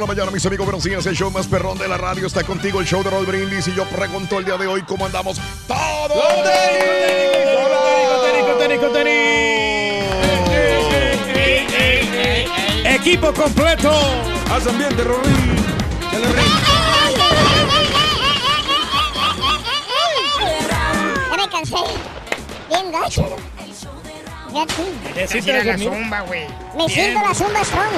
Por la mañana, mis amigos, buenos días. El show más perrón de la radio está contigo, el show de Roll Brindis. Y yo pregunto el día de hoy cómo andamos todos. Equipo completo. Haz ambiente, Rory. Ya me cansé. Bien gacho. Ya sí. Necesitas la dormir. zumba, güey. Me siento la zumba strong.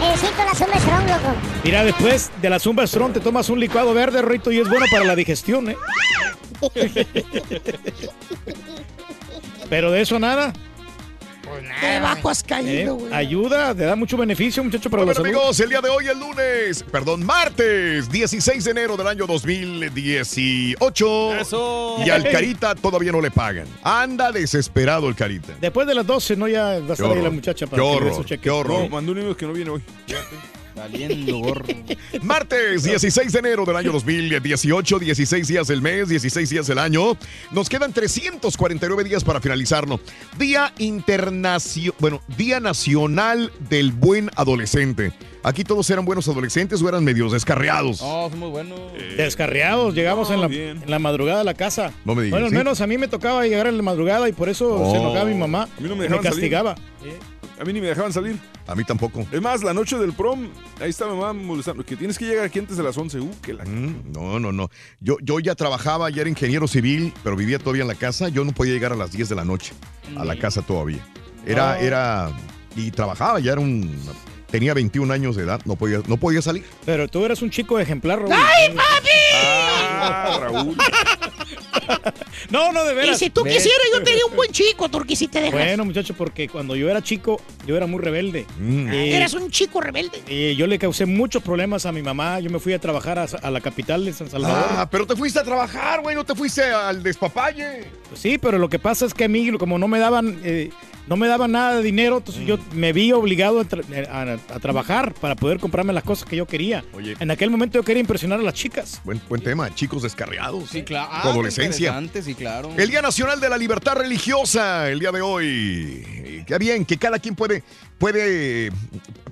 Necesito la zumba strong, loco. Mira, después de la Zumba Strong te tomas un licuado verde, Rito, y es bueno para la digestión, ¿eh? Pero de eso nada. Pues nada. Qué bajo has ¿eh? caído, güey. Ayuda, te da mucho beneficio, muchacho, para la Bueno, salud. amigos, el día de hoy, el lunes, perdón, martes, 16 de enero del año 2018. Eso. Y al Carita todavía no le pagan. Anda desesperado el Carita. Después de las 12, ¿no? Ya va a Qué estar ahí la muchacha qué para que dé horror, su cheque. qué horror. mandó un email que no viene hoy. Saliendo gorro. Martes 16 de enero del año 2018, 16 días del mes, 16 días del año. Nos quedan 349 días para finalizarlo. Día internacional, bueno, Día Nacional del Buen Adolescente. Aquí todos eran buenos adolescentes o eran medios descarriados. No, son muy buenos. Descarriados, llegamos No, en, la, bien. en la madrugada a la casa. No me digas, Bueno, al ¿sí? menos a mí me tocaba llegar en la madrugada y por eso Oh. se enojaba mi mamá. A mí no me me dejaban salir. castigaba. A mí ni me dejaban salir. A mí tampoco. Es más, la noche del prom, ahí está mi mamá molestando. Que tienes que llegar aquí antes de las 11. Uh, que la... Mm, No, no, no. Yo, yo ya trabajaba, ya era ingeniero civil, pero vivía todavía en la casa. Yo no podía llegar a las 10 de la noche a la casa todavía. Era, Oh. era, y trabajaba, ya era un, tenía 21 años de edad, no podía, no podía salir. Pero tú eras un chico ejemplar, Raúl. ¡Ay, papi! Ah, Raúl. No, no, de Y veras. si tú quisieras, yo te diría un buen chico, Turqui, si te dejas. Bueno, muchacho, porque cuando yo era chico, yo era muy rebelde. Mm. Y- Eras un chico rebelde. y yo le causé muchos problemas a mi mamá. Yo me fui a trabajar a, a la capital de San Salvador. Ah, pero te fuiste a trabajar, güey, no te fuiste al despapalle. Sí, pero lo que pasa es que a mí, como no me daban, eh, no me daban nada de dinero, entonces yo me vi obligado a, tra- a- a trabajar para poder comprarme las cosas que yo quería. Oye. En aquel momento yo quería impresionar a las chicas. Buen, buen tema, chicos descarriados. Sí, claro. Ah, adolescencia. sí, claro. El Día Nacional de la Libertad Religiosa, el día de hoy. Eh, Qué bien, que cada quien puede, puede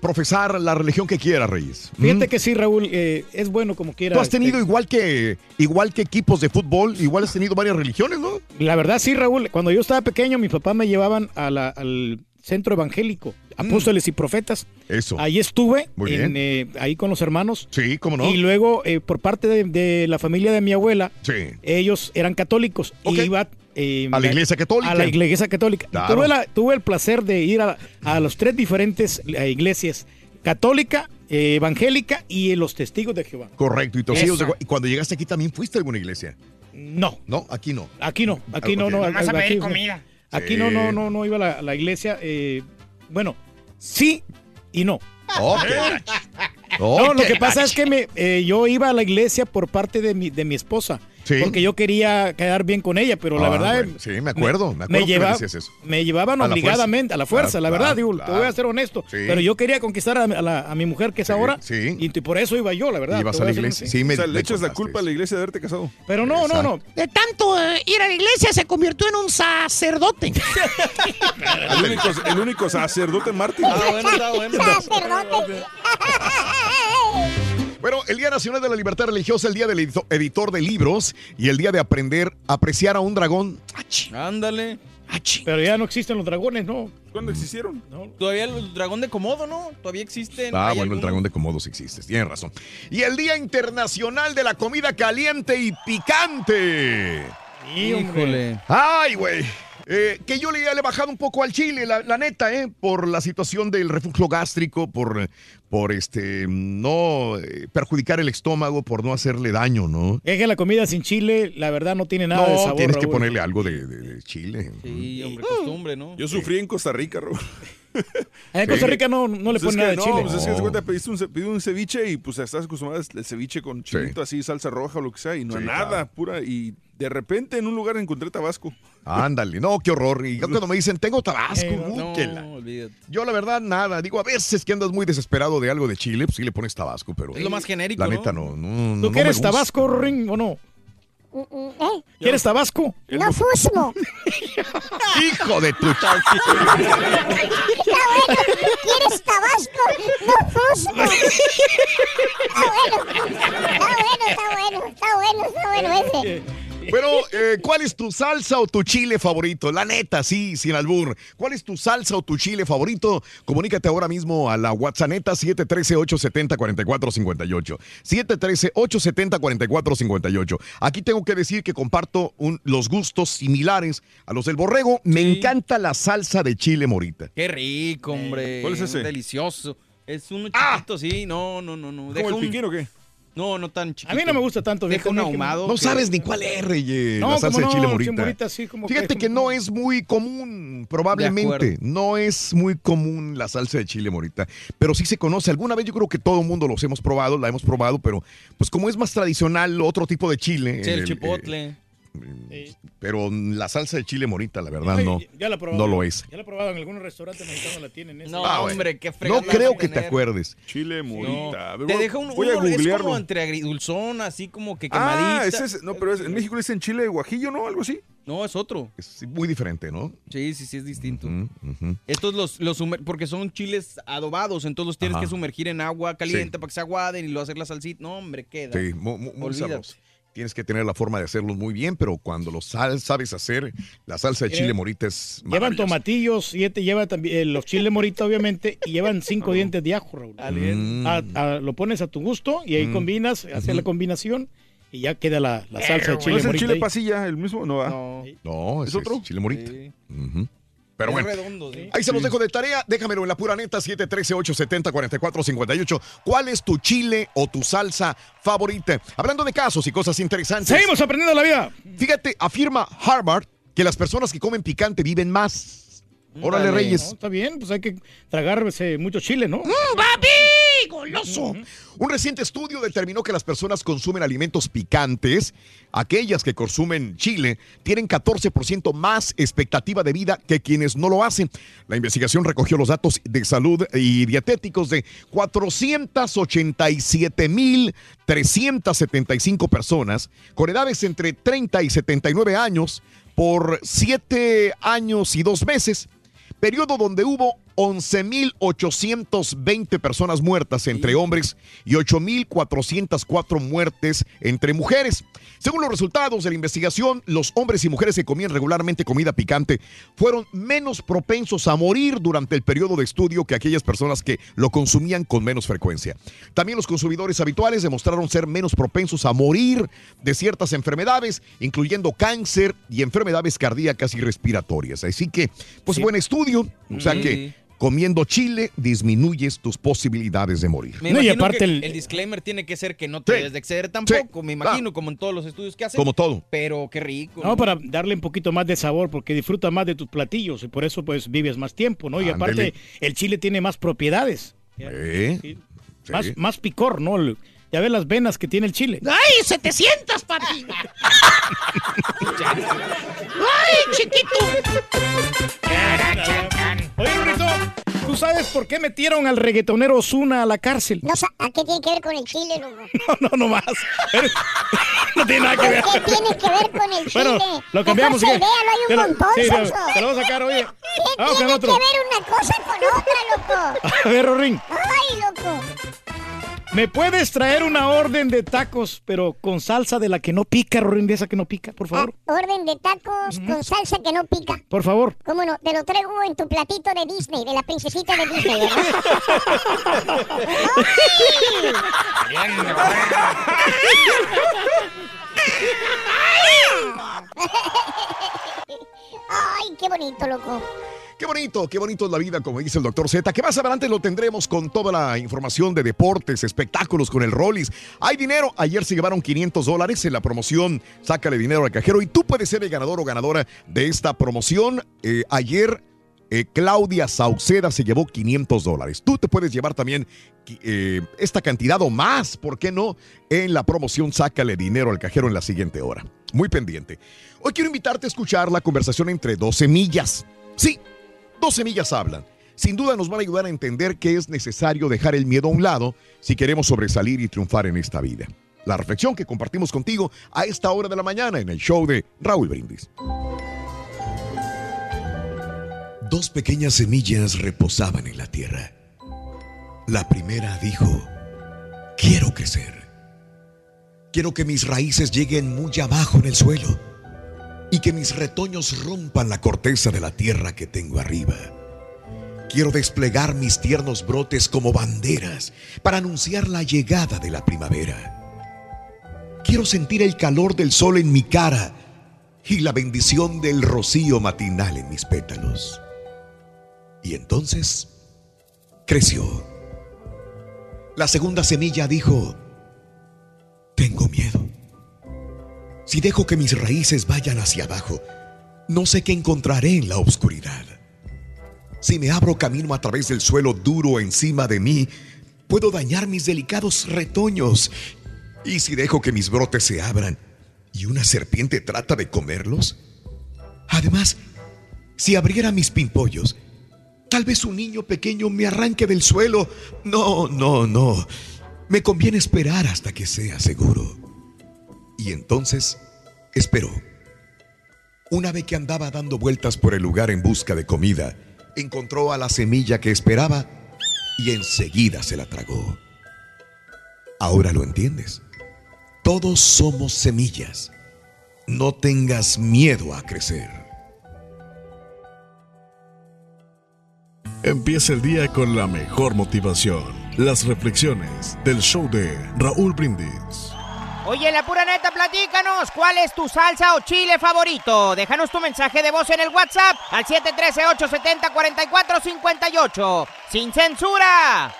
profesar la religión que quiera, Reyes. Fíjate ¿Mm? que sí, Raúl, eh, es bueno como quiera. Tú has tenido Eh, igual que, igual que equipos de fútbol, igual has tenido varias religiones, ¿no? La verdad sí, Raúl, cuando yo estaba pequeño, mis papás me llevaban a la- al centro evangélico, apóstoles y profetas. Eso. Ahí estuve, Muy en, bien. eh, ahí con los hermanos. Sí, cómo no. Y luego, eh, por parte de, de la familia de mi abuela, Sí. ellos eran católicos. Y iba eh, A la iglesia católica. A la iglesia católica. Claro. Tuve, la- tuve el placer de ir a, a los tres diferentes eh, iglesias, católica, eh, evangélica y los testigos de Jehová. Correcto. Y, cuando llegaste aquí también fuiste a alguna iglesia. No, No, aquí no. aquí no, aquí no, no. Vas a aquí- pedir comida. Aquí Sí. no, no, no, no iba a la, iglesia. eh, bueno, sí y no. No, lo que pasa es que me, eh, yo iba a la iglesia por parte de mi, de mi esposa. Sí. Porque yo quería quedar bien con ella, pero la Ah, verdad. bueno, sí, me acuerdo, me acuerdo me, que me lleva- decías eso. me llevaban A obligadamente, fuerza. a la fuerza, Claro, la verdad, claro, digo, te voy a ser honesto. Sí. Pero yo quería conquistar a, a la- a mi mujer que es Sí, ahora. sí. Y, por eso iba yo, la verdad. Ibas a la iglesia. Sí, me, o sea, me le echas la culpa a la iglesia de haberte casado. Pero no, no, no. De tanto eh, ir a la iglesia se convirtió en un sacerdote. El único, el único sacerdote Martín. Ah, bueno, está bueno. Sacerdote. Bueno, el Día Nacional de la Libertad Religiosa, el Día del edito- editor de libros y el Día de aprender a apreciar a un dragón. Ándale. Pero ya no existen los dragones, ¿no? ¿Cuándo existieron? No. Todavía el dragón de Komodo, ¿no? Todavía existen. Ah, bueno, el dragón de Komodo sí existe, tienes razón. Y el Día Internacional de la Comida Caliente y Picante. Híjole. Ay, güey. Eh, que yo le, le he bajado un poco al chile, la, la neta, ¿eh? Por la situación del reflujo gástrico, por, por este, no eh, perjudicar el estómago, por no hacerle daño, ¿no? Es que la comida sin chile, la verdad, no tiene nada de no, sabor. tienes que Raúl. ponerle algo de, de- de chile. Sí, hombre, costumbre, ¿no? Yo sufrí en Costa Rica, Raúl. En Costa Rica no, no le Pues es ponen nada que, de no, chile. pues es que No. haz cuenta, pediste un, pedí un ceviche y pues estás acostumbrado al ceviche con chilito así, salsa roja o lo que sea, y no Sí, nada, claro. pura. Y de repente en un lugar encontré tabasco. Ándale, no, qué horror. Y yo cuando me dicen, tengo tabasco, Eh, No, búsquela. olvídate. Yo la verdad nada, digo, a veces que andas muy desesperado de algo de chile, pues sí le pones tabasco, pero Es lo más genérico, la ¿no? neta no, no, no, ¿Tú me quieres gusta. Tabasco, Ring, o no? Mm, mm, ¿Eh? ¿Quieres Tabasco? No fusmo. Hijo de tu... Está bueno. ¿Quieres tabasco? No fusmo. Está bueno. Está bueno, está bueno. Está bueno, está bueno ese. Bueno, eh, ¿cuál es tu salsa o tu chile favorito? La neta, sí, sin albur. ¿Cuál es tu salsa o tu chile favorito? Comunícate ahora mismo a la WhatsApp 713-870-4458. 713-870-4458. Aquí tengo que decir que comparto un- los gustos similares a los del borrego. Me Sí. encanta la salsa de chile morita. Qué rico, hombre. ¿Cuál es ese? Delicioso. Es uno Ah. chiquito, sí. No, no, no, no. Deja ¿Como el un- piquín o qué? No, no tan chiquito. A mí no me gusta tanto. Deja un que ahumado. No que- sabes ni cuál es, Reyes, No, la salsa como de no, chile morita. morita, sí, como Fíjate que- que, no es muy común, probablemente. No es muy común la salsa de chile morita, pero sí se conoce. Alguna vez yo creo que todo el mundo los hemos probado, la hemos probado, pero pues como es más tradicional otro tipo de chile. Sí, el eh, chipotle. Sí. pero la salsa de chile morita, la verdad, Ay, no. Ya la he probado. no lo es. Ya la he probado en algunos restaurantes mexicanos la tienen. esa. No, Ah, hombre, qué No creo a que te acuerdes. Chile No. morita. A ver, Te deja un, voy a uno- es googlearlo. como entre agridulzón, así como que Ah, quemadita. ese es, no, pero es- en México le dicen chile guajillo, ¿no? Algo así. No, es otro. Es muy diferente, ¿no? Sí, sí, sí, es distinto. Estos los, los sumer- porque son chiles adobados, entonces los tienes Ajá. que sumergir en agua caliente Sí. para que se aguaden y luego hacer la salsita. No, hombre, queda. Sí, mu- mu- muy, Olvídate. Tienes que tener la forma de hacerlos muy bien, pero cuando los sal, sabes hacer, la salsa de Eh, chile morita es Llevan tomatillos, siete, lleva también eh, los chiles morita, obviamente, y llevan cinco dientes de ajo, Raúl. Mm. A- a- lo pones a tu gusto y ahí Mm. combinas, haces la combinación y ya queda la, la salsa de ¿No chile es el morita. chile ahí. pasilla, el mismo? No, va. No. No, ¿Es otro? chile morita. Sí. Pero Es bueno, redondo, sí. ahí se los dejo de tarea. Déjamelo en la pura neta, 713-870-4458. ¿Cuál es tu chile o tu salsa favorita? Hablando de casos y cosas interesantes. Seguimos aprendiendo la vida. Fíjate, afirma Harvard que las personas que comen picante viven más. Órale, Dale. No, Reyes. está bien, pues hay que tragarse mucho chile, ¿no? ¡Papi! Un reciente estudio determinó que las personas consumen alimentos picantes, aquellas que consumen chile, tienen 14% más expectativa de vida que quienes no lo hacen. La investigación recogió los datos de salud y dietéticos de 487.375 personas con edades entre 30 y 79 años por 7 años y 2 meses periodo donde hubo 11.820 personas muertas entre hombres y 8.404 muertes entre mujeres. Según los resultados de la investigación, los hombres y mujeres que comían regularmente comida picante fueron menos propensos a morir durante el periodo de estudio que aquellas personas que lo consumían con menos frecuencia. También los consumidores habituales demostraron ser menos propensos a morir de ciertas enfermedades, incluyendo cáncer y enfermedades cardíacas y respiratorias. Así que, pues Sí. buen estudio. O sea que comiendo chile disminuyes tus posibilidades de morir. Me No, y aparte que el- el... disclaimer tiene que ser que no te Sí. debes de exceder tampoco, me imagino, como en todos los estudios que hacen. Como todo. Pero qué rico. No, para darle un poquito más de sabor, porque disfrutas más de tus platillos y por eso pues vives más tiempo, ¿no? Y Ándele. aparte el chile tiene más propiedades, ¿Eh? Sí. Más, más picor, ¿no? El- Ya ves las venas que tiene el chile. ¡Ay, 700, papi! ¡Ay, chiquito! Oye, Rito, ¿tú sabes por qué metieron al reggaetonero Osuna a la cárcel? No, ¿A qué tiene que ver con el chile, loco? No, no, no más. No tiene nada que ver. ¿Qué tiene que ver con el chile? Bueno, lo cambiamos. Idea, hay Te un montón, sí, te lo- vamos a sacar, oye. ¿Qué tiene que ver una cosa con otra, loco? A ver, Rorín, ¡Ay, loco! ¿Me puedes traer una orden de tacos, pero con salsa de la que no pica, Rorín, de esa que no pica, por Ah, favor? orden de tacos con salsa que no pica. Por favor. ¿Cómo no? Te lo traigo en tu platito de Disney, de la princesita de Disney, ¿verdad? ¡Ay, qué bonito, loco! Qué bonito, qué bonito es la vida, como dice el doctor Z. Que más adelante lo tendremos con toda la información de deportes, espectáculos con el Rollis. Hay dinero. Ayer se llevaron 500 dólares en la promoción. Sácale dinero al cajero y tú puedes ser el ganador o ganadora de esta promoción. Eh, ayer eh, Claudia Sauceda se llevó 500 dólares. Tú te puedes llevar también eh, esta cantidad o más, ¿por qué no? En la promoción Sácale dinero al cajero en la siguiente hora. Muy pendiente. Hoy quiero invitarte a escuchar la conversación entre dos semillas. Sí, dos semillas hablan. Sin duda nos van a ayudar a entender que es necesario dejar el miedo a un lado si queremos sobresalir y triunfar en esta vida. La reflexión que compartimos contigo a esta hora de la mañana en el show de Raúl Brindis. Dos pequeñas semillas reposaban en la tierra. La primera dijo, quiero crecer. Quiero que mis raíces lleguen muy abajo en el suelo y que mis retoños rompan la corteza de la tierra que tengo arriba. Quiero desplegar mis tiernos brotes como banderas para anunciar la llegada de la primavera. Quiero sentir el calor del sol en mi cara y la bendición del rocío matinal en mis pétalos. Y entonces creció. La segunda semilla dijo, tengo miedo. Si dejo que mis raíces vayan hacia abajo, no sé qué encontraré en la oscuridad. Si me abro camino a través del suelo duro encima de mí, puedo dañar mis delicados retoños. Y si dejo que mis brotes se abran y una serpiente trata de comerlos. Además, si abriera mis pimpollos, tal vez un niño pequeño me arranque del suelo. No, no, no. Me conviene esperar hasta que sea seguro. Y entonces esperó. Una vez que andaba dando vueltas por el lugar en busca de comida, encontró a la semilla que esperaba y enseguida se la tragó. Ahora lo entiendes. Todos somos semillas. No tengas miedo a crecer. Empieza el día con la mejor motivación. Las reflexiones del show de Raúl Brindis. Oye, la pura neta, platícanos, ¿cuál es tu salsa o chile favorito? Déjanos tu mensaje de voz en el WhatsApp al 713-870-4458. ¡Sin censura!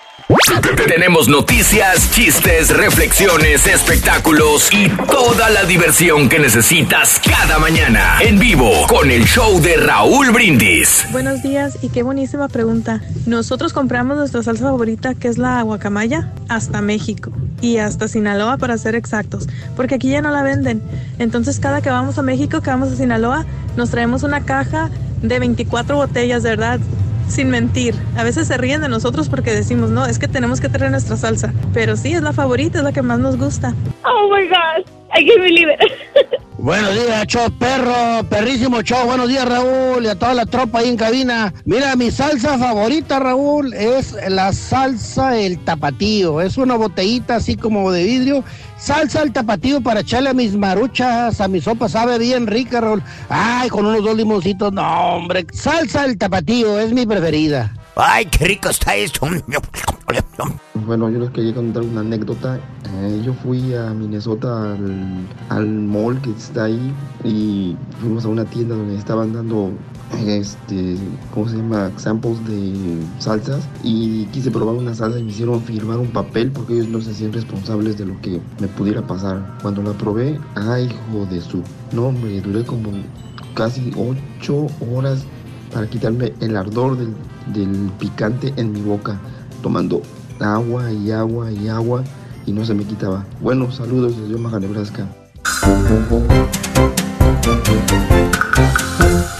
Tenemos noticias, chistes, reflexiones, espectáculos y toda la diversión que necesitas cada mañana en vivo con el show de Raúl Brindis. Buenos días y qué buenísima pregunta. Nosotros compramos nuestra salsa favorita, que es la guacamaya, hasta México y hasta Sinaloa para ser exactos, porque aquí ya no la venden. Entonces cada que vamos a México, que vamos a Sinaloa, nos traemos una caja de 24 botellas, verdad. Sin mentir, a veces se ríen de nosotros porque decimos, no, es que tenemos que traer nuestra salsa. Pero sí, es la favorita, es la que más nos gusta. Oh my gosh, I. Buenos días, show perro, perrísimo show. Buenos días, Raúl, y a toda la tropa ahí en cabina. Mira, mi salsa favorita, Raúl, es la salsa el tapatío. Es una botellita así como de vidrio. Salsa el tapatío para echarle a mis maruchas, a mi sopa, sabe bien rica, Raúl. Ay, con unos dos limoncitos, no, hombre. Salsa el tapatío es mi preferida. Ay, qué rico está esto. Bueno, yo les quería contar una anécdota. Eh, yo fui a Minnesota al, al mall que está ahí y fuimos a una tienda donde estaban dando este, ¿cómo se llama? Samples de salsas y quise probar una salsa y me hicieron firmar un papel porque ellos no se hacían responsables de lo que me pudiera pasar. Cuando la probé, ay, hijo de su. No, hombre, duré como casi ocho horas para quitarme el ardor del, del picante en mi boca, tomando agua y agua y agua y no se me quitaba. Bueno, saludos desde Omaha, Nebraska.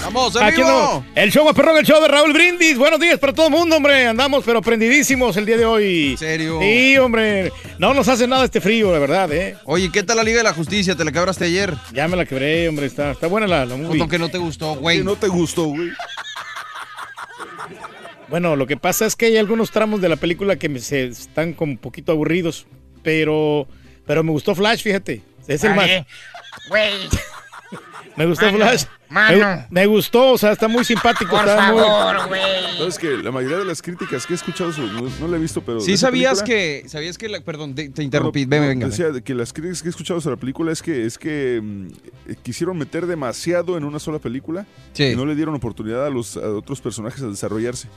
¡Vamos, en Aquí vivo! andamos. El show más perrón, el show de Raúl Brindis. Buenos días para todo el mundo, hombre. Andamos pero prendidísimos el día de hoy. ¿En serio? Sí, hombre. No nos hace nada este frío, la verdad, ¿eh? Oye, ¿qué tal la Liga de la Justicia? ¿Te la quebraste ayer? Ya me la quebré, hombre. Está, está buena la, la movie. Con que no te gustó, güey. no te gustó, güey. Bueno, lo que pasa es que hay algunos tramos de la película que me, se están como un poquito aburridos, pero, pero me gustó Flash, fíjate. Es el más. Güey, Me gustó Mano, Flash. mano. Me, me gustó, o sea, está muy simpático. por está muy- favor, güey. Sabes que la mayoría de las críticas que he escuchado, no, no la he visto, pero. Sí sabías película- que, sabías que, la, perdón, te, te interrumpí, No, venga, no, venga. Decía de que las críticas que he escuchado sobre la película es que es que mm, eh, quisieron meter demasiado en una sola película Sí. y no le dieron oportunidad a los a otros personajes a desarrollarse.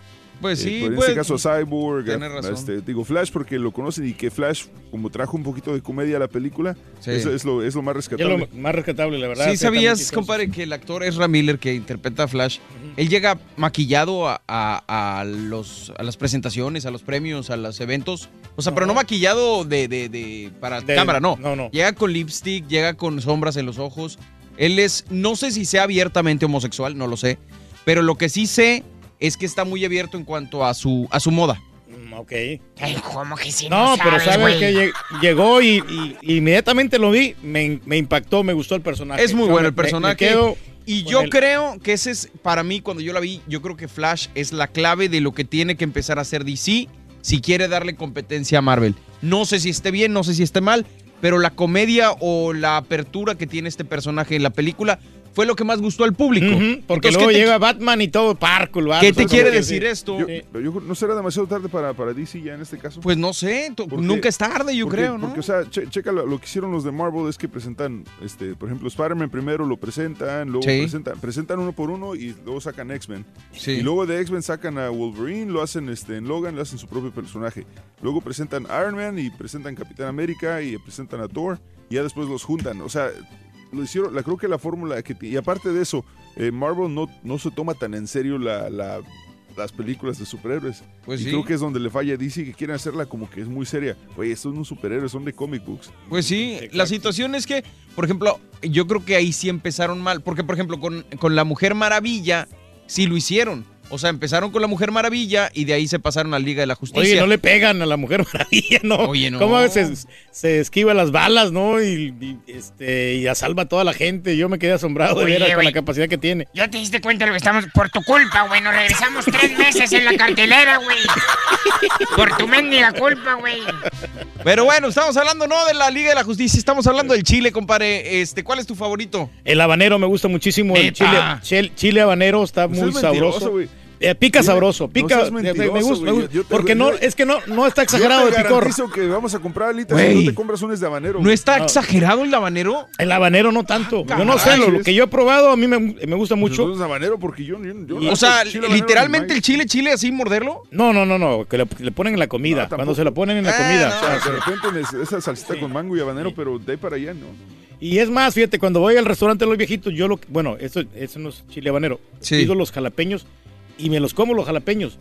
Pues Eh, sí, por en pues, este caso a Cyborg, a- razón. este, digo Flash porque lo conocen y que Flash como trajo un poquito de comedia a la película, Sí. eso es lo, es lo más Es rescatable. lo más rescatable, la verdad. Sí, sabías, compadre, que el actor Ezra Miller, que interpreta a Flash, él llega maquillado a, a- a los, a las presentaciones, a los premios, a los eventos. O sea, pero no maquillado de, de- de- para De- cámara, no. no, no. Llega con lipstick, llega con sombras en los ojos. Él es, no sé si sea abiertamente homosexual, no lo sé. Pero lo que sí sé es que está muy abierto en cuanto a su, a su moda. Mm, Ok. ¿cómo que si No, no, pero sabes, sabes güey? que lleg- llegó y, inmediatamente lo vi, me, me impactó, me gustó el personaje. Es muy O sea, bueno el me- me- me personaje. quedo y yo creo que ese es, para mí, cuando yo la vi, yo creo que Flash es la clave de lo que tiene que empezar a hacer DC si quiere darle competencia a Marvel. No sé si esté bien, no sé si esté mal, pero la comedia o la apertura que tiene este personaje en la película fue lo que más gustó al público. Ujú, porque Entonces, luego ¿qué te- llega Batman y todo parco. ¿Qué te quiere decir sí. esto? Yo, yo- ¿No será demasiado tarde para, para DC ya en este caso? Pues no sé, nunca es tarde, yo porque- creo, ¿no? Porque, o sea, che- checa lo, lo que hicieron los de Marvel es que presentan, este, por ejemplo, Spider-Man primero lo presentan, luego Sí. presentan, presentan uno por uno y luego sacan X-Men. Sí. Y luego de X-Men sacan a Wolverine, lo hacen este, en Logan, lo hacen su propio personaje. Luego presentan Iron Man y presentan Capitán América y presentan a Thor y ya después los juntan. O sea, lo hicieron, la, creo que la fórmula que... Y aparte de eso, eh, Marvel no, no se toma tan en serio la... la- las películas de superhéroes. Pues y sí. creo que es donde le falla a DC, que quieren hacerla como que es muy seria. Oye, estos no son superhéroes, son de comic books. Pues sí, la situación es que, por ejemplo, yo creo que ahí sí empezaron mal. Porque, por ejemplo, con, con la Mujer Maravilla, sí lo hicieron. O sea, empezaron con la Mujer Maravilla y de ahí se pasaron a la Liga de la Justicia. Oye, no le pegan a la Mujer Maravilla, ¿no? Oye, no. ¿Cómo se, se esquiva las balas, no? Y, y, este, y salva a toda la gente. Yo me quedé asombrado de Oye, ver con la capacidad que tiene. ¿Ya te diste cuenta de lo que estamos? Por tu culpa, güey. Nos regresamos tres meses en la cartelera, güey. Por tu mendiga culpa, güey. Pero bueno, estamos hablando no de la Liga de la Justicia, estamos hablando del Chile, compadre. Este, ¿cuál es tu favorito? El habanero me gusta muchísimo. El chile, chile, chile habanero está Pues muy es sabroso. güey. Eh, pica Mira, sabroso, pica. me- gusta, me güey. gusta. Yo te- porque no, es que no, no está exagerado Yo de te picor. que vamos a comprar alitas y no te compras unes de habanero. ¿No está exagerado el habanero? El habanero no tanto. Ah, yo no sé, lo, lo que yo he probado a mí me, me gusta mucho. Pues, habanero porque yo, yo, yo O sea, chile literalmente el chile, chile, así morderlo. No, no, no, no, que le, ponen en la comida. tampoco. cuando se la ponen en la Ah, comida. no, o sea. De repente es- esa salsita con mango y habanero, pero de ahí para allá no. Y es más, fíjate, cuando voy al restaurante de los viejitos, yo lo bueno, eso, eso no es chile habanero. Sí. Pido los jalapeños y me los como los jalapeños.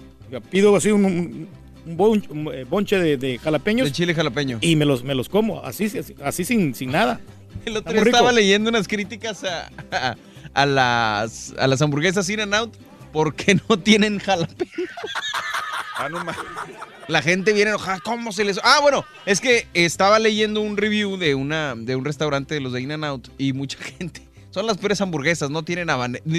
Pido así un, un- un bon- un, eh, bonche de, de jalapeños De chile jalapeño. y me los, me los como, así, así, así sin, sin nada. El otro día estaba leyendo unas críticas a, a, a las, a las hamburguesas In and Out porque no tienen jalapeño. Ah, no. La gente viene enojada. ¿Cómo se les.? Ah, bueno, es que estaba leyendo un review de, una, de un restaurante de los de In and Out y mucha gente. Son las peores hamburguesas, no tienen,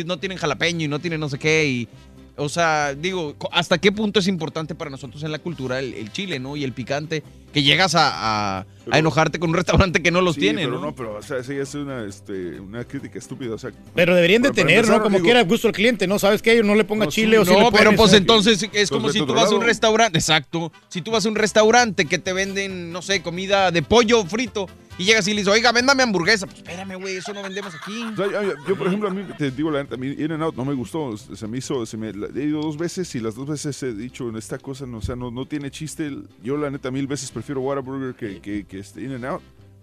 no tienen jalapeño y no tienen no sé qué. Y, o sea, digo, ¿hasta qué punto es importante para nosotros en la cultura el, el chile, ¿no? Y el picante, que llegas a, a- a enojarte con un restaurante que no los Sí, tiene, pero ¿no? no, pero o sea, esa ya es una, este, una crítica estúpida. O sea, Pero deberían de tener, empezar, ¿no? Como digo, quiera gusto al cliente, ¿no? ¿Sabes qué? No le ponga No, chile o si no, le pero pones- pues entonces es como Pues si vete tú vas a un restaurante, exacto. Si tú vas a un restaurante que te venden, no sé, comida de pollo frito y llegas y le dices, oiga, véndame hamburguesa. Pues espérame, güey, eso no vendemos aquí. O sea, yo, yo, por ejemplo, a mí te digo la neta, a mí In and Out no me gustó. Se me hizo, se me la- he ido dos veces y las dos veces he dicho en esta cosa, no, o sea, no, no tiene chiste. Yo la neta mil veces prefiero Whataburger que, que, que este In and Out.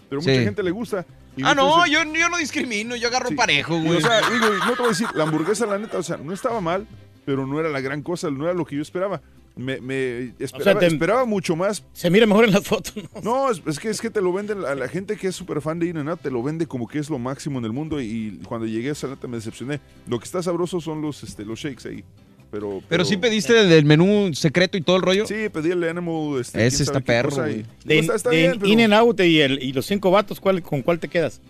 Pero mucha Sí. gente le gusta. Y Ah, no, entonces- yo, yo no discrimino, yo agarro Sí. parejo, Y, güey. O sea, digo, no te voy a decir, la hamburguesa, la neta, o sea, no estaba mal, pero no era la gran cosa, no era lo que yo esperaba. Me, me esperaba, te- esperaba mucho más. Se mira mejor en las fotos. ¿no? No, es, es que es que te lo venden, a la gente que es súper fan de In and Out, te lo vende como que es lo máximo en el mundo y cuando llegué a esa neta me decepcioné. Lo que está sabroso son los, este, los shakes ahí. Pero, Pero sí pediste del menú secreto y todo el rollo. Sí, pedí el Animal. Este, Ese está perro, digo, está, está De bien, In- pero- In and Out y, el- y los cinco vatos, ¿cuál, ¿con cuál te quedas?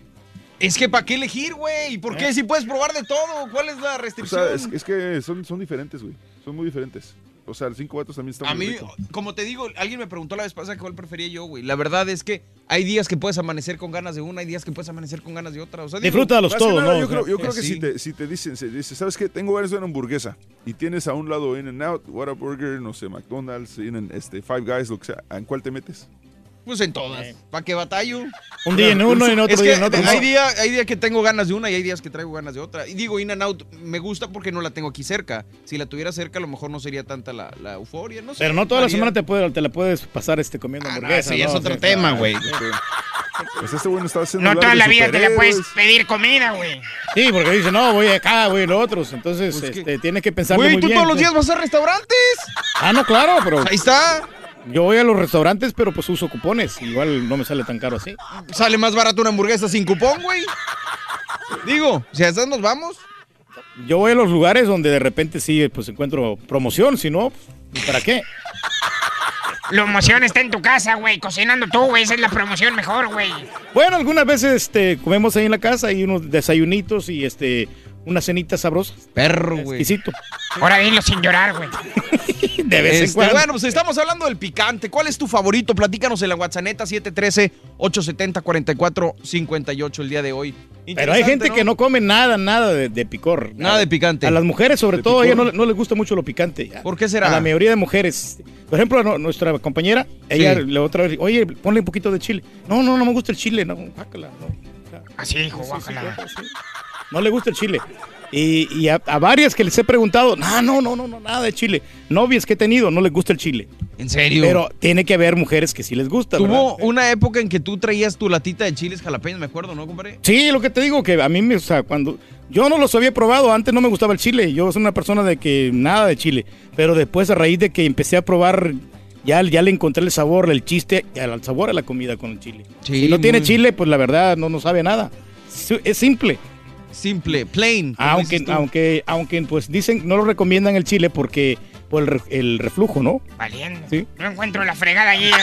Es que ¿para qué elegir, güey? ¿Y por qué? Si puedes probar de todo, ¿cuál es la O restricción? sea, es, es que son, son diferentes, güey. Son muy diferentes. O sea, el cinco vatos también está A muy mí, rico. como te digo, alguien me preguntó la vez pasada que cuál prefería yo, güey. La verdad es que hay días que puedes amanecer con ganas de una, hay días que puedes amanecer con ganas de otra. O sea, digo, Más que nada, Yo creo, yo Eh, creo que sí. si, te, si te dicen, se dice, ¿sabes qué? Tengo ganas de una hamburguesa y tienes a un lado In and Out, Whataburger, no sé, McDonald's, In and- este, Five Guys, lo que sea, ¿en cuál te metes? Pues en todas. ¿Para qué batallo? Un día en uno y en otro es día que en otro. Hay No. días hay día que tengo ganas de una y hay días que traigo ganas de otra. Y digo, In and Out me gusta porque no la tengo aquí cerca. Si la tuviera cerca, a lo mejor no sería tanta la, la euforia. No sé. Pero no toda la semana te, puede, te la puedes pasar este, comiendo hamburguesa. ese ya es ¿no? otro Sí, tema, ah, güey. Pues este güey no está haciendo No toda la vida te la puedes pedir comida, güey. Sí, porque dice, no, voy acá, voy en otros. Entonces, Pues este, tienes que pensar Güey, ¿tú bien. todos los pues. días vas a restaurantes? Ah, no, claro, pero... Ahí está. Yo voy a los restaurantes, pero pues uso cupones. Igual no me sale tan caro así. Sale más barato una hamburguesa sin cupón, güey. Digo, si a esas nos vamos. Yo voy a los lugares donde de repente sí, pues encuentro promoción. Si no, ¿y para qué? La promoción está en tu casa, güey, cocinando tú, güey. Esa es la promoción mejor, güey. Bueno, algunas veces este, comemos ahí en la casa y unos desayunitos y este unas cenitas sabrosas. Perro, güey. Exquisito. Ahora dilo sin llorar, güey. De vez en cuando. Bueno, pues estamos hablando del picante. ¿Cuál es tu favorito? Platícanos en la WhatsApp 713-870-4458 el día de hoy. Pero hay gente que no come nada, nada de, de picor. Nada de picante. A las mujeres, sobre ¿De todo, a ellas no, le- no les gusta mucho lo picante. ¿Por qué será? A la mayoría de mujeres. Por ejemplo, no- nuestra compañera, ella Sí. la otra vez, oye, ponle un poquito de chile. No, no, no me gusta el chile. No, guácala, no. Así, hijo, sí, sí. No le gusta el chile. Y, y a, a varias que les he preguntado, no, no, no, no, no, nada de chile. Novias que he tenido, no les gusta el chile. ¿En serio? Pero tiene que haber mujeres que sí les gusta. Tuvo ¿verdad? una época en que tú traías tu latita de chiles jalapeños, me acuerdo, ¿no, compadre? Sí, lo que te digo, que a mí me, o sea, cuando yo no los había probado, antes no me gustaba el chile, yo soy una persona de que nada de chile, pero después a raíz de que empecé a probar, ya, ya le encontré el sabor, el chiste, al sabor a la comida con el chile. Sí, si no tiene chile, pues la verdad no, no sabe nada. Es simple. Simple, plain. Aunque, aunque, aunque, pues dicen, no lo recomiendan el chile porque por el, re- el reflujo, ¿no? Valiendo. Sí. No encuentro la fregada allí, güey.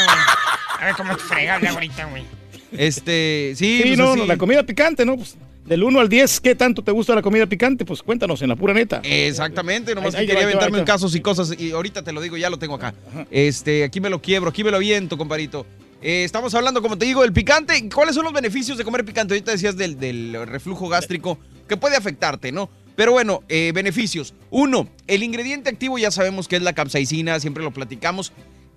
A ver cómo es fregable ahorita, güey. Este, sí, Sí, pues no, así. no, la comida picante, ¿no? Pues, del 1 al 10, ¿qué tanto te gusta la comida picante? Pues cuéntanos en la pura neta. Exactamente, nomás Ahí- que quería aventarme en casos y cosas. Y ahorita te lo digo, ya lo tengo acá. Este, aquí me lo quiebro, aquí me lo aviento, comparito. Eh, estamos hablando, como te digo, del picante. ¿Cuáles son los beneficios de comer picante? Ahorita decías del, del reflujo gástrico que puede afectarte, ¿no? Pero bueno, eh, beneficios. Uno, el ingrediente activo ya sabemos que es la capsaicina, siempre lo platicamos.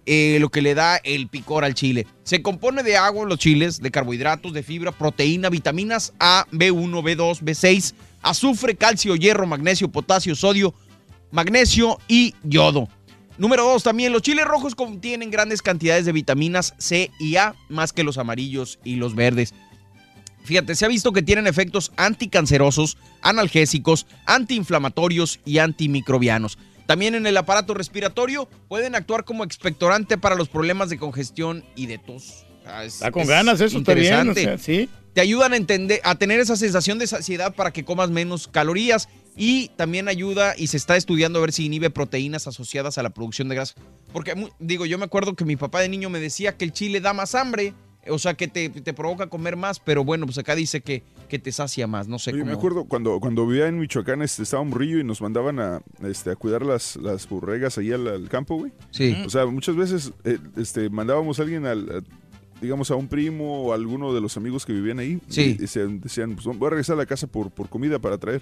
eh, lo que le da el picor al chile. Se compone de agua los chiles, de carbohidratos, de fibra, proteína, vitaminas A, B1, B2, B6, azufre, calcio, hierro, magnesio, potasio, sodio, magnesio y yodo. Número dos, también los chiles rojos contienen grandes cantidades de vitaminas C y A, más que los amarillos y los verdes. Fíjate, se ha visto que tienen efectos anticancerosos, analgésicos, antiinflamatorios y antimicrobianos. También en el aparato respiratorio pueden actuar como expectorante para los problemas de congestión y de tos. Ah, es- Está con es ganas, eso está bien. o interesante. sea, sí. Te ayudan a entender, a tener esa sensación de saciedad para que comas menos calorías y también ayuda y se está estudiando a ver si inhibe proteínas asociadas a la producción de grasa. Porque digo, yo me acuerdo que mi papá de niño me decía que el chile da más hambre, o sea que te, te provoca comer más, pero bueno, pues acá dice que, que te sacia más, no sé cómo. me acuerdo cuando, cuando vivía en Michoacán, este, estaba un río y nos mandaban a, este, a cuidar las, las borregas ahí al, al campo, güey. Sí. O sea, muchas veces eh, este, mandábamos a alguien al, a- digamos, a un primo o a alguno de los amigos que vivían ahí. Sí. Y, se- decían, pues voy a regresar a la casa por, por comida para traer.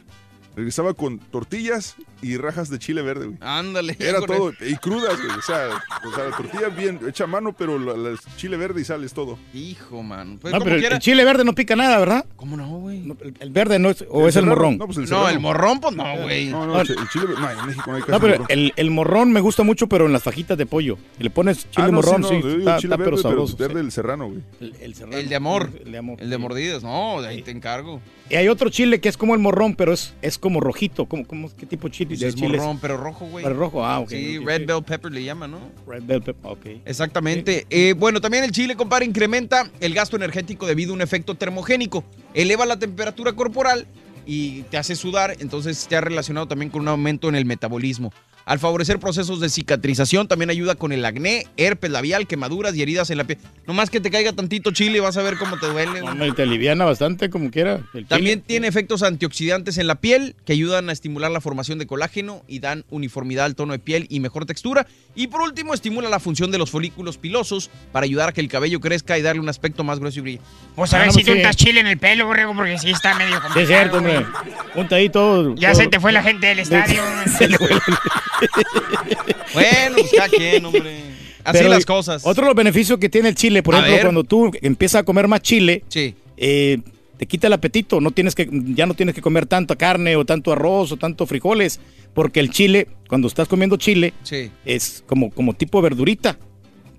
Regresaba con tortillas y rajas de chile verde, güey. Ándale. Era todo, el- y crudas, güey. O sea, o sea, la tortilla bien hecha a mano, pero la, la chile verde y sal es todo. Hijo, man. Pues No, pero el- quiera. el chile verde no pica nada, ¿verdad? ¿Cómo no, güey? el, el verde no es, o El es el morrón. No, pues el No, serrano. el morrón, pues no, güey. No, no, el chile verde. No, en México no hay casi No, pero morrón. el, el morrón me gusta mucho, pero en las fajitas de pollo. Y le pones chile Ah, no, morrón, no, sí, está, chile está pero verde, sabroso. verde el serrano, güey. El, el serrano. El de amor. El de amor. El de mordidas. No, de ahí te encargo. Y hay otro chile que es como el morrón, pero es, es como rojito. ¿Cómo, cómo, ¿Qué tipo de chile? Es chile morrón, pero rojo, güey. Pero rojo, ah, ok. Sí, red bell pepper le llaman, ¿no? Red bell pepper, ok. Exactamente. Eh, bueno, también el chile, compadre, incrementa el gasto energético debido a un efecto termogénico. Eleva la temperatura corporal y te hace sudar, entonces está relacionado también con un aumento en el metabolismo. Al favorecer procesos de cicatrización, también ayuda con el acné, herpes labial, quemaduras y heridas en la piel. Nomás que te caiga tantito chile, vas a ver cómo te duele. No, y te aliviana bastante como quiera. el chile. También tiene efectos antioxidantes en la piel que ayudan a estimular la formación de colágeno y dan uniformidad al tono de piel y mejor textura. Y por último, estimula la función de los folículos pilosos para ayudar a que el cabello crezca y darle un aspecto más grueso y brillante. Vos a ver Ah, no, si pues tú sí. untas chile en el pelo, borrego, porque sí está medio complicado. Sí, es cierto, hombre. Punta ahí todo. Ya todo- se te fue la gente del estadio. Bueno, pues cada quien, hombre. Así Pero las cosas. Otro de los beneficios que tiene el chile, por A ejemplo, ver. cuando tú empiezas a comer más chile, Sí. eh, te quita el apetito, no tienes que, ya no tienes que comer tanta carne o tanto arroz o tanto frijoles, porque el chile, cuando estás comiendo chile, Sí. es como, como tipo verdurita.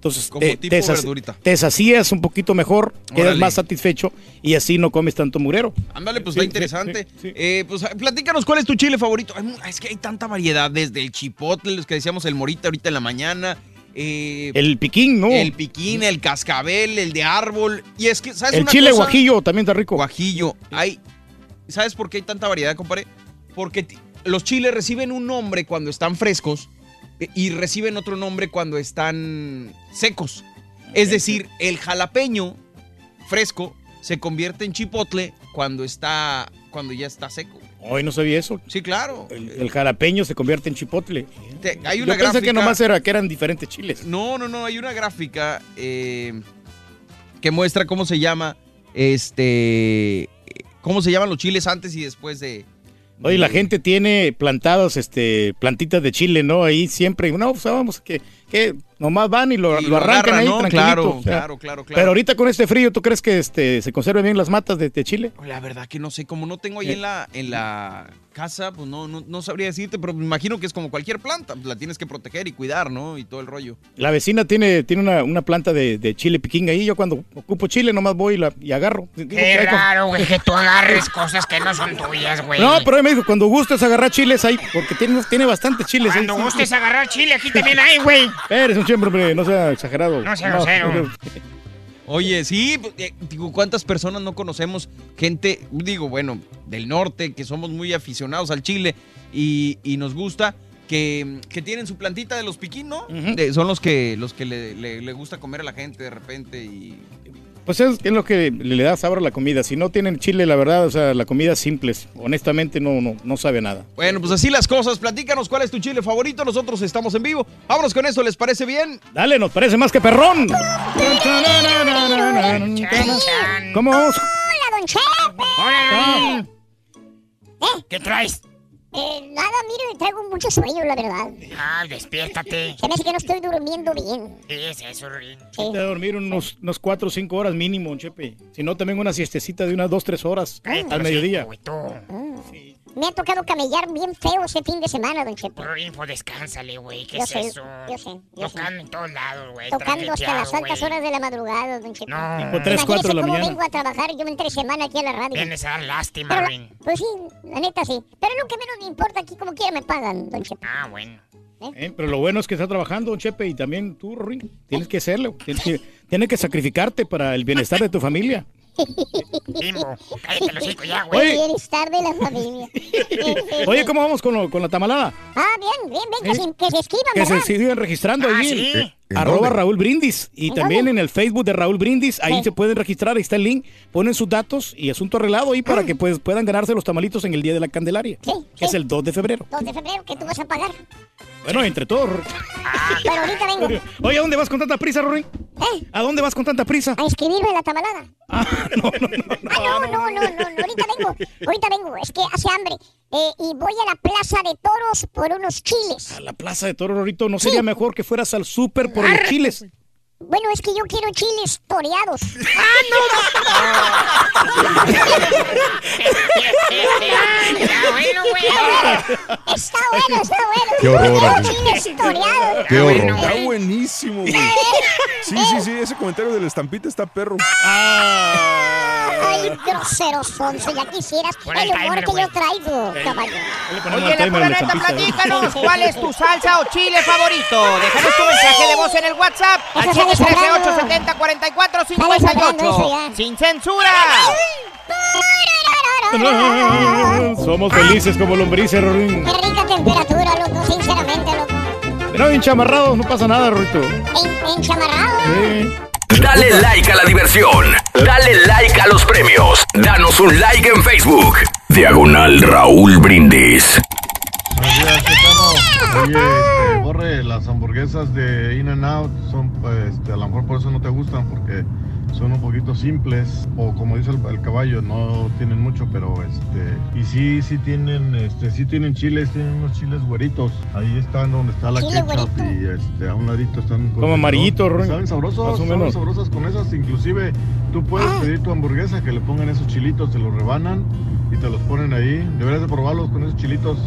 Entonces, Como te, tipo te verdurita. te sacías un poquito mejor, quedas Órale. más satisfecho y así no comes tanto murero. Ándale, pues Sí, está interesante. sí, sí. Eh, pues platícanos cuál es tu chile favorito. Es que hay tanta variedad, desde el chipotle, los que decíamos el morita ahorita en la mañana. eh, El piquín, ¿no? El piquín, el cascabel, el de árbol. Y es que, ¿sabes El una chile cosa? guajillo también está rico. Guajillo. Hay, ¿Sabes por qué hay tanta variedad, compadre? Porque los chiles reciben un nombre cuando están frescos eh, y reciben otro nombre cuando están secos. Es decir, el jalapeño fresco se convierte en chipotle cuando está cuando ya está seco. Hoy no sabía eso. Sí, claro. El, el jalapeño se convierte en chipotle. Te- hay una Yo pensé que nomás era que eran diferentes chiles. No, no, no, hay una gráfica eh, que muestra cómo se llama este cómo se llaman los chiles antes y después de Oye, la gente tiene plantados, este, plantitas de chile, ¿no? Ahí siempre, no, pues vamos, que, que nomás van y lo, Y lo lo arrancan ahí ¿no? tranquilito. Claro, o sea. claro, claro, claro. Pero ahorita con este frío, ¿tú crees que este, se conservan bien las matas de, de chile? La verdad que no sé, como no tengo ahí Eh. en la en la casa, pues no, no, no sabría decirte, pero me imagino que es como cualquier planta, la tienes que proteger y cuidar, ¿no? Y todo el rollo. La vecina tiene, tiene una, una planta de, de chile piquín ahí. Yo cuando ocupo chile nomás voy y, la, y agarro. Digo, güey, que tú agarres cosas que no son tuyas, güey. No, pero él me dijo, cuando gustes agarrar chiles ahí, porque tiene, tiene bastantes chiles ahí. Cuando gustes agarrar chile, aquí también hay, güey. Eres un siempre, hombre, no sea exagerado. No sea grosero. Oye, sí, pues, eh, digo, ¿cuántas personas no conocemos? Gente, digo, bueno, del norte, que somos muy aficionados al chile y, y nos gusta, que, que tienen su plantita de los piquín, ¿no? De- son los que, los que le, le- le gusta comer a la gente de repente y... Pues es, es lo que le, da sabor a la comida. Si no tienen chile, la verdad, o sea, la comida simple, honestamente no, no, no sabe nada. Bueno, pues así las cosas. Platícanos cuál es tu chile favorito. Nosotros estamos en vivo. Vámonos con eso, ¿les parece bien? Dale, nos parece más que perrón. ¿Cómo vamos? Hola, don Chepe. Hola, ¿Qué traes? Eh, nada, mire, traigo mucho sueño, la verdad. Ah, despiértate. Se me hace que no estoy durmiendo bien. ¿Qué es eso, Rin? Que dormir unos, unos 4 o 5 horas mínimo, Chepe. Si no, también una siestecita de unas 2 3 horas al mediodía. Me ha tocado camellar bien feo ese fin de semana, don Chepe. Rin, pues descánsale, güey. ¿Qué Yo es sé, eso? yo sé, yo sé. Tocando en todos lados, güey. Tocando hasta las altas horas de la madrugada, don Chepe. No. Tipo tres, cuatro de la cómo mañana. vengo a trabajar yo entre semana aquí a la radio. Vienes a dar lástima, Pero Rin. pues sí, la neta sí. Pero lo que menos me importa aquí, como quiera me pagan, don Chepe. Ah, bueno. Eh, Pero lo bueno es que está trabajando, Chepe, y también tú, Rorín, tienes que hacerlo. Tienes que, tienes que sacrificarte para el bienestar de tu familia. Bimbo, cállate los hocico ya, güey. Oye. El bienestar de la familia. Oye, ¿cómo vamos con, lo- con la tamalada? Ah, bien, bien, bien, que, ¿Eh? se, que se esquivan, Que se sigan registrando Ah, ahí. ¿sí? En- ¿En Arroba dónde? Raúl Brindis. Y ¿En también en el Facebook de Raúl Brindis. Ahí Sí. se pueden registrar. Ahí está el link. Ponen sus datos y asunto arreglado ahí para que pues, puedan ganarse los tamalitos en el Día de la Candelaria. Sí, Que es el 2 de febrero. 2 de febrero, que tú vas a pagar. Bueno, entre todos. Pero ahorita vengo. Oye, ¿a dónde vas con tanta prisa, Rorín? ¿Eh? ¿A dónde vas con tanta prisa? A inscribirme en la tamalada. Ah, no, no, no. Ah, no, no, no, no, no, ahorita vengo. Ahorita vengo. Es que hace hambre. Eh, y voy a la Plaza de Toros por unos chiles. A la plaza de toros, Rorrito, ¿no sería mejor que fueras al súper por los chiles? Bueno, es que yo quiero chiles toreados. Está bueno, güey. Está bueno, está bueno. Qué horror, Quiero amigo. chiles toreados. Qué horror. Está buenísimo, güey. Eh. ese comentario de la estampita está perro. Ay, grosero sonso, ya quisieras Pon el el humor timer, que yo traigo, caballo. Oye, la pura neta, platícanos, ¿cuál es tu salsa o chile favorito? Déjanos tu mensaje de voz en el WhatsApp al Eso sale sobrando. 713-870-4458. sobrando eso ya. ¡Sin censura! Somos felices como lombrices, Rorín. Qué rica temperatura, loco, sinceramente, loco. Pero enchamarrados, no pasa nada, Rorrito. En, enchamarrado. Sí. Dale like a la diversión. Dale like a los premios. Danos un like en Facebook. Diagonal Raúl Brindis. Oye, este, Borre, las hamburguesas de In and Out son, pues, este, a lo mejor por eso no te gustan, porque son un poquito simples, o como dice el, el caballo, no tienen mucho, pero este, y sí, sí tienen, este, sí tienen chiles, tienen unos chiles güeritos. Ahí están donde está la ketchup y este, a un ladito están con Como amarillitos. Saben sabrosos, Más o saben menos. sabrosas con esas, inclusive tú puedes pedir tu hamburguesa que le pongan esos chilitos, te los rebanan y te los ponen ahí. Deberías de probarlos con esos chilitos.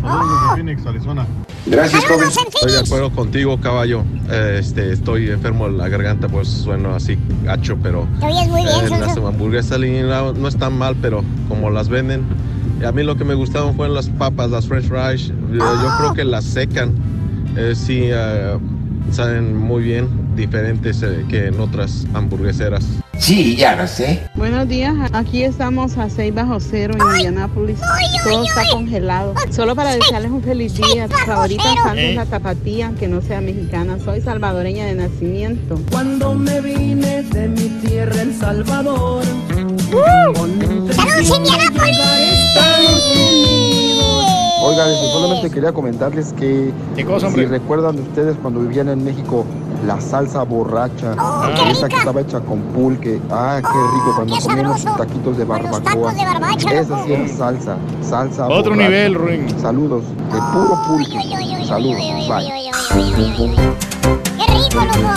Saludos desde Phoenix, Arizona. Gracias, joven. Estoy de acuerdo contigo, caballo. Eh, Este, estoy enfermo de la garganta, pues sueno así gacho, pero muy bien, eh, las hamburguesas no, están mal, pero como las venden, y a mí lo que me gustaban fueron las papas, las French fries. Yo creo que las secan, eh, sí, eh, saben muy bien, diferentes eh, que en otras hamburgueseras. Sí, ya lo sé. Buenos días, aquí estamos a 6 bajo cero en Indianápolis. Todo está congelado. Solo para desearles un feliz día. Tu favorita salsa es la tapatía, que no sea mexicana. Soy salvadoreña de nacimiento. Cuando me vine de mi tierra, El Salvador. ¡Saludos, Oigan, este, solamente quería comentarles que si recuerdan ustedes cuando vivían en México la salsa borracha, esa que estaba hecha con pulque, ah, qué rico cuando comíamos sus taquitos de barbacoa. de barbacha, Esa sí era salsa, salsa Otro borracha. nivel, Ruin. Saludos, de puro pulque. Saludos, bye. ¡Qué rico, loco!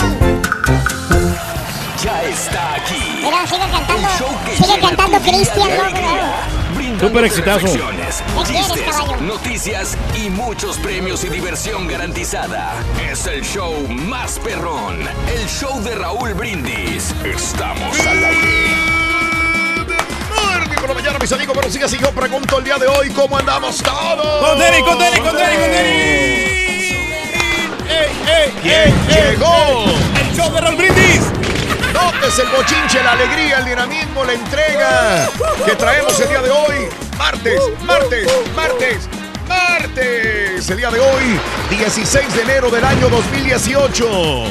Ya está aquí. Mira, sigue cantando, sigue cantando Cristian, loco. Súper exitazo. reflexiones, ¿Qué quieres, chistes, noticias y muchos premios y diversión garantizada. Es el show más perrón. El show de Raúl Brindis. Estamos al aire. Por la mañana, mis amigos. Pero sigue así, yo pregunto el día de hoy cómo andamos todos. Con Denny, con Denny, con Denny, con Denny. ¿Quién llegó? El show de Raúl Brindis. Notes el bochinche, la alegría, el dinamismo, la entrega que traemos el día de hoy. Martes, martes, martes, martes. El día de hoy, 16 de enero del año 2018.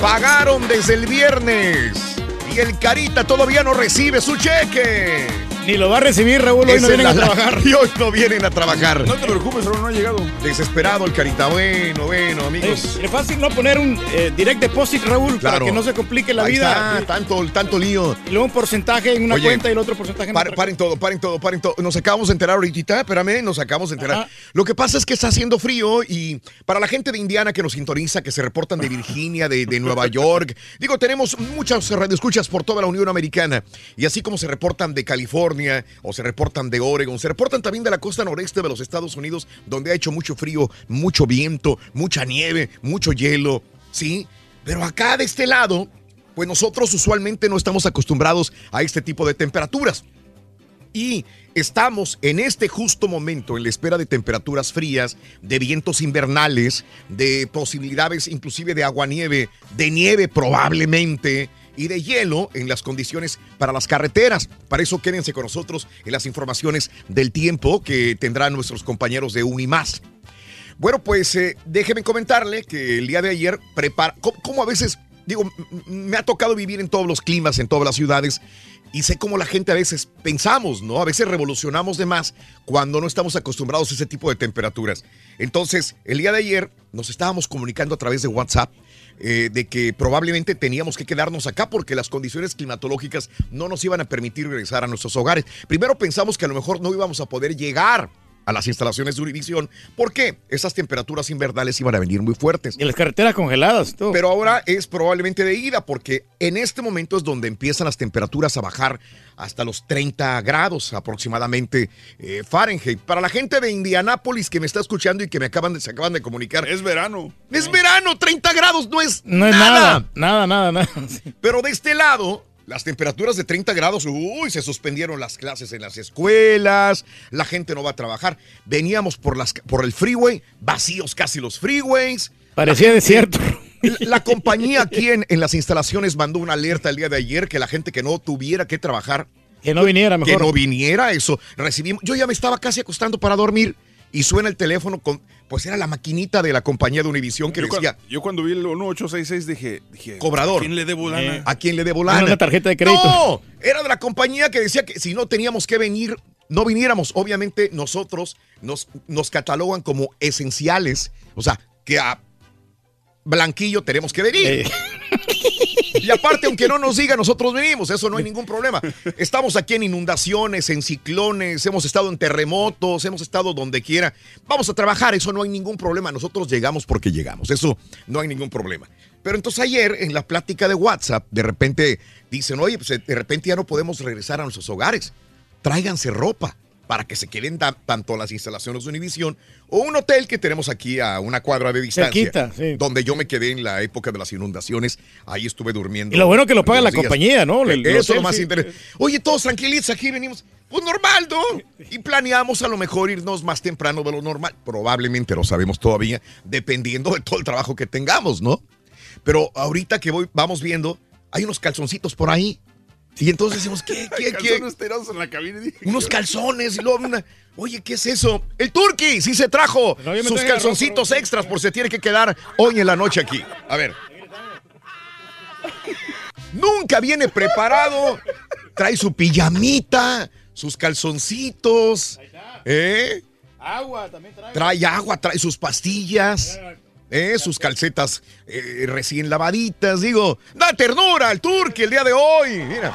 Pagaron desde el viernes. Y el Carita todavía no recibe su cheque. Ni lo va a recibir, Raúl. Hoy no vienen a trabajar. Y hoy no vienen a trabajar. No te preocupes, Raúl, no ha llegado. Desesperado el Carita. Bueno, bueno, amigos. Es, es fácil no poner un eh, direct deposit, Raúl, para que no se complique la Ahí vida. está, tanto, tanto lío. Y luego un porcentaje en una Oye, cuenta y el otro porcentaje en Paren, otra. paren todo, paren todo, paren todo. Nos acabamos de enterar ahorita, espérame, nos acabamos de enterar. Ajá. Lo que pasa es que está haciendo frío y para la gente de Indiana que nos sintoniza, que se reportan de Virginia, de, de Nueva York, digo, tenemos muchas radioescuchas por toda la Unión Americana y así como se reportan de California o se reportan de Oregon, se reportan también de la costa noreste de los Estados Unidos, donde ha hecho mucho frío, mucho viento, mucha nieve, mucho hielo, ¿sí? Pero acá de este lado, pues nosotros usualmente no estamos acostumbrados a este tipo de temperaturas. Y estamos en este justo momento en la espera de temperaturas frías, de vientos invernales, de posibilidades inclusive de aguanieve, de nieve probablemente y de hielo en las condiciones para las carreteras. Para eso quédense con nosotros en las informaciones del tiempo que tendrán nuestros compañeros de Unimás. Bueno, pues eh, déjeme comentarle que el día de ayer prepara, como, como a veces, digo, me ha tocado vivir en todos los climas, en todas las ciudades, y sé cómo la gente a veces pensamos, ¿no? A veces revolucionamos de más cuando no estamos acostumbrados a ese tipo de temperaturas. Entonces, el día de ayer nos estábamos comunicando a través de WhatsApp eh, de que probablemente teníamos que quedarnos acá porque las condiciones climatológicas no nos iban a permitir regresar a nuestros hogares. Primero pensamos que a lo mejor no íbamos a poder llegar a las instalaciones de Univisión. ¿Por qué? Esas temperaturas invernales iban a venir muy fuertes. Y las carreteras congeladas, todo. Pero ahora es probablemente de ida, porque en este momento es donde empiezan las temperaturas a bajar hasta los 30 grados aproximadamente eh, Fahrenheit. Para la gente de Indianápolis que me está escuchando y que me acaban de, se acaban de comunicar. Es verano. Es verano, 30 grados no es No es nada, nada, nada, nada. Pero de este lado, las temperaturas de 30 grados, uy, se suspendieron las clases en las escuelas, la gente no va a trabajar. Veníamos por, las, por el freeway, vacíos casi los freeways. Parecía desierto. La compañía aquí en, en las instalaciones mandó una alerta el día de ayer que la gente que no tuviera que trabajar. Que no viniera, mejor. Que no viniera, eso. Recibimos. Yo ya me estaba casi acostando para dormir y suena el teléfono con. Pues era la maquinita de la compañía de Univisión que yo decía. Cuando, yo cuando vi el 1866 dije, dije Cobrador. ¿A quién le debo lana? ¿A quién le debo lana? Una tarjeta de crédito. No, era de la compañía que decía que si no teníamos que venir, no viniéramos. Obviamente nosotros nos, nos catalogan como esenciales. O sea, que a Blanquillo tenemos que venir. Y aparte, aunque no nos diga, nosotros venimos, eso no hay ningún problema. Estamos aquí en inundaciones, en ciclones, hemos estado en terremotos, hemos estado donde quiera. Vamos a trabajar, eso no hay ningún problema. Nosotros llegamos porque llegamos, eso no hay ningún problema. Pero entonces ayer, en la plática de WhatsApp, de repente dicen, oye, pues de repente ya no podemos regresar a nuestros hogares. Tráiganse ropa para que se queden ta- tanto las instalaciones de Univisión o un hotel que tenemos aquí a una cuadra de distancia. Cerquita, sí. Donde yo me quedé en la época de las inundaciones. Ahí estuve durmiendo. Y lo bueno que lo paga la días. compañía, ¿no? El- el Eso es lo más sí. interesante. Oye, todos tranquilitos, aquí venimos. Pues normal, ¿no? Y planeamos a lo mejor irnos más temprano de lo normal. Probablemente lo sabemos todavía, dependiendo de todo el trabajo que tengamos, ¿no? Pero ahorita que voy, vamos viendo, hay unos calzoncitos por ahí. Y entonces decimos, ¿qué, qué, qué? Calzones tirados en la cabina. y dije, Unos calzones y luego una. Oye, ¿qué es eso? El Turqui sí se trajo No, sus calzoncitos extras por si tiene que quedar hoy en la noche aquí. A ver. Nunca viene preparado. Trae su pijamita, sus calzoncitos. ¿Eh? Agua también trae. Trae agua, trae sus pastillas. ¿Eh? Sus calcetas eh, recién lavaditas. Digo, da ternura al Turqui el día de hoy. Mira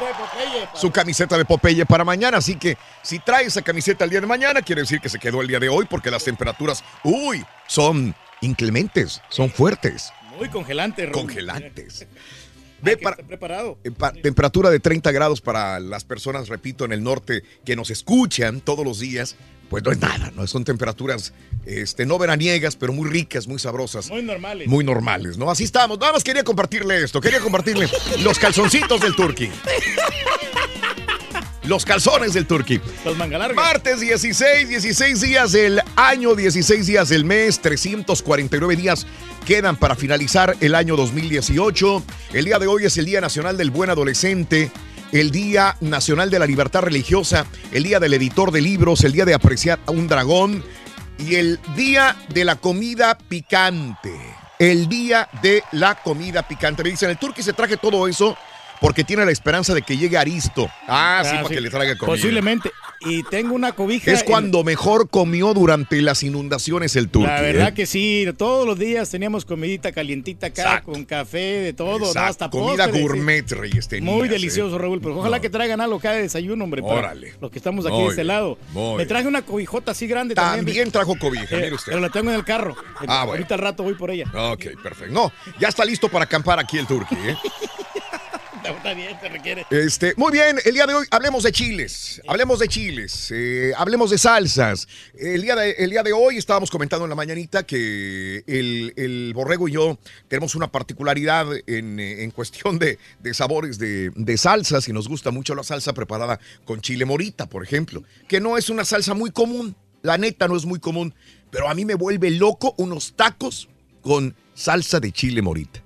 su camiseta de Popeye para mañana. Así que si trae esa camiseta el día de mañana, quiere decir que se quedó el día de hoy porque las temperaturas, uy, son inclementes, son fuertes, Muy congelante, Raúl. congelantes. Ve para, preparado. eh, pa- temperatura de 30 grados para las personas, repito, en el norte que nos escuchan todos los días. Pues no es nada, ¿no? Son temperaturas este, no veraniegas, pero muy ricas, muy sabrosas. Muy normales. Muy normales, ¿no? Así estamos. Nada más quería compartirle esto. Quería compartirle los calzoncitos del Turqui. Los calzones del Turqui. Los mangalargas. Martes 16, 16 días del año, 16 días del mes, 349 días quedan para finalizar el año 2018. El día de hoy es el Día Nacional del Buen Adolescente, el Día Nacional de la Libertad Religiosa, el Día del Editor de Libros, el Día de Apreciar a un Dragón y el Día de la Comida Picante. El Día de la Comida Picante. Me dicen, el Turqui se traje todo eso porque tiene la esperanza de que llegue Aristo. Ah, sí, Ah, para que le traiga comida. Posiblemente. Y tengo una cobija. Es en- cuando mejor comió durante las inundaciones el turqui. La verdad ¿eh? que sí, todos los días teníamos comidita calientita acá, Exacto. con café, de todo, ¿no? Hasta comida postres, gourmet, Reyes. tenías, Muy ¿eh? delicioso, Raúl, pero ojalá que traigan algo acá de desayuno, hombre. Órale. Los que estamos aquí Muy de este lado. Me traje una cobijota así grande también. También trajo cobija, Eh, mire usted. Pero la tengo en el carro. Ah, bueno. Ahorita al rato voy por ella. Ok, perfecto. No, ya está listo para acampar aquí el turqui. ¿eh? Está bien, requiere. Este, muy bien, el día de hoy hablemos de chiles, hablemos de chiles, eh, hablemos de salsas. El día de, el día de hoy estábamos comentando en la mañanita que el, el borrego y yo tenemos una particularidad en, eh, en cuestión de, de sabores de, de salsas y nos gusta mucho la salsa preparada con chile morita, por ejemplo, que no es una salsa muy común, la neta no es muy común, pero a mí me vuelve loco unos tacos con salsa de chile morita.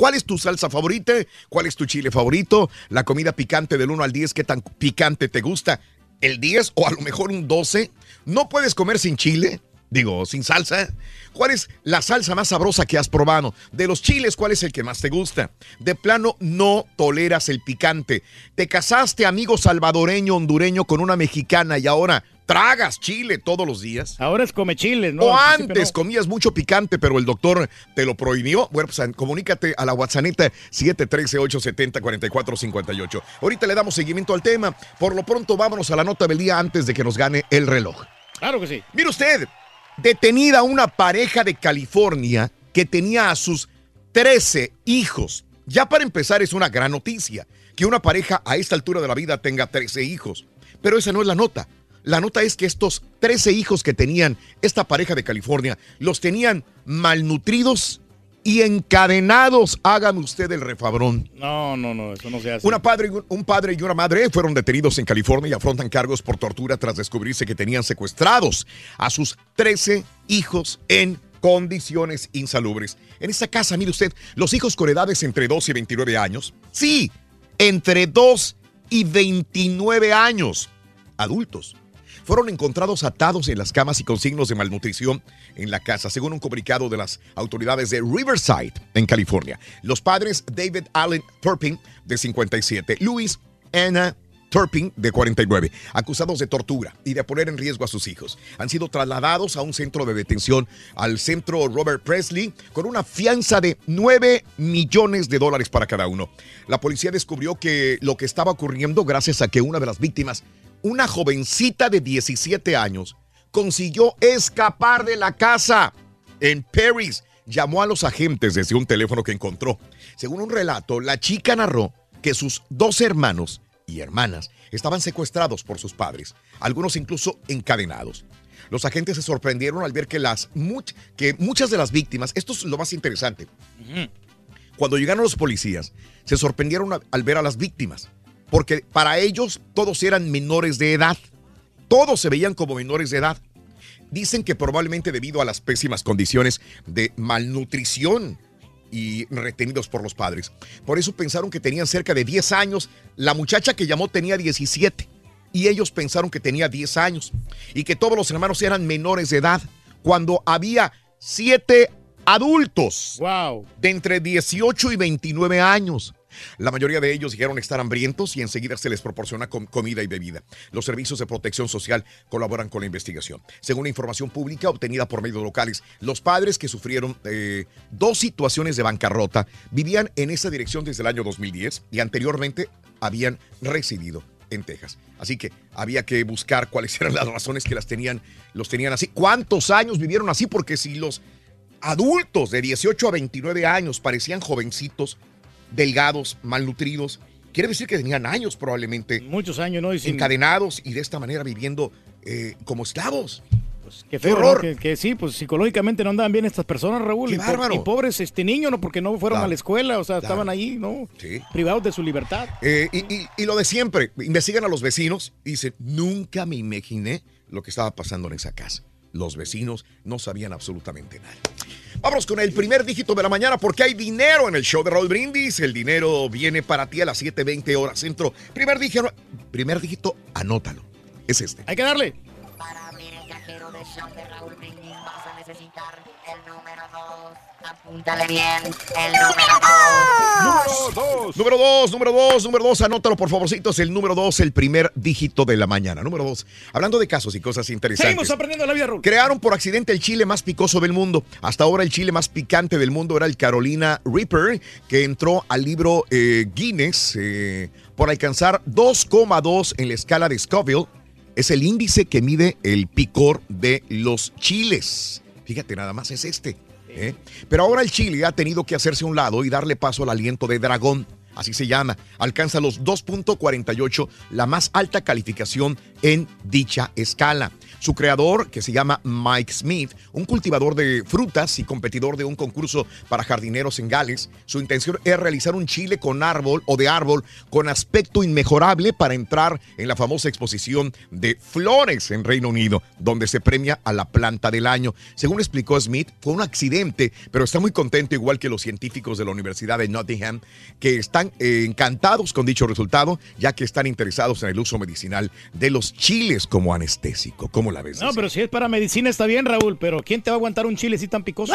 ¿Cuál es tu salsa favorita? ¿Cuál es tu chile favorito? La comida picante del 1 al 10, ¿qué tan picante te gusta? ¿El 10 o a lo mejor un 12? ¿No puedes comer sin chile? Digo, sin salsa. ¿Cuál es la salsa más sabrosa que has probado? De los chiles, ¿cuál es el que más te gusta? De plano, no toleras el picante. Te casaste, amigo salvadoreño, hondureño, con una mexicana y ahora tragas chile todos los días. Ahora es come chiles, ¿no? O antes no. comías mucho picante, pero el doctor te lo prohibió. Bueno, pues comunícate a la WhatsApp 713-870-4458. Ahorita le damos seguimiento al tema. Por lo pronto, vámonos a la nota del día antes de que nos gane el reloj. Claro que sí. Mire usted, detenida una pareja de California que tenía a sus 13 hijos. Ya para empezar es una gran noticia que una pareja a esta altura de la vida tenga 13 hijos. Pero esa no es la nota. La nota es que estos 13 hijos que tenían esta pareja de California los tenían malnutridos y encadenados. Hágame usted el refabrón. No, no, no, eso no se hace. Una padre, un padre y una madre fueron detenidos en California y afrontan cargos por tortura tras descubrirse que tenían secuestrados a sus 13 hijos en condiciones insalubres. En esta casa, mire usted, los hijos con edades entre 2 y 29 años. Sí, entre 2 y 29 años. Adultos. Fueron encontrados atados en las camas y con signos de malnutrición en la casa, según un comunicado de las autoridades de Riverside, en California. Los padres David Allen Turpin, de 57, Luis Anna Turpin, de 49, acusados de tortura y de poner en riesgo a sus hijos. Han sido trasladados a un centro de detención, al centro Robert Presley, con una fianza de 9 millones de dólares para cada uno. La policía descubrió que lo que estaba ocurriendo gracias a que una de las víctimas, una jovencita de 17 años, consiguió escapar de la casa en Paris. Llamó a los agentes desde un teléfono que encontró. Según un relato, la chica narró que sus dos hermanos y hermanas estaban secuestrados por sus padres, algunos incluso encadenados. Los agentes se sorprendieron al ver que, las, much- que muchas de las víctimas, esto es lo más interesante, cuando llegaron los policías, se sorprendieron al ver a las víctimas, porque para ellos todos eran menores de edad, todos se veían como menores de edad. Dicen que probablemente debido a las pésimas condiciones de malnutrición y retenidos por los padres. Por eso pensaron que tenían cerca de 10 años. La muchacha que llamó tenía 17 y ellos pensaron que tenía 10 años y que todos los hermanos eran menores de edad cuando había 7 adultos wow. de entre 18 y 29 años. La mayoría de ellos dijeron estar hambrientos y enseguida se les proporciona com- comida y bebida. Los servicios de protección social colaboran con la investigación. Según la información pública obtenida por medios locales, los padres que sufrieron eh, dos situaciones de bancarrota vivían en esa dirección desde el año 2010 y anteriormente habían residido en Texas. Así que había que buscar cuáles eran las razones que las tenían, los tenían así. ¿Cuántos años vivieron así? Porque si los adultos de 18 a 29 años parecían jovencitos, delgados, malnutridos. Quiere decir que tenían años probablemente. Muchos años, ¿no? Y sin- Encadenados y de esta manera viviendo eh, como esclavos. Qué feo, horror. ¿no? Que, que sí, pues psicológicamente no andaban bien estas personas, Raúl. Qué y, bárbaro. y pobres este niño, ¿no? Porque no fueron Claro. a la escuela, o sea, Claro. estaban ahí, ¿no? Sí. Privados de su libertad. Eh, y, y- y lo de siempre, investigan a los vecinos y dicen, nunca me imaginé lo que estaba pasando en esa casa. Los vecinos no sabían absolutamente nada. Vámonos con el primer dígito de la mañana porque hay dinero en el show de Raúl Brindis. El dinero viene para ti a las 7.20 horas centro. Primer dígito, primer dígito, anótalo. Es este. Hay que darle. Para abrir el cajero de show de Raúl Brindis vas a necesitar el número 2. Apúntale bien, el número 2. Número dos, número dos, número dos, anótalo por favorcito, es el número dos, el primer dígito de la mañana. Número dos, hablando de casos y cosas interesantes. Seguimos aprendiendo la vida, Raúl. Crearon por accidente el chile más picoso del mundo. Hasta ahora el chile más picante del mundo era el Carolina Reaper, que entró al libro eh, Guinness eh, por alcanzar 2,2 en la escala de Scoville. Es el índice que mide el picor de los chiles. Fíjate, nada más es este. ¿Eh? Pero ahora el chile ha tenido que hacerse a un lado y darle paso al aliento de dragón. Así se llama. Alcanza los 2.48, la más alta calificación en dicha escala. Su creador, que se llama Mike Smith, un cultivador de frutas y competidor de un concurso para jardineros en Gales, su intención es realizar un chile con árbol o de árbol con aspecto inmejorable para entrar en la famosa exposición de flores en Reino Unido, donde se premia a la planta del año. Según explicó Smith, fue un accidente, pero está muy contento, igual que los científicos de la Universidad de Nottingham, que están eh, encantados con dicho resultado, ya que están interesados en el uso medicinal de los chiles como anestésico. ¿Cómo la ves? No, pero si es para medicina está bien, Raúl, pero ¿quién te va a aguantar un chile así tan picoso?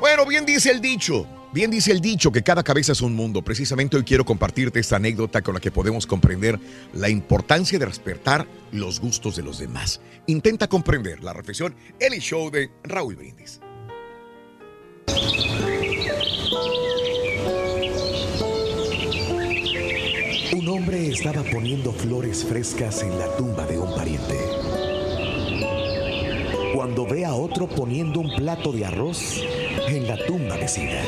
Bueno, bien dice el dicho, bien dice el dicho que cada cabeza es un mundo. Precisamente hoy quiero compartirte esta anécdota con la que podemos comprender la importancia de respetar los gustos de los demás. Intenta comprender la reflexión en el show de Raúl Brindis. Un hombre estaba poniendo flores frescas en la tumba de un pariente. cuando ve a otro poniendo un plato de arroz en la tumba vecina.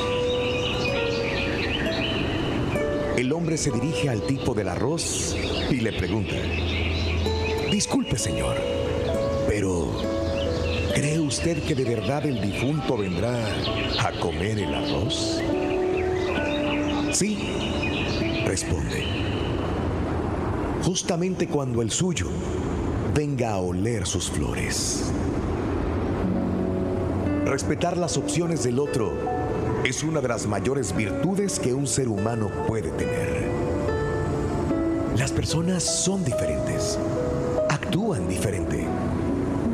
El hombre se dirige al tipo del arroz y le pregunta, disculpe señor, pero ¿cree usted que de verdad el difunto vendrá a comer el arroz? Sí, responde. Justamente cuando el suyo venga a oler sus flores. Respetar las opciones del otro es una de las mayores virtudes que un ser humano puede tener. Las personas son diferentes, actúan diferente,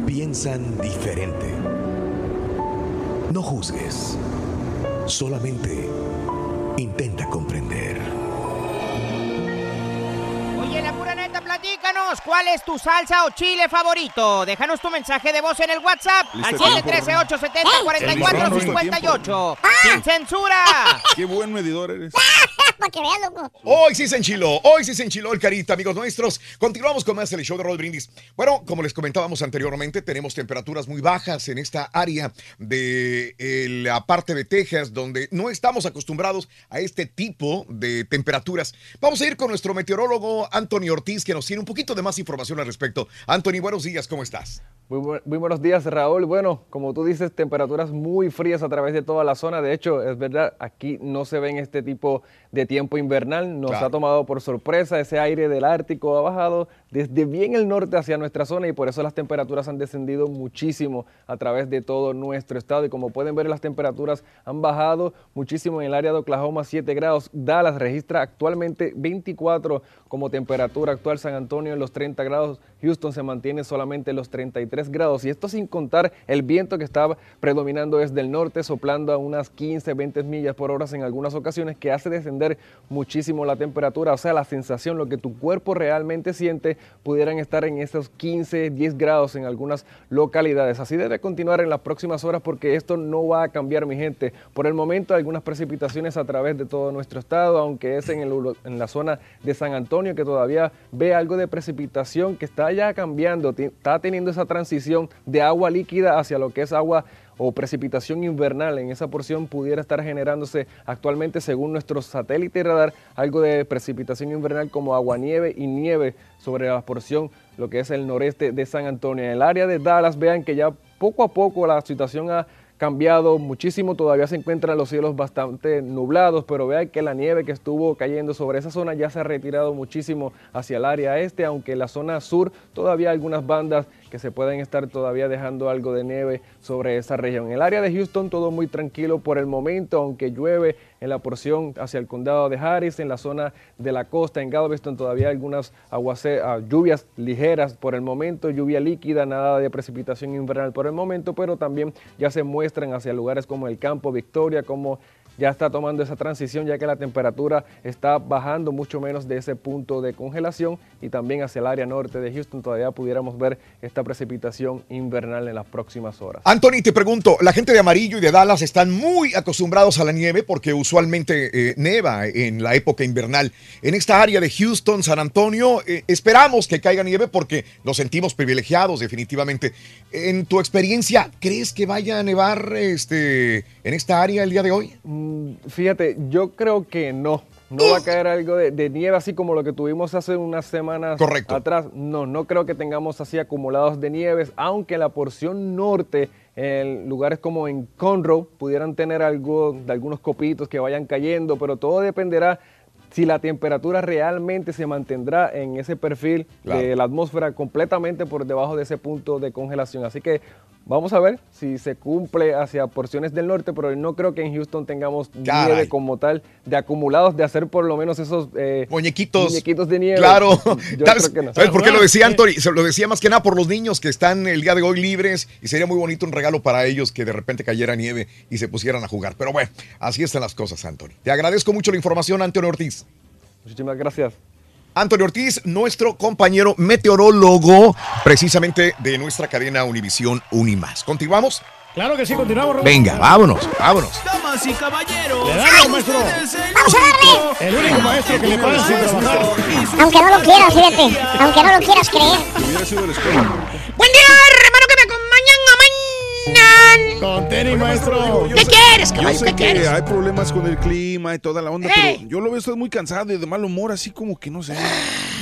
piensan diferente. No juzgues, solamente intenta comprender. ¿Cuál es tu salsa o chile favorito? Déjanos tu mensaje de voz en el WhatsApp al Listo de tiempo, 713-870-4458. ¡Sin censura! Qué buen medidor eres. Para que vean, loco. Hoy sí se enchiló, hoy sí se enchiló el carita, amigos nuestros. Continuamos con más el show de Roll Brindis. Bueno, como les comentábamos anteriormente, tenemos temperaturas muy bajas en esta área de eh, la parte de Texas, donde no estamos acostumbrados a este tipo de temperaturas. Vamos a ir con nuestro meteorólogo Anthony Ortiz, que nos tiene un poquito de más información al respecto. Anthony, buenos días, ¿cómo estás? Muy, bu- muy buenos días, Raúl. Bueno, como tú dices, temperaturas muy frías a través de toda la zona. De hecho, es verdad, aquí no se ven este tipo de tiempo invernal. Nos Claro. ha tomado por sorpresa. Ese aire del Ártico ha bajado desde bien el norte hacia nuestra zona y por eso las temperaturas han descendido muchísimo a través de todo nuestro estado. Y como pueden ver, las temperaturas han bajado muchísimo en el área de Oklahoma, 7 grados. Dallas registra actualmente 24 como temperatura actual. San Antonio en los 30 grados. Houston se mantiene solamente en los 33 grados. Y esto sin contar el viento que está predominando desde el norte, soplando a unas 15, 20 millas por hora en algunas ocasiones, que hace descender muchísimo la temperatura. O sea, la sensación, lo que tu cuerpo realmente siente, pudieran estar en esos 15, 10 grados en algunas localidades. Así debe continuar en las próximas horas porque esto no va a cambiar, mi gente. Por el momento, algunas precipitaciones a través de todo nuestro estado, aunque es en, el en la zona de San Antonio que todavía ve algo de precipitación que está ya cambiando, está teniendo esa transición de agua líquida hacia lo que es agua o precipitación invernal en esa porción pudiera estar generándose actualmente según nuestro satélite radar algo de precipitación invernal como aguanieve y nieve sobre la porción lo que es el noreste de San Antonio. En el área de Dallas vean que ya poco a poco la situación ha cambiado muchísimo, todavía se encuentran los cielos bastante nublados, pero vean que la nieve que estuvo cayendo sobre esa zona ya se ha retirado muchísimo hacia el área este, aunque en la zona sur todavía algunas bandas que se pueden estar todavía dejando algo de nieve sobre esa región. En el área de Houston todo muy tranquilo por el momento, aunque llueve en la porción hacia el condado de Harris, en la zona de la costa, en Galveston todavía algunas ah, lluvias ligeras por el momento, lluvia líquida, nada de precipitación invernal por el momento, pero también ya se muestran hacia lugares como el campo Victoria, como ya está tomando esa transición ya que la temperatura está bajando mucho menos de ese punto de congelación y también hacia el área norte de Houston todavía pudiéramos ver esta precipitación invernal en las próximas horas. Anthony, te pregunto, la gente de Amarillo y de Dallas están muy acostumbrados a la nieve porque usualmente eh, neva en la época invernal. En esta área de Houston, San Antonio, eh, esperamos que caiga nieve porque nos sentimos privilegiados definitivamente. En tu experiencia, ¿crees que vaya a nevar este, en esta área el día de hoy? Mm, Fíjate, yo creo que no. No va a caer algo de, de nieve así como lo que tuvimos hace unas semanas Correcto. atrás. No, no creo que tengamos así acumulados de nieves, aunque la porción norte, en lugares como en Conroe, pudieran tener algo de algunos copitos que vayan cayendo, pero todo dependerá si la temperatura realmente se mantendrá en ese perfil Claro. de la atmósfera completamente por debajo de ese punto de congelación. Así que vamos a ver si se cumple hacia porciones del norte, pero no creo que en Houston tengamos Caray. nieve como tal de acumulados de hacer por lo menos esos eh, muñequitos, muñequitos de nieve. Claro, Yo ¿sabes, creo que no. ¿sabes por qué lo decía Anthony? Se lo decía más que nada por los niños que están el día de hoy libres y sería muy bonito un regalo para ellos que de repente cayera nieve y se pusieran a jugar. Pero bueno, así están las cosas, Anthony. Te agradezco mucho la información, Anthony Ortiz. Muchísimas gracias. Anthony Ortiz, nuestro compañero meteorólogo, precisamente de nuestra cadena Univisión Unimás. ¿Continuamos? Claro que sí, continuamos. Raúl. Venga, vámonos, vámonos. Damas y caballeros. Le damos, maestro. ¡Vamos a darle! El único maestro que le pagan sin trabajar. Aunque no lo quieras, fíjate. Aunque no lo quieras creer. Buen día, hermano, que me acompañan Con tenis, maestro. yo ¿Qué sé- quieres, Yo caballo? sé ¿Qué que quieres? hay problemas con el clima y toda la onda, ¡Eh! pero yo lo veo usted muy cansado y de mal humor, así como que no sé.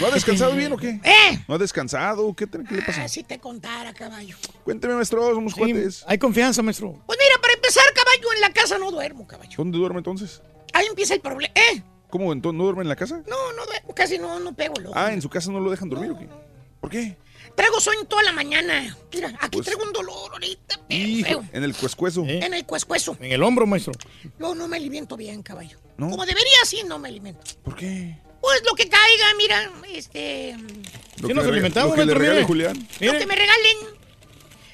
¿No ha descansado bien o qué? ¿Eh? ¿No ha descansado? ¿Qué, te- qué le pasa? Ah, si te contara, caballo. Cuénteme, maestro, somos Sí, cuates. hay confianza, maestro. Pues mira, para empezar, caballo, en la casa no duermo, caballo. ¿Dónde duerme entonces? Ahí empieza el problema. ¿Eh? ¿Cómo? ¿Entonces no duerme en la casa? No, no duermo, casi no, no pego el ojo. Ah, ¿en su casa no lo dejan dormir o qué? ¿Por qué? Traigo sueño toda la mañana. Mira, aquí Pues- traigo un dolor ahorita, pero Hijo, en el cuescuezo. En el cuescuezo. En el hombro, maestro. No, no me alimento bien, caballo. ¿No? Como debería, sí, no me alimento. ¿Por qué? Pues lo que caiga, mira, este... Lo Sí nos le- alimentamos, lo que le maestro, regale mire. Julián. Lo que me regalen,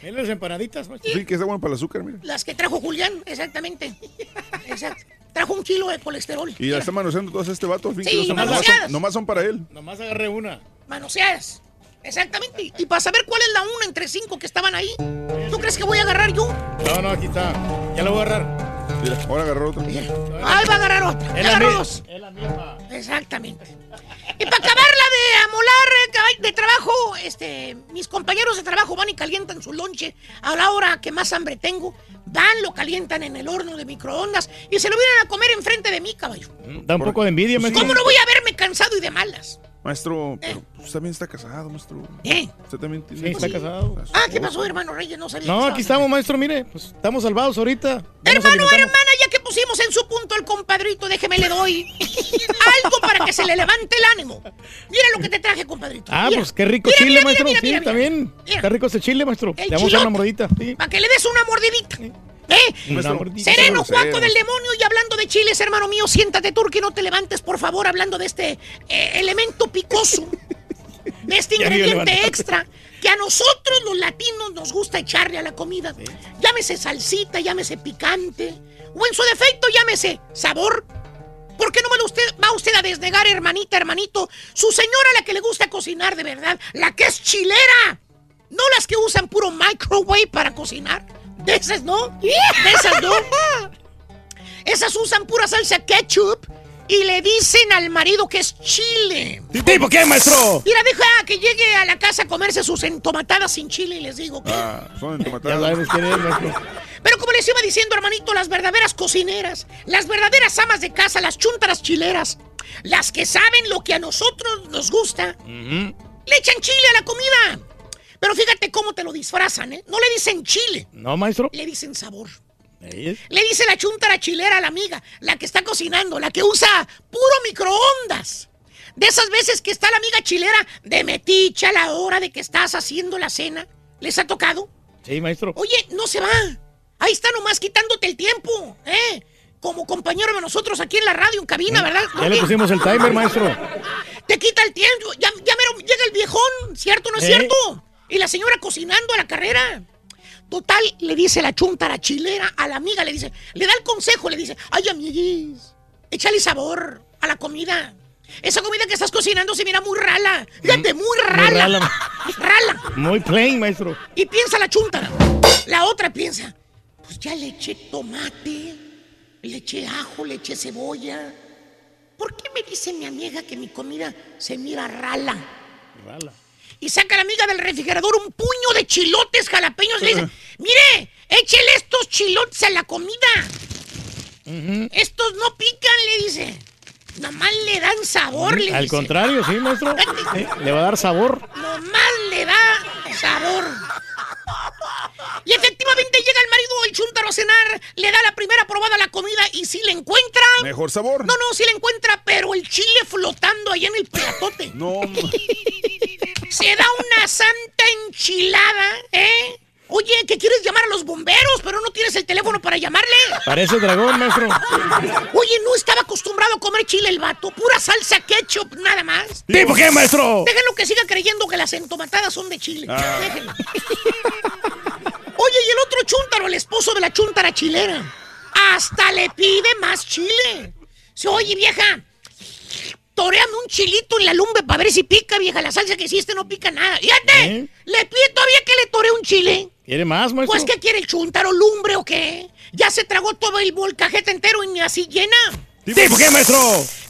Mira las empanaditas, maestro. Sí, que está bueno para el azúcar, mira. las que trajo Julián, exactamente. Exacto. Trajo un kilo de colesterol. Y ya está manoseando todas este vato, al fin Sí, que no son- nomás, son, nomás son para él. Nomás agarré una. Manoseadas. Exactamente. Y para saber cuál es la una entre cinco que estaban ahí. ¿Tú crees que voy a agarrar yo? No, no, aquí está. Ya la voy a agarrar. Mira, ahora agarró otra. Ahí va a agarrar otra. Es la, agarró mi- dos. es la misma. Exactamente. Y para acabarla de amolar eh, de trabajo, este, mis compañeros de trabajo van y calientan su lonche a la hora que más hambre tengo. Van, lo calientan en el horno de microondas y se lo vienen a comer enfrente de mí, caballo. Da un poco de envidia, maestro. ¿Cómo no voy a verme cansado y de malas? Maestro, pero usted también está casado, maestro. ¿Eh? Usted también tiene. Sí, está casado. Ah, ¿qué pasó, hermano Reyes? No sabía. No, aquí estamos, maestro, mire. Pues estamos salvados ahorita. Hermano, hermana, ya que pusimos en su punto al compadrito, déjeme le doy algo para que se le levante el ánimo. Mira lo que te traje, compadrito. Ah, Mira. pues qué rico Mira, chile, mira, maestro. mira, sí, también. Mira. Está rico ese chile, maestro. El Le vamos a dar una mordidita. Sí. Para que le des una mordidita. ¿Eh? Sereno, Juaco del demonio. Y hablando de chiles, hermano mío, siéntate turco y no te levantes, por favor, hablando de este eh, elemento picoso. De este ingrediente extra que a nosotros los latinos nos gusta echarle a la comida. Llámese salsita, llámese picante. O en su defecto, llámese sabor. ¿Por qué no me lo usted, va usted a desnegar, hermanita, hermanito? Su señora, la que le gusta cocinar de verdad, la que es chilera. No las que usan puro microwave para cocinar. De esas no. De esas no. Esas usan pura salsa ketchup y le dicen al marido que es chile. ¿Tipo qué, maestro? Mira, deja que llegue a la casa a comerse sus entomatadas sin chile y les digo que... Ah, son entomatadas. Pero como les iba diciendo, hermanito, las verdaderas cocineras, las verdaderas amas de casa, las chuntaras chileras, las que saben lo que a nosotros nos gusta, le echan chile a la comida. Pero fíjate cómo te lo disfrazan, ¿eh? No le dicen chile, No, maestro. le dicen sabor. Es. Le dice la chuntara chilera a la amiga, la que está cocinando, la que usa puro microondas. De esas veces que está la amiga chilera de meticha a la hora de que estás haciendo la cena. ¿Les ha tocado? Sí, maestro. Oye, no se va. Ahí está nomás quitándote el tiempo, ¿eh? Como compañero de nosotros aquí en la radio, en cabina, ¿verdad? Mm, Ya le pusimos el timer, maestro. Te quita el tiempo. Ya, ya mero llega el viejón, ¿cierto o no es ¿Eh? cierto? Y la señora cocinando a la carrera. Total, le dice la chuntara chilera a la amiga, le dice, le da el consejo, le dice, ay, amiguis, échale sabor a la comida. Esa comida que estás cocinando se mira muy rala. Fíjate, muy rala. rala. rala. Muy plain, maestro. Y piensa la chuntara. La otra piensa, pues ya le eché tomate, le eché ajo, le eché cebolla. ¿Por qué me dice mi amiga que mi comida se mira rala? Rala. Y saca la amiga del refrigerador un puño de chilotes jalapeños y le dice, mire, échele estos chilotes a la comida. Estos no pican, le dice. Nomás le dan sabor, le Al dice. contrario, sí, maestro. Le va a dar sabor. Nomás le da sabor. Y efectivamente llega el marido del chuntaro a cenar, le da la primera probada a la comida y si le encuentra... Mejor sabor. No, no, si le encuentra, pero el chile flotando allá en el platote. No, Se da una santa enchilada, ¿eh? Oye, que quieres llamar a los bomberos, pero no tienes el teléfono para llamarle. Parece dragón, maestro. Oye, no estaba acostumbrado a comer chile el vato. Pura salsa ketchup, nada más. ¿Tipo qué, maestro? Déjenlo que siga creyendo que las entomatadas son de chile. Ah. Déjenlo. Oye, y el otro chúntaro, el esposo de la chúntara chilera, hasta le pide más chile. Se oye, vieja, toreame un chilito en la lumbre para ver si pica, vieja. La salsa que hiciste no pica nada. Fíjate, ¿Eh? le pide todavía que le toree un chile. ¿Quiere más, maestro? Pues, ¿qué quiere el chuntaro lumbre o qué? Ya se tragó todo el molcajete entero y ni así llena. Sí, qué, maestro?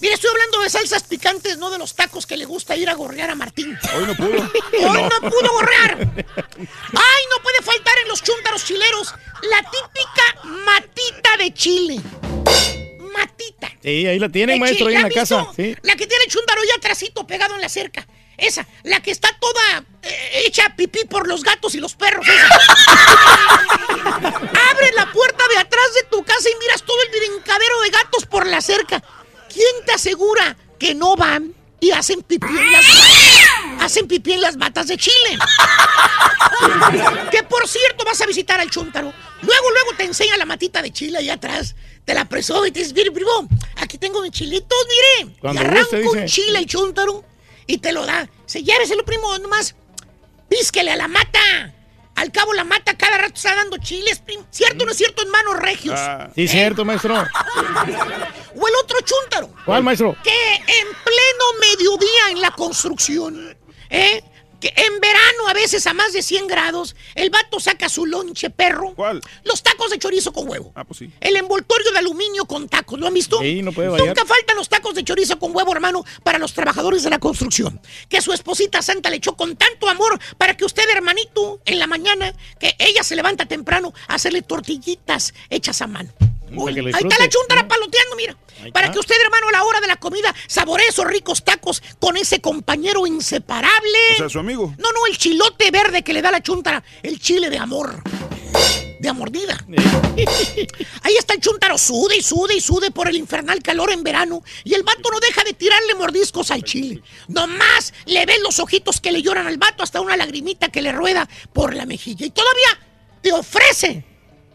Mire, estoy hablando de salsas picantes, no de los tacos que le gusta ir a gorrear a Martín. Hoy no pudo. Hoy no. pudo gorrear. Ay, no puede faltar en los chuntaros chileros la típica matita de chile. Matita. Sí, ahí la tiene, maestro, ahí en la, casa. La que tiene el chuntaro ya trasito pegado en la cerca. Esa, la que está toda eh, hecha pipí por los gatos y los perros. esa. Abre la puerta de atrás de tu casa y miras todo el brincadero de gatos por la cerca. ¿Quién te asegura que no van y hacen pipí en las, hacen pipí en las matas de Chile? que por cierto vas a visitar al chúntaro. Luego, luego te enseña la matita de chile ahí atrás. Te la presó y te dice, mire, primo, aquí tengo mis chilitos, mire. Cuando y arranca guste, un chile el chúntaro y te lo da. Se lléveselo, primo, nomás. Písquele a la mata. Al cabo la mata cada rato está dando chiles, primo. ¿Cierto o no es cierto, hermanos regios? Sí, cierto, maestro. O el otro chúntaro. ¿Cuál, maestro? Que en pleno mediodía en la construcción, ¿eh? Que en verano, a veces a más de 100 grados, el vato saca su lonche perro. ¿Cuál? Los tacos de chorizo con huevo. Ah, pues sí. El envoltorio de aluminio con tacos, ¿lo han visto? Sí, no puede. Nunca faltan los tacos de chorizo con huevo, hermano, para los trabajadores de la construcción. Que su esposita santa le echó con tanto amor para que usted, hermanito, en la mañana, que ella se levanta temprano a hacerle tortillitas hechas a mano. Uy, que lo ahí está la chuntara paloteando, mira. Para que usted, hermano, a la hora de la comida saboree esos ricos tacos con ese compañero inseparable. O sea, su amigo. No, no, el chilote verde que le da la chuntara, el chile de amor. De amordida. Ahí está el chuntaro, sude y sude y sude por el infernal calor en verano. Y el vato no deja de tirarle mordiscos al chile. Nomás le ven los ojitos que le lloran al vato hasta una lagrimita que le rueda por la mejilla. Y todavía te ofrece,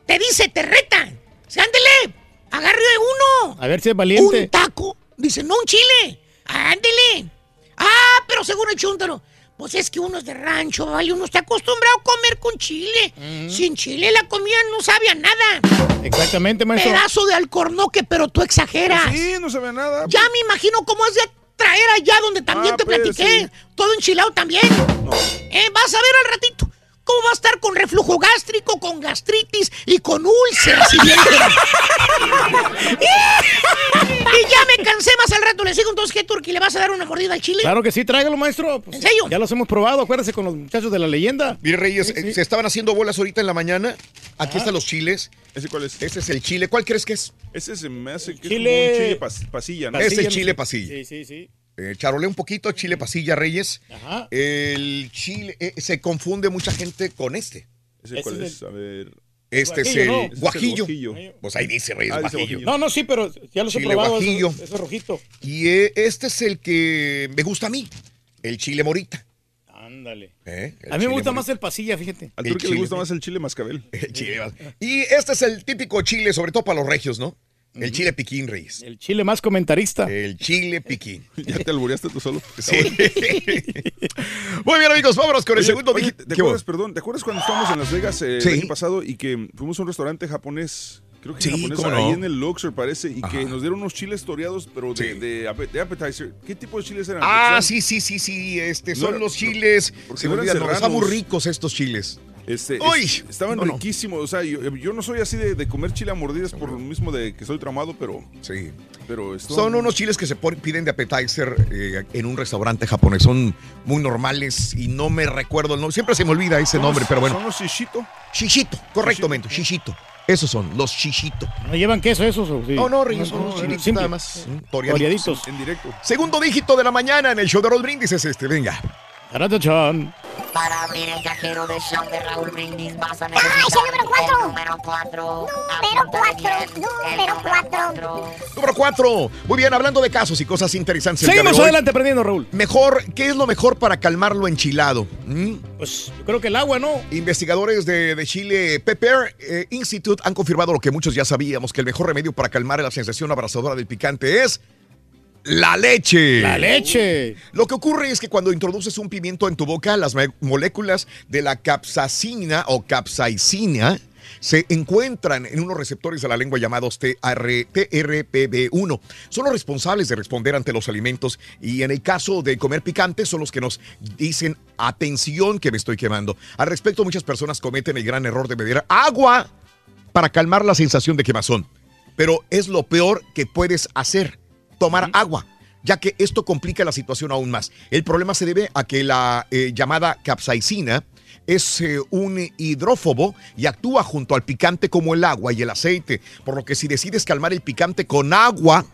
te dice, te reta. Sí, ándele, agarre uno. A ver si es valiente. Un taco. Dice, no un chile. Ándele. Ah, pero según el chúntaro. Pues es que uno es de rancho, ¿vale? Uno está acostumbrado a comer con chile. Sin chile la comida no sabe a nada. Exactamente, maestro. Pedazo de alcornoque, pero tú exageras. Sí, no se ve nada. Ya me imagino cómo has de traer allá donde también Ah, te pues, platiqué. sí. Todo enchilado también. Eh, vas a ver al ratito. ¿Cómo va a estar con reflujo gástrico, con gastritis y con úlceras? y ya me cansé más al rato. Le sigo entonces, ¿qué Turki? ¿Le vas a dar una mordida al chile? Claro que sí, tráigalo, maestro. Pues, ¿En serio? Ya los hemos probado, acuérdese con los muchachos de la leyenda. Mire, Reyes, eh, se estaban haciendo bolas ahorita en la mañana. Aquí están los chiles. ¿Ese cuál es? Ese es el chile. ¿Cuál crees que es? Ese se me hace que Chile- es como un chile pas- pasilla, ¿no? es el Pasilla, chile pasilla. Sí, sí, sí. Eh, charolé un poquito, chile pasilla, Reyes. Ajá. El chile, eh, se confunde mucha gente con este. ¿Ese Ese cuál es es? A ver. Este es Guajillo, el ¿no? Ese es el guajillo. Pues ahí dice Reyes Ah, dice guajillo. guajillo. No, no, sí, pero ya los he Chile probado. guajillo. Ese, ese rojito. Y eh, este es el que me gusta a mí, el chile morita. Ándale. ¿eh? A mí me gusta morita. más el pasilla, fíjate. Al turque le gusta más el chile mascabel. El chile. Y este es el típico chile, sobre todo para los regios, ¿no? El chile piquín, Reyes. El chile más comentarista. El chile piquín. ya te albureaste tú solo. Sí. Muy bien, amigos, vámonos con el segundo oye, dígito. ¿Te acuerdas, perdón, ¿te acuerdas cuando estábamos en Las Vegas eh, Sí. el año pasado y que fuimos a un restaurante japonés? Creo que Sí, japonés, ahí no. en el Luxor parece, y que nos dieron unos chiles toreados, pero de, Sí. de, appetizer. ¿Qué tipo de chiles eran? Ah, Son- sí, sí, sí, sí. Este, No son era- los chiles. porque Se me no olvidan, no, están muy ricos estos chiles. Este, Uy, es- estaban no, no. riquísimos. O sea, yo, yo no soy así de, de comer chile a mordidas por lo mismo de que soy tramado, pero. Sí. Pero esto- Son unos chiles que se piden de appetizer eh, en un restaurante japonés. Son muy normales y no me recuerdo el nombre. Siempre se me olvida ese son nombre, pero bueno. Son los shishito. Shishito, correctamente, shishito. Esos son, los shishito. ¿No llevan queso esos? sí? No, no, Reyes, son no, los no, simple. nada más. mm, Toreaditos. Toreaditos. En directo. Segundo dígito de la mañana en el show de Roll Brindis es este, venga. Para abrir el cajero de show de Raúl Brindis vas a ¡Ah, es el necesitar número cuatro! el número 4. Número cuatro, número cuatro. Número cuatro. Muy bien, hablando de casos y cosas interesantes. Seguimos hoy. adelante aprendiendo, Raúl. Mejor, ¿qué es lo mejor para calmar lo enchilado? ¿Mm? Pues yo creo que el agua, ¿no? Investigadores de, de Chile Pepper eh, Institute han confirmado lo que muchos ya sabíamos, que el mejor remedio para calmar la sensación abrasadora del picante es la leche. La leche. Lo que ocurre es que cuando introduces un pimiento en tu boca, las moléculas de la capsaicina o capsaicina se encuentran en unos receptores de la lengua llamados TR TRPV1. Son los responsables de responder ante los alimentos y en el caso de comer picante son los que nos dicen atención que me estoy quemando. Al respecto, muchas personas cometen el gran error de beber agua para calmar la sensación de quemazón. Pero es lo peor que puedes hacer, tomar agua, ya que esto complica la situación aún más. El problema se debe a que la eh, llamada capsaicina es eh, un hidrófobo y actúa junto al picante como el agua y el aceite, por lo que si decides calmar el picante con agua,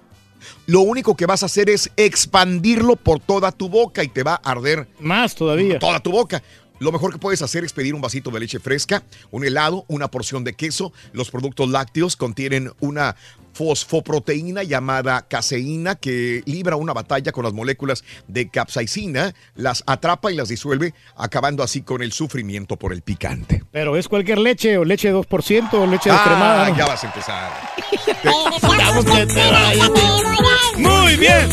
lo único que vas a hacer es expandirlo por toda tu boca y te va a arder Más todavía. toda tu boca. Lo mejor que puedes hacer es pedir un vasito de leche fresca, un helado, una porción de queso. Los productos lácteos contienen una fosfoproteína llamada caseína que libra una batalla con las moléculas de capsaicina, las atrapa y las disuelve, acabando así con el sufrimiento por el picante. Pero es cualquier leche, o leche 2% o leche Ah, descremada. ¿no? ya vas a empezar. Deseamos que te vaya bien. Muy bien.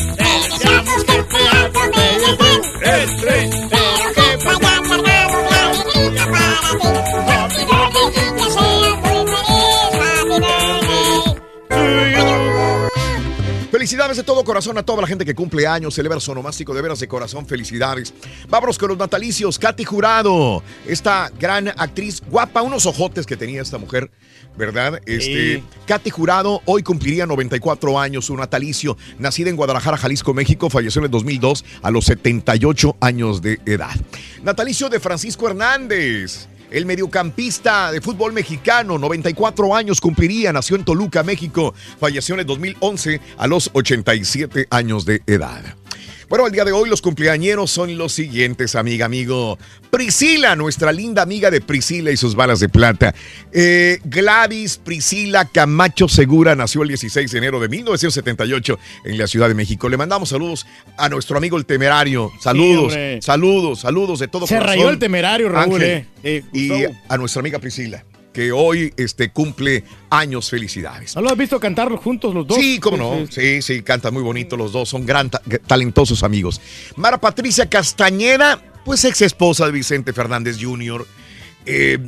Felicidades de todo corazón a toda la gente que cumple años, celebra su onomástico, de veras de corazón, felicidades. Vámonos con los natalicios. Katy Jurado, esta gran actriz guapa, unos ojotes que tenía esta mujer, ¿verdad? Este, Sí. Katy Jurado hoy cumpliría 94 años, su natalicio. Nacida en Guadalajara, Jalisco, México, falleció en el 2002 a los 78 años de edad. Natalicio de Francisco Hernández. El mediocampista de fútbol mexicano, 94 años cumpliría, nació en Toluca, México, falleció en el 2011 a los 87 años de edad. Bueno, el día de hoy los cumpleañeros son los siguientes, amiga, amigo. Priscila, nuestra linda amiga de Priscila y sus balas de plata. Eh, Gladys Priscila Camacho Segura nació el 16 de enero de 1978 en la Ciudad de México. Le mandamos saludos a nuestro amigo el temerario. Saludos, saludos, saludos de todo Se corazón. rayó el temerario, Raúl, Ángel. eh. Sí, y a nuestra amiga Priscila, que hoy este, cumple años. Felicidades. ¿No lo has visto cantar juntos los dos? Sí, cómo no. Sí, sí, cantan muy bonito los dos. Son gran ta- talentosos amigos. Mara Patricia Castañeda, pues ex esposa de Vicente Fernández Jr., eh,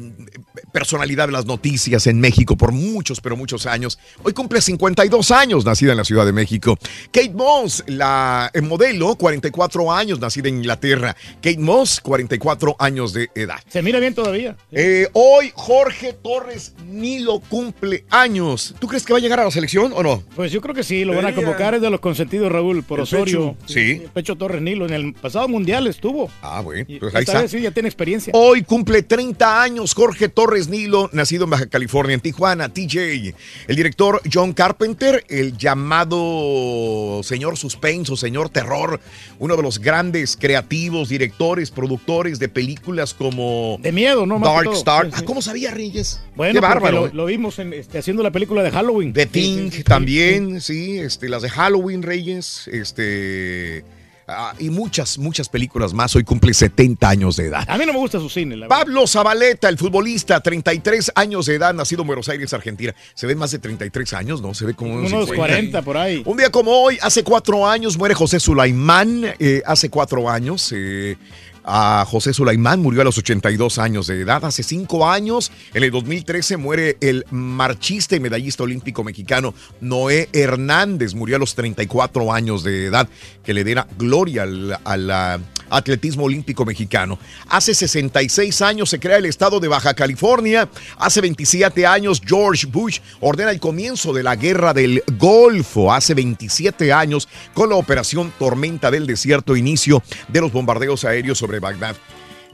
personalidad de las noticias en México por muchos, pero muchos años. Hoy cumple 52 años, nacida en la Ciudad de México. Kate Moss, la eh, modelo, 44 años, nacida en Inglaterra. Kate Moss, 44 años de edad. Se mira bien todavía. Eh, hoy Jorge Torres Nilo cumple años. ¿Tú crees que va a llegar a la selección o no? Pues yo creo que sí, lo van a convocar, es de los consentidos, Raúl, por El Osorio. Pecho. Sí. Pecho Torres Nilo, en el pasado mundial estuvo. Ah, bueno, pues ahí está. vez sí, ya tiene experiencia. Hoy cumple 30 años Jorge Torres Nilo, nacido en Baja California, en Tijuana, TJ. El director John Carpenter, el llamado señor suspenso, señor terror, uno de los grandes creativos, directores, productores de películas como De miedo, ¿no? Más Dark. Star. Sí, sí. Ah, ¿Cómo sabía Reyes? Bueno, Qué bárbaro. Lo, ¿eh? lo vimos en, este, haciendo la película de Halloween. The Thing sí, también, sí, este, las de Halloween, Reyes, este, ah, y muchas, muchas películas más. Hoy cumple 70 años de edad. A mí no me gusta su cine, la verdad. Pablo Zabaleta, el futbolista, 33 años de edad, nacido en Buenos Aires, Argentina. Se ve más de 33 años, ¿no? Se ve como unos Unos 50. 40 por ahí. Un día como hoy, hace cuatro años, muere José Sulaimán. eh, hace cuatro años, eh, a José Sulaimán murió a los 82 años de edad. Hace cinco años, en el 2013, muere el marchista y medallista olímpico mexicano Noé Hernández. Murió a los 34 años de edad, que le diera gloria al, al, ah, atletismo olímpico mexicano. Hace 66 años se crea el estado de Baja California. Hace 27 años George Bush ordena el comienzo de la guerra del Golfo. Hace 27 años con la operación Tormenta del Desierto, inicio de los bombardeos aéreos sobre Bagdad.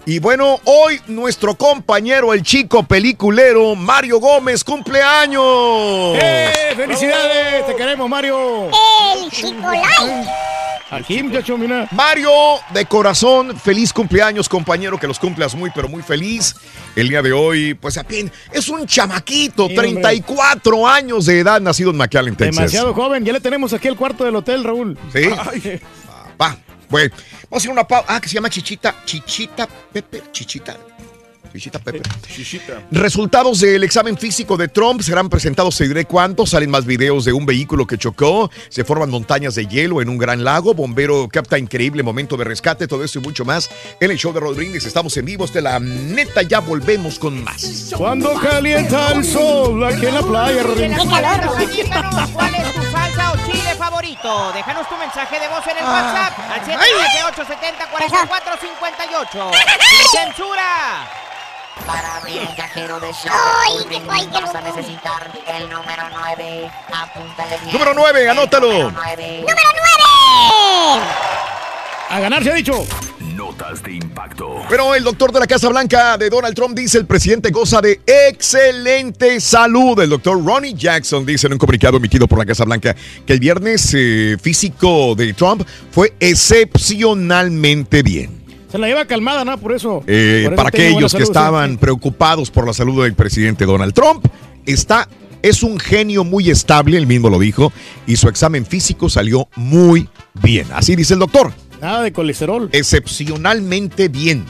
Y bueno, hoy nuestro compañero, el chico peliculero Mario Gómez, cumpleaños. ¡Eh! ¡Felicidades! ¡Te queremos, Mario! El Chicolai. Aquí, muchacho, mira. Mario, de corazón, feliz cumpleaños, compañero, que los cumplas muy, pero muy feliz. El día de hoy, pues apenas, es un chamaquito, Sí, hombre. 34 años de edad, nacido en McAllen, Texas. Demasiado joven. Ya le tenemos aquí el cuarto del hotel, Raúl. Sí. Va, bueno, vamos a hacer una pausa. Ah, que se llama Chichita, Chichita Pepper, Chichita. Chichita Pepper. Chichita. Resultados del examen físico de Trump serán presentados, se diré cuánto. Salen más videos de un vehículo que chocó. Se forman montañas de hielo en un gran lago. Bombero capta increíble momento de rescate. Todo eso y mucho más en el show de Rodríguez. Estamos en vivo. De la neta, ya volvemos con más. Cuando calienta el sol aquí en la playa, Rodríguez. Díganos cuál es tu salsa o chile favorito. Déjanos tu mensaje de voz en el Ah. WhatsApp al 713-870-4458. ¡Sin censura! Para abrir el cajero de qué vas a necesitar el número 9. Apúntale bien. Número 9, anótalo. Número 9. ¡Número 9! A ganar se ha dicho. Notas de impacto. Pero el doctor de la Casa Blanca de Donald Trump dice el presidente goza de excelente salud. El doctor Ronnie Jackson dice en un comunicado emitido por la Casa Blanca que el viernes eh, físico de Trump fue excepcionalmente bien. Se la lleva calmada, ¿no? Por eso. Eh, por eso para aquellos que salud, sí. estaban preocupados por la salud del presidente Donald Trump, está, es un genio muy estable, él mismo lo dijo, y su examen físico salió muy bien. Así dice el doctor. Nada de colesterol. Excepcionalmente bien.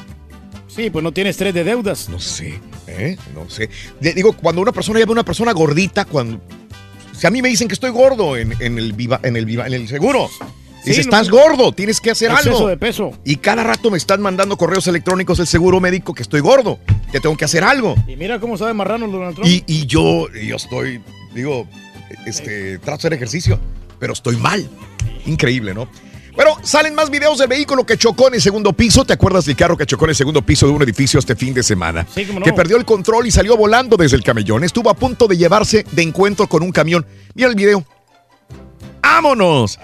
Sí, pues no tiene estrés de deudas. No sé, ¿eh? No sé. Digo, cuando una persona llama a una persona gordita, cuando. Si a mí me dicen que estoy gordo en, en el viva, en el viva, en el seguro. Sí, Dice, estás no. gordo, tienes que hacer algo. de peso. Y cada rato me están mandando correos electrónicos del seguro médico que estoy gordo, que tengo que hacer algo. Y mira cómo sabe marrano Donald Trump. Y, y yo, yo estoy, digo, este, trato de hacer ejercicio, pero estoy mal. Increíble, ¿no? Bueno, salen más videos del vehículo que chocó en el segundo piso. ¿Te acuerdas del carro que chocó en el segundo piso de un edificio este fin de semana? Sí, no. Que perdió el control y salió volando desde el camellón. Estuvo a punto de llevarse de encuentro con un camión. Mira el video. ¡Vámonos!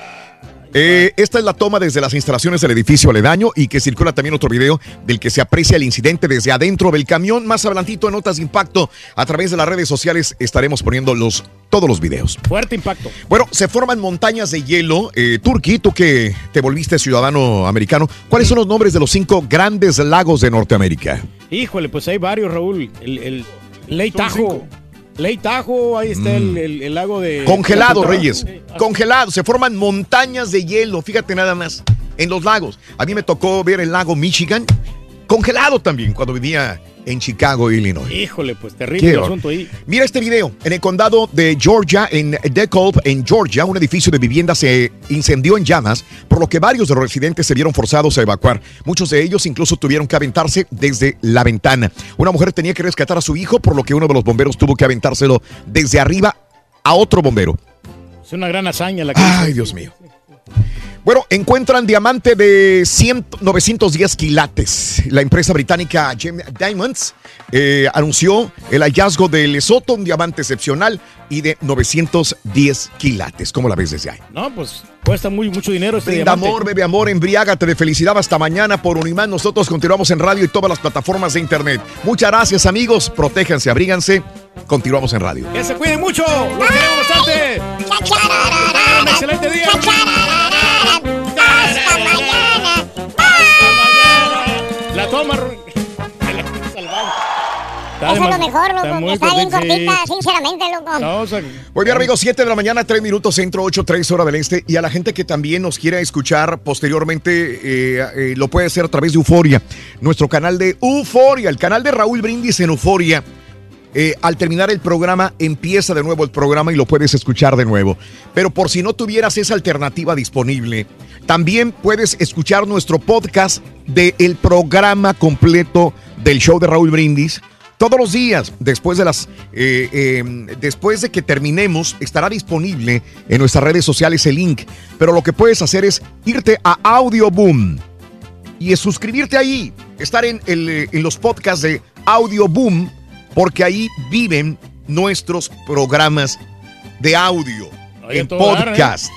Eh, esta es la toma desde las instalaciones del edificio aledaño y que circula también otro video del que se aprecia el incidente desde adentro del camión. Más adelantito en Notas de Impacto, a través de las redes sociales estaremos poniendo los, todos los videos. Fuerte impacto. Bueno, se forman montañas de hielo. Eh, Turki, tú que te volviste ciudadano americano, ¿cuáles son los nombres de los cinco grandes lagos de Norteamérica? Híjole, pues hay varios, Raúl. El, el Ley Tajo. Ley Tajo, ahí está el, el- el lago de... Congelado, de- Reyes. Congelado. Se forman montañas de hielo. Fíjate nada más. En los lagos. A mí me tocó ver el lago Michigan. Congelado también cuando vivía en Chicago, Illinois. Híjole, pues terrible el asunto ahí. Mira este video. En el condado de Georgia, en DeKalb, en Georgia, un edificio de vivienda se incendió en llamas, por lo que varios de los residentes se vieron forzados a evacuar. Muchos de ellos incluso tuvieron que aventarse desde la ventana. Una mujer tenía que rescatar a su hijo, por lo que uno de los bomberos tuvo que aventárselo desde arriba a otro bombero. Es una gran hazaña la que Ay, Dios mío. Bueno, encuentran diamante de 100 910 quilates. La empresa británica Gem Diamonds eh, anunció el hallazgo de Lesoto, un diamante excepcional y de 910 quilates. ¿Cómo la ves desde ahí? No, pues cuesta muy, mucho dinero este Brinda diamante. amor, bebe amor, embriágate de felicidad hasta mañana por Unimán. Nosotros continuamos en radio y todas las plataformas de internet. Muchas gracias, amigos. Protéjanse, abríganse. Continuamos en radio. Que se cuiden mucho. Los queremos bastante. Un excelente día. Es lo mejor, está loco. muy que Está bien cortita, sí. sinceramente, loco. No, o sea, Muy bien, amigos, 7 de la mañana, 3 minutos, centro 8, 3 hora del este. Y a la gente que también nos quiera escuchar posteriormente, eh, eh, lo puede hacer a través de Euforia, nuestro canal de Euforia, el canal de Raúl Brindis en Euforia. Eh, al terminar el programa, empieza de nuevo el programa y lo puedes escuchar de nuevo. Pero por si no tuvieras esa alternativa disponible, también puedes escuchar nuestro podcast del programa completo del show de Raúl Brindis. Todos los días, después de las, eh, eh, después de que terminemos, estará disponible en nuestras redes sociales el link. Pero lo que puedes hacer es irte a Audio Boom y es suscribirte ahí, estar en, el, eh, en los podcasts de Audio Boom, porque ahí viven nuestros programas de audio Oye, en dar, ¿eh? podcast.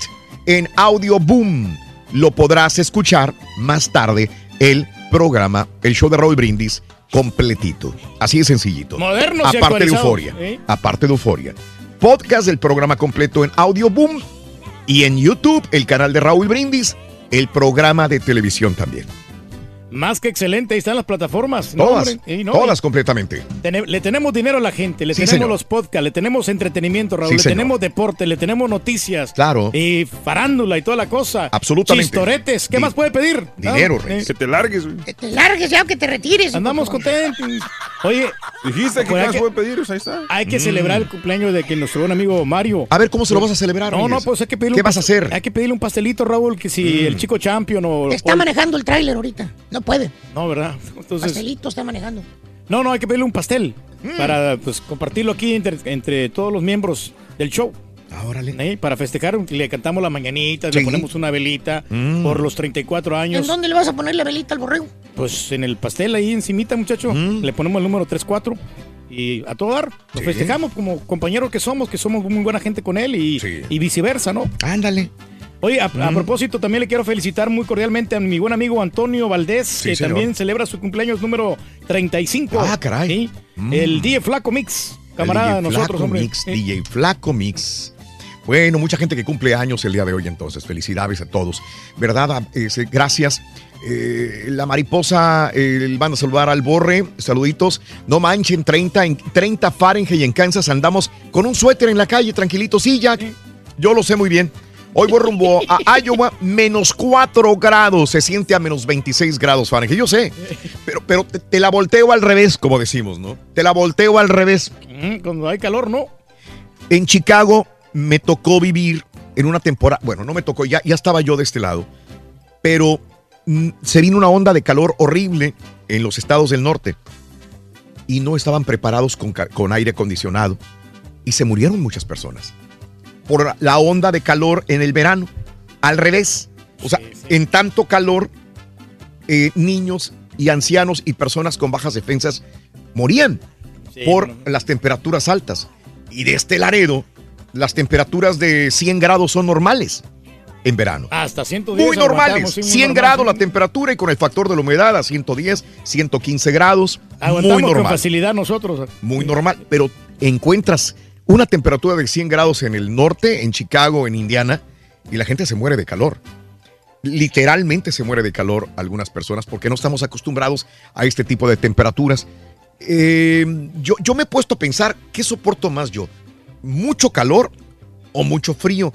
En Audio Boom lo podrás escuchar más tarde el programa, el show de Raúl Brindis completito. Así de sencillito. Modernos y Aparte de Euforia. ¿eh? Aparte de Euforia. Podcast del programa completo en Audio Boom y en YouTube, el canal de Raúl Brindis, el programa de televisión también. Más que excelente, ahí están las plataformas. No, Todas, hombre, y no, todas y completamente. le tenemos dinero a la gente, le Sí, tenemos señor. los podcasts, le tenemos entretenimiento, Raúl, Sí, le señor. tenemos deporte, le tenemos noticias. Claro. Y farándula y toda la cosa. Absolutamente. Chistoretes, ¿qué más puede pedir? Dinero, Ah, Rey. eh, Que te largues, güey. Que te largues ya, que te retires. Andamos contentos. Oye, Dijiste que más que- puede pedir, pues ahí está. hay que Mm. celebrar el cumpleaños de que nuestro buen amigo Mario. A ver, ¿cómo se lo vas a celebrar? No, no, pues hay que pedirle ¿Qué un vas a hacer? Hay que pedirle un pastelito, Raúl, que si Mm. el chico champion o... Está o- manejando el tráiler ahorita. No puede. No, ¿verdad? Entonces... Pastelito está manejando. No, no, hay que pedirle un pastel Mm. para pues, compartirlo aquí entre, entre todos los miembros del show. Órale. Para festejar, le cantamos la mañanita, Sí. le ponemos una velita Mm. por los 34 ¿En años. dónde le vas a poner la velita al borrego? Pues en el pastel ahí encimita, muchacho, Mm. le ponemos el número 34 y a todo dar. Lo Sí. festejamos como compañeros que somos, que somos muy buena gente con él y, Sí. y viceversa, ¿no? Ándale. Oye, a, a propósito, también le quiero felicitar muy cordialmente a mi buen amigo Antonio Valdés, Sí, que señor. también celebra su cumpleaños número 35. Ah, caray. Sí, Mm. El DJ Flaco Mix, camarada de El nosotros, Flaco hombre. Mix, Sí. DJ Flaco Mix. Bueno, mucha gente que cumple años el día de hoy, entonces. Felicidades a todos. ¿Verdad? Ah, eh, gracias. Eh, la mariposa, eh, van a saludar al borre. Saluditos. No manchen, 30, en 30 Fahrenheit en Kansas andamos con un suéter en la calle, tranquilito. Sí, Jack. Yo lo sé muy bien. Hoy voy rumbo a Iowa, menos 4 grados. Se siente a menos 26 grados Fahrenheit. Yo sé. Pero, pero te, te la volteo al revés, como decimos, ¿no? Te la volteo al revés. Mm, Cuando hay calor, ¿no? En Chicago me tocó vivir en una temporada, bueno, no me tocó, ya, ya estaba yo de este lado, pero mm, se vino una onda de calor horrible en los estados del norte y no estaban preparados con, con aire acondicionado y se murieron muchas personas por la onda de calor en el verano. Al revés, o sea, en tanto calor, eh, niños y ancianos y personas con bajas defensas morían por las temperaturas altas. Y de este Laredo, las temperaturas de 100 grados son normales en verano. Hasta 110. Muy normales. sí, muy 100 normal, grados sí. la temperatura y con el factor de la humedad a 110, 115 grados. Aguantamos muy con normal. facilidad nosotros. Muy normal. Pero encuentras una temperatura de 100 grados en el norte, en Chicago, en Indiana, y la gente se muere de calor. Literalmente se muere de calor algunas personas porque no estamos acostumbrados a este tipo de temperaturas. Eh, yo, yo me he puesto a pensar, ¿qué soporto más yo? ¿Mucho calor o mucho frío?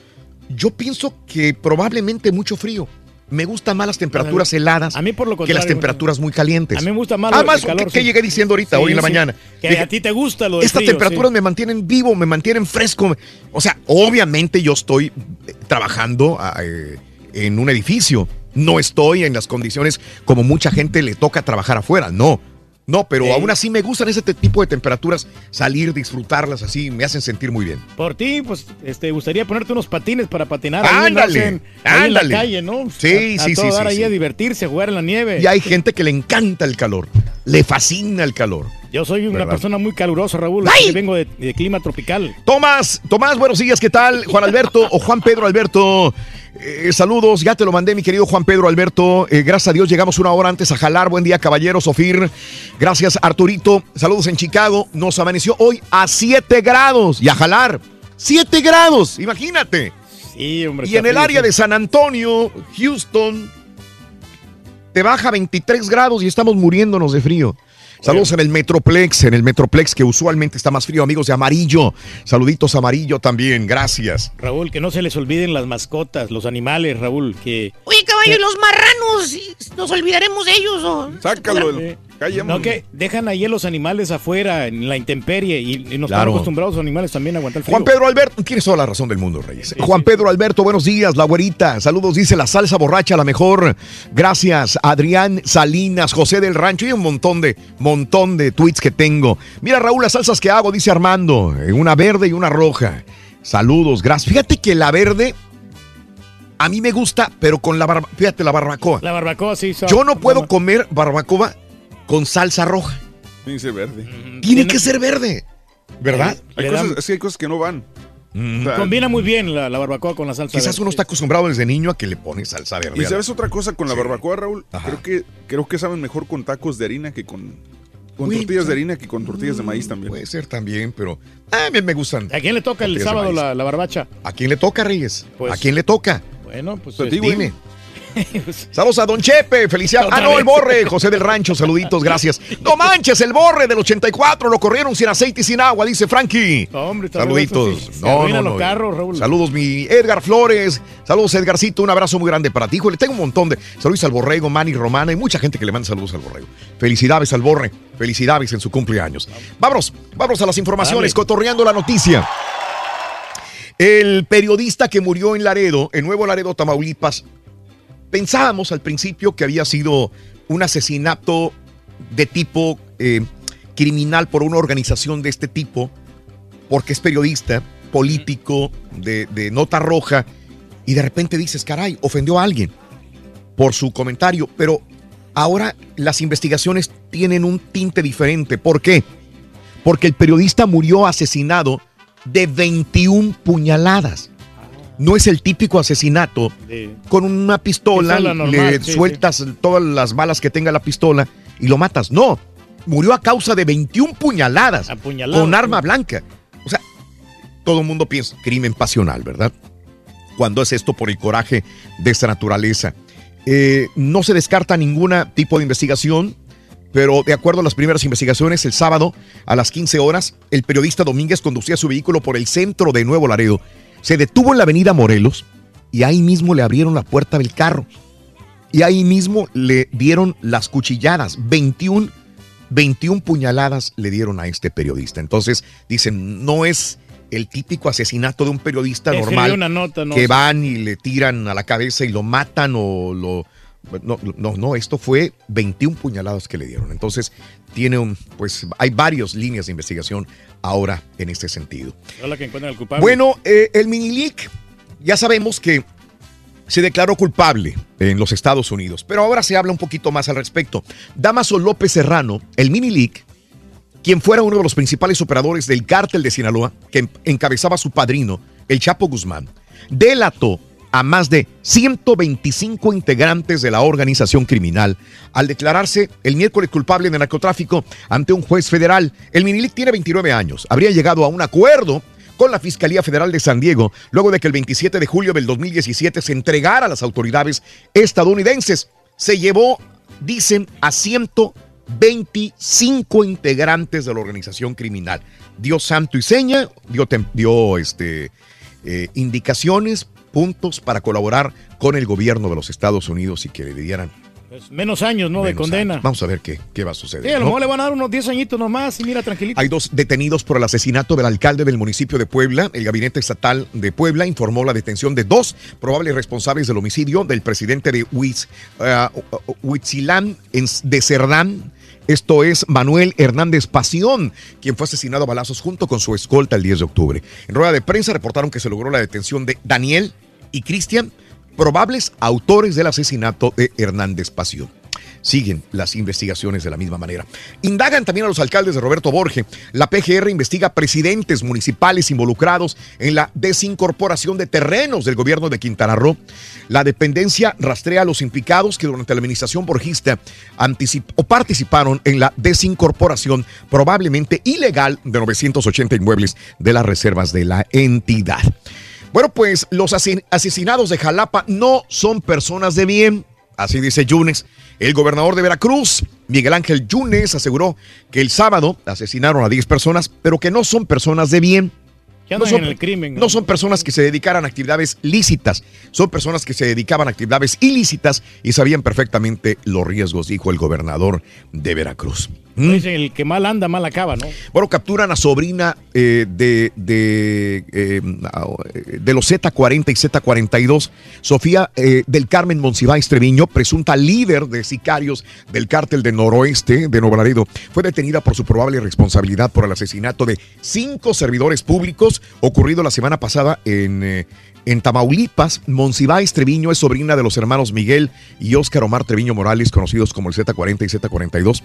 Yo pienso que probablemente mucho frío. Me gustan más las temperaturas heladas A mí por lo que las temperaturas muy calientes. A mí me gusta más Además, el calor, ¿qué, qué sí. llegué diciendo ahorita, Sí, hoy en la sí. mañana? Que Dije, a ti te gusta lo del Estas frío, temperaturas me mantienen vivo, me mantienen fresco. O sea, obviamente yo estoy eh, trabajando ah, eh, en un edificio. No estoy en las condiciones como mucha gente le toca trabajar afuera. No. No, pero Sí. aún así me gustan ese tipo de temperaturas, salir, disfrutarlas así, me hacen sentir muy bien. Por ti, pues, este, gustaría ponerte unos patines para patinar. ahí, Ándale, en, ahí en la ándale. calle, ¿no? Sí, a, a sí, todo sí, dar sí, ahí sí. a divertirse, a jugar en la nieve. Y hay gente que le encanta el calor, le fascina el calor. Yo soy una ¿Verdad? persona muy calurosa, Raúl. vengo de, de clima tropical. Tomás, Tomás, buenos días, ¿qué tal? Juan Alberto o Juan Pedro Alberto. Eh, saludos, ya te lo mandé, mi querido Juan Pedro Alberto. Eh, gracias a Dios llegamos una hora antes a jalar. Buen día, caballero, Sofir. Gracias, Arturito. Saludos en Chicago. Nos amaneció hoy a 7 grados y a jalar. 7 grados, imagínate. Sí, hombre. Y en el área de San Antonio, Houston, te baja 23 grados y estamos muriéndonos de frío. Saludos en el Metroplex, en el Metroplex que usualmente está más frío, amigos de Amarillo. Saluditos Amarillo también, gracias. Raúl, que no se les olviden las mascotas, los animales, Raúl, que... Oye, caballo, ¿y los marranos? ¿Nos olvidaremos de ellos o...? Sácalo, Eh, No, que dejan ahí a los animales afuera, en la intemperie, y, y nos Claro. están acostumbrados los animales también a aguantar el frío. Juan Pedro Alberto, tienes toda la razón del mundo, Reyes. Juan Pedro Alberto, buenos días, la güerita. Saludos, dice la salsa borracha, la mejor. Gracias, Adrián Salinas, José del Rancho y un montón de, montón de tweets que tengo. Mira, Raúl, las salsas que hago, dice Armando, eh, una verde y una roja. Saludos, gracias. Fíjate que la verde a mí me gusta, pero con la barba, fíjate, la barbacoa. La barbacoa, sí. sa- Yo no puedo comer barbacoa con salsa roja. Tiene que ser verde. Tiene que ser verde, ¿verdad? Hay Le cosas, dan- es que hay cosas que no van. O sea, Combina muy bien la, la barbacoa con la salsa. Quizás verde. uno está acostumbrado desde niño a que le pone salsa verde. Y sabes otra cosa con la Sí. barbacoa, Raúl, creo que creo que saben mejor con tacos de harina que con con tortillas pues, de harina que con tortillas de maíz también. Puede ser también, pero a mí me gustan. ¿A quién le toca el sábado la, la barbacha? ¿A quién le toca, Reyes? Pues- ¿A quién le toca? Bueno, pues... Digo, Dime. Saludos a Don Chepe, felicidades. Ah, no, el Borre, José del Rancho, saluditos, gracias. No manches, el Borre del 84, lo corrieron sin aceite y sin agua, dice Frankie. Hombre, Saluditos. rudo eso, sí. Se No, no, arruinan no. los carros, Raúl. Saludos, mi Edgar Flores. Saludos, Edgarcito. Un abrazo muy grande para ti. Híjole, tengo un montón de. Saludos al Borrego, Manny Romana. Hay mucha gente que le manda saludos al Borrego. Felicidades al Borre. Felicidades en su cumpleaños. Vámonos, vámonos a las informaciones, Dale. cotorreando la noticia. El periodista que murió en Laredo, en Nuevo Laredo, Tamaulipas, pensábamos al principio que había sido un asesinato de tipo eh, criminal por una organización de este tipo, porque es periodista, político, de, de nota roja, y de repente dices, caray, ofendió a alguien por su comentario, pero ahora las investigaciones tienen un tinte diferente. ¿Por qué? Porque el periodista murió asesinado de 21 puñaladas. No es el típico asesinato con una pistola, Pistola normal, le sí, sueltas todas las balas que tenga la pistola y lo matas. No, murió a causa de 21 puñaladas Apuñalado, con arma blanca. O sea, todo el mundo piensa crimen pasional, ¿verdad? Cuando es esto por el coraje de esta naturaleza. Eh, no se descarta ningún tipo de investigación, pero de acuerdo a las primeras investigaciones, el sábado a las 15 horas, el periodista Domínguez conducía su vehículo por el centro de Nuevo Laredo. Se detuvo en la avenida Morelos y ahí mismo le abrieron la puerta del carro. Y ahí mismo le dieron las cuchilladas. 21, 21 puñaladas le dieron a este periodista. Entonces, dicen, no es el típico asesinato de un periodista normal una nota, no que van y le tiran a la cabeza y lo matan o lo... No, no, no, esto fue 21 puñaladas que le dieron. Entonces, tiene un, pues, hay varias líneas de investigación ahora en este sentido. Ojalá que encuentren al culpable. Bueno, eh, el Minilic, ya sabemos que se declaró culpable en los Estados Unidos, pero ahora se habla un poquito más al respecto. Damaso López Serrano, el Minilic, quien fuera uno de los principales operadores del cártel de Sinaloa, que encabezaba su padrino, el Chapo Guzmán, delató a más de 125 integrantes de la organización criminal al declararse el miércoles culpable de narcotráfico ante un juez federal. El Minilic tiene 29 años. Habría llegado a un acuerdo con la Fiscalía Federal de San Diego luego de que el 27 de julio del 2017 se entregara a las autoridades estadounidenses. Se llevó, dicen, a 125 integrantes de la organización criminal. Dio santo y seña, dio, dio este, eh, indicaciones, puntos para colaborar con el gobierno de los Estados Unidos y que le dieran Pues menos años, ¿no? de condena. años. Vamos a ver qué, qué va a suceder. Sí, a lo ¿no? mejor le van a dar unos 10 añitos nomás y mira, tranquilito. Hay dos detenidos por el asesinato del alcalde del municipio de Puebla. El gabinete estatal de Puebla informó la detención de dos probables responsables del homicidio del presidente de Huiz, eh, Huitzilán de Cerdán. Esto es Manuel Hernández Pasión, quien fue asesinado a balazos junto con su escolta el 10 de octubre. En rueda de prensa reportaron que se logró la detención de Daniel y Cristian, probables autores del asesinato de Hernández Pasión. Siguen las investigaciones de la misma manera. Indagan también a los alcaldes de Roberto Borge. La PGR investiga presidentes municipales involucrados en la desincorporación de terrenos del gobierno de Quintana Roo. La dependencia rastrea a los implicados que durante la administración borgista o participaron en la desincorporación probablemente ilegal de 980 inmuebles de las reservas de la entidad. Bueno, pues los asesinados de Jalapa no son personas de bien, así dice Yunes. El gobernador de Veracruz, Miguel Ángel Yunes, aseguró que el sábado asesinaron a 10 personas, pero que no son personas de bien. Que No son, en el crimen. no son personas que se dedicaran a actividades lícitas, son personas que se dedicaban a actividades ilícitas y sabían perfectamente los riesgos, dijo el gobernador de Veracruz. ¿Mm? Dicen, el que mal anda, mal acaba, ¿no? Bueno, capturan a sobrina eh, de, de, eh, de los Z40 y Z42, Sofía eh, del Carmen Monsiváis Treviño, presunta líder de sicarios del cártel de noroeste de Nuevo Laredo, fue detenida por su probable responsabilidad por el asesinato de cinco servidores públicos ocurrido la semana pasada en, eh, en Tamaulipas. Monsiváis Treviño es sobrina de los hermanos Miguel y Óscar Omar Treviño Morales, conocidos como el Z40 y Z42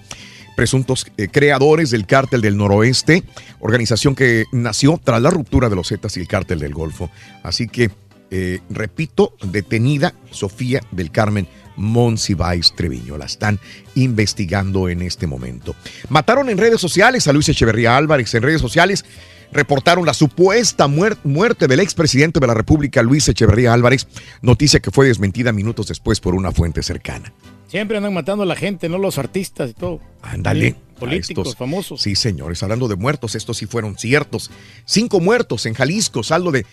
presuntos eh, creadores del cártel del noroeste, organización que nació tras la ruptura de los Zetas y el cártel del Golfo. Así que, eh, repito, detenida Sofía del Carmen Monsiváis Treviño. La están investigando en este momento. Mataron en redes sociales a Luis Echeverría Álvarez. En redes sociales reportaron la supuesta muer- muerte del expresidente de la República, Luis Echeverría Álvarez, noticia que fue desmentida minutos después por una fuente cercana. Siempre andan matando a la gente, no los artistas y todo. Ándale. Políticos, estos- famosos. Sí, señores, hablando de muertos, estos sí fueron ciertos. Cinco muertos en Jalisco, saldo de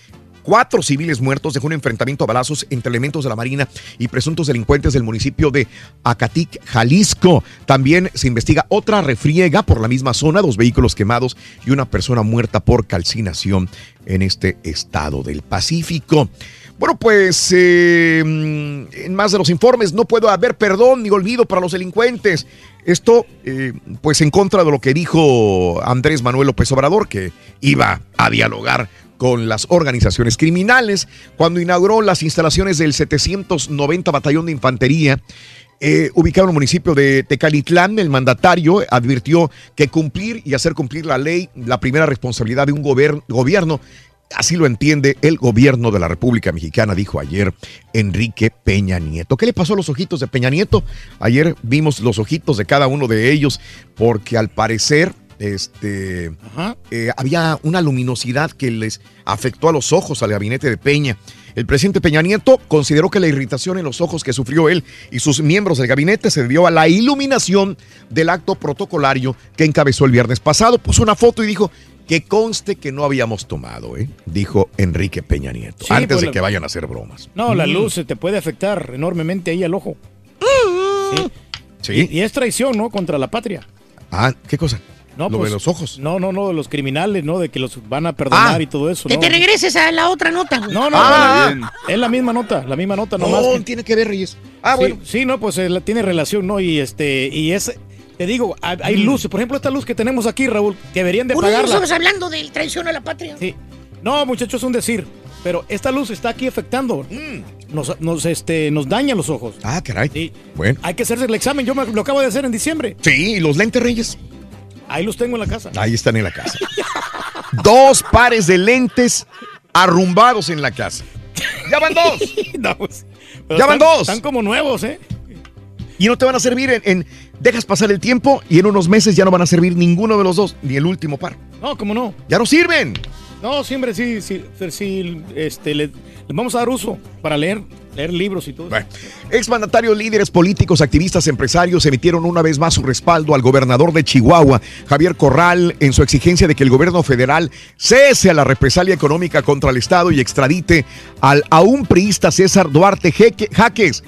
cuatro civiles muertos dejó un enfrentamiento a balazos entre elementos de la Marina y presuntos delincuentes del municipio de Acatic, Jalisco. También se investiga otra refriega por la misma zona, dos vehículos quemados y una persona muerta por calcinación en este estado del Pacífico. Bueno, pues eh, en más de los informes, no puede haber perdón ni olvido para los delincuentes. Esto, eh, pues en contra de lo que dijo Andrés Manuel López Obrador, que iba a dialogar con las organizaciones criminales cuando inauguró las instalaciones del 790 Batallón de Infantería. eh, ubicado en el municipio de Tecalitlán, el mandatario advirtió que cumplir y hacer cumplir la ley, la primera responsabilidad de un gobierno Así lo entiende el gobierno de la República Mexicana, dijo ayer Enrique Peña Nieto. ¿Qué le pasó a los ojitos de Peña Nieto? Ayer vimos los ojitos de cada uno de ellos porque al parecer este, eh, había una luminosidad que les afectó a los ojos al gabinete de Peña. El presidente Peña Nieto consideró que la irritación en los ojos que sufrió él y sus miembros del gabinete se debió a la iluminación del acto protocolario que encabezó el viernes pasado. Puso una foto y dijo que conste que no habíamos tomado, ¿eh? dijo Enrique Peña Nieto, Sí, antes pues de la- que vayan a hacer bromas. No, la Mm. luz se te puede afectar enormemente ahí al ojo. Sí. Sí. Y, y es traición, ¿no? Contra la patria. Ah, ¿qué cosa? No, Lo pues, de los ojos. No, no, no, de los criminales, ¿no? De que los van a perdonar Ah. y todo eso. Que ¿no? te regreses a la otra nota. No, no, Ah. no, es la misma nota, la misma nota, No, nomás. que- tiene que ver, Reyes. Ah, sí, bueno. Sí, no, pues eh, la- tiene relación, ¿no? Y este, y es, te digo, hay, hay Mm. luces. Por ejemplo, esta luz que tenemos aquí, Raúl, que deberían de Puro pagarla. estamos hablando del traición a la patria. Sí. No, muchachos, es un decir. Pero esta luz está aquí afectando. Nos, nos, este, nos daña los ojos. Ah, caray. Sí. Bueno. Hay que hacerse el examen. Yo me- lo acabo de hacer en diciembre. Sí, ¿y los lentes, Reyes? Ahí los tengo en la casa. Ahí están en la casa. dos pares de lentes arrumbados en la casa. Ya van dos. No, pues, Ya van están- dos. Están como nuevos, ¿eh? Y no te van a servir en, en- Dejas pasar el tiempo y en unos meses ya no van a servir ninguno de los dos, ni el último par. No, ¿cómo no? Ya no sirven. No, siempre sí, sí, sí, este, le, le vamos a dar uso para leer, leer libros y todo. Bueno, exmandatarios, líderes políticos, activistas, empresarios emitieron una vez más su respaldo al gobernador de Chihuahua, Javier Corral, en su exigencia de que el gobierno federal cese a la represalia económica contra el Estado y extradite al aún priista César Duarte Jaques.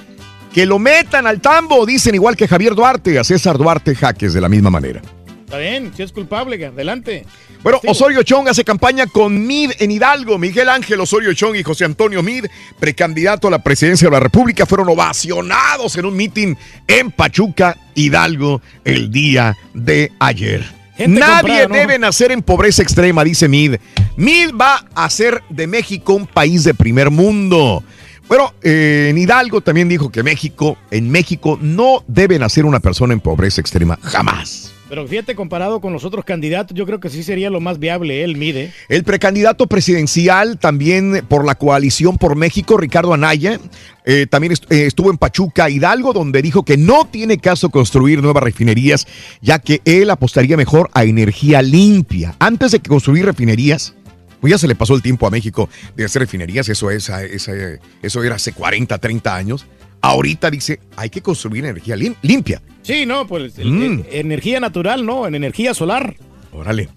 Que lo metan al tambo, dicen igual que Javier Duarte, a César Duarte Jaques de la misma manera. Está bien, si es culpable, adelante. Bueno, Osorio Chong hace campaña con MID en Hidalgo. Miguel Ángel Osorio Chong y José Antonio Mid, precandidato a la presidencia de la República, fueron ovacionados en un mitin en Pachuca, Hidalgo, el día de ayer. Gente Nadie comprada, ¿no? debe nacer en pobreza extrema, dice Mid. Mid va a hacer de México un país de primer mundo. Bueno, eh, en Hidalgo también dijo que México, en México no debe nacer una persona en pobreza extrema, jamás. Pero fíjate, comparado con los otros candidatos, yo creo que sí sería lo más viable, él mide. El precandidato presidencial también por la coalición por México, Ricardo Anaya, eh, también eh, estuvo en Pachuca, Hidalgo, donde dijo que no tiene caso construir nuevas refinerías, ya que él apostaría mejor a energía limpia. Antes de que construir refinerías, pues ya se le pasó el tiempo a México de hacer refinerías, eso, es, eso era hace 40, 30 años. Ahorita dice, hay que construir energía lim- limpia. Sí, no, pues Mm. energía natural, no, en energía solar. Órale.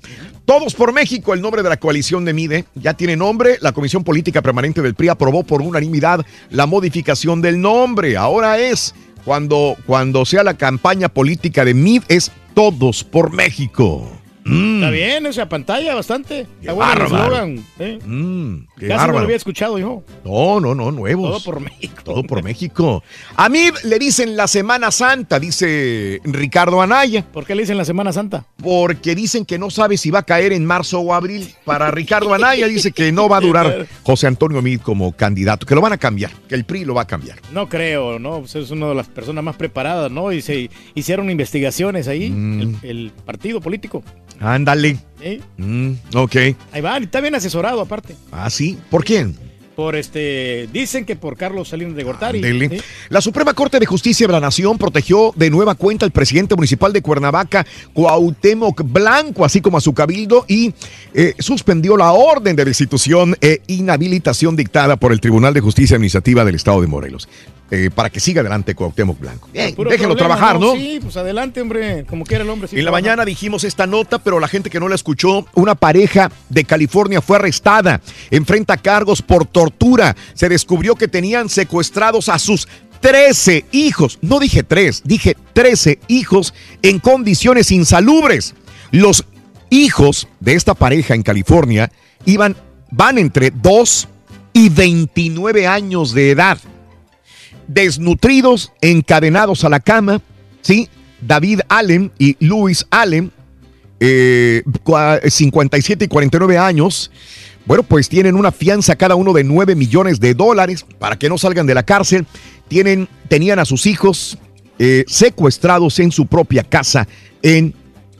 Todos por México, el nombre de la coalición de MIDE ya tiene nombre. La Comisión Política Permanente del PRI aprobó por unanimidad la modificación del nombre. Ahora es, cuando, cuando sea la campaña política de MID, es Todos por México. Mm. Está bien, esa pantalla bastante. Está bueno el bárbaro. eslogan. ¿eh? Mm, qué Casi no lo había escuchado yo. No, no, no, nuevos. Todo por México. Todo por México. A MID le dicen la Semana Santa, dice Ricardo Anaya. ¿Por qué le dicen la Semana Santa? Porque dicen que no sabe si va a caer en marzo o abril. Para Ricardo Anaya dice que no va a durar José Antonio Mid como candidato, que lo van a cambiar, que el PRI lo va a cambiar. No creo, ¿no? Pues es una de las personas más preparadas, ¿no? Y se hicieron investigaciones ahí, el, el partido político. Ándale. ¿eh? Mm, ok. Ahí va, está bien asesorado aparte. Ah, sí. ¿Por quién? Por este, dicen que por Carlos Salinas de Gortari. La Suprema Corte de Justicia de la Nación protegió de nueva cuenta al presidente municipal de Cuernavaca, Cuauhtémoc Blanco, así como a su cabildo, y eh, suspendió la orden de destitución e inhabilitación dictada por el Tribunal de Justicia Administrativa del Estado de Morelos. Eh, para que siga adelante Cuauhtémoc Blanco. Bien, déjenlo problema, trabajar, ¿no? Sí, pues adelante, hombre, como quiera el hombre. sí en la mañana dijimos esta nota, pero la gente que no la escuchó, una pareja de California fue arrestada, enfrenta cargos por tortura. Se descubrió que tenían secuestrados a sus 13 hijos. No dije tres, dije 13 hijos en condiciones insalubres. Los hijos de esta pareja en California iban, van entre 2 y 29 años de edad desnutridos, encadenados a la cama, ¿sí? David Allen y Luis Allen, eh, cua- 57 y 49 años, bueno, pues tienen una fianza cada uno de 9 millones de dólares para que no salgan de la cárcel. Tienen, tenían a sus hijos eh, secuestrados en su propia casa en,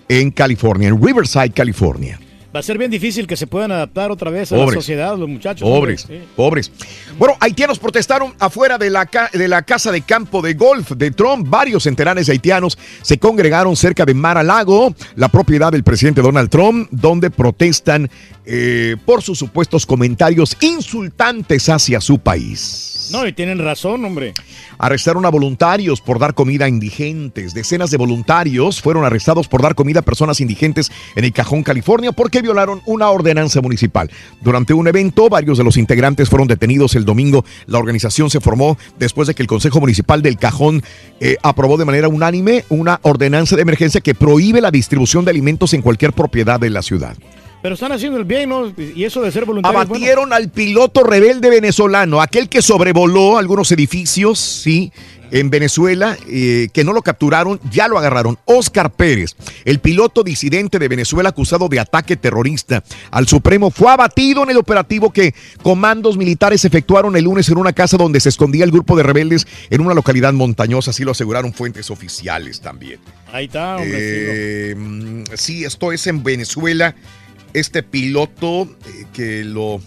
en California, en Riverside, California. Va a ser bien difícil que se puedan adaptar otra vez a la sociedad los muchachos. Pobres. Sí. pobres. Bueno, haitianos protestaron afuera de la, de la casa de campo de golf de Trump. Varios centenares haitianos se congregaron cerca de Mar-a-Lago, la propiedad del presidente Donald Trump, donde protestan eh, por sus supuestos comentarios insultantes hacia su país. No, y tienen razón, hombre. Arrestaron a voluntarios por dar comida a indigentes. Decenas de voluntarios fueron arrestados por dar comida a personas indigentes en el Cajón, California, porque violaron una ordenanza municipal. Durante un evento, varios de los integrantes fueron detenidos el domingo. La organización se formó después de que el Consejo Municipal del Cajón eh, aprobó de manera unánime una ordenanza de emergencia que prohíbe la distribución de alimentos en cualquier propiedad de la ciudad. Pero están haciendo el bien, ¿no? Y eso de ser voluntarios. bueno. Abatieron al piloto rebelde venezolano, aquel que sobrevoló algunos edificios, sí, en Venezuela, eh, que no lo capturaron, ya lo agarraron. Oscar Pérez, el piloto disidente de Venezuela acusado de ataque terrorista al Supremo, fue abatido en el operativo que comandos militares efectuaron el lunes en una casa donde se escondía el grupo de rebeldes en una localidad montañosa, así lo aseguraron fuentes oficiales también. Ahí está, hombre. Eh, mm, sí, esto es en Venezuela. Este piloto eh, que lo.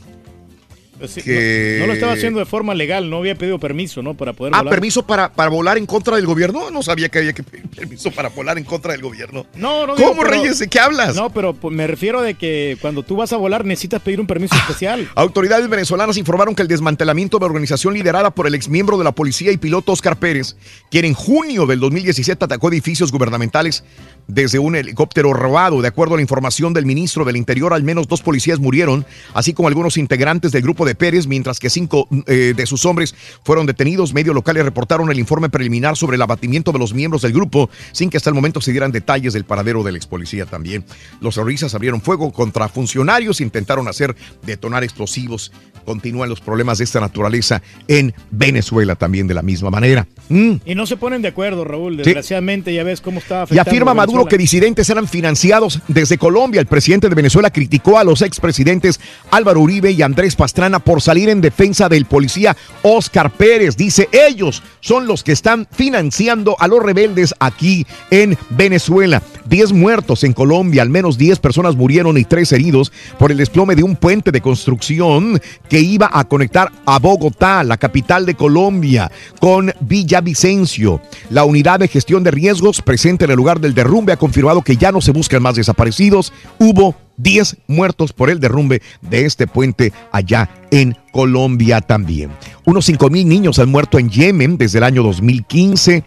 Pues que- no, no lo estaba haciendo de forma legal, no había pedido permiso, ¿no? Para poder Ah, volar. permiso para, para volar en contra del gobierno. No sabía que había que pedir permiso para volar en contra del gobierno. No, no. ¿Cómo, digo, Reyes? ¿De qué hablas? No, pero pues, me refiero de que cuando tú vas a volar necesitas pedir un permiso especial. Autoridades venezolanas informaron que el desmantelamiento de la organización liderada por el exmiembro de la policía y piloto Oscar Pérez, quien en junio del 2017 atacó edificios gubernamentales desde un helicóptero robado. De acuerdo a la información del ministro del Interior, al menos dos policías murieron, así como algunos integrantes del grupo de Pérez, mientras que cinco eh, de sus hombres fueron detenidos. Medios locales reportaron el informe preliminar sobre el abatimiento de los miembros del grupo, sin que hasta el momento se dieran detalles del paradero del ex policía también. Los terroristas abrieron fuego contra funcionarios, intentaron hacer detonar explosivos. Continúan los problemas de esta naturaleza en Venezuela también de la misma manera. Mm. Y no se ponen de acuerdo, Raúl. Desgraciadamente ya ves cómo está Y afirma a Maduro que disidentes eran financiados desde Colombia. El presidente de Venezuela criticó a los expresidentes Álvaro Uribe y Andrés Pastrana por salir en defensa del policía Oscar Pérez. Dice, ellos son los que están financiando a los rebeldes aquí en Venezuela. Diez muertos en Colombia, al menos 10 personas murieron y tres heridos por el desplome de un puente de construcción que iba a conectar a Bogotá, la capital de Colombia, con Villavicencio. La unidad de gestión de riesgos presente en el lugar del derrumbe ha confirmado que ya no se buscan más desaparecidos. Hubo 10 muertos por el derrumbe de este puente allá en Colombia también. Unos 5 mil niños han muerto en Yemen desde el año 2015.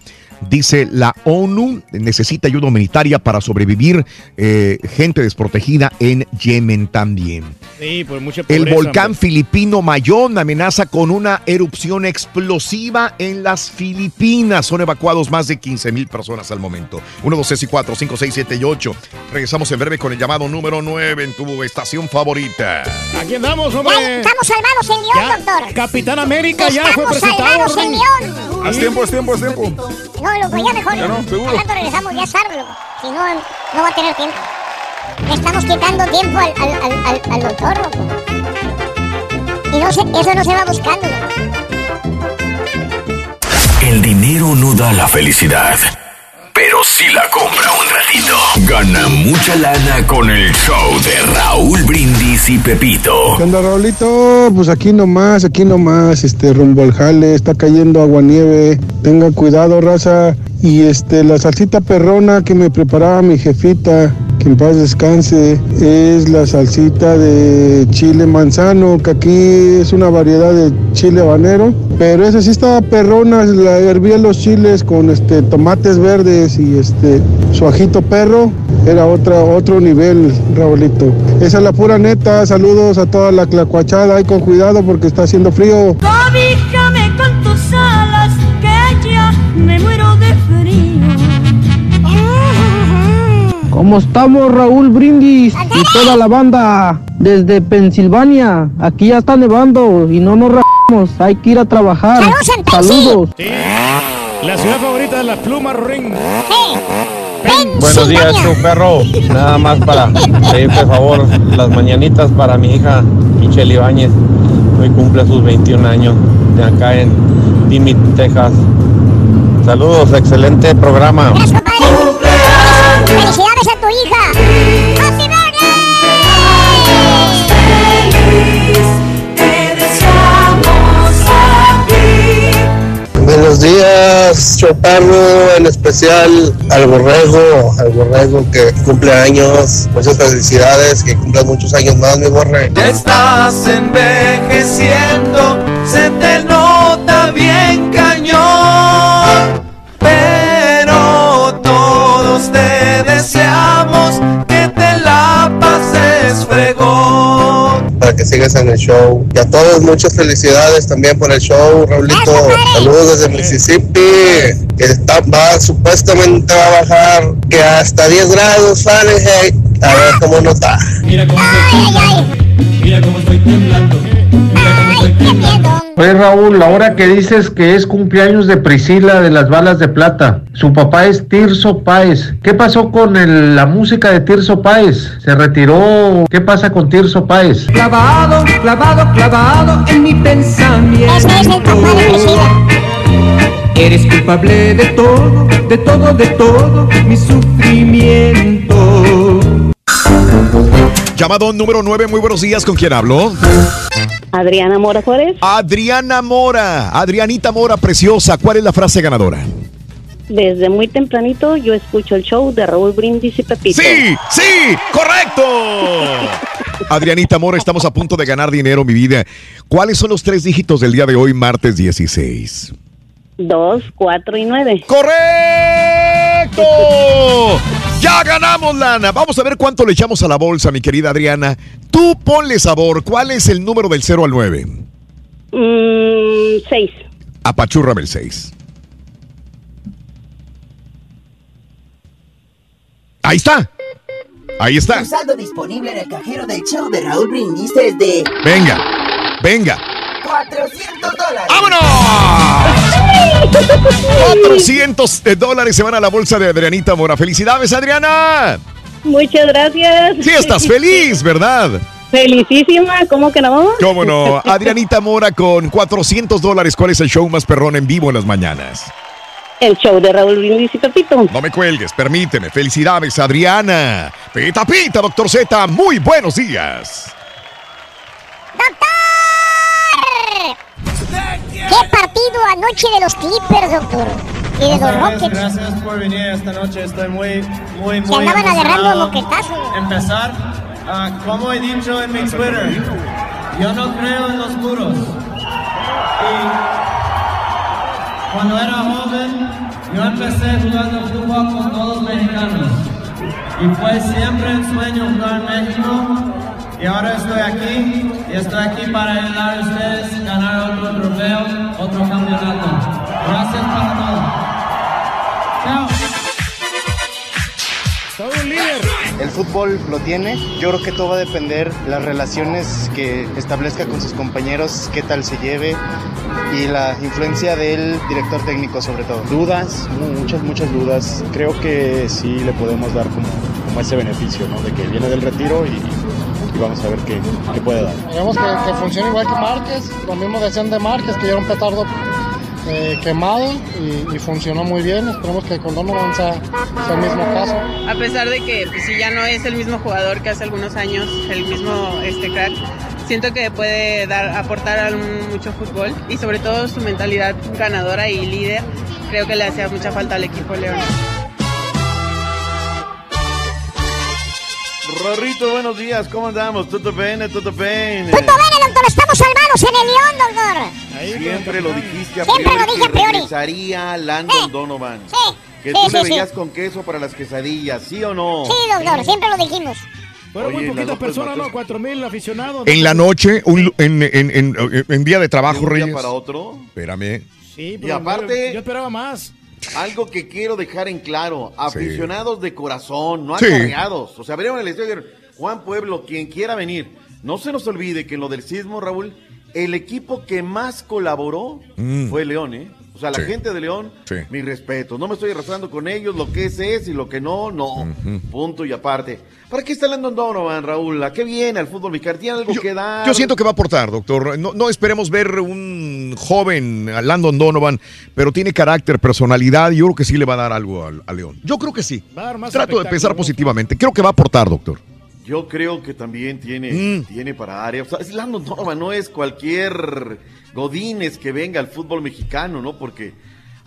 Dice la ONU necesita ayuda humanitaria para sobrevivir. eh, gente desprotegida en Yemen también. Sí, pues mucha El pobreza, volcán hombre. filipino Mayón amenaza con una erupción explosiva en las Filipinas. Son evacuados más de 15 mil personas al momento. 1, 2, 3 y 4, 5, 6, 7 y 8. Regresamos en breve con el llamado número 9 en tu estación favorita. Aquí andamos, hombre. Ya estamos salvados en León, doctor. Capitán América ya fue Estamos presentado. salvados en. León. Haz tiempo, haz tiempo, haz tiempo. No, loco, ya mejor. Ya no, seguro. Al rato regresamos, ya es. Si no, no va a tener tiempo. Estamos quitando tiempo al, al, al, al, al doctor, loco. Y no se, eso no se va buscando, loco. El dinero no da la felicidad, pero sí la compra un ratito. Gana mucha lana con el show de Raúl Brindis y Pepito. ¿Qué onda, Raulito? Pues aquí nomás, aquí nomás, este, rumbo al jale, está cayendo aguanieve. Tenga cuidado, raza. Y este, la salsita perrona que me preparaba mi jefita, que en paz descanse, es la salsita de chile manzano, que aquí es una variedad de chile habanero. Pero esa sí estaba perrona, la hervía los chiles con este tomates verdes y este su perro. Era otra, otro nivel, Raulito. Esa es la pura neta. Saludos a toda la clacuachada. Ahí con cuidado porque está haciendo frío. ¿Cómo estamos, Raúl Brindis y toda la banda? Desde Pensilvania. Aquí ya está nevando y no nos rajamos. Hay que ir a trabajar. Saludos. La ciudad favorita de las plumas, Ring. Buenos días, show perro. Nada más para pedir por favor las mañanitas para mi hija Michelle Ibáñez. Hoy cumple sus 21 años de acá en Dimit, Texas. Saludos, excelente programa. ¡Felicidades a tu hija. ¡Happy birthday! Buenos días, Choparro, en especial al borrego, al borrego que cumple años. Muchas felicidades, que cumplas muchos años más, mi borre. Ya estás envejeciendo, se te sigas en el show. Y a todos muchas felicidades también por el show, Raulito. Saludos desde Mississippi. Que está, va, supuestamente va a bajar que hasta 10 grados Fahrenheit. A ver cómo no está. Mira cómo estoy, mira cómo estoy temblando. Oye Raúl, ahora que dices que es cumpleaños de Priscila de las balas de plata, su papá es Tirso Páez. ¿Qué pasó con el- la música de Tirso Páez? ¿Se retiró? ¿Qué pasa con Tirso Páez? Clavado, clavado, clavado en mi pensamiento. Eres culpable de todo, de todo, de todo mi sufrimiento. Llamado número 9, muy buenos días. ¿Con quién hablo? Adriana Mora Juárez. Adriana Mora. Adrianita Mora, preciosa. ¿Cuál es la frase ganadora? Desde muy tempranito yo escucho el show de Raúl Brindis y Pepito. ¡Sí! ¡Sí! ¡Correcto! Adrianita Mora, estamos a punto de ganar dinero, mi vida. ¿Cuáles son los tres dígitos del día de hoy, martes 16? Dos, cuatro y nueve. ¡Correcto! ¡Ya ganamos, lana! Vamos a ver cuánto le echamos a la bolsa, mi querida Adriana. Tú ponle sabor. ¿Cuál es el número del 0 al 9? Mm, seis. Apachúrrame el 6. Ahí está. Ahí está. Tu saldo disponible en el cajero del show de Raúl Brindis es de Venga, venga. 400 dólares. ¡Vámonos! 400 de dólares se van a la bolsa de Adrianita Mora. ¡Felicidades, Adriana! Muchas gracias. Sí, estás feliz, ¿verdad? Felicísima, ¿cómo que no? ¿Cómo no? Adrianita Mora con 400 dólares. ¿Cuál es el show más perrón en vivo en las mañanas? El show de Raúl Brindis y Pepito. No me cuelgues, permíteme. Felicidades, Adriana. Pita, pita, doctor Z. Muy buenos días. ¿Qué partido anoche de los Clippers, doctor? Y de los Gracias, Rockets. gracias por venir esta noche. Estoy muy, muy, Se muy andaban agarrando moquetazos. Empezar, ah, como he dicho en mi Twitter, yo no creo en los muros. Y cuando era joven, yo empecé jugando fútbol con todos los mexicanos. Y fue siempre un sueño jugar en México. Y ahora estoy aquí, y estoy aquí para ayudar a ustedes a ganar otro trofeo, otro campeonato. Gracias para todo. Chao. El fútbol lo tiene. Yo creo que todo va a depender las relaciones que establezca con sus compañeros, qué tal se lleve y la influencia del director técnico sobre todo. Dudas, mu- muchas, muchas dudas. Creo que sí le podemos dar como, como ese beneficio, ¿no? De que viene del retiro y, y vamos a ver qué, qué puede dar. Esperemos que, que funcione igual que Márquez, lo mismo decían de Márquez, que ya era un petardo eh, quemado y, y funcionó muy bien. Esperemos que con Donovan sea, sea el mismo caso. A pesar de que pues, si ya no es el mismo jugador que hace algunos años, el mismo este crack, siento que puede dar aportar a un- mucho fútbol y sobre todo su mentalidad ganadora y líder. Creo que le hacía mucha falta al equipo León. Rorrito, buenos días, ¿cómo andamos? ¿Tutto bene? ¿Tutto bene? Punto bene, doctor. Estamos hermanos en el León, doctor. Siempre lo dijiste a Siempre priori lo dije a priori. regresaría Landon Donovan. Que sí, tú sí, le sí. veías con queso para las quesadillas, ¿sí o no? Sí, doctor. Siempre lo dijimos. Fueron muy Oye, poquitas las López personas, ¿no? Cuatro mil aficionados. En la noche, un- en, en- en- en día de trabajo, ¿De un día Reyes. para otro? Espérame. Sí, Y aparte, yo esperaba más. Algo que quiero dejar en claro, aficionados de corazón, no Sí. acarreados. O sea, abrieron el estadio Juan Pueblo, quien quiera venir. No se nos olvide que en lo del sismo, Raúl, el equipo que más colaboró Mm. fue León, ¿eh? O sea, la Sí. gente de León, Sí. mi respeto. No me estoy arrastrando con ellos, lo que es es y lo que no, no. Punto y aparte. ¿Para qué está Landon Donovan, Raúl? ¿A qué viene al fútbol mexicano? ¿Tiene algo que dar? Yo siento que va a aportar, doctor. No, no esperemos ver un joven a Landon Donovan, pero tiene carácter, personalidad, y yo creo que sí le va a dar algo al- a, León. Yo creo que sí. Va a dar más Trato de pensar positivamente. Creo que va a aportar, doctor. Yo creo que también tiene, Mm. tiene para área. O sea, es Landon Donovan no es cualquier Godínez que venga al fútbol mexicano, ¿no? Porque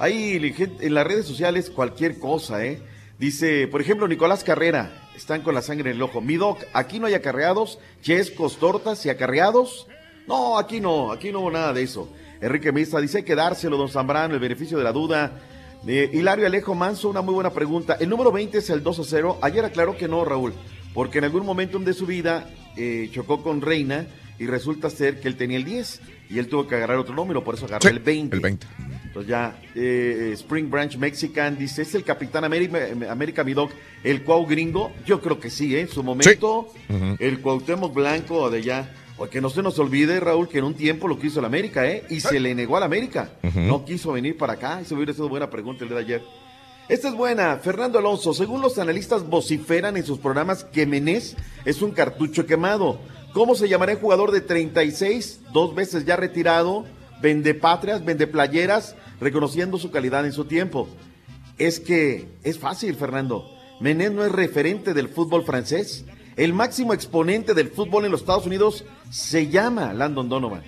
Ahí en las redes sociales cualquier cosa, ¿eh? Dice, por ejemplo, Nicolás Carrera, están con la sangre en el ojo. Mi doc, aquí no hay acarreados, chescos, tortas y acarreados. No, aquí no, aquí no hubo nada de eso. Enrique Mista dice, hay que dárselo, don Zambrano, el beneficio de la duda. Eh, Hilario Alejo Manso, una muy buena pregunta. El número 20 es el 2 a 0. Ayer aclaró que no, Raúl, porque en algún momento de su vida eh, chocó con Reina y resulta ser que él tenía el 10 y él tuvo que agarrar otro número, por eso agarró el 20. El 20. Entonces ya, eh, Spring Branch Mexican dice, ¿es el Capitán América, América mi el Cuau gringo? Yo creo que sí, ¿eh? En su momento, el Cuauhtémoc Blanco de allá. Porque no se nos olvide, Raúl, que en un tiempo lo quiso el América, ¿eh? Y se le negó al América. No quiso venir para acá. Eso hubiera sido buena pregunta el de ayer. Esta es buena. Fernando Alonso, según los analistas vociferan en sus programas que Menés es un cartucho quemado. ¿Cómo se llamará el jugador de 36, dos veces ya retirado, vende patrias, vende playeras, reconociendo su calidad en su tiempo? Es que es fácil, Fernando. Menés no es referente del fútbol francés. El máximo exponente del fútbol en los Estados Unidos se llama Landon Donovan.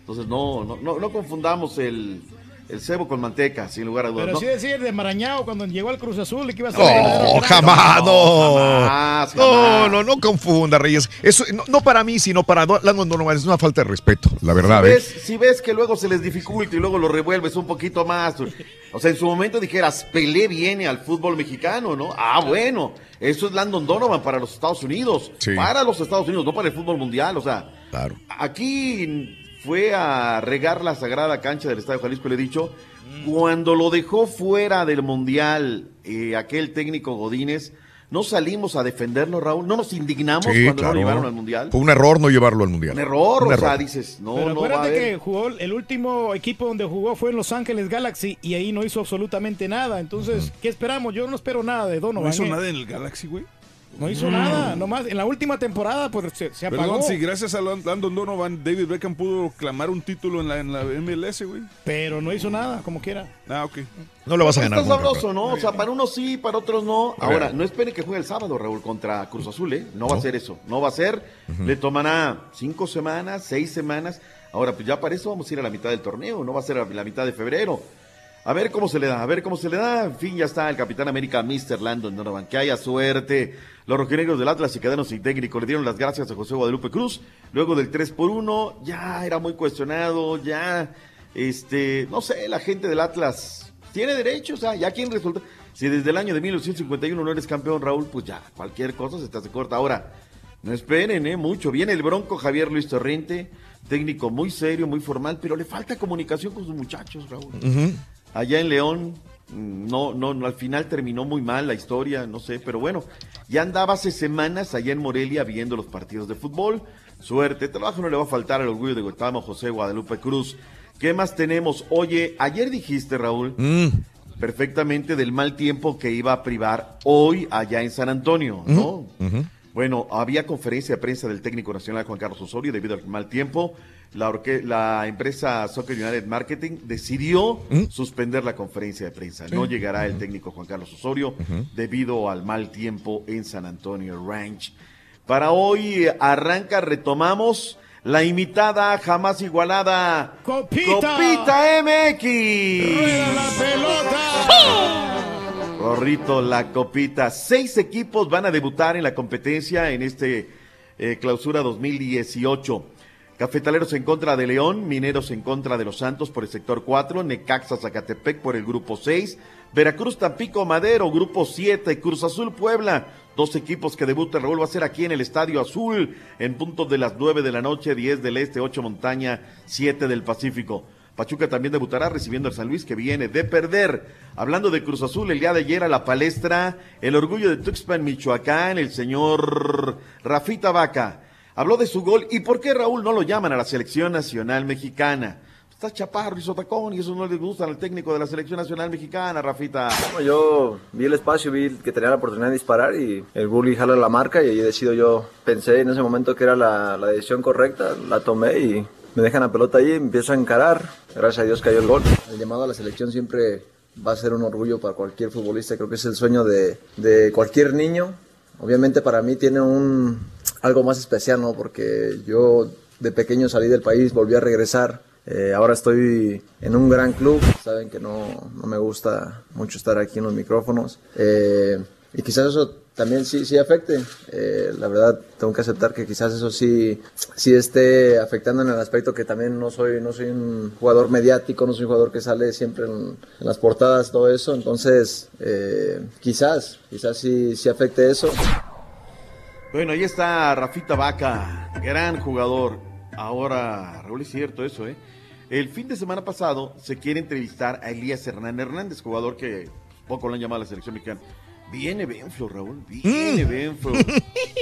Entonces no, no, no, no confundamos el, el cebo con manteca, sin lugar a dudas. Pero sí decir de Marañao cuando llegó al Cruz Azul que iba a ser. No, jamás, no. No, no, no, confunda, Reyes. Eso, no, para mí, sino para Landon Donovan. Es una falta de respeto, la verdad. Si, ¿eh? ves, si ves que luego se les dificulta y luego lo revuelves un poquito más. O sea, en su momento dijeras, Pelé viene al fútbol mexicano, ¿no? Ah, bueno. Eso es Landon Donovan para los Estados Unidos. Para los Estados Unidos, no para el fútbol mundial. O sea, claro. aquí fue a regar la sagrada cancha del Estadio Jalisco, le he dicho, cuando lo dejó fuera del Mundial eh, aquel técnico Godínez, no salimos a defenderlo, Raúl, no nos indignamos cuando no lo llevaron al Mundial. Fue un error no llevarlo al Mundial. Un error, o sea, dices, no, Pero no acuérdate que jugó, el último equipo donde jugó fue en Los Ángeles Galaxy y ahí no hizo absolutamente nada. Entonces, ¿qué esperamos? Yo no espero nada de Donovan. ¿No hizo ¿eh? nada en el Galaxy, güey? No hizo nada, nomás en la última temporada pues se, se apagó. Perdón, si gracias a Landon Donovan David Beckham pudo clamar un título en la, en la MLS, güey. Pero no hizo nada, como quiera. Ah, ok. No lo vas a ganar. Está sabroso, ¿no? O sea, para unos sí, para otros no. Ahora, no espere que juegue el sábado, Raúl, contra Cruz Azul, ¿eh? No, va a ser eso. No va a ser. Le tomará cinco semanas, seis semanas. Ahora, pues ya para eso vamos a ir a la mitad del torneo. No va a ser a la mitad de febrero. A ver cómo se le da, a ver cómo se le da. En fin, ya está el Capitán América, Mr. Landon Donovan. Que haya suerte. Los rojinegros del Atlas y quedaron sin técnico. Le dieron las gracias a José Guadalupe Cruz. Luego del 3 por 1, ya era muy cuestionado. Ya, este, no sé, la gente del Atlas tiene derecho. O sea, ya quien resulta. Si desde el año de 1951 no eres campeón, Raúl, pues ya, cualquier cosa se te hace corta. Ahora, no esperen, ¿eh? Mucho. Viene el bronco Javier Luis Torrente, técnico muy serio, muy formal, pero le falta comunicación con sus muchachos, Raúl. Allá en León, no, no, no, al final terminó muy mal la historia, no sé, pero bueno, ya andaba hace semanas allá en Morelia viendo los partidos de fútbol. Suerte, trabajo no le va a faltar al orgullo de Guatemala, José Guadalupe Cruz. ¿Qué más tenemos? Oye, ayer dijiste, Raúl, perfectamente del mal tiempo que iba a privar hoy allá en San Antonio, ¿no? Bueno, había conferencia de prensa del técnico nacional Juan Carlos Osorio debido al mal tiempo. La, orque- la empresa Soccer United Marketing decidió suspender la conferencia de prensa. No llegará el técnico Juan Carlos Osorio debido al mal tiempo en San Antonio Ranch. Para hoy eh, arranca, retomamos la imitada, jamás igualada Copita, Copita MX. ¡Rueda la pelota! Rorrito, la copita. Seis equipos van a debutar en la competencia en este eh, clausura 2018. Cafetaleros en contra de León, Mineros en contra de los Santos por el sector 4, Necaxa Zacatepec por el grupo 6, Veracruz Tampico Madero, grupo 7, Cruz Azul Puebla, dos equipos que debutan, Raúl a ser aquí en el Estadio Azul, en punto de las 9 de la noche, 10 del Este, 8 Montaña, 7 del Pacífico. Pachuca también debutará recibiendo al San Luis que viene de perder. Hablando de Cruz Azul, el día de ayer a la palestra, el orgullo de Tuxpan, Michoacán, el señor Rafita Vaca. Habló de su gol y por qué Raúl no lo llaman a la selección nacional mexicana. Está chaparro y sotacón y eso no les gusta al técnico de la selección nacional mexicana, Rafita. Bueno, yo vi el espacio, vi que tenía la oportunidad de disparar y el bully jala la marca y ahí decido yo, pensé en ese momento que era la decisión correcta, la tomé y me dejan la pelota ahí, empiezo a encarar, gracias a Dios cayó el gol. El llamado a la selección siempre va a ser un orgullo para cualquier futbolista, creo que es el sueño de, de cualquier niño. Obviamente para mí tiene un algo más especial, ¿no? Porque yo de pequeño salí del país, volví a regresar Eh, ahora estoy en un gran club, saben que no, no me gusta mucho estar aquí en los micrófonos. Eh, y quizás eso también sí, sí afecte. Eh, la verdad, tengo que aceptar que quizás eso sí, sí esté afectando en el aspecto que también no soy, no soy un jugador mediático, no soy un jugador que sale siempre en, las portadas, todo eso. Entonces, eh, quizás, quizás sí, sí afecte eso. Bueno, ahí está Rafita Vaca, gran jugador. Ahora, Raúl, es cierto eso, ¿eh? El fin de semana pasado se quiere entrevistar a Elías Hernán Hernández, jugador que poco lo han llamado a la selección mexicana. Viene Benflo, Raúl, viene Mm. Benflo.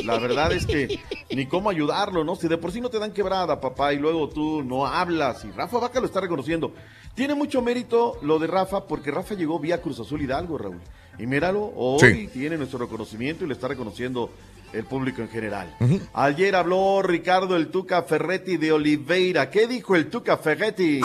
La verdad es que ni cómo ayudarlo, ¿no? Si de por sí no te dan quebrada, papá, y luego tú no hablas, y Rafa Vaca lo está reconociendo. Tiene mucho mérito lo de Rafa, porque Rafa llegó vía Cruz Azul Hidalgo, Raúl. Y míralo, hoy Sí. tiene nuestro reconocimiento y le está reconociendo el público en general. Ayer habló Ricardo el Tuca Ferretti de Oliveira. ¿Qué dijo el Tuca Ferretti?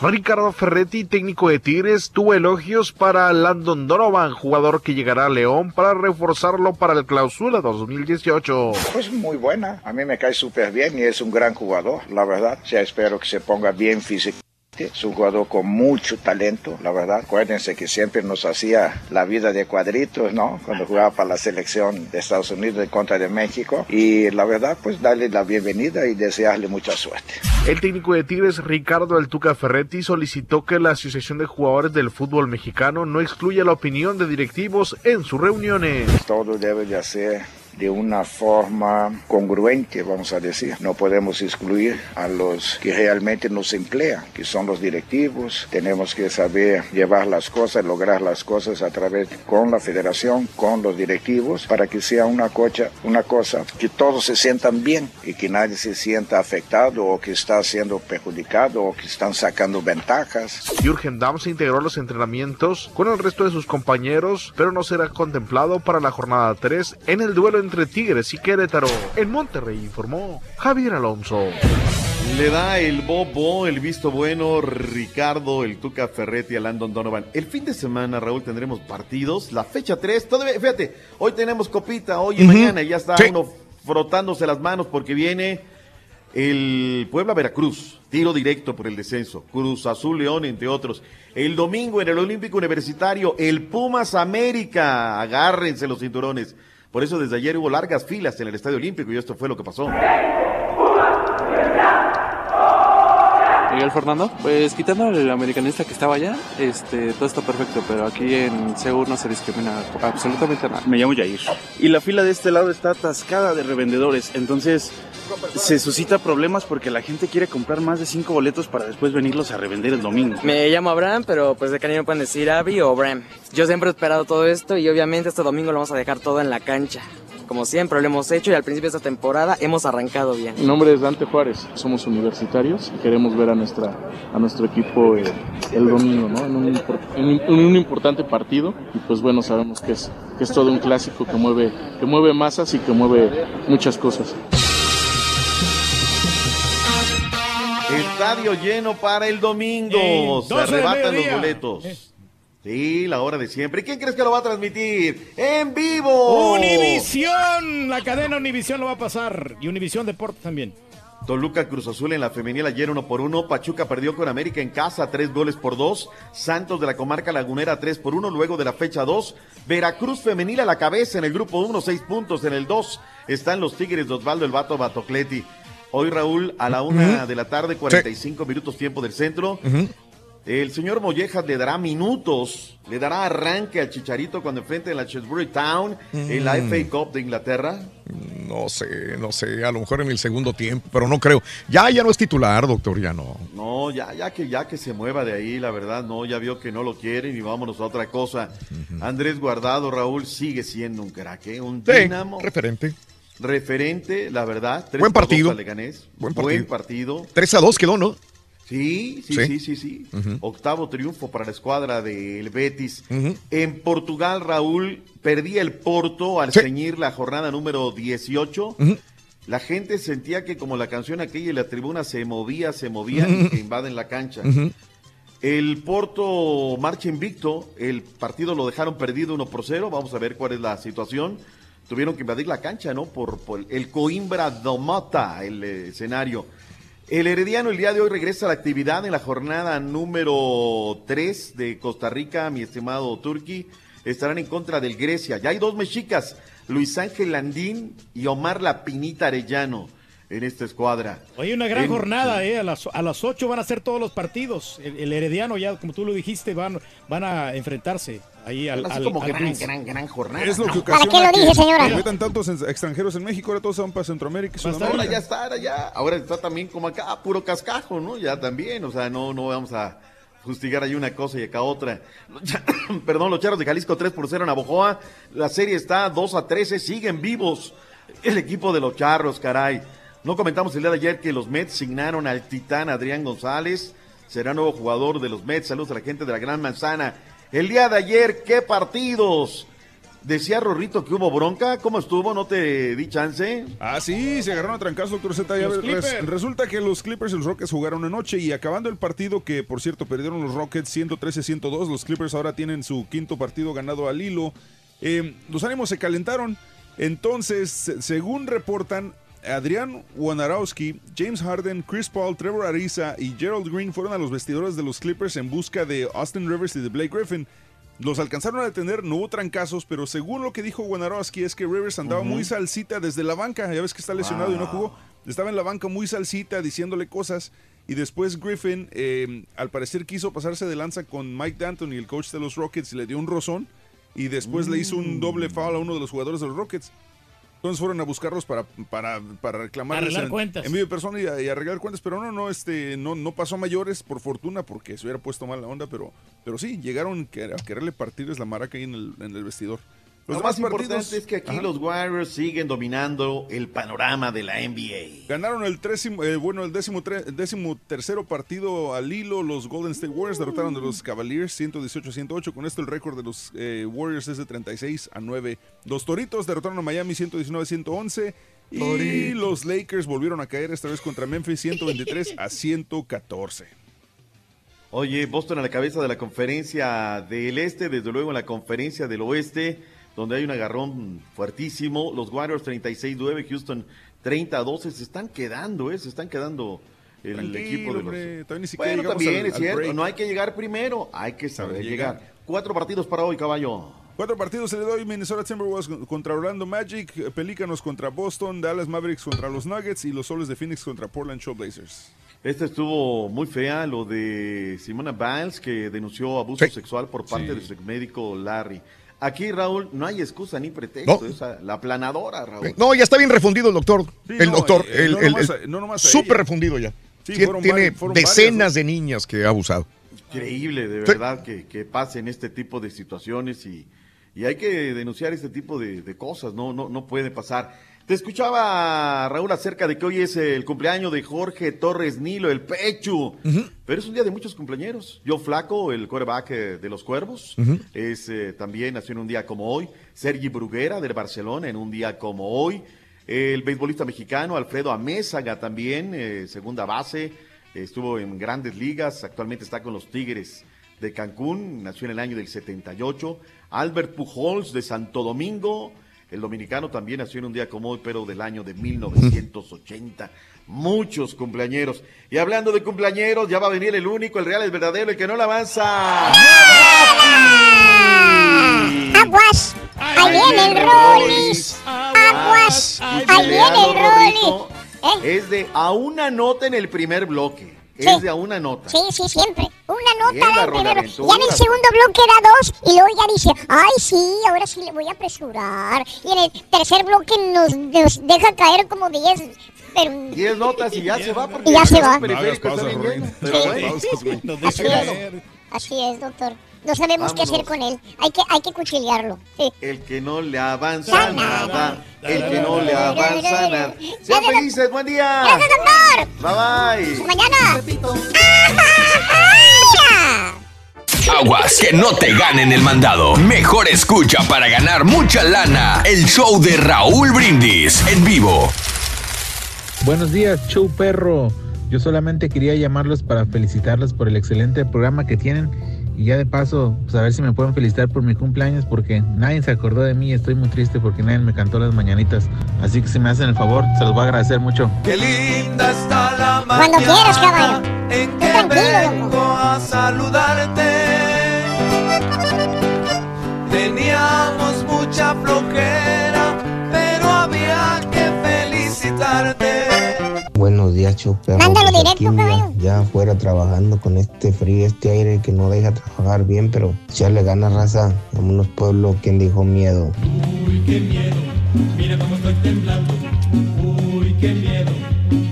Ricardo Ferretti, técnico de Tigres, tuvo elogios para Landon Donovan, jugador que llegará a León para reforzarlo para el clausura 2018. Pues muy buena, a mí me cae súper bien y es un gran jugador, la verdad. Ya espero que se ponga bien físicamente. Es un jugador con mucho talento, la verdad. Acuérdense que siempre nos hacía la vida de cuadritos, ¿no? Cuando jugaba para la selección de Estados Unidos en contra de México. Y la verdad, pues darle la bienvenida y desearle mucha suerte. El técnico de Tigres, Ricardo El Tuca Ferretti, solicitó que la Asociación de Jugadores del Fútbol Mexicano no excluya la opinión de directivos en sus reuniones. Todo debe de hacer de una forma congruente, vamos a decir. No podemos excluir a los que realmente nos emplean, que son los directivos. Tenemos que saber llevar las cosas, lograr las cosas a través con la federación, con los directivos, para que sea una cosa, una cosa que todos se sientan bien y que nadie se sienta afectado o que está siendo perjudicado o que están sacando ventajas. Jürgen Damm se integró a los entrenamientos con el resto de sus compañeros, pero no será contemplado para la jornada 3 en el duelo entre Tigres y Querétaro. En Monterrey informó Javier Alonso. Le da el bobo, el visto bueno, Ricardo, el Tuca Ferretti a Landon Donovan. El fin de semana, Raúl, tendremos partidos. La fecha 3, todavía, fíjate, hoy tenemos copita, hoy y mañana ya está Sí. uno frotándose las manos porque viene el Puebla Veracruz, tiro directo por el descenso, Cruz Azul León, entre otros. El domingo en el Olímpico Universitario, el Pumas América, agárrense los cinturones. Por eso desde ayer hubo largas filas en el Estadio Olímpico y esto fue lo que pasó. Miguel Fernando, pues quitando el americanista que estaba allá, este, todo está perfecto, pero aquí en Seúl no se discrimina absolutamente nada. Me llamo Yair. Y la fila de este lado está atascada de revendedores. Entonces se suscita problemas porque la gente quiere comprar más de cinco boletos para después venirlos a revender el domingo. Me llamo Abraham, pero pues de cariño me pueden decir Abby o Bram. Yo siempre he esperado todo esto y obviamente este domingo lo vamos a dejar todo en la cancha. Como siempre lo hemos hecho y al principio de esta temporada hemos arrancado bien. Mi nombre es Dante Juárez, somos universitarios y queremos ver a, nuestra, a nuestro equipo eh, el domingo, ¿no? En un, impor- en un- en un importante partido y pues bueno, sabemos que es, que es todo un clásico que mueve, que mueve masas y que mueve muchas cosas. Estadio lleno para el domingo. Eh, Se 12 del arrebatan los boletos. Sí, la hora de siempre. ¿Y quién crees que lo va a transmitir? ¡En vivo! Univisión, la cadena Univisión lo va a pasar. Y Univisión Deportes también. Toluca Cruz Azul en la femenil ayer uno por uno. Pachuca perdió con América en casa tres goles por dos. Santos de la comarca lagunera tres por uno. Luego de la fecha dos. Veracruz femenil a la cabeza en el grupo uno, seis puntos. En el dos están los Tigres de Osvaldo el Vato Batocleti. Hoy Raúl a la una de la tarde, 45 minutos tiempo del centro. El señor Mollejas le dará minutos, le dará arranque al Chicharito cuando enfrente en la Chesbury Town en la Mm. FA Cup de Inglaterra. No sé, no sé, a lo mejor en el segundo tiempo, pero no creo. Ya, ya no es titular, doctor, ya no. No, ya, ya que ya que se mueva de ahí, la verdad, no, ya vio que no lo quieren y vámonos a otra cosa. Andrés Guardado, Raúl, sigue siendo un crack, ¿eh? un Sí, dinamo. referente. Referente, la verdad. tres Buen por dos partido. a Leganés. Buen Buen partido. partido. 3 a 2 quedó, ¿no? Sí, sí, Sí. sí, sí, sí. Octavo triunfo para la escuadra del Betis. En Portugal, Raúl, perdía el Porto al ceñir la jornada número 18. La gente sentía que como la canción aquella y la tribuna se movía, se movían y que invaden la cancha. El Porto marcha invicto, el partido lo dejaron perdido 1 por 0, vamos a ver cuál es la situación. Tuvieron que invadir la cancha, ¿no? Por, el Coimbra Domota, el eh, escenario. El Herediano el día de hoy regresa a la actividad en la jornada número 3 de Costa Rica, mi estimado Turki. Estarán en contra del Grecia. Ya hay dos mexicas, Luis Ángel Landín y Omar La Pinita Arellano en esta escuadra. Oye, una gran En- jornada, ¿eh? A las, a las 8 van a ser todos los partidos. El, el Herediano, ya como tú lo dijiste, van, van a enfrentarse ahí al. Así al- como al gran, gran, gran jornada. Es lo que ¿Para qué lo dice, señora? que metan tantos extranjeros en México, ahora todos se van para Centroamérica y Ahora Sudamérica. ya está, ahora ya. Ahora está también como acá, puro cascajo, ¿no? Ya también, o sea, no, no vamos a justificar ahí una cosa y acá otra. Perdón, los Charros de Jalisco 3 por 0 en Abojoa. La serie está 2 a 13, siguen vivos. El equipo de los Charros, caray. No comentamos el día de ayer que los Mets signaron al titán Adrián González. Será nuevo jugador de los Mets. Saludos a la gente de la Gran Manzana. El día de ayer, ¿qué partidos? Decía Rorrito que hubo bronca. ¿Cómo estuvo? ¿No te di chance? Ah, sí, se agarraron a trancazos, doctor Z. Ya Los ves, res- resulta que los Clippers y los Rockets jugaron anoche y acabando el partido, que por cierto perdieron los Rockets 113-102, los Clippers ahora tienen su quinto partido ganado al hilo. Eh, los ánimos se calentaron. Entonces, se- según reportan, Adrián Wojnarowski, James Harden, Chris Paul, Trevor Ariza y Gerald Green fueron a los vestidores de los Clippers en busca de Austin Rivers y de Blake Griffin. Los alcanzaron a detener, no hubo trancazos, pero según lo que dijo Wojnarowski es que Rivers andaba muy salsita desde la banca, ya ves que está lesionado y no jugó. Estaba en la banca muy salsita diciéndole cosas y después Griffin eh, al parecer quiso pasarse de lanza con Mike D'Antoni, el coach de los Rockets, y le dio un rozón y después le hizo un doble foul a uno de los jugadores de los Rockets. Entonces fueron a buscarlos para, para, para reclamar Arreglar en, cuentas. en medio persona y, a- y arreglar cuentas, pero no, no, este, no, no pasó a mayores por fortuna porque se hubiera puesto mal la onda, pero, pero sí, llegaron a quererle partirles la maraca ahí en el, en el vestidor. Lo demás más importante partidos- es que aquí Ajá. los Warriors siguen dominando el panorama de la NBA. Ganaron el eh, bueno, el décimo, tre- décimo tercero partido al hilo. Los Golden State Warriors derrotaron a los Cavaliers 118-108. Con esto el récord de los eh, Warriors es de 36 a 9. Los Toritos derrotaron a Miami 119-111. Y los Lakers volvieron a caer esta vez contra Memphis 123 a 114. Oye, Boston a la cabeza de la conferencia del este, desde luego en la conferencia del oeste, donde hay un agarrón fuertísimo. Los Warriors 36-9, Houston 30-12, se están quedando, ¿eh? Se están quedando el Tranquilo, equipo de los... ni siquiera Bueno, también al- es al cierto, break. no hay que llegar primero, hay que saber Saber llegar. llegar. Cuatro partidos para hoy, caballo. Cuatro partidos se le doy Minnesota Timberwolves contra Orlando Magic, Pelícanos contra Boston, Dallas Mavericks contra los Nuggets y los Soles de Phoenix contra Portland Trail Blazers. Esta estuvo muy fea, lo de Simona Biles, que denunció abuso sexual por parte Sí. de su médico Larry. Aquí, Raúl, no hay excusa ni pretexto. No. esa- la planadora, Raúl. No, ya está bien refundido el doctor. Sí, el no, doctor, eh, el, no el- nomás nomás ella. refundido ya. Sí, fueron Tiene vari- fueron varias, decenas de niñas que ha abusado. Increíble, de Sí. verdad, que, que pasen este tipo de situaciones y, y hay que denunciar este tipo de, de cosas, no, no, no puede pasar. Te escuchaba, Raúl, acerca de que hoy es el cumpleaños de Jorge Torres Nilo, el Pechu. Pero es un día de muchos cumpleaños. Yo Flaco, el quarterback eh, de los Cuervos, es eh, también nació en un día como hoy. Sergi Bruguera del Barcelona en un día como hoy. El beisbolista mexicano Alfredo Amézaga también, eh, segunda base, estuvo en grandes ligas, actualmente está con los Tigres de Cancún, nació en el año del 78. Albert Pujols de Santo Domingo, el dominicano también nació en un día como hoy, pero del año de 1980. Muchos cumpleañeros. Y hablando de cumpleañeros, ya va a venir el único, el real, el verdadero, el que no la avanza. Aguas, ahí viene el Rollis. Aguas, ahí viene el Rollis. Es de a una nota en el primer bloque. Es Sí. de a una nota. Sí, sí, siempre. Una nota da el primero. Ya en el segundo bloque da dos y luego ya dice, ay sí, ahora sí le voy a apresurar. Y en el tercer bloque nos, nos deja caer como diez. Pero... Diez notas y ya se va porque Y ya se va. Pero es, así es, doctor. No sabemos qué hacer con él. Hay que, hay que cuchillarlo. Sí. El que no le avanza nada. El que no le avanza nada. Sean felices, buen día. Gracias, doctor. Bye bye. Hasta mañana. Aguas, que no te ganen el mandado. Mejor escucha para ganar mucha lana. El show de Raúl Brindis en vivo. Buenos días, show perro. Yo solamente quería llamarlos para felicitarlos por el excelente programa que tienen Y ya de paso, pues a ver si me pueden felicitar por mi cumpleaños porque nadie se acordó de mí y estoy muy triste porque nadie me cantó las mañanitas. Así que si me hacen el favor, se los voy a agradecer mucho. Qué linda está la Cuando quieras, caballo. en que tranquilo, vengo a saludarte. Teníamos mucha flojera, pero había que felicitarte. Días. Mándalo aquí, directo, mira, caballo. ya afuera trabajando con este frío, este aire que no deja trabajar bien, pero ya le gana raza. Vámonos pueblo, quien dijo miedo. Uy, qué miedo, mira cómo estoy temblando. Uy, qué miedo,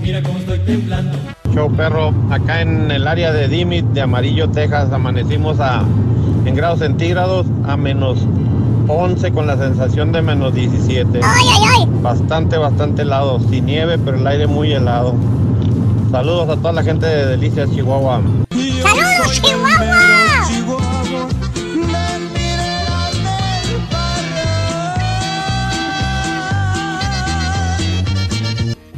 mira cómo estoy temblando. Show perro, acá en el área de Dimit de Amarillo, Texas, amanecimos a, en grados centígrados a menos 11 con la sensación de menos 17. Bastante, bastante helado, sin nieve, pero el aire muy helado. Saludos a toda la gente de Delicias, Chihuahua. ¡Saludos, Chihuahua!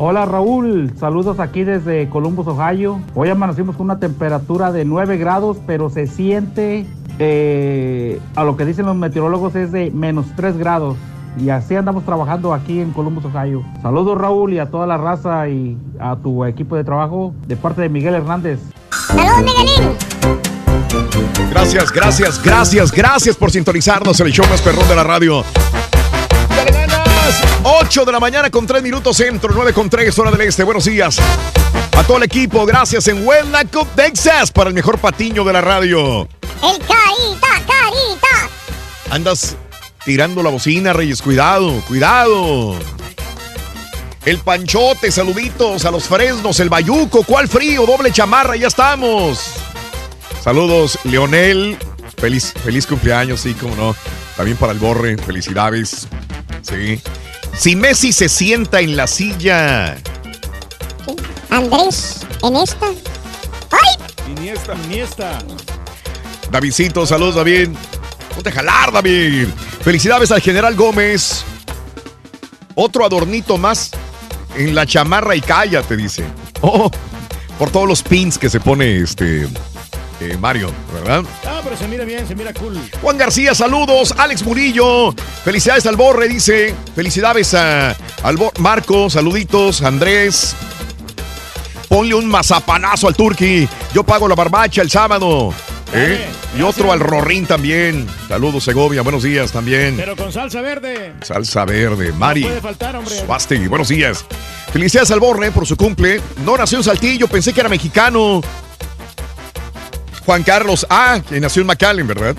Hola Raúl, saludos aquí desde Columbus, Ohio. Hoy amanecimos con una temperatura de 9 grados, pero se siente, eh, a lo que dicen los meteorólogos, es de menos 3 grados. Y así andamos trabajando aquí en Columbus, Ohio. Saludos Raúl y a toda la raza y a tu equipo de trabajo de parte de Miguel Hernández. ¡Saludos, Miguelín! Gracias, gracias, gracias, gracias por sintonizarnos en el show más perrón de la radio. ¡Dale ganas! 8 de la mañana con 3 minutos centro, 9 con 3 hora del este. Buenos días. A todo el equipo, gracias en Cup, Texas, para el mejor patiño de la radio. El carita, carita. Andas tirando la bocina, Reyes. Cuidado, cuidado. El panchote, saluditos a los fresnos, el bayuco, ¿cuál frío? Doble chamarra, ya estamos. Saludos, Leonel. Feliz, feliz cumpleaños, sí, como no. También para el borre, felicidades. Sí. Si Messi se sienta en la silla. Andrés, en esta. ¡Ay! Iniesta. Iniesta. Davidcito, saludos, David. Ponte a jalar, David. Felicidades al general Gómez. Otro adornito más en la chamarra y cállate, dice. Oh, por todos los pins que se pone este eh, Mario, ¿verdad? Ah, pero se mira bien, se mira cool. Juan García, saludos. Alex Murillo, felicidades al Borre, dice. Felicidades a, al Marco, saluditos. Andrés, ponle un mazapanazo al Turqui. Yo pago la barbacha el sábado. ¿Eh? Y otro al Rorín también. Saludos, Segovia. Buenos días también. Pero con salsa verde. Salsa verde. Mari. puede faltar, hombre. Suástegui, buenos días. Felicidades al Borre por su cumple. No nació en Saltillo, pensé que era mexicano. Juan Carlos A, que nació en McAllen, ¿verdad?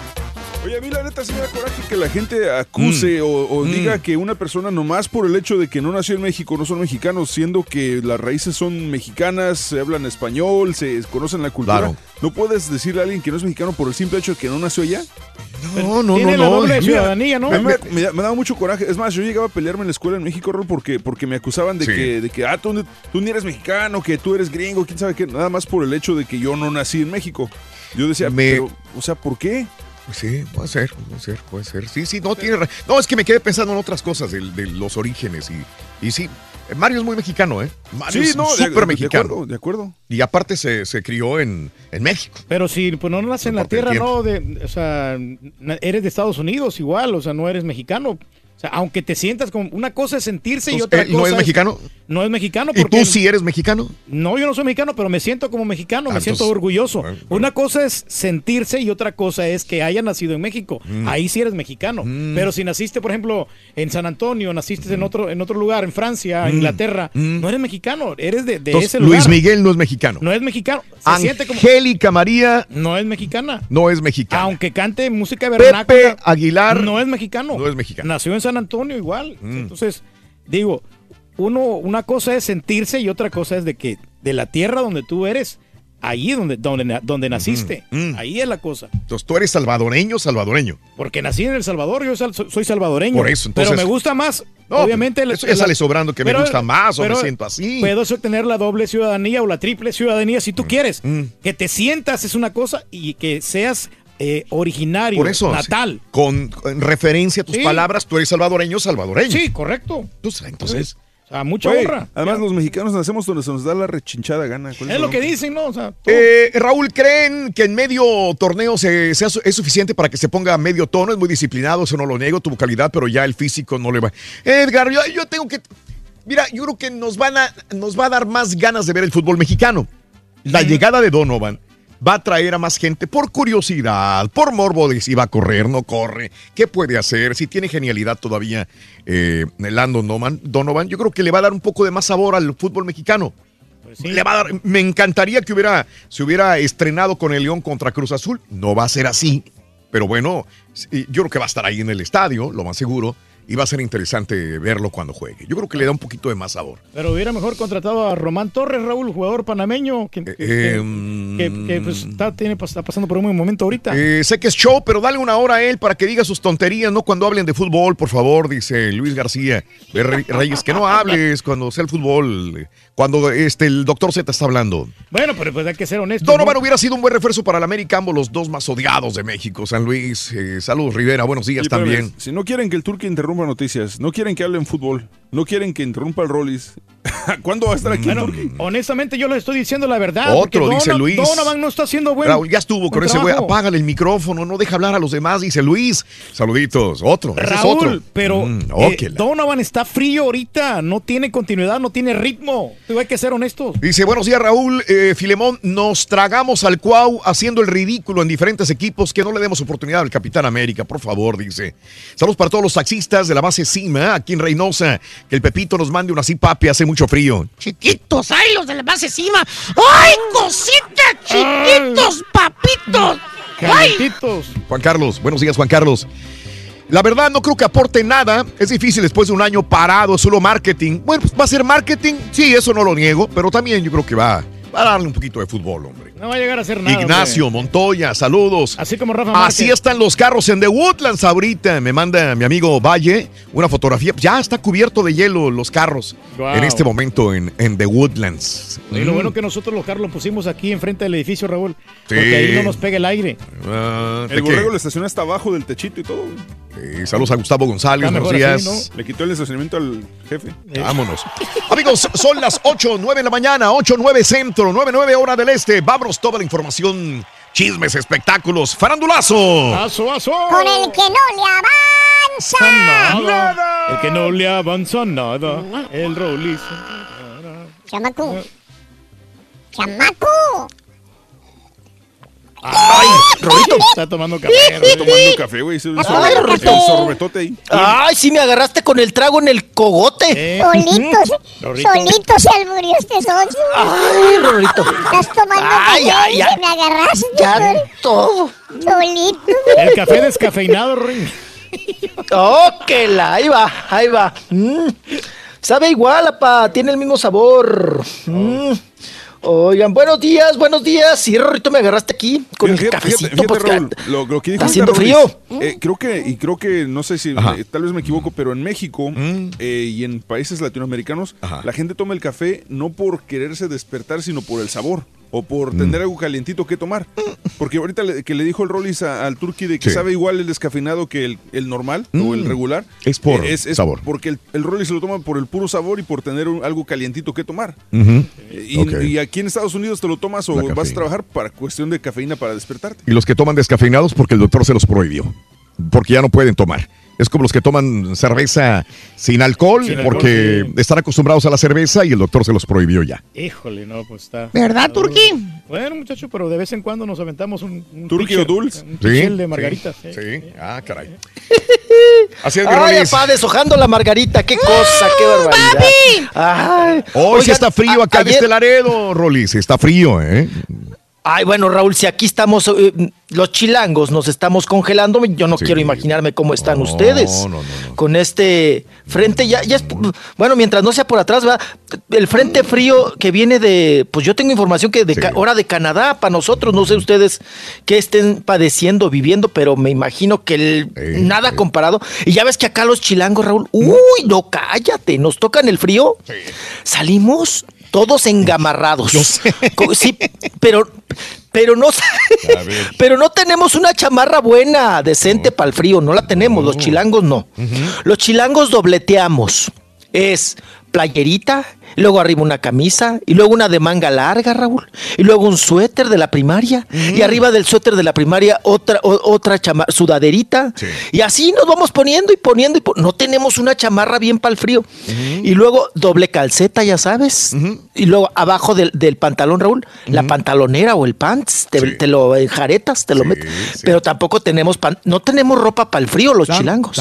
Oye, a mí la neta sí me da coraje que la gente acuse Mm. o, o Mm. diga que una persona nomás por el hecho de que no nació en México no son mexicanos, siendo que las raíces son mexicanas, se hablan español, se conocen la cultura. Claro. ¿No puedes decirle a alguien que no es mexicano por el simple hecho de que no nació allá? No, no, Tiene no, la no. doble Mira, ciudadanía, ¿no? Me, me- me- me daba mucho coraje. Es más, yo llegaba a pelearme en la escuela en México, Rol, porque, porque me acusaban de, Sí. que, de que, ah, tú, tú ni eres mexicano, que tú eres gringo, quién sabe qué. Nada más por el hecho de que yo no nací en México. Yo decía, Me- pero, o sea, ¿por qué? Pues Sí, puede ser, puede ser, puede ser. Sí, sí, no tiene ra- No, es que me quedé pensando en otras cosas de, de los orígenes y, y sí. eh, Mario es muy mexicano, ¿eh? Mario Sí, es no, de- súper de mexicano. acuerdo, de acuerdo. Y aparte se, se crió en, en México. Pero si pues no naces en la tierra, no, de, o sea, eres de Estados Unidos igual, o sea, no eres mexicano. O sea, aunque te sientas como una cosa es sentirse y otra ¿él no cosa es mexicano? No es mexicano ¿Y porque tú sí eres mexicano? No, yo no soy mexicano, pero me siento como mexicano, Ah, me siento entonces, orgulloso. bueno, Una cosa es sentirse y otra cosa es que haya nacido en México. Mm. Ahí sí eres mexicano. Pero si naciste, por ejemplo, en San Antonio, naciste en otro en otro lugar, en Francia, Mm. Inglaterra, no eres mexicano, eres de, de Entonces, ese lugar. Luis Miguel no es mexicano. No es mexicano. Se siente como María no es mexicana. no es mexicana. Aunque cante música Pepe vernácula, Aguilar no es mexicano. no es mexicano. Mm. Nació en San Antonio igual. Entonces, digo, uno, una cosa es sentirse y otra cosa es de que de la tierra donde tú eres, ahí donde, donde, donde naciste, mm. ahí es la cosa. Entonces tú eres salvadoreño, salvadoreño. Porque nací en El Salvador, yo sal- soy salvadoreño. Por eso, entonces- pero me gusta más, No, obviamente. eso ya sale sobrando que me gusta más o me siento así. Puedo tener la doble ciudadanía o la triple ciudadanía si tú Mm. quieres. Que te sientas es una cosa y que seas eh, originario, Por eso, natal. sí. con, con referencia a tus Sí. palabras, tú eres salvadoreño, salvadoreño. Sí, correcto. Entonces, entonces, O A mucha honra. Además, los mexicanos nacemos donde se nos da la rechinchada gana. ¿Cuál Es lo que dicen, ¿no? O sea, Eh, Raúl, ¿creen que en medio torneo se, sea es suficiente para que se ponga medio tono? Es muy disciplinado, eso no lo niego, tuvo calidad, pero ya el físico no le va. Edgar, yo, yo tengo que. Mira, yo creo que nos, van a, nos va a dar más ganas de ver el fútbol mexicano. La llegada de Donovan va a traer a más gente por curiosidad, por morbo de si va a correr, no corre, qué puede hacer, si tiene genialidad todavía eh, Landon Donovan, Donovan. Yo creo que le va a dar un poco de más sabor al fútbol mexicano. Le va a dar- me encantaría que hubiera, se hubiera estrenado con el León contra Cruz Azul. No va a ser así, pero bueno, sí, yo creo que va a estar ahí en el estadio, lo más seguro, y va a ser interesante verlo cuando juegue. Yo creo que le da un poquito de más sabor. Pero hubiera mejor contratado a Román Torres, Raúl, jugador panameño, que, que- que- Em, que- que, pues, está, tiene, está pasando por un buen momento ahorita. Eh, sé que es show, pero dale una hora a él para que diga sus tonterías, no cuando hablen de fútbol, por favor, dice Luis García Reyes, que no hables cuando sea el fútbol, cuando este, el doctor Z está hablando. Bueno, pero pues hay que ser honesto. Donovan hubiera sido un buen refuerzo para el América, ambos los dos más odiados de México, San Luis. Eh, saludos, Rivera, buenos días Sí, también. Si no quieren que el Turque interrumpa noticias, no quieren que hablen fútbol, no quieren que interrumpa el Rollis, ¿cuándo va a estar aquí Bueno, honestamente yo les estoy diciendo la verdad. Otro, dice Luis. Donovan no está haciendo buen Raúl, ya estuvo con ese güey, apágale el micrófono, no deja hablar a los demás, dice Luis. Saluditos, otro, ese es Raúl, otro. pero Mm, eh, Donovan está frío ahorita, no tiene continuidad, no tiene ritmo. Hay que ser honestos. Dice, buenos días Raúl, Eh, Filemón, nos tragamos al Cuau haciendo el ridículo en diferentes equipos, que no le demos oportunidad al Capitán América, por favor, dice. Saludos para todos los taxistas de la base Cima, aquí en Reynosa, que el Pepito nos mande una así papi, hace mucho frío. Chiquitos, ay, los de la base encima. ¡Ay, cositas, chiquitos, papitos! ¡Ay! Juan Carlos, buenos días Juan Carlos. La verdad no creo que aporte nada, es difícil después de un año parado, es solo marketing. Bueno, pues va a ser marketing, sí, eso no lo niego, pero también yo creo que va, va a darle un poquito de fútbol, hombre. No va a llegar a hacer nada. Ignacio hombre. Montoya, saludos. Así como Rafa Márquez. Así están los carros en The Woodlands ahorita. Me manda mi amigo Valle una fotografía. Ya está cubierto de hielo los carros en este momento en, en The Woodlands. Y lo Mm. bueno que nosotros los carros lo pusimos aquí enfrente del edificio, Raúl. Sí. Porque ahí no nos pega el aire. ¿de El qué? borrego lo estacionó hasta abajo del techito y todo. saludos a Gustavo González, buenos días. así, ¿no? Le quitó el estacionamiento al jefe. Vámonos. Amigos, son las 8, 9 de la mañana, 8, 9 centro, 9, 9 hora del este. Vámonos toda la información, chismes, espectáculos, farandulazo. ¡Aso, aso! Con el que no le avanza. Nada. El que no le avanza nada. El Rollis. Chamaco. Chamaco. ¡Ay! Rolito. Está tomando café. Está tomando café, güey. Un sorbetote ahí. Ay, sí me agarraste con el trago en el cogote. Solito, Rorrito. solito se alburió este socio. Ay, Rorrito. Estás tomando Ay, café ay, y ay. me agarraste. Ya todo. Solito. El café descafeinado, Ring. Oh, que la, ahí va, ahí va. Mm. Sabe igual, apa, tiene el mismo sabor. Mm. Oigan, buenos días, buenos días. Sí, Rorrito, me agarraste aquí con el cafecito. fíjate, Raúl, que- lo, lo que dijo está haciendo frío. eh, creo que, y creo que, no sé si, eh, tal vez me equivoco, pero en México Mm. eh, y en países latinoamericanos, la gente toma el café no por quererse despertar, sino por el sabor. O Mm. por tener algo calientito que tomar. Porque ahorita le- que le dijo el Rollis a- al Turqui de que Sí. sabe igual el descafeinado que el, el normal o Mm. el regular. Es por eh, es, es sabor. Porque el, el Rollis se lo toma por el puro sabor y por tener un- algo calientito que tomar. Ujú. Y, y aquí en Estados Unidos te lo tomas o vas a trabajar para cuestión de cafeína para despertarte. Y los que toman descafeinados porque el doctor se los prohibió. Porque ya no pueden tomar. Es como los que toman cerveza sin alcohol Sin alcohol, porque sí. están acostumbrados a la cerveza y el doctor se los prohibió ya. Híjole, no, pues está. ¿Verdad, Turqui? Bueno, muchacho, pero de vez en cuando nos aventamos un. un Turqui o Dulce. Un Sí, de sí, margaritas. Sí, ¿eh? ah, caray. Así es, Ay, Rolis. apá, deshojando la margarita, qué cosa, qué barbaridad. Ay, Hoy sí oigan, está frío acá ayer- desde Laredo, Rolis. Está frío, ¿eh? Ay, bueno, Raúl, si aquí estamos, eh, los chilangos nos estamos congelando, yo no Sí. quiero imaginarme cómo están No, ustedes. no, no, no. Con este frente, ya, ya es, bueno, mientras no sea por atrás, va, el frente frío que viene de, pues yo tengo información que de Sí. hora de Canadá para nosotros, no sé ustedes qué estén padeciendo, viviendo, pero me imagino que el, nada comparado. Y ya ves que acá los chilangos, Raúl, uy, no cállate, nos tocan el frío, salimos todos engamarrados. Yo sé. Co- Sí, pero, pero no, pero no tenemos una chamarra buena, decente para el frío, no la tenemos, los chilangos no. Los chilangos dobleteamos. Es playerita, luego arriba una camisa, y luego una de manga larga, Raúl, y luego un suéter de la primaria, y arriba del suéter de la primaria otra, o- otra chama- sudaderita, y así nos vamos poniendo y poniendo, y po- no tenemos una chamarra bien para el frío, y luego doble calceta, ya sabes, y luego abajo del, del pantalón, Raúl, la pantalonera o el pants, te, te lo enjaretas, te lo metes, pero tampoco tenemos, pan- no tenemos ropa para el frío los chilangos.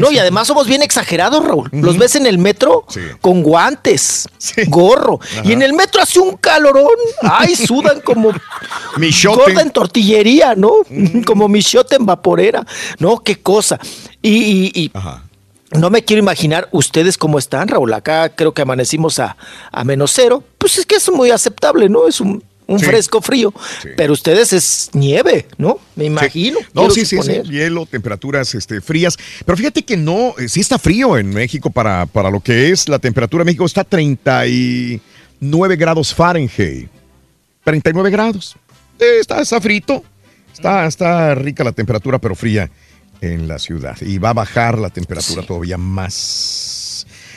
no, y además somos bien exagerados, Raúl, los ves en el metro con guantes, gorro, y en el metro hace un calorón, ay, sudan como gorda en tortillería, ¿no? Como michote en vaporera, ¿no? Qué cosa. Y, y- y no me quiero imaginar ustedes cómo están, Raúl. Acá creo que amanecimos a, a menos cero. Pues es que es muy aceptable, ¿no? Es un, un Sí. fresco frío. Pero ustedes es nieve, ¿no? Me imagino. No, sí, sí, sí, suponer. hielo, temperaturas este, frías. Pero fíjate que no, eh, sí está frío en México para, para lo que es la temperatura. en México está a 39 grados Fahrenheit. 39 grados. Está, está frito. Está, está rica la temperatura, pero fría en la ciudad. Y va a bajar la temperatura todavía más.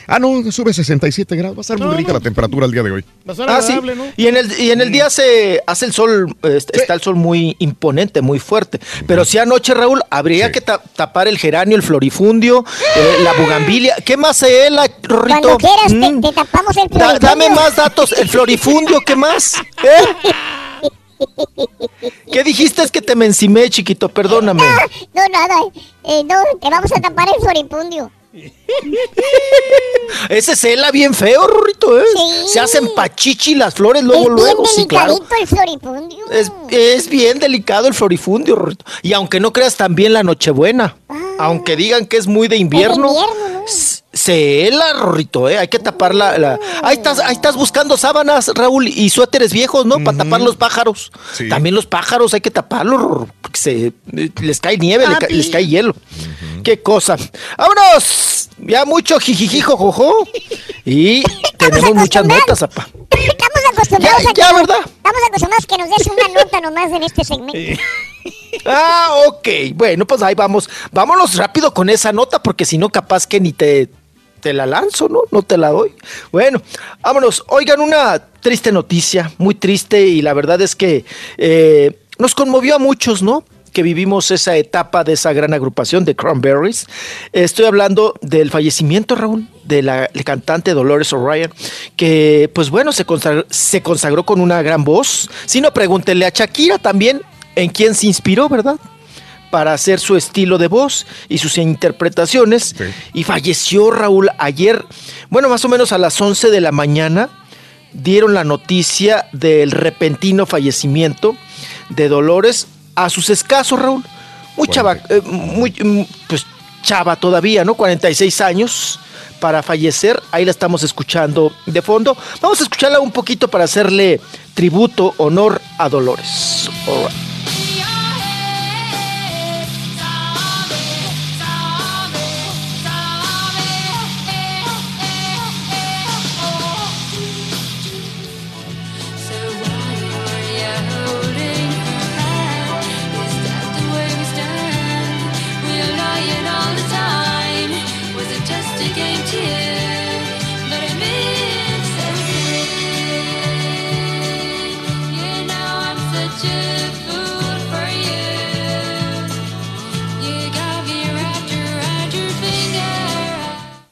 Ah, no, sube a 67 grados. Va a estar muy rica la temperatura el día de hoy. Ah, sí. Y en el, y en el día se hace el sol, eh, está el sol muy imponente, muy fuerte. Pero si anoche, Raúl, habría que ta- tapar el geranio, el florifundio, eh, la bugambilia. ¿Qué más se la Rorrito? Cuando quieras, Mm. te, tapamos el Da- florifundio. dame más datos. El florifundio, ¿qué más? ¿Eh? ¿Qué dijiste? Es que te me encimé, chiquito, perdóname. No, nada. eh, no, te vamos a tapar el floripundio. Ese cela bien feo, Rorrito, ¿eh? Se hacen pachichi las flores luego, es bien luego, sí, claro. el floripundio. Es, es bien delicado el florifundio, Rorrito. Y aunque no creas también la Nochebuena, aunque digan que es muy de invierno, se hela, Rorrito, ¿eh? Hay que tapar la... la- Ahí, estás, ahí estás buscando sábanas, Raúl, y suéteres viejos, ¿no? Para tapar los pájaros. Sí. También los pájaros hay que taparlos, porque se, les cae nieve, ca- les cae hielo. Qué cosa. ¡Vámonos! Ya mucho jijijijo, jojo. Y tenemos muchas notas, apa. Estamos acostumbrados Ya, a que ya, ¿verdad? Estamos acostumbrados a que nos des una nota nomás en este segmento. Ah, ok. Bueno, pues ahí vamos. Vámonos rápido con esa nota, porque si no, capaz que ni te, te la lanzo, ¿no? No te la doy. Bueno, vámonos. Oigan, una triste noticia, muy triste, y la verdad es que eh, nos conmovió a muchos, ¿no? que vivimos esa etapa de esa gran agrupación de Cranberries. Estoy hablando del fallecimiento, Raúl, de la cantante Dolores O'Ryan, que pues bueno, se consagró, se consagró con una gran voz. Si no, pregúntenle a Shakira también en quién se inspiró, ¿verdad? Para hacer su estilo de voz y sus interpretaciones. Y falleció Raúl ayer, bueno, más o menos a las 11 de la mañana, dieron la noticia del repentino fallecimiento de Dolores a sus escasos, Raúl. Muy chava, eh, muy, mm, pues chava todavía, ¿no? 46 años para fallecer. Ahí la estamos escuchando de fondo. Vamos a escucharla un poquito para hacerle tributo, honor a Dolores. All right.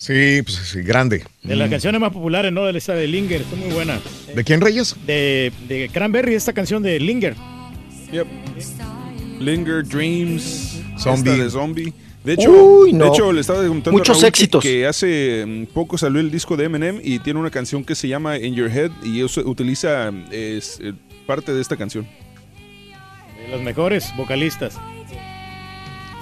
Sí, pues sí, grande. De las Mm. canciones más populares, ¿no? De esa de Linger, está muy buena. ¿De quién, Reyes? De, de Cranberry, esta canción de Linger. Yep. Linger, Dreams, Zombie. esta de Zombie. De hecho, Uy, de hecho, le estaba comentando a Muchos Raúl éxitos. Que, hace mm, poco salió el disco de Eminem y tiene una canción que se llama In Your Head y eso utiliza es, eh, parte de esta canción. De los mejores vocalistas.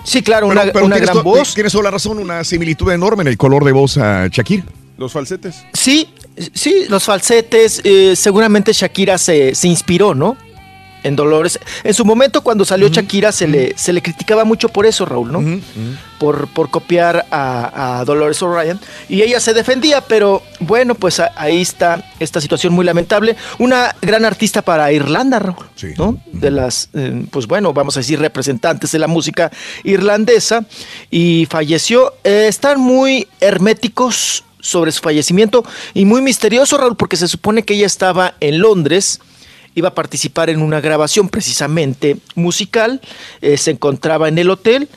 Sí, claro, Pero- una, pero una tienes gran to- voz. Tienes toda la razón, una similitud enorme en el color de voz a Shakira. Los falsetes. Sí, sí, los falsetes. eh, seguramente Shakira se, se inspiró, ¿no? En Dolores. En su momento, cuando salió Shakira, se, le, se le criticaba mucho por eso, Raúl, ¿no? Por, por copiar a, a Dolores O'Ryan. Y ella se defendía, pero bueno, pues a- ahí está esta situación muy lamentable. Una gran artista para Irlanda, Raúl, ¿no? De las, eh, pues bueno, vamos a decir, representantes de la música irlandesa. Y falleció. Eh, están muy herméticos sobre su fallecimiento y muy misterioso, Raúl, porque se supone que ella estaba en Londres, iba a participar en una grabación precisamente musical, eh, se encontraba en el hotel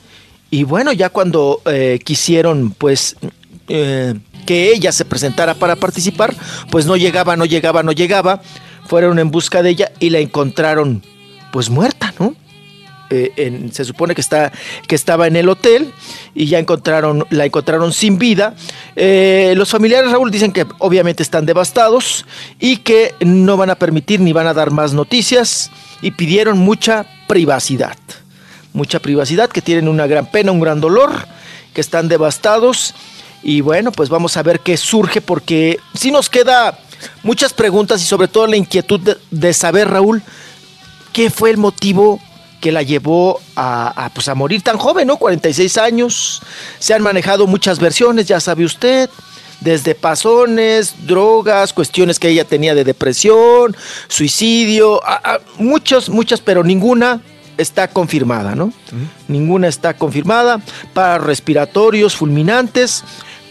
y bueno, ya cuando eh, quisieron pues eh, que ella se presentara para participar, pues no llegaba, no llegaba, no llegaba, fueron en busca de ella y la encontraron pues muerta, ¿no? Eh, en- se supone que, está, que estaba en el hotel y ya encontraron, la encontraron sin vida. Eh, los familiares, Raúl, dicen que obviamente están devastados y que no van a permitir ni van a dar más noticias y pidieron mucha privacidad. Mucha privacidad, que tienen una gran pena, un gran dolor, que están devastados. Y bueno, pues vamos a ver qué surge porque sí nos queda muchas preguntas y sobre todo la inquietud de saber, Raúl, qué fue el motivo que la llevó a, a, pues a morir tan joven, ¿no? 46 años. Se han manejado muchas versiones, ya sabe usted, desde pasones, drogas, cuestiones que ella tenía de depresión, suicidio, a- a- muchas, muchas, pero ninguna está confirmada, ¿no? Ninguna está confirmada para respiratorios fulminantes,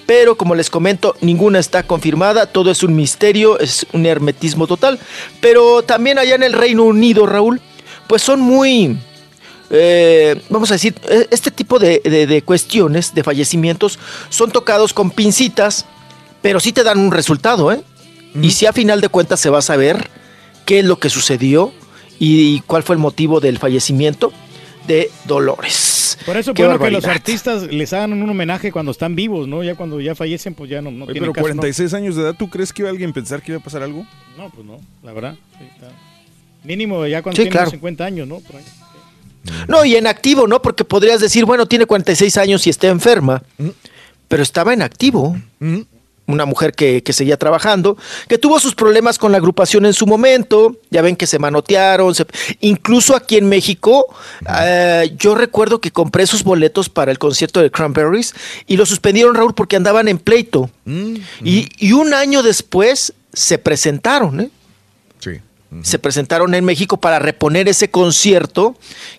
pero como les comento, ninguna está confirmada, todo es un misterio, es un hermetismo total, pero también allá en el Reino Unido, Raúl, pues son muy, eh, vamos a decir, eh, este tipo de, de- de cuestiones, de fallecimientos, son tocados con pincitas, pero sí te dan un resultado, ¿eh? Y si a final de cuentas se va a saber qué es lo que sucedió y, cuál fue el motivo del fallecimiento de Dolores. Por eso Qué bueno que los barbaridad. artistas les hagan un homenaje cuando están vivos, ¿no? Ya cuando ya fallecen, pues ya no, no Oye, tienen pero caso, ¿no? 46 años de edad, ¿tú crees que iba alguien a pensar que iba a pasar algo? No, pues no, la verdad. sí, está. Mínimo ya cuando Sí, claro. 50 años, ¿no? Por ahí. No, y en activo, ¿no? Porque podrías decir, bueno, tiene 46 años y está enferma, pero estaba en activo. Una mujer que, que seguía trabajando, que tuvo sus problemas con la agrupación en su momento, ya ven que se manotearon, se- incluso aquí en México, eh, yo recuerdo que compré sus boletos para el concierto de Cranberries y lo suspendieron, Raúl, porque andaban en pleito. y, y un año después se presentaron, ¿eh? Sí. Se presentaron en México para reponer ese concierto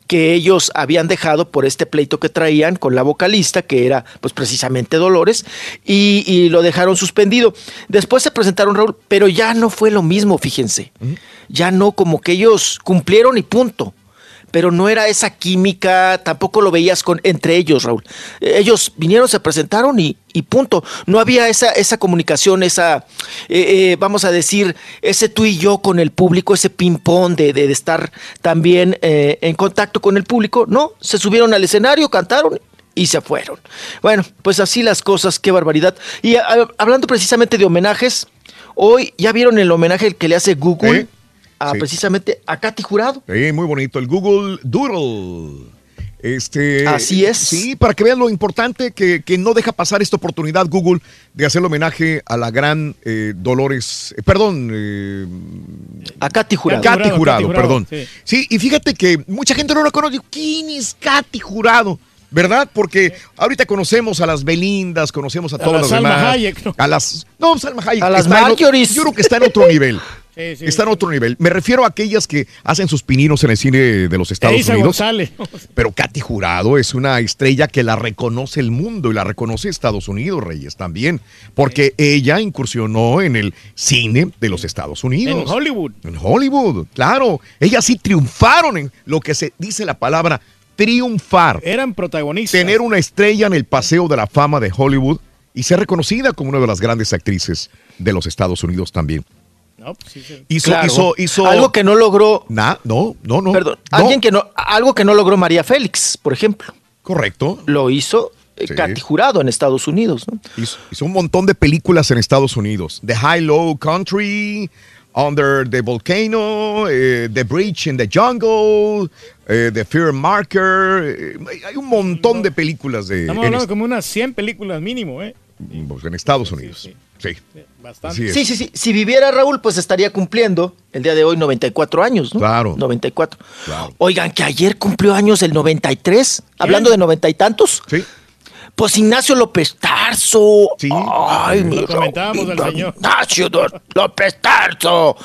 que ellos habían dejado por este pleito que traían con la vocalista, que era pues precisamente Dolores, y, y lo dejaron suspendido. Después se presentaron Raúl, pero ya no fue lo mismo, fíjense. Ya no, como que ellos cumplieron y punto. Pero no era esa química, tampoco lo veías con entre ellos, Raúl. Eh, Ellos vinieron, se presentaron y, y punto. No había esa, esa comunicación, esa, eh, eh, vamos a decir, ese tú y yo con el público, ese ping-pong de, de- estar también eh, en contacto con el público. No, se subieron al escenario, cantaron y se fueron. Bueno, pues así las cosas, qué barbaridad. Y a- hablando precisamente de homenajes, hoy ya vieron el homenaje que le hace Google. A, Sí. precisamente a Katy Jurado. Sí, muy bonito. El Google Doodle. Este, Así es. Sí, para que vean lo importante que, que no deja pasar esta oportunidad Google de hacer homenaje a la gran eh, Dolores, eh, perdón, eh, a Katy Jurado. Katy Jurado, perdón. sí. Sí. y fíjate que mucha gente no la conoce. ¿Quién es Katy Jurado? ¿Verdad? Porque ahorita conocemos a las Belindas, conocemos a A todas la las Salma demás. Hayek, ¿no? A las. No, Salma Hayek. A las Marjories. Yo creo que está en otro nivel. Sí, sí. Está en otro nivel. Me refiero a aquellas que hacen sus pininos en el cine de los Estados Eiza Unidos. González. Pero Katy Jurado es una estrella que la reconoce el mundo y la reconoce Estados Unidos, Reyes, también. Porque ella incursionó en el cine de los Estados Unidos. En Hollywood. En Hollywood, claro. Ellas sí triunfaron en lo que se dice la palabra triunfar. Eran protagonistas. Tener una estrella en el Paseo de la Fama de Hollywood y ser reconocida como una de las grandes actrices de los Estados Unidos también. No, pues sí, sí. Hizo, Claro. hizo, hizo. Algo que no logró. No, no, no. Perdón, No. alguien que no, algo que no logró María Félix, por ejemplo. Correcto. Lo hizo eh, Sí. Katy Jurado en Estados Unidos, ¿no? Hizo, hizo un montón de películas en Estados Unidos. The High Low Country, Under the Volcano, eh, The Bridge in the Jungle, eh, The Fear Marker. eh, hay un montón de películas de, Estamos hablando como unas 100 películas mínimo, ¿eh? pues, en Estados Unidos. Sí. Bastante. Sí, sí, sí. Si viviera Raúl, pues estaría cumpliendo el día de hoy 94 años, ¿no? Claro. 94. Claro. Oigan, que ayer cumplió años el 93, hablando de noventa y tantos. Sí. Pues Ignacio López Tarso. Sí. Ay, mi Lo comentábamos al señor. Ignacio López Tarso.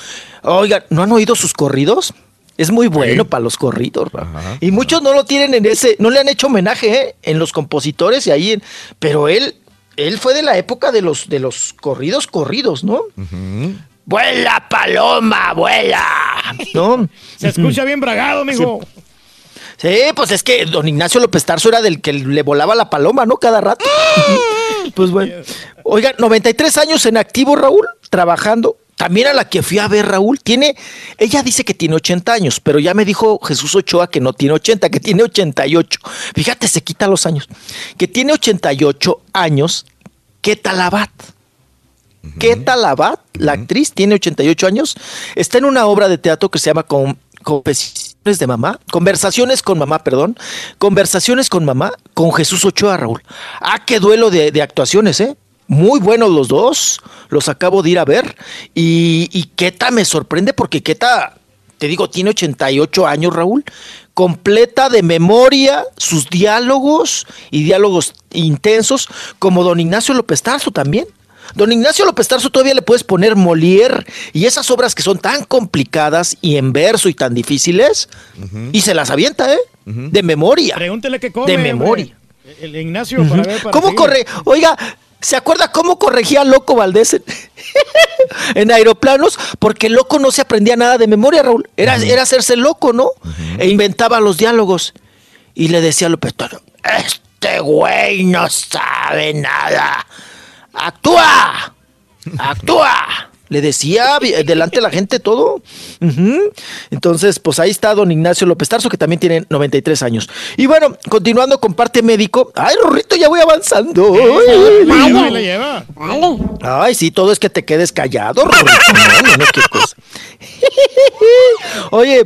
Oigan, ¿no han oído sus corridos? Es muy bueno para los corridos. Raúl. y muchos no lo tienen en ese, no le han hecho homenaje ¿eh? en los compositores y ahí, en- pero él él fue de la época de los, de los corridos corridos, ¿no? ¡Vuela, paloma, vuela! ¿No? Se escucha bien bragado, mijo. Sí, pues es que don Ignacio López Tarso era del que le volaba la paloma, ¿no? Cada rato. pues bueno. Oiga, 93 años en activo, Raúl, trabajando. También a la que fui a ver, Raúl, tiene, ella dice que tiene 80 años, pero ya me dijo Jesús Ochoa que no tiene 80, que tiene 88. Fíjate, se quita los años. Que tiene 88 años, ¿qué talabat? ¿Qué talabat? La actriz tiene 88 años, está en una obra de teatro que se llama Con- Confesiones de Mamá, Conversaciones con Mamá, perdón, Conversaciones con Mamá con Jesús Ochoa, Raúl. Ah, qué duelo de, de actuaciones, ¿eh? Muy buenos los dos, los acabo de ir a ver. Y, y Keta me sorprende porque Keta, te digo, tiene 88 años, Raúl. Completa de memoria sus diálogos y diálogos intensos, como don Ignacio López Tarso también. Don Ignacio López Tarso todavía le puedes poner Molière y esas obras que son tan complicadas y en verso y tan difíciles, y se las avienta, ¿eh? De memoria. Pregúntele qué come. De hombre. memoria. El Ignacio, para ver. para ¿Cómo seguir. corre? Oiga, ¿se acuerda cómo corregía a Loco Valdés en, en aeroplanos? Porque Loco no se aprendía nada de memoria, Raúl. Era, era hacerse loco, ¿no? E inventaba los diálogos. Y le decía a López Tarso, este güey no sabe nada. ¡Actúa! ¡Actúa! Le decía vi- delante de la gente todo. Entonces, pues ahí está don Ignacio López Tarso, que también tiene 93 años. Y bueno, continuando con parte médico. Ay, Rorrito, ya voy avanzando. Ay, le lleva. Ay, sí, todo es que te quedes callado, Rorrito. No, no, qué cosa. Oye,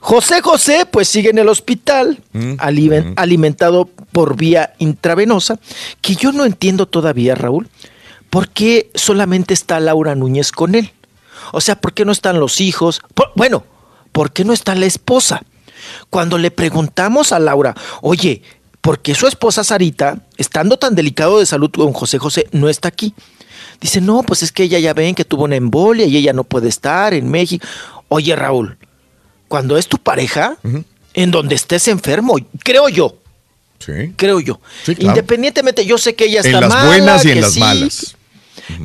José José, pues sigue en el hospital, alimen- alimentado por vía intravenosa, que yo no entiendo todavía, Raúl, por qué solamente está Laura Núñez con él. O sea, ¿por qué no están los hijos? Por- bueno, ¿por qué no está la esposa? Cuando le preguntamos a Laura, oye, ¿por qué su esposa Sarita, estando tan delicado de salud con José José, no está aquí? Dice, no, pues es que ella ya ven que tuvo una embolia y ella no puede estar en México. Oye, Raúl, cuando es tu pareja, en donde estés enfermo, creo yo, Sí. creo yo. Sí, claro. Independientemente, yo sé que ella está En las mala, buenas y en las sí, malas.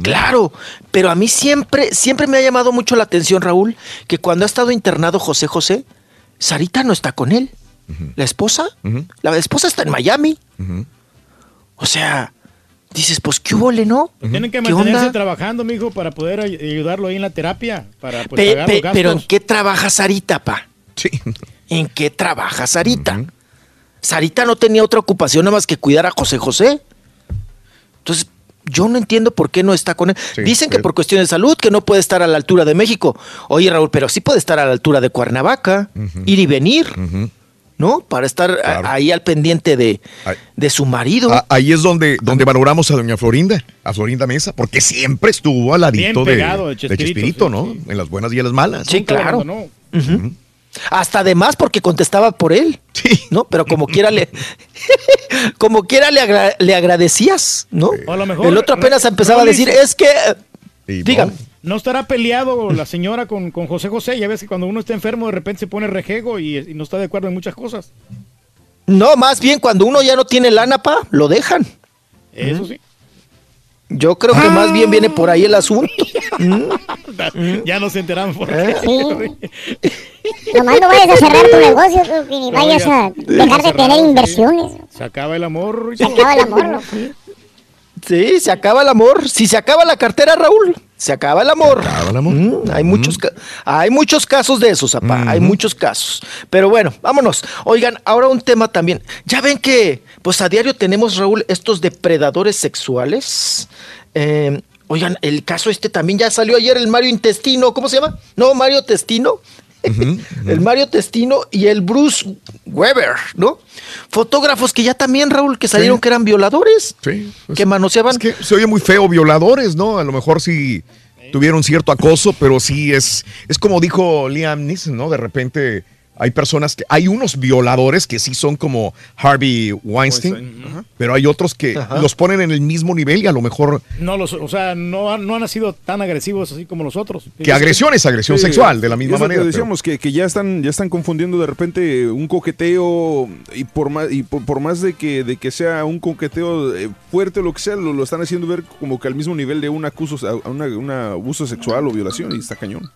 Claro, pero a mí siempre, siempre me ha llamado mucho la atención, Raúl, que cuando ha estado internado José José, Sarita no está con él. La esposa, la esposa está en Miami. O sea, dices, pues qué hubo, ¿no? Tienen que ¿Qué mantenerse onda? trabajando, mijo, para poder ay- ayudarlo ahí en la terapia. Para pues, Pe- pagar pe- los gastos. pero ¿en qué trabaja Sarita, pa? Sí. ¿En qué trabaja Sarita? Sarita no tenía otra ocupación nada más que cuidar a José José. Entonces, yo no entiendo por qué no está con él. Sí, Dicen que por cuestiones de salud, que no puede estar a la altura de México. Oye, Raúl, pero sí puede estar a la altura de Cuernavaca, ir y venir, ¿no? Para estar Claro. ahí al pendiente de, de su marido. Ah, ahí es donde, donde valoramos a doña Florinda, a Florinda Mesa, porque siempre estuvo al ladito de, pegado de de Chespirito, Chespirito, sí, ¿no? En las buenas y en las malas. Sí, claro. Hasta además porque contestaba por él. ¿No? Pero como quiera le. como quiera le, agra- le agradecías, ¿no? O a lo mejor, El otro apenas empezaba a decir, es que. Dígame. No estará peleado la señora con, con José José. Ya ves que cuando uno está enfermo, de repente se pone rejego y, y no está de acuerdo en muchas cosas. No, más bien cuando uno ya no tiene lana, pa, lo dejan. Eso sí. Yo creo que más bien viene por ahí el asunto. Ya nos enteramos por ¿Eh? Nomás no vayas a cerrar tu negocio tú, y ni vayas a dejar de tener inversiones. Se acaba el amor. Se acaba el amor, loco. Sí, se acaba el amor. Si se acaba la cartera, Raúl, se acaba el amor. Mm, hay, muchos, ca- hay muchos casos de esos, apá. Hay muchos casos. Pero bueno, vámonos. Oigan, ahora un tema también. Ya ven que, pues a diario tenemos, Raúl, estos depredadores sexuales. Eh, oigan, el caso este también ya salió ayer, el Mario Intestino. ¿Cómo se llama? No, Mario Testino. el Mario Testino y el Bruce Weber, ¿no? Fotógrafos que ya también, Raúl, que salieron que eran violadores. Sí. que manoseaban. Es que se oye muy feo, violadores, ¿no? A lo mejor sí tuvieron cierto acoso, pero sí es, es como dijo Liam Neeson, ¿no? De repente Hay personas que, hay unos violadores que sí son como Harvey Weinstein, pero hay otros que Ajá. los ponen en el mismo nivel y a lo mejor No, los, o sea, no, han- no han sido tan agresivos así como nosotros. que agresión es agresión Sí, sexual, de la misma que manera. pero- decíamos que, que ya están ya están confundiendo de repente un coqueteo y por más y por, por más de que de que sea un coqueteo eh, fuerte o lo que sea lo, lo están haciendo ver como que al mismo nivel de un acuso a una, una abuso sexual o violación y está cañón.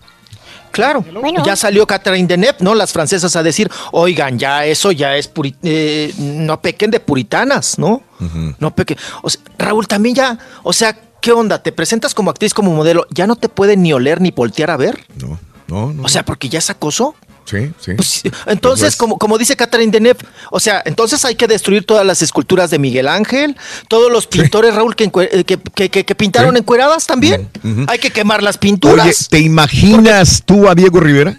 Claro, ya salió Catherine Deneuve, ¿no? Las francesas a decir, oigan, ya eso ya es, puri- eh, no pequen de puritanas, ¿no? No pequen. O sea, Raúl, también ya, o sea, ¿qué onda? ¿Te presentas como actriz, como modelo? ¿Ya no te pueden ni oler ni voltear a ver? No, no. O sea, porque ya es acoso. Sí, sí. Pues, entonces, como, como dice Catherine Deneuve, o sea, entonces hay que destruir todas las esculturas de Miguel Ángel, todos los pintores, Raúl, que, eh, que, que- que- pintaron encueradas también. Hay que quemar las pinturas. Oye, ¿te imaginas tú a Diego Rivera?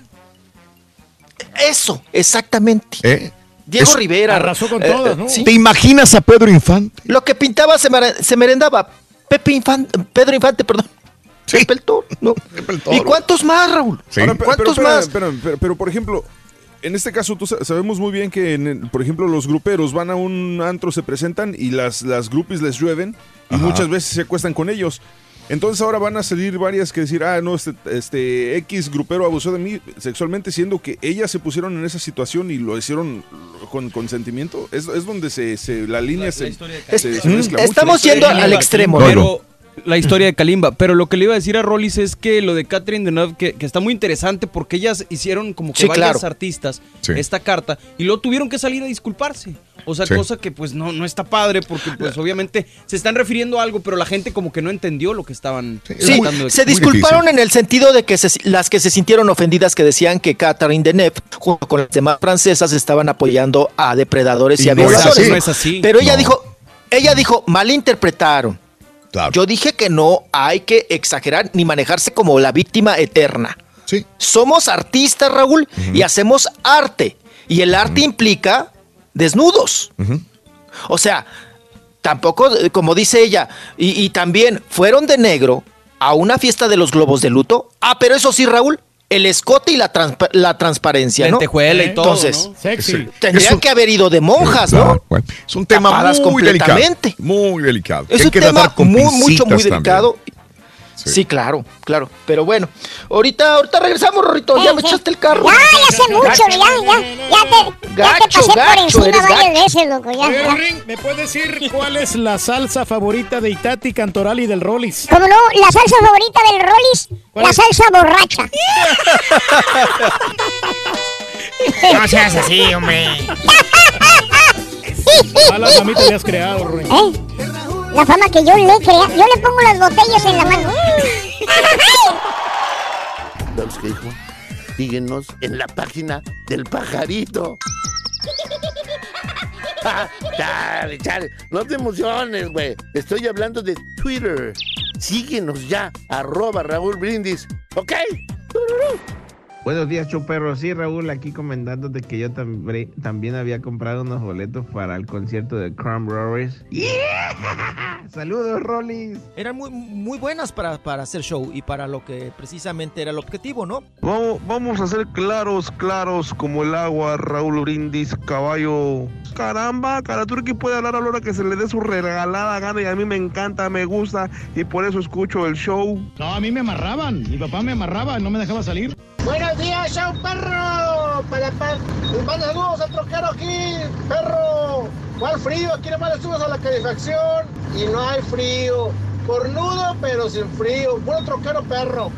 Eso, exactamente. ¿Eh? Diego Eso- Rivera. Arrasó con eh, todas, ¿no? sí. ¿Te imaginas a Pedro Infante? Lo que pintaba se, se merendaba. Pepe Infante, Pedro Infante, perdón. Pepe el Toro, ¿no? ¿Y cuántos más, Raúl? Ahora, ¿Cuántos pero, más? pero, pero, por ejemplo, en este caso tú sa- sabemos muy bien que, en el- por ejemplo, los gruperos van a un antro, se presentan y las, las groupies les llueven y Ajá. muchas veces se acuestan con ellos. Entonces ahora van a salir varias que decir, ah, no, este, este X grupero abusó de mí sexualmente, siendo que ellas se pusieron en esa situación y lo hicieron con consentimiento. Es, es donde se, se- la línea se, se- se Mm, mezcla mucho. estamos yendo al extremo. Pero la historia de Kalimba. Pero lo que le iba a decir a Rollis es que lo de Catherine Deneuve, que, que está muy interesante porque ellas hicieron como que Sí, varias claro. artistas Sí. esta carta y luego tuvieron que salir a disculparse. O sea, Sí. cosa que pues no, no está padre porque pues obviamente se están refiriendo a algo, pero la gente como que no entendió lo que estaban Sí, tratando de- se disculparon en el sentido de que se- las que se sintieron ofendidas que decían que Catherine Deneuve junto con las demás francesas estaban apoyando a depredadores y, Y a no es así. ¿no? No es así. Pero ella No. dijo, ella dijo, malinterpretaron. Yo dije que no hay que exagerar ni manejarse como la víctima eterna. Sí. Somos artistas, Raúl, y hacemos arte. Y el arte implica desnudos. O sea, tampoco, eh, como dice ella, y, y también fueron de negro a una fiesta de los globos de luto. Ah, pero eso sí, Raúl, el escote y la, transpa- la transparencia, ¿no? Lentejuela y todo, Entonces, ¿no? Sexy. tendrían que haber ido de monjas, ¿no? Bueno, Es un tema Tapadas muy delicado. Muy delicado. Es un que tema muy, mucho, muy también. Sí. claro, claro. Pero bueno, ahorita, ahorita regresamos, Rorrito. Ya me echaste el carro. Ya, ya sé mucho, ya, ya, ya te, ya te Gacho, pasé gacho, por encima varias gacho. veces, loco, ya, Oye, ya. Ring, ¿me puedes decir cuál es la salsa favorita de Itati Cantoral y del Rollis? Como no, la salsa favorita del Rollis, ¿Cuál la es? salsa borracha. No seas así, hombre. Malas mamitas le has creado, Ring. ¿Eh? La fama que yo le crea, yo le pongo las botellas en la mano. Los que dijo, síguenos en la página del pajarito. chale, chale, no te emociones, güey. Estoy hablando de Twitter. Síguenos ya, arroba Raúl Brindis, ¿ok? Buenos días, Chuperro. Sí, Raúl, aquí comentándote que yo también había comprado unos boletos para el concierto de Crum Rollers. Saludos, Rollis. Eran muy, muy buenas para, para hacer show y para lo que precisamente era el objetivo, ¿no? Vamos, vamos a ser claros, claros como el agua, Raúl Brindis, caballo. Caramba, Karaturki puede hablar a la hora que se le dé su regalada gana y a mí me encanta, me gusta y por eso escucho el show. No, a mí me amarraban. Mi papá me amarraba, no me dejaba salir. Buenos días, show perro. Para, para, manda saludos al troquero aquí, perro. ¿Cuál frío? Aquí nomás le subes a la calefacción y no hay frío. Cornudo, pero sin frío. Puro troquero perro.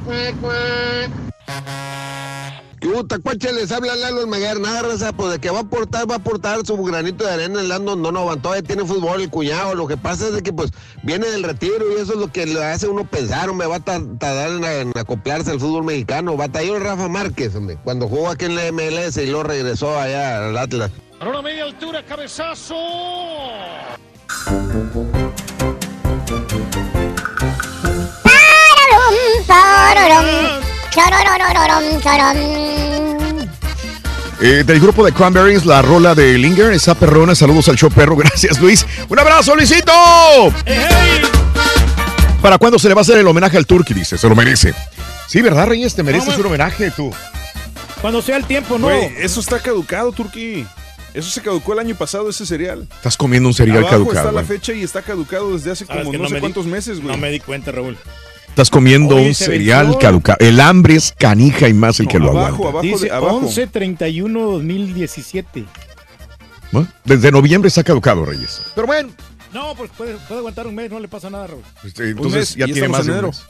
¿Qué hubo, tacuache? Les habla Lalo el Maguer, nada, raza, pues de que va a aportar, va a aportar su granito de arena el Lando, no, no, todavía tiene fútbol el cuñado, lo que pasa es de que pues viene del retiro y eso es lo que le hace uno pensar, hombre, va a tar- tardar en, en acoplarse al fútbol mexicano, batalló Rafa Márquez, hombre, cuando jugó aquí en la MLS y luego regresó allá al Atlas. Para una media altura, cabezazo. Pararum, chorom. Eh, del grupo de Cranberries, la rola de Linger, esa perrona. Saludos al show perro. Gracias, Luis. ¡Un abrazo, Luisito! ¿Para cuándo se le va a hacer el homenaje al Turkey? Dice, se lo merece. Sí, ¿verdad, Reyes? Te mereces un homenaje tú. Cuando sea el tiempo, no. Güey, eso está caducado, Turquí. Eso se caducó el año pasado, ese cereal. Estás comiendo un cereal Abajo caducado. está la fecha y está caducado desde hace Sabes como no, no sé di- cuántos meses, güey. No me di cuenta, Raúl. Estás comiendo Oye, un cereal venció. caducado. El hambre es canija y más el que lo abajo, aguanta. abajo Dice de abajo. 11-31-2017. ¿No? Desde noviembre está caducado, Reyes. Pero bueno, No, pues puede, puede aguantar un mes, no le pasa nada, Raúl. este, entonces mes, ya tiene más de un mes.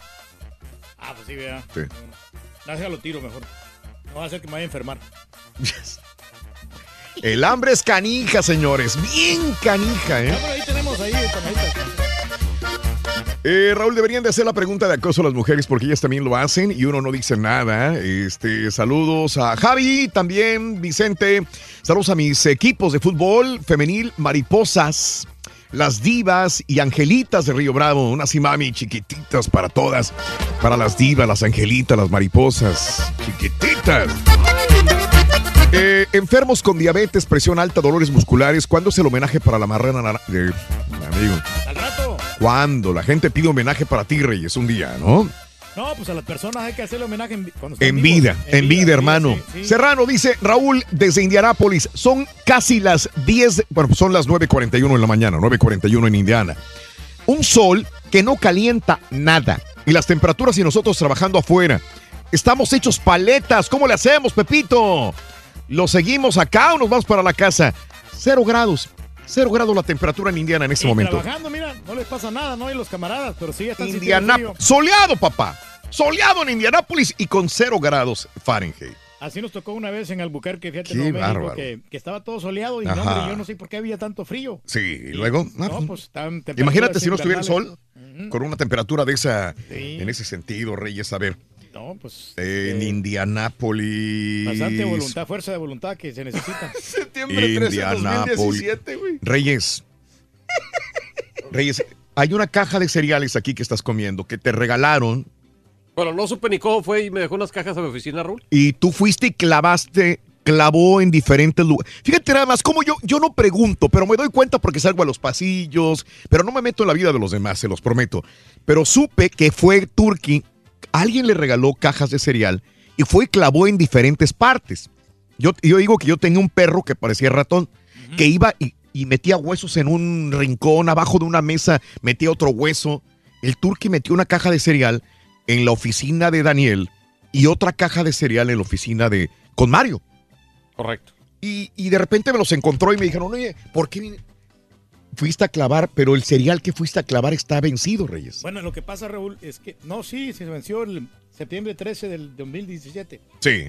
Ah, pues sí, vea. Sí. Déjalo tiro mejor. No va a hacer que me vaya a enfermar. El hambre es canija, señores. Bien canija, ¿eh? Pero ahí tenemos ahí. Eh, Raúl, deberían de hacer la pregunta de acoso a las mujeres porque ellas también lo hacen y uno no dice nada. Este, saludos a Javi, también Vicente. Saludos a mis equipos de fútbol femenil, mariposas, las divas y angelitas de Río Bravo. Unas mami chiquititas para todas. Para las divas, las angelitas, las mariposas, chiquititas. Eh, enfermos con diabetes, presión alta, dolores musculares. ¿Cuándo es el homenaje para la marrana de- amigo? Cuando la gente pide homenaje para ti, Reyes, un día, ¿no? No, pues a las personas hay que hacerle homenaje en, cuando En vida, en vida, hermano. sí, sí. Serrano dice, Raúl, desde Indianápolis, son casi las 10, de- bueno, son las 9.41 en la mañana, 9.41 en Indiana. Un sol que no calienta nada. Y las temperaturas y nosotros trabajando afuera. Estamos hechos paletas. ¿Cómo le hacemos, Pepito? ¿Lo seguimos acá o nos vamos para la casa? Cero grados. Cero grados la temperatura en Indiana en este Y momento. trabajando, mira, no les pasa nada, ¿no? Y los camaradas, pero sí están Indiana soleado, papá. Soleado en Indianápolis y con cero grados Fahrenheit. Así nos tocó una vez en Albuquerque, fíjate, Qué Nuevo México, que, que estaba todo soleado y no, hombre, yo no sé por qué había tanto frío. Sí, y luego. ah, No, pues, pues Imagínate si no estuviera el sol, con una temperatura de esa, Sí. en ese sentido, Reyes, a ver, No, pues en Indianápolis. bastante voluntad, fuerza de voluntad que se necesita. Septiembre 13 de Indianápolis. 2017, güey. Reyes. Reyes, hay una caja de cereales aquí que estás comiendo que te regalaron Bueno, no supe ni cómo fue y me dejó unas cajas a mi oficina, Raúl. y tú fuiste y clavaste, clavó en diferentes lugares. Fíjate nada más, como yo, yo no pregunto, pero me doy cuenta porque salgo a los pasillos, pero no me meto en la vida de los demás, se los prometo. Pero supe que fue Turkey, alguien le regaló cajas de cereal y fue y clavó en diferentes partes. Yo, yo digo que yo tenía un perro que parecía ratón, que iba y, y metía huesos en un rincón, abajo de una mesa, metía otro hueso. El Turkey metió una caja de cereal en la oficina de Daniel y otra caja de cereal en la oficina de con Mario. Correcto. Y, y de repente me los encontró y me dijeron, oye, ¿por qué vine- fuiste a clavar? Pero el cereal que fuiste a clavar está vencido, Reyes. Bueno, lo que pasa, Raúl, es que, no, sí, se venció el septiembre 13 del 2017, Sí.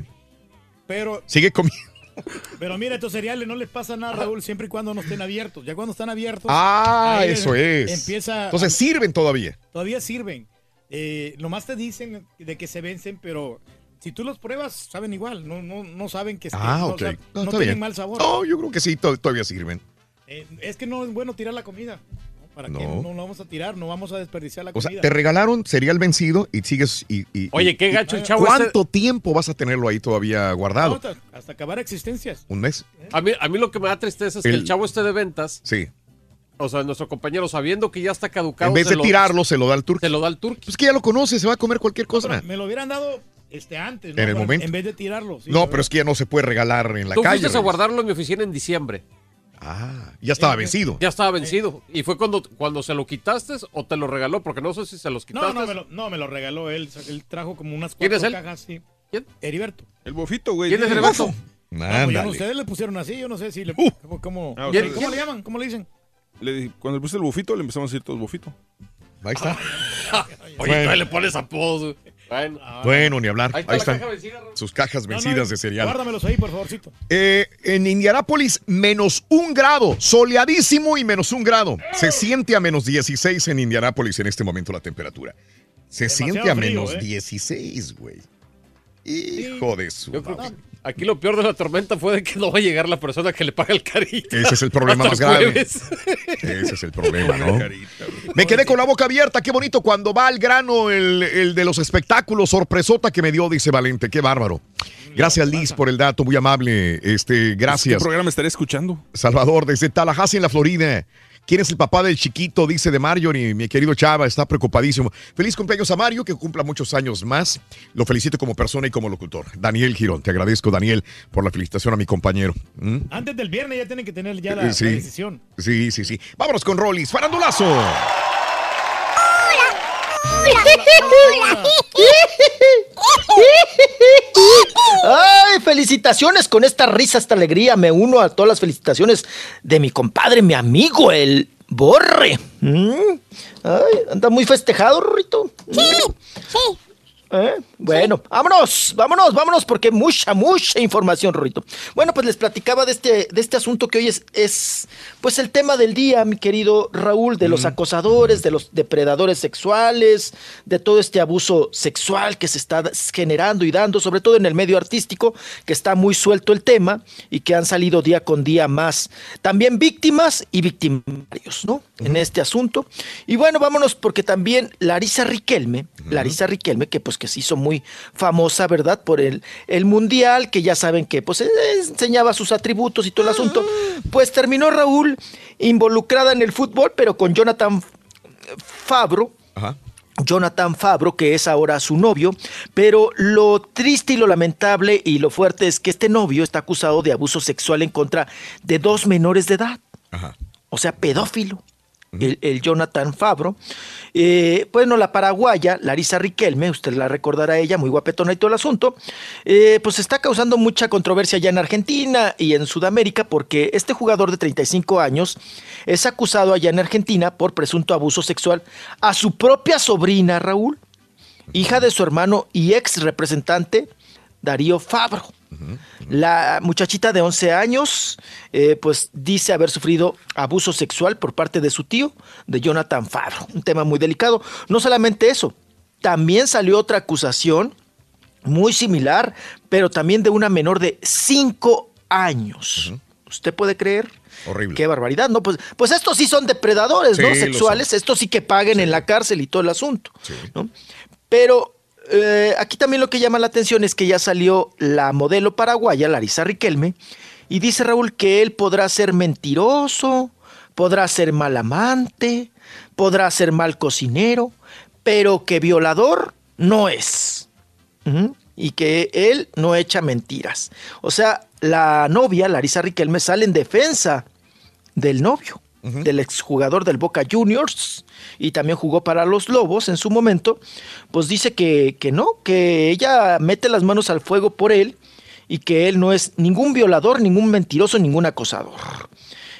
pero, Sigue comiendo. pero mira, estos cereales no les pasa nada, Raúl, siempre y cuando no estén abiertos. Ya cuando están abiertos, Ah, eso es. Empieza, Entonces sirven todavía. todavía sirven. Eh, nomás te dicen de que se vencen, pero si tú los pruebas, saben igual, no, no, no saben que, Ah, no, ok. sab- No, tienen bien. mal sabor. No, yo creo que sí, to- todavía sirven. Eh, es que no es bueno tirar la comida. ¿no? ¿Para qué? No. No la vamos a tirar, no vamos a desperdiciar la O sea, comida. te regalaron cereal vencido y sigues. Y, y- Oye, qué y- gacho el chavo este. ¿Cuánto tiempo vas a tenerlo ahí todavía No, guardado? hasta, hasta acabar existencias. ¿Un mes? A mí, a mí lo que me da tristeza es que El- el chavo este de ventas, Sí. o sea, nuestro compañero, sabiendo que ya está caducado, En vez de lo- tirarlo, se lo da al turco. se lo da al turco. Pues que ya lo conoce, se va a comer cualquier cosa. Me lo hubieran dado este antes, ¿no? En el momento. En vez de tirarlo. sí, no, pero es que ya no se puede regalar en la Tú calle. fuiste a guardarlo en mi oficina en diciembre. Ah, ya estaba vencido. Ya estaba vencido. ¿Y fue cuando, cuando se lo quitaste o te lo regaló? Porque no sé si se los quitaste. No, no me, lo, no, me lo regaló él. Él trajo como unas ¿Quién cuatro es él? cajas, sí. ¿Quién? Heriberto. El bofito, güey. ¿Quién es. Heriberto? No, pues yo no- ustedes le pusieron así, yo no sé si le... Uh. ¿Cómo, cómo, Ah, ¿Quién- ok. ¿Cómo le llaman? ¿Cómo le dicen? Le cuando le puse el bofito, le empezamos a decir todos bofito. Ahí está. Oye, Bueno. le pones apodos. Bueno. Bueno, ni hablar. Ahí está están. caja. Sus cajas vencidas no, de cereal. Guárdamelos ahí, por favorcito. Eh, en Indianápolis, menos un grado, soleadísimo y menos un grado. Se siente a menos 16 en Indianápolis en este momento la temperatura. Se Demasiado siente a frío, menos ¿eh? 16, güey. Hijo de su. Yo creo aquí lo peor de la tormenta fue de que no va a llegar la persona que le paga el carita. Ese es el problema más grave. jueves. Ese es el problema, ¿no? Me quedé con la boca abierta. Qué bonito cuando va al grano el, el de los espectáculos. Sorpresota que me dio, dice Valente. Qué bárbaro. Gracias, Liz, por el dato. Muy amable. Este, ¿Qué gracias. programa estaré escuchando? Salvador, desde Tallahassee, en la Florida. ¿Quién es el papá del chiquito? Dice de Marjorie, mi querido Chava, está preocupadísimo. Feliz cumpleaños a Mario, que cumpla muchos años más. Lo felicito como persona y como locutor. Daniel Girón, te agradezco, Daniel, por la felicitación a mi compañero. ¿Mm? Antes del viernes ya tienen que tener ya la, Eh, sí. la decisión. Sí, sí, sí. Vámonos con Rollis. ¡Farandulazo! Ay, felicitaciones con esta risa, esta alegría. Me uno a todas las felicitaciones de mi compadre, mi amigo, el Borre. Mm. Ay, anda muy festejado, Rito. Sí, sí. ¿Eh? Bueno, vámonos, vámonos, vámonos, porque mucha, mucha información, Rorito. Bueno, pues les platicaba de este, de este asunto que hoy es, es, pues el tema del día, mi querido Raúl, de los acosadores, de los depredadores sexuales, de todo este abuso sexual que se está generando y dando, sobre todo en el medio artístico, que está muy suelto el tema y que han salido día con día más también víctimas y victimarios, ¿no? En este asunto. Y bueno, vámonos porque también Larisa Riquelme, Larisa Riquelme, que pues que se hizo muy famosa, ¿verdad? Por el, el mundial, que ya saben que pues eh, enseñaba sus atributos y todo el asunto, pues terminó Raúl involucrada en el fútbol, pero con Jonathan Fabro, Jonathan Fabro, que es ahora su novio, pero lo triste y lo lamentable y lo fuerte es que este novio está acusado de abuso sexual en contra de dos menores de edad. O sea, pedófilo. El, el Jonathan Fabro. Eh, bueno, la paraguaya, Larisa Riquelme, usted la recordará a ella, muy guapetona y todo el asunto, eh, pues está causando mucha controversia ya en Argentina y en Sudamérica porque este jugador de 35 años es acusado allá en Argentina por presunto abuso sexual a su propia sobrina, Raúl, hija de su hermano y ex representante, Darío Fabro. La muchachita de 11 años, eh, pues dice haber sufrido abuso sexual por parte de su tío, de Jonathan Fabro. Un tema muy delicado. No solamente eso, también salió otra acusación muy similar, pero también de una menor de 5 años. ¿Usted puede creer? Horrible. Qué barbaridad, ¿no? Pues, pues estos sí son depredadores, Sí, ¿no? Sexuales, estos sí que paguen en la cárcel y todo el asunto. ¿no? Pero eh, aquí también lo que llama la atención es que ya salió la modelo paraguaya, Larisa Riquelme, y dice Raúl que él podrá ser mentiroso, podrá ser mal amante, podrá ser mal cocinero, pero que violador no es. Y que él no echa mentiras. O sea, la novia, Larisa Riquelme, sale en defensa del novio, del exjugador del Boca Juniors, y también jugó para los Lobos en su momento, pues dice que, que no, que ella mete las manos al fuego por él y que él no es ningún violador, ningún mentiroso, ningún acosador.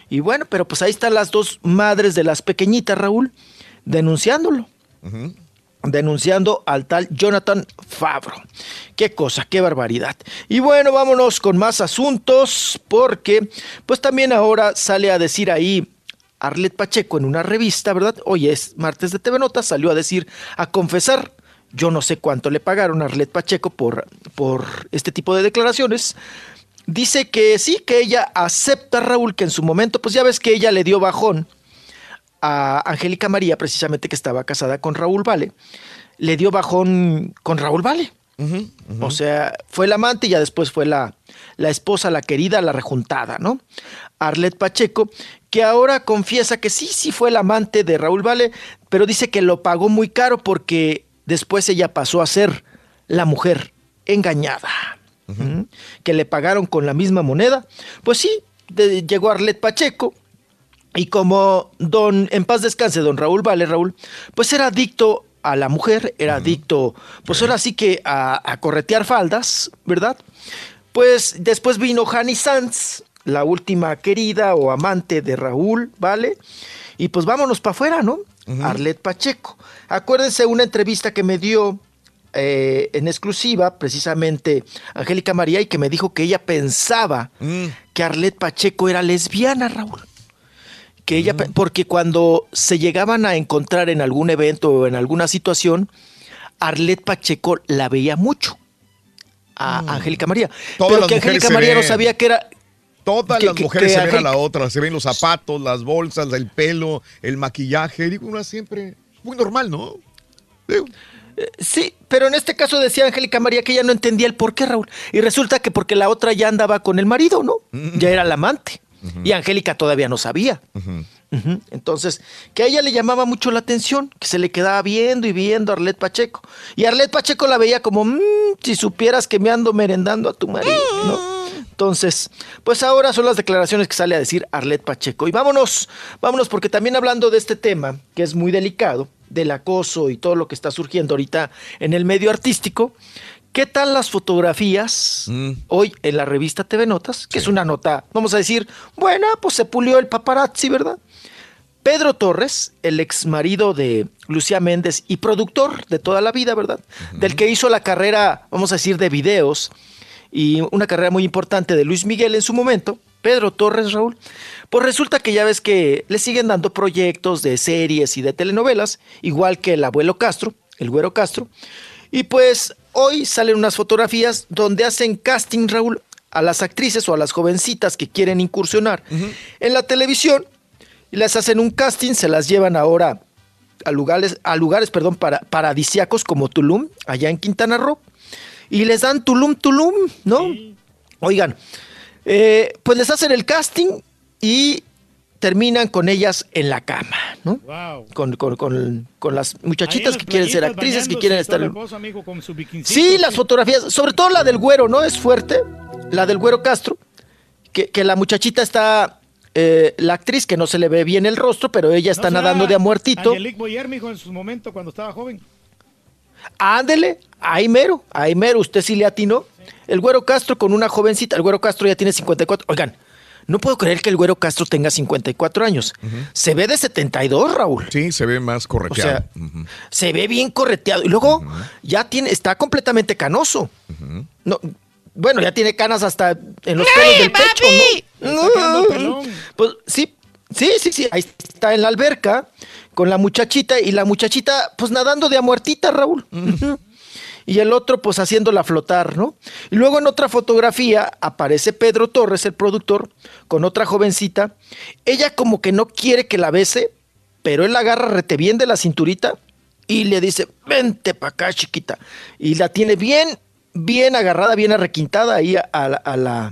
Y bueno, pero pues ahí están las dos madres de las pequeñitas, Raúl, denunciándolo denunciando al tal Jonathan Fabro. Qué cosa, qué barbaridad. Y bueno, vámonos con más asuntos porque pues también ahora sale a decir ahí Arlet Pacheco en una revista, ¿verdad? Hoy es martes de TV Notas, salió a decir, a confesar, yo no sé cuánto le pagaron a Arlet Pacheco por, por este tipo de declaraciones. Dice que sí, que ella acepta, Raúl, que en su momento, pues ya ves que ella le dio bajón a Angélica María, precisamente que estaba casada con Raúl Vale, le dio bajón con Raúl Vale. O sea, fue la amante y ya después fue la, la esposa, la querida, la rejuntada, ¿no? Arlet Pacheco, que ahora confiesa que sí, sí fue la amante de Raúl Vale, pero dice que lo pagó muy caro porque después ella pasó a ser la mujer engañada. Que le pagaron con la misma moneda. Pues sí, de- llegó Arlet Pacheco, y como don, en paz descanse, don Raúl Vale, Raúl, pues era adicto a la mujer, era adicto, pues ahora sí que a, a corretear faldas, ¿verdad? Pues después vino Hani Sanz, la última querida o amante de Raúl, ¿vale? Y pues vámonos para afuera, ¿no? Arlet Pacheco. Acuérdense una entrevista que me dio eh, en exclusiva, precisamente Angélica María, y que me dijo que ella pensaba que Arlet Pacheco era lesbiana, Raúl que ella, pe- porque cuando se llegaban a encontrar en algún evento o en alguna situación, Arlet Pacheco la veía mucho a Angélica María. Todas pero que Angélica María no sabía que era. Todas las mujeres se ven a la otra, se ven los zapatos, las bolsas, el pelo, el maquillaje. Digo, una siempre. Muy normal, ¿no? Sí, pero en este caso decía Angélica María que ella no entendía el por qué, Raúl. Y resulta que porque la otra ya andaba con el marido, ¿no? Ya era la amante. Y Angélica todavía no sabía. Entonces, que a ella le llamaba mucho la atención, que se le quedaba viendo y viendo a Arlet Pacheco. Y Arlet Pacheco la veía como, "Mm, si supieras que me ando merendando a tu marido, ¿no? Entonces, pues ahora son las declaraciones que sale a decir Arlet Pacheco. Y vámonos, vámonos, porque también hablando de este tema, que es muy delicado, del acoso y todo lo que está surgiendo ahorita en el medio artístico, ¿qué tal las fotografías hoy en la revista TV Notas? Que es una nota, vamos a decir, buena, pues se pulió el paparazzi, ¿verdad? Pedro Torres, el ex marido de Lucía Méndez y productor de toda la vida, ¿verdad? Del que hizo la carrera, vamos a decir, de videos y una carrera muy importante de Luis Miguel en su momento, Pedro Torres, Raúl, pues resulta que ya ves que le siguen dando proyectos de series y de telenovelas, igual que el abuelo Castro, el güero Castro, y pues hoy salen unas fotografías donde hacen casting, Raúl, a las actrices o a las jovencitas que quieren incursionar en la televisión y les hacen un casting, se las llevan ahora a lugares, a lugares perdón, para, paradisiacos como Tulum, allá en Quintana Roo, y les dan Tulum, Tulum, ¿no? Oigan, eh, pues les hacen el casting y terminan con ellas en la cama, ¿no? Con, con- con- con las muchachitas que quieren ser actrices, que quieren estar... Sí, las fotografías, sobre todo la del güero, ¿no? Es fuerte, la del güero Castro, que, que la muchachita está, eh, la actriz que no se le ve bien el rostro, pero ella está nadando de a muertito. Angelique Boyer, mijo, en su momento cuando estaba joven. Ándele, ahí mero, ahí mero, usted sí le atinó. El güero Castro con una jovencita, el güero Castro ya tiene 54. Oigan, no puedo creer que el güero Castro tenga 54 años. Se ve de 72, Raúl. Sí, se ve más correteado. O sea, Se ve bien correteado. Y luego ya tiene, está completamente canoso. No, bueno, ya tiene canas hasta en los pelos del pecho, ¿no? Pues sí, sí, sí, sí. Ahí está en la alberca con la muchachita y la muchachita, pues nadando de a muertita, Raúl. Y el otro, pues haciéndola flotar, ¿no? Y luego en otra fotografía aparece Pedro Torres, el productor, con otra jovencita. Ella como que no quiere que la bese, pero él la agarra rete bien de la cinturita y le dice, vente para acá, chiquita. Y la tiene bien, bien agarrada, bien arrequintada ahí a, a la, a la-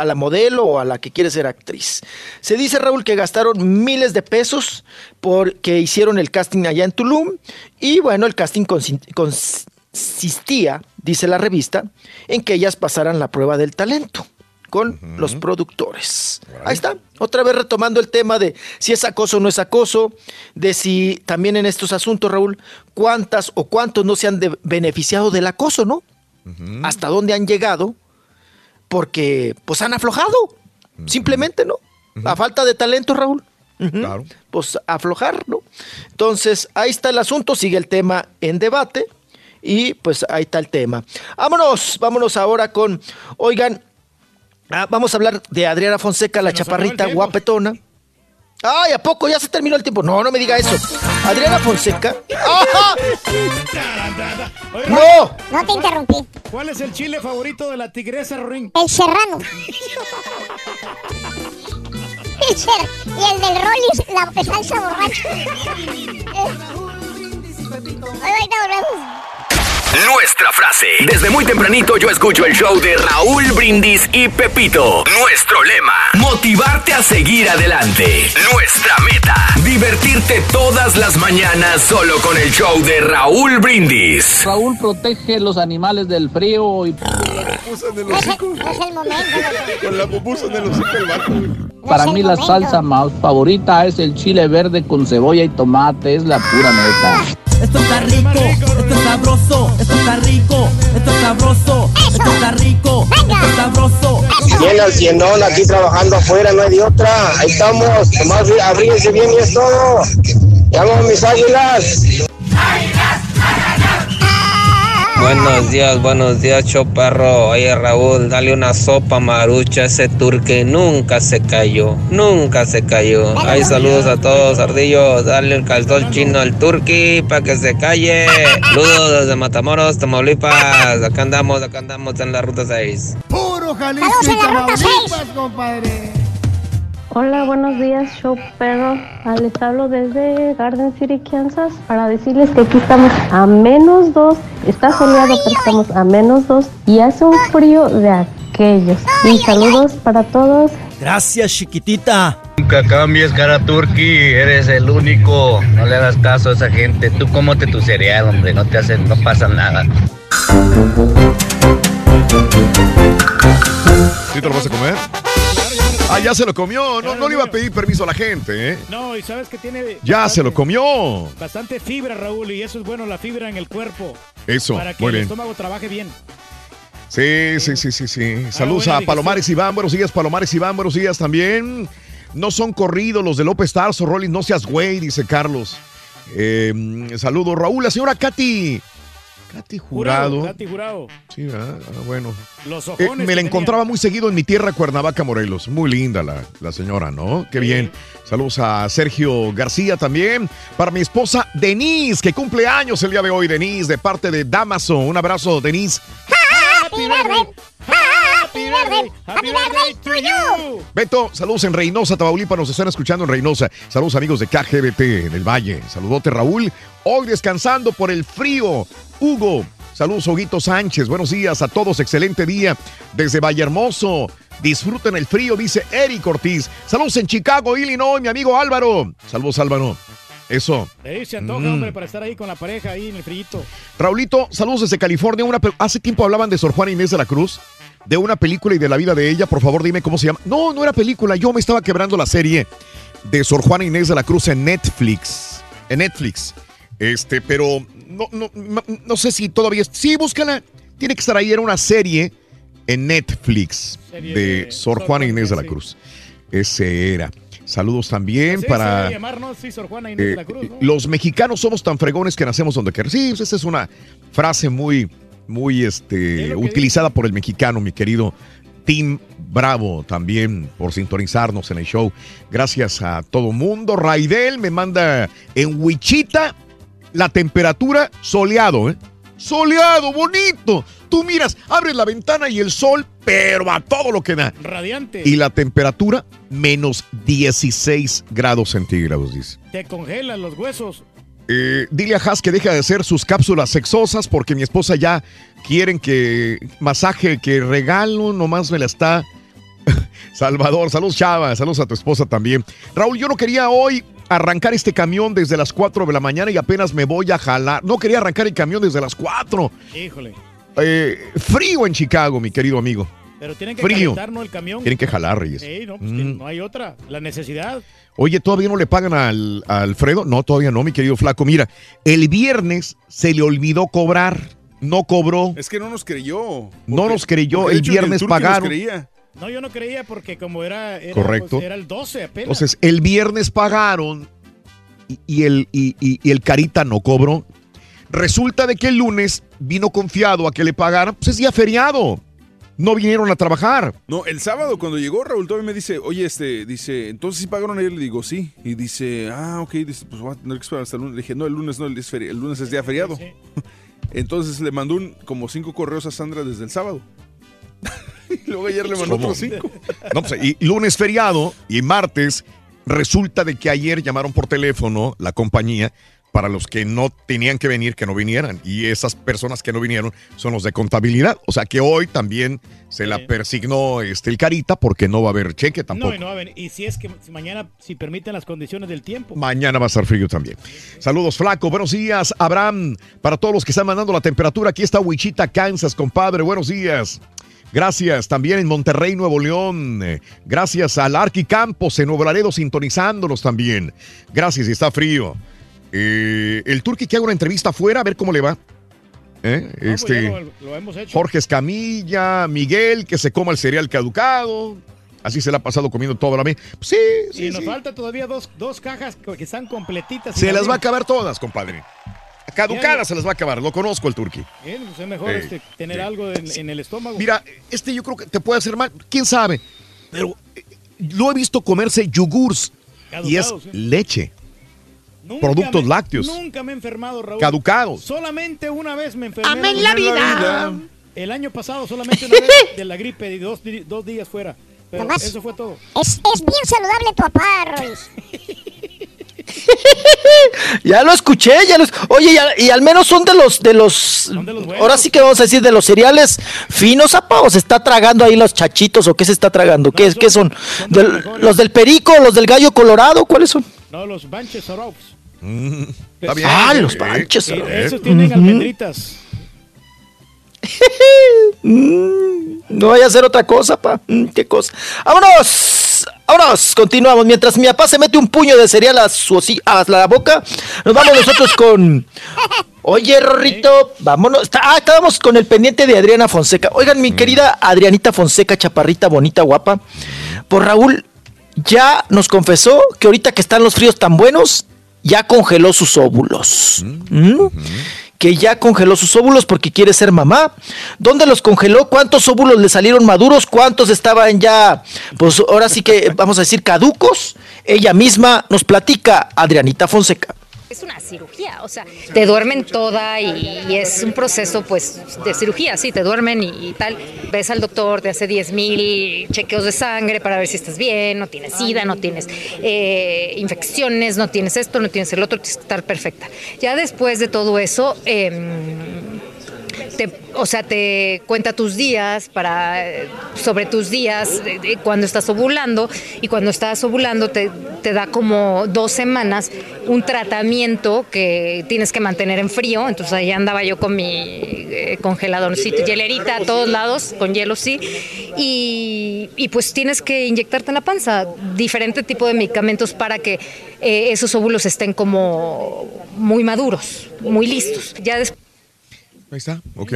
a la modelo o a la que quiere ser actriz. Se dice, Raúl, que gastaron miles de pesos porque hicieron el casting allá en Tulum. Y bueno, el casting consi- consistía, dice la revista, en que ellas pasaran la prueba del talento con los productores. Ahí está, otra vez retomando el tema de si es acoso o no es acoso, de si también en estos asuntos, Raúl, cuántas o cuántos no se han de- beneficiado del acoso, ¿no? Hasta dónde han llegado, porque pues han aflojado, simplemente, ¿no? A falta de talento, Raúl. Ujú. Pues aflojar, ¿no? Entonces, ahí está el asunto, sigue el tema en debate y pues ahí está el tema. Vámonos, vámonos ahora con, oigan, ah, vamos a hablar de Adriana Fonseca, la chaparrita guapetona. Ay, ¿a poco ya se terminó el tiempo? No, no me diga eso. Adriana Fonseca. ¡Ajá! ¡No! No te interrumpí. ¿Cuál es el chile favorito de la tigresa Ring? El serrano. El ser- y el del Rollis, la salsa borracha. Hoy ahorita volvemos. Nuestra frase. Desde muy tempranito yo escucho el show de Raúl Brindis y Pepito. Nuestro lema. Motivarte a seguir adelante. Nuestra meta. Divertirte todas las mañanas solo con el show de Raúl Brindis. Raúl protege los animales del frío y No es, el, no es el momento. loco. Con la pupusa en el hocico del vato, güey. para mí la salsa más favorita es el chile verde con cebolla y tomate, es la pura neta. Esto está rico, esto está sabroso, esto está rico, esto es sabroso, esto está rico, esto es sabroso. Bien al cienón aquí trabajando afuera, no hay de otra. Ahí estamos, nomás abríguense bien y es todo. Llamo mis águilas. Buenos días, buenos días, choparro. Oye, Raúl, dale una sopa marucha a ese turque. Nunca se cayó, nunca se cayó. Ay, saludos a todos, ardillos. Dale el calzón chino al turqui para que se calle. Saludos desde Matamoros, Tamaulipas. Acá andamos, acá andamos en la ruta 6. Puro Jalisco y Tamaulipas, compadre. Hola, buenos días, show perro. Ah, Les hablo desde Garden City, Kansas, para decirles que aquí estamos a menos dos. Está soleado, pero estamos a menos dos y hace un frío de aquellos. Y saludos para todos Gracias, chiquitita. Nunca cambies, cara turqui, eres el único. No le hagas caso a esa gente. Tú cómote tu cereal, hombre, no te hacen, no pasa nada. ¿Sí te lo vas a comer? Ah, ya se lo comió. No, no le iba a pedir permiso a la gente, ¿eh? No, y sabes que tiene. Ya se lo comió. Bastante fibra, Raúl, y eso es bueno, la fibra en el cuerpo. Eso, Para que muy el bien. estómago trabaje bien. Sí, sí, sí, sí, sí. Saludos buena a Palomares. Iván, buenos días, Palomares Iván, buenos días también. No son corridos los de López Tarso, Rollins, no seas güey, dice Carlos. Eh, saludos, Raúl, la señora Katy. Katy Jurado. Katy Jurado. Sí, ah, ah, bueno. Los Eh, me la encontraba muy seguido en mi tierra, Cuernavaca, Morelos. Muy linda la, la señora, ¿no? Qué bien. Saludos a Sergio García también. Para mi esposa Denise, que cumple años el día de hoy, Denise, de parte de Damaso. Un abrazo, Denise. Happy birthday. Happy birthday. Happy birthday to you. Beto, saludos en Reynosa, Tamaulipas, nos están escuchando en Reynosa. Saludos amigos de KGBT en el Valle. Saludote Raúl, hoy descansando por el frío. Hugo, saludos Huguito Sánchez, buenos días a todos, excelente día desde Valle Hermoso. Disfruten el frío, dice Eric Ortiz. Saludos en Chicago, Illinois, mi amigo Álvaro. Saludos Álvaro. Eso. Eh, se antoja, Mm. hombre, para estar ahí con la pareja ahí en el frillito. Raulito, saludos desde California. Una Hace tiempo hablaban de Sor Juana Inés de la Cruz, de una película y de la vida de ella. Por favor, dime cómo se llama. No, no era película. Yo me estaba quebrando la serie de Sor Juana Inés de la Cruz en Netflix. En Netflix. Este, pero no, no, no, sé si todavía. Sí, búscala. Tiene que estar ahí. Era una serie en Netflix Serie de de Sor Juana Inés de la sí. Cruz. Ese era. Saludos también Sí, para. llamar, ¿no? Sí, Sor Juana Inés de Eh, la Cruz, ¿no? Los mexicanos somos tan fregones que nacemos donde queremos. Sí, esa es una frase muy, muy este, utilizada por el mexicano, mi querido Tim Bravo, también por sintonizarnos en el show. Gracias a todo mundo. Raidel me manda en Wichita la temperatura soleado, ¿eh? Soleado, bonito. Tú miras, abres la ventana y el sol, pero a todo lo que da. Radiante. Y la temperatura, menos 16 grados centígrados, dice. Te congelan los huesos. Eh, dile a Haas que deje de hacer sus cápsulas sexosas porque mi esposa ya quieren que masaje que regalo, nomás me la está. Salvador, saludos Chava, saludos a tu esposa también. Raúl, yo no quería hoy arrancar este camión desde las 4 de la mañana y apenas me voy a jalar. No quería arrancar el camión desde las 4. Híjole. Eh, frío en Chicago, mi querido amigo. Pero tienen que Frío. calentar, ¿no? El camión. Tienen que jalar, Reyes. No, pues Mm. no hay otra. La necesidad. Oye, ¿todavía no le pagan al, a Alfredo? No, todavía no, mi querido Flaco. Mira, el viernes se le olvidó cobrar. No cobró. Es que no nos creyó. No nos creyó. El viernes Turqui nos pagaron. creía. No, yo no creía porque como era, era, Correcto. pues, era el 12 apenas. Entonces, el viernes pagaron y, y el, y, y- y el Carita no cobró. Resulta de que el lunes vino confiado a que le pagaran. Pues es día feriado. No vinieron a trabajar. No, el sábado cuando llegó Raúl todavía me dice, oye, este, dice, entonces sí pagaron ayer, le digo, sí. Y dice, ah, ok, dice, pues voy a tener que esperar hasta el lunes. Le dije, no, el lunes no, el, es feri- el lunes es día feriado. Entonces le mandó un, como cinco correos a Sandra desde el sábado. Y luego ayer le mandó ¿Cómo? otros cinco. No, pues, y lunes feriado y martes resulta de que ayer llamaron por teléfono la compañía para los que no tenían que venir, que no vinieran. Y esas personas que no vinieron son los de contabilidad. O sea que hoy también se la persignó este, el Carita porque no va a haber cheque tampoco. No, y no va a venir. Y si es que si mañana, si permiten las condiciones del tiempo. Mañana va a estar frío también. Saludos, Flaco. Buenos días, Abraham. Para todos los que están mandando la temperatura, aquí está Wichita, Kansas, compadre. Buenos días. Gracias. También en Monterrey, Nuevo León. Gracias al Arqui Campos en Nuevo Laredo sintonizándonos también. Gracias, y está frío. Eh, el Turqui que haga una entrevista afuera, a ver cómo le va. ¿Eh? No, pues este, lo, lo hemos hecho. Jorge Escamilla, Miguel, que se coma el cereal caducado. Así se la ha pasado comiendo toda la vez. Sí, sí, y nos sí. falta todavía dos, dos cajas que están completitas. Se las va a acabar todas, compadre. Caducadas Ya, se las va a acabar. Lo conozco el turqui. Bien, pues es mejor este, tener algo en, en el estómago. Mira, este yo creo que te puede hacer mal. ¿Quién sabe? Pero eh, lo he visto comerse yogurts y es ¿eh? leche. Nunca productos me- lácteos. Nunca me he enfermado, Raúl. Caducados. Solamente una vez me enfermé. Amén la vida. El año pasado, solamente una vez de la gripe, y dos, dos días fuera. Pero eso fue todo. Es, es bien saludable tu papá, Rolis. Ya lo escuché, ya lo es- Oye, y, al- y al menos son de los de los ahora sí que vamos a decir de los cereales finos, apa, o se está tragando ahí los chachitos o qué se está tragando? ¿Qué, ¿qué son? Los del perico, los del gallo colorado, ¿cuáles son? No, los banches Swarovs. Mm. Ah, los. Banches Sí, Swarovs. esos tienen almendritas. Mm, no vaya a ser otra cosa, pa. Mm, qué cosa. ¡Vámonos! ¡Vámonos! Continuamos. Mientras mi papá se mete un puño de cereal a, su a la boca, nos vamos nosotros con. Oye, Rorrito, vámonos. Ah, estábamos con el pendiente de Adriana Fonseca. Oigan, mi querida Adrianita Fonseca, chaparrita, bonita, guapa. Por Raúl, ya nos confesó que ahorita que están los fríos tan buenos, ya congeló sus óvulos. ¿Mm? Que ya congeló sus óvulos porque quiere ser mamá. ¿Dónde los congeló? ¿Cuántos óvulos le salieron maduros? ¿Cuántos estaban ya, pues ahora sí que vamos a decir caducos? Ella misma nos platica, Adrianita Fonseca. Es una cirugía, o sea, te duermen toda y, es un proceso pues de cirugía, sí, te duermen y, tal. Ves al doctor, te hace 10 mil chequeos de sangre para ver si estás bien, no tienes sida, no tienes eh, infecciones, no tienes esto, no tienes el otro, tienes que estar perfecta. Ya después de todo eso, em, te, o sea, te cuenta tus días para sobre tus días cuando estás ovulando y cuando estás ovulando te, te da como dos semanas un tratamiento que tienes que mantener en frío. Entonces ahí andaba yo con mi eh, congeladorcito, hielerita a todos lados, con hielo sí. Y, y pues tienes que inyectarte en la panza diferente tipo de medicamentos para que eh, esos óvulos estén como muy maduros, muy listos. Ya después Ahí está, ok.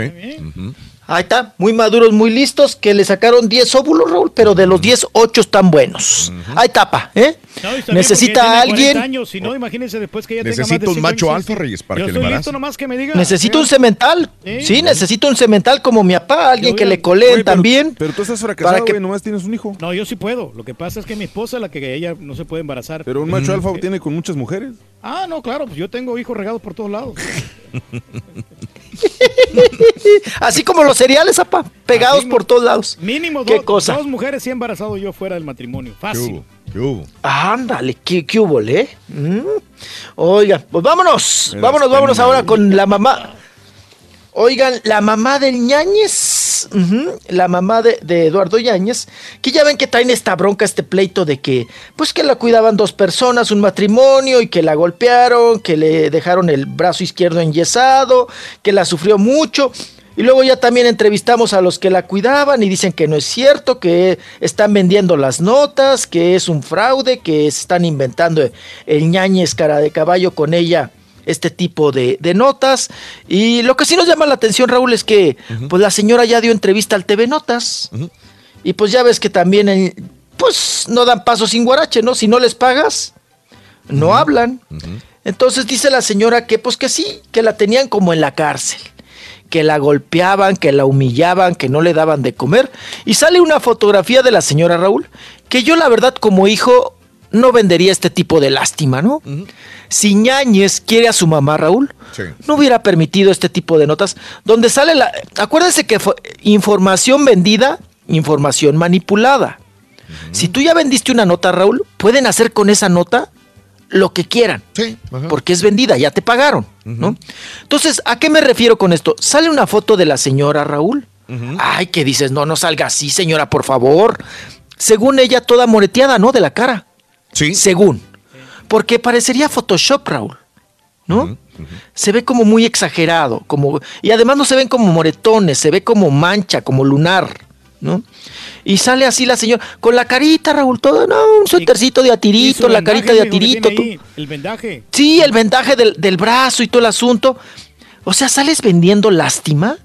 Ahí está, muy maduros, muy listos, que le sacaron 10 óvulos, Raúl, pero de los 10, 8 están buenos. Ahí tapa, ¿eh? No, Necesita porque a tiene 40 alguien. años, si no, imagínense después que ella tenga más de un macho 55. alfa, Reyes, para Yo que le nomás que me diga. Necesito un cemental. Sí. Sí, necesito un cemental como mi papá, alguien que le coleen también. Pero tú estás Para fracasado, que- nomás tienes un hijo. No, yo sí puedo. Lo que pasa es que mi esposa, la que ella no se puede embarazar. Pero un macho Mm. alfa tiene con muchas mujeres. Ah, no, claro, pues yo tengo hijos regados por todos lados. Así como los cereales, apa, pegados Así, por todos lados. Mínimo ¿Qué dos, cosa? dos mujeres he embarazado yo fuera del matrimonio. Fácil. ¿Qué hubo? Ándale, qué, qué hubo, ¿eh? Mm. Oigan, pues vámonos, Me vámonos, vámonos ahora con la mamá. Oigan, la mamá del Ñañez, la mamá de, Eduardo Ñañez, que ya ven que traen esta bronca, este pleito de que, pues que la cuidaban dos personas, un matrimonio, y que la golpearon, que le dejaron el brazo izquierdo enyesado, que la sufrió mucho. Y luego ya también entrevistamos a los que la cuidaban y dicen que no es cierto, que están vendiendo las notas, que es un fraude, que están inventando el ñañez cara de caballo con ella este tipo de, de notas. Y lo que sí nos llama la atención, Raúl, es que pues la señora ya dio entrevista al TV Notas. Y pues ya ves que también eh, pues no dan paso sin guarache, ¿no? Si no les pagas, no hablan. Entonces dice la señora que pues que sí, que la tenían como en la cárcel, que la golpeaban, que la humillaban, que no le daban de comer. Y sale una fotografía de la señora Raúl, que yo la verdad como hijo no vendería este tipo de lástima, ¿no? Si Ñañez quiere a su mamá Raúl, no hubiera permitido este tipo de notas donde sale la... Acuérdense que fue información vendida, información manipulada. Si tú ya vendiste una nota, Raúl, pueden hacer con esa nota lo que quieran. Porque es vendida, ya te pagaron, ¿no? Entonces, ¿a qué me refiero con esto? Sale una foto de la señora Raúl. Ay, que dices, no, no salga así, señora, por favor. Según ella, toda moreteada, ¿no? De la cara. Sí. Según. Porque parecería Photoshop, Raúl. ¿No? Se ve como muy exagerado, como y además no se ven como moretones, se ve como mancha, como lunar, ¿no? Y sale así la señora con la carita, Raúl, todo, no, un suétercito de atirito, la vendaje, carita de atirito. ahí, El vendaje. Sí, el vendaje del, del brazo y todo el asunto. O sea, sales vendiendo lástima.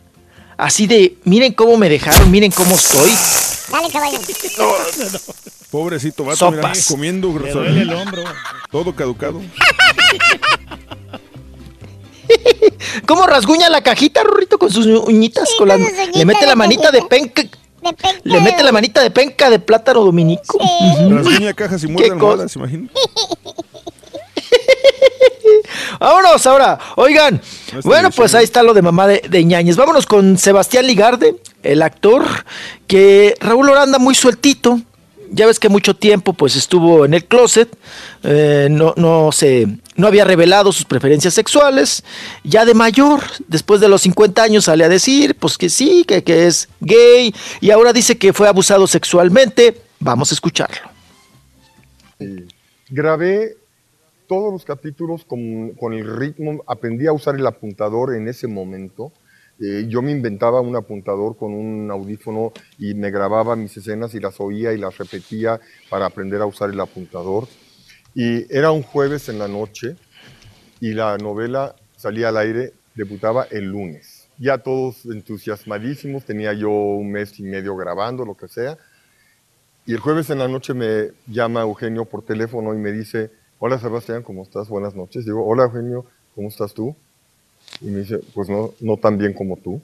Así de, miren cómo me dejaron, miren cómo estoy. Dale, caballo. Pobrecito vato, mira, Sopas. comiendo Le duele el hombro. todo caducado. ¿Cómo rasguña la cajita, Rorrito, con sus uñitas? con las- con sus le mete la de manita de penca. Le mete la manita de penca de plátano dominico. Ujú. Rasguña cajas y muerde Qué almohadas, imagínate. Vámonos ahora. Oigan, bueno, pues ahí está lo de mamá de, de Ñañez. Vámonos con Sebastián Ligarde, el actor, que Raúl ahora anda muy sueltito. Ya ves que mucho tiempo pues estuvo en el closet, eh, no, no, se, no había revelado sus preferencias sexuales. Ya de mayor, después de los 50 años, sale a decir pues que sí, que, que es gay y ahora dice que fue abusado sexualmente. Vamos a escucharlo. Grabé todos los capítulos con, con el ritmo, aprendí a usar el apuntador en ese momento. Eh, yo me inventaba un apuntador con un audífono y me grababa mis escenas y las oía y las repetía para aprender a usar el apuntador. Y era un jueves en la noche y la novela salía al aire, debutaba el lunes. Ya todos entusiasmadísimos, tenía yo un mes y medio grabando, lo que sea. Y el jueves en la noche me llama Eugenio por teléfono y me dice, hola Sebastián, ¿cómo estás? Buenas noches. Digo, hola Eugenio, ¿cómo estás tú? Y me dice, pues no, no tan bien como tú.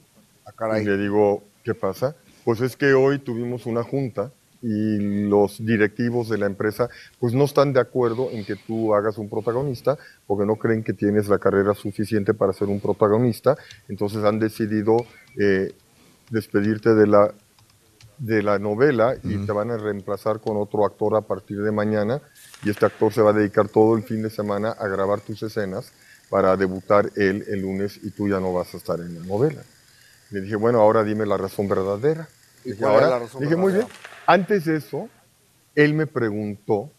Y le digo, ¿qué pasa? Pues es que hoy tuvimos una junta y los directivos de la empresa pues no están de acuerdo en que tú hagas un protagonista porque no creen que tienes la carrera suficiente para ser un protagonista. Entonces han decidido eh, despedirte de la, de la novela y te van a reemplazar con otro actor a partir de mañana y este actor se va a dedicar todo el fin de semana a grabar tus escenas para debutar él el lunes y tú ya no vas a estar en la novela. Le dije, bueno, ahora dime la razón verdadera. ¿Y Dije, cuál es ahora, la razón dije, muy bien. verdadera? Antes de eso, él me preguntó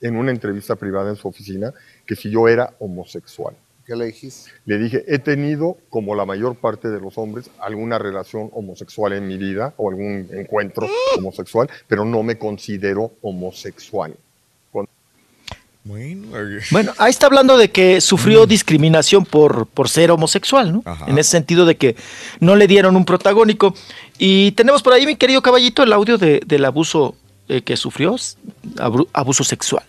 en una entrevista privada en su oficina que si yo era homosexual. ¿Qué le dijiste? Le dije, he tenido, como la mayor parte de los hombres, alguna relación homosexual en mi vida o algún encuentro homosexual, pero no me considero homosexual. Bueno, Bueno, ahí está hablando de que sufrió discriminación por, por ser homosexual, ¿no? En ese sentido de que no le dieron un protagónico. Y tenemos por ahí, mi querido caballito, el audio de- del abuso eh, que sufrió, abru- abuso sexual.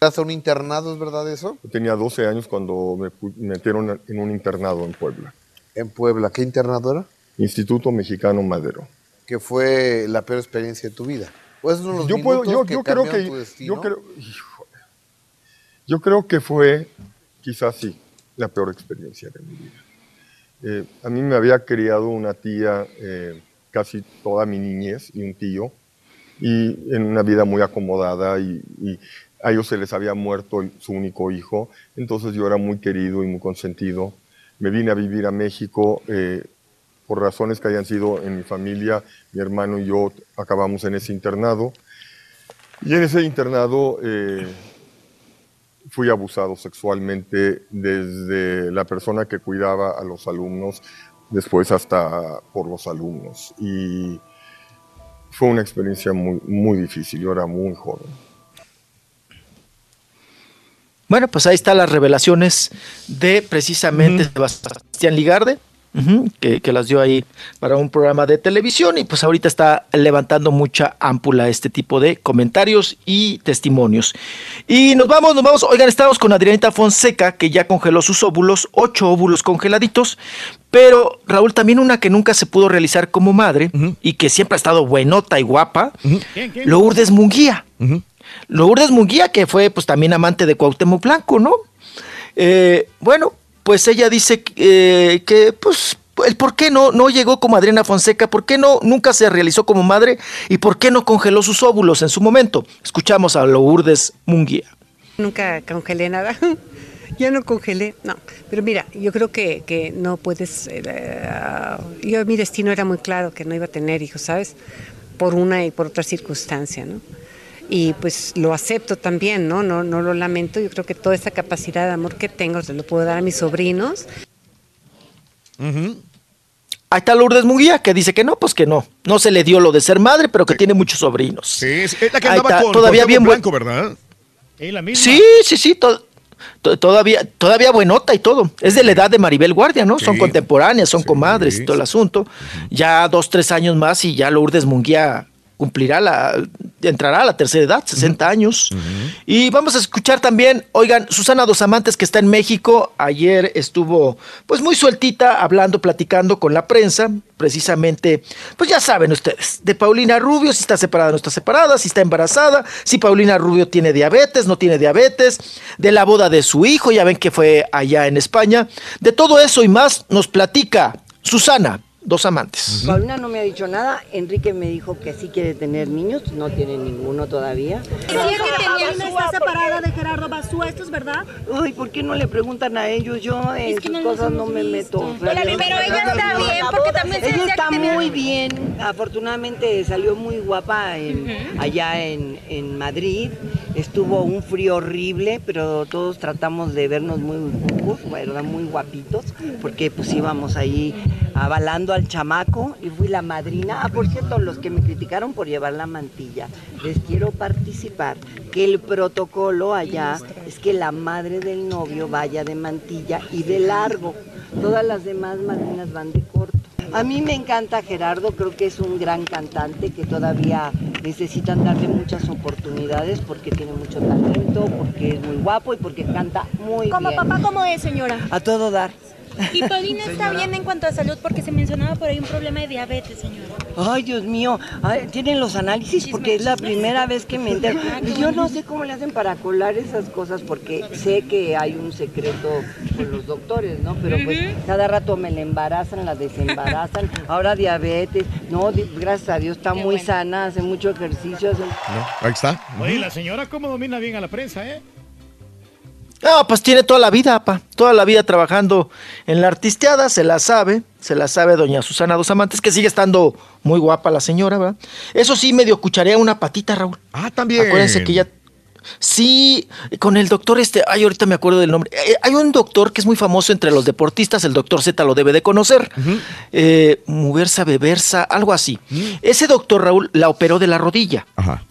¿Hace un internado, es verdad eso? Yo tenía 12 años cuando me metieron en un internado en Puebla. En Puebla, ¿qué internado era? Instituto Mexicano Madero. Que fue la peor experiencia de tu vida. Pues uno de los yo puedo, yo, que yo creo que yo creo. Yo creo que fue quizás sí la peor experiencia de mi vida. Eh, a mí me había criado una tía eh, casi toda mi niñez y un tío y en una vida muy acomodada y, y a ellos se les había muerto su único hijo, entonces yo era muy querido y muy consentido. Me vine a vivir a México eh, por razones que hayan sido en mi familia, mi hermano y yo acabamos en ese internado. Y en ese internado eh, fui abusado sexualmente desde la persona que cuidaba a los alumnos, después hasta por los alumnos. Y fue una experiencia muy, muy difícil, yo era muy joven. Bueno, pues ahí están las revelaciones de precisamente Sebastián Ligarde, que, que las dio ahí para un programa de televisión y pues ahorita está levantando mucha ámpula este tipo de comentarios y testimonios. Y nos vamos, nos vamos, oigan, estamos con Adrianita Fonseca, que ya congeló sus óvulos, ocho óvulos congeladitos, pero Raúl, también una que nunca se pudo realizar como madre y que siempre ha estado buenota y guapa, Lourdes Munguía. Lourdes Munguía, que fue pues también amante de Cuauhtémoc Blanco, ¿no? Eh, bueno, pues ella dice eh, que pues el por qué no, no llegó como Adriana Fonseca, por qué no nunca se realizó como madre y por qué no congeló sus óvulos en su momento. Escuchamos a Lourdes Munguía. Nunca congelé nada. Ya no congelé, no. Pero mira, yo creo que, que no puedes. eh, yo, mi destino era muy claro que no iba a tener hijos, ¿sabes? Por una y por otra circunstancia, ¿no? Y pues lo acepto también, ¿no? No, no lo lamento. Yo creo que toda esa capacidad de amor que tengo se lo puedo dar a mis sobrinos. Ahí está Lourdes Munguía, que dice que no, pues que no. No se le dio lo de ser madre, pero que tiene muchos sobrinos. Sí, es la que andaba con todavía bien Blanco, ¿verdad? Sí, sí, sí. to- to- todavía, todavía buenota y todo. Es de la edad de Maribel Guardia, ¿no? Son Sí. contemporáneas, son comadres y todo el asunto. Ya dos, tres años más y ya Lourdes Munguía cumplirá la, entrará a la tercera edad, 60 años. Y vamos a escuchar también, oigan, Susana Dos Amantes que está en México, ayer estuvo pues muy sueltita hablando, platicando con la prensa, precisamente, pues ya saben ustedes, de Paulina Rubio, si está separada o no está separada, si está embarazada, si Paulina Rubio tiene diabetes, no tiene diabetes, de la boda de su hijo, ya ven que fue allá en España, de todo eso y más nos platica Susana dos amantes. Paulina no me ha dicho nada. Enrique me dijo que sí quiere tener niños. No tiene ninguno todavía. Paulina está separada de Gerardo Basúa, ¿esto es verdad? Uy, ¿por qué no le preguntan a ellos? Yo en Es que sus no cosas no me visto. meto. Pero ella está bien, porque también se Ella está que muy bien. Afortunadamente salió muy guapa en- allá en, en Madrid. Estuvo un frío horrible, pero todos tratamos de vernos muy guapos, ¿verdad? Muy guapitos, porque pues íbamos ahí avalando al chamaco y fui la madrina. Ah, por cierto, los que me criticaron por llevar la mantilla, les quiero participar que el protocolo allá es que la madre del novio vaya de mantilla y de largo. Todas las demás madrinas van de corto. A mí me encanta Gerardo, creo que es un gran cantante que todavía necesitan darle muchas oportunidades porque tiene mucho talento, porque es muy guapo y porque canta muy Como bien. papá, ¿cómo es, señora? A todo dar. Y Paulina está bien en cuanto a salud porque se mencionaba por ahí un problema de diabetes, señora. Ay, Dios mío, Ay, tienen los análisis porque es la primera vez que me entero. Y yo no sé cómo le hacen para colar esas cosas porque sé que hay un secreto con los doctores, ¿no? Pero pues cada rato me la embarazan, la desembarazan. Ahora diabetes. No, gracias a Dios está muy sana, hace mucho ejercicio. hace- No, ahí está. Oye, la señora cómo domina bien a la prensa, ¿eh? No, pues tiene toda la vida, pa, toda la vida trabajando en la artisteada, se la sabe, se la sabe doña Susana Dos Amantes, que sigue estando muy guapa la señora, ¿verdad? Eso sí, medio cucharea una patita, Raúl. Ah, también. Acuérdense que ya... Sí, con el doctor este, ay, ahorita me acuerdo del nombre. Eh, hay un doctor que es muy famoso entre los deportistas, el doctor Z lo debe de conocer. Eh, Muversa, Bebersa, algo así. Ese doctor Raúl la operó de la rodilla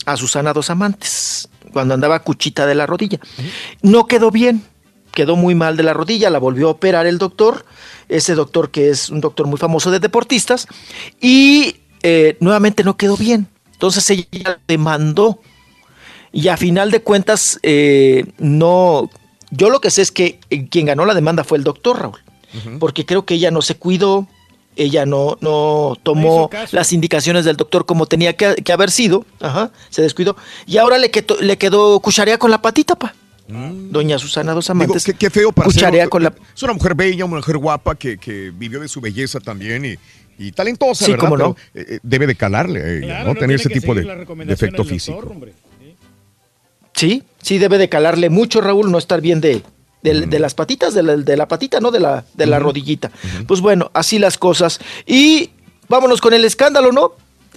a Susana Dos Amantes, cuando andaba cuchita de la rodilla. No quedó bien, quedó muy mal de la rodilla, la volvió a operar el doctor, ese doctor que es un doctor muy famoso de deportistas, y eh, nuevamente no quedó bien. Entonces ella demandó y a final de cuentas eh, no... Yo lo que sé es que eh, quien ganó la demanda fue el doctor Raúl, porque creo que ella no se cuidó, ella no, no tomó las indicaciones del doctor como tenía que, que haber sido, ajá, se descuidó, y ahora le quedó, le quedó cucharea con la patita, pa. Doña Susana Dos Digo, Amantes. qué, qué feo para ser- con la... Es una mujer bella, una mujer guapa que, que vivió de su belleza también y, y talentosa, Sí, ¿verdad? cómo no. Pero, eh, eh, debe de calarle a ella, Claro, ¿no? no Tener ese tipo de defecto físico. doctor, Sí, sí debe de calarle mucho, Raúl, no estar bien de, de, de las patitas, de la, de la patita, ¿no? De la, de la rodillita. Pues bueno, así las cosas. Y vámonos con el escándalo, ¿no?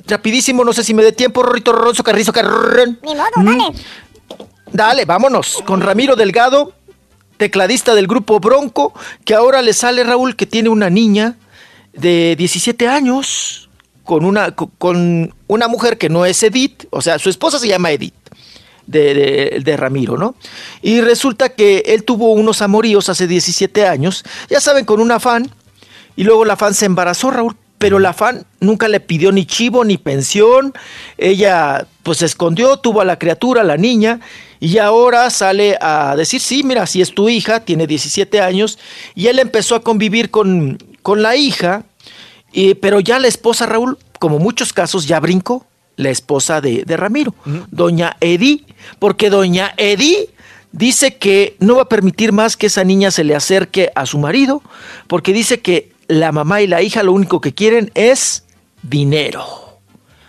Rapidísimo, no sé si me dé tiempo, Rorrito Ronzo, Carrizo, Carrón. Ni modo, dale. Dale, vámonos con Ramiro Delgado, tecladista del grupo Bronco, que ahora le sale Raúl que tiene una niña de 17 años con una, co- con una mujer que no es Edith, o sea, su esposa se llama Edith. De, de- de Ramiro, ¿no? Y resulta que él tuvo unos amoríos hace 17 años, ya saben, con una fan, y luego la fan se embarazó, Raúl, pero la fan nunca le pidió ni chivo ni pensión. Ella pues se escondió, tuvo a la criatura, a la niña, y ahora sale a decir, sí, mira, si es tu hija, tiene 17 años, y él empezó a convivir con, con la hija, y- pero ya la esposa Raúl, como muchos casos, ya brincó, la esposa de, de Ramiro, doña Edi, porque doña Edi dice que no va a permitir más que esa niña se le acerque a su marido, porque dice que la mamá y la hija lo único que quieren es dinero.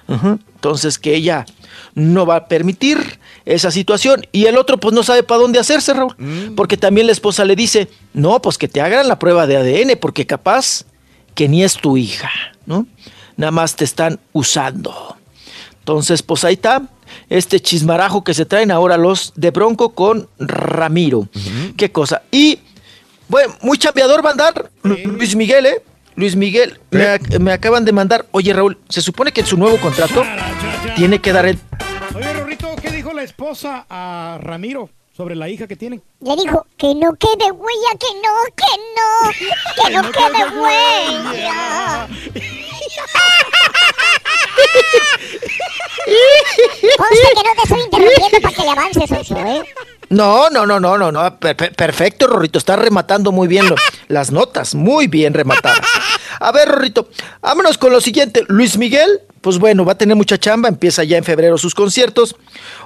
Entonces que ella no va a permitir esa situación. Y el otro pues no sabe para dónde hacerse, Raúl. Porque también la esposa le dice, no, pues que te hagan la prueba de ADN, porque capaz que ni es tu hija, ¿no? Nada más te están usando. Entonces, pues ahí está este chismarajo que se traen ahora los de Bronco con Ramiro. Qué cosa. Y, bueno, muy chambeador va a andar Lu- Luis Miguel, ¿eh? Luis Miguel, me, ac- me acaban de mandar, oye Raúl, se supone que en su nuevo contrato tiene que dar el... Oye, Rorrito, ¿qué dijo la esposa a Ramiro sobre la hija que tienen? Le dijo que no quede huella, que no, que no, que no quede huella. Que no te estoy interrumpiendo para que le avances, Ocho, ¿eh? No, no, no, no, no, no. per- per- perfecto, Rorrito. Está rematando muy bien lo- las notas. Muy bien rematadas. A ver, Rorrito, vámonos con lo siguiente. Luis Miguel, pues bueno, va a tener mucha chamba. Empieza ya en febrero sus conciertos.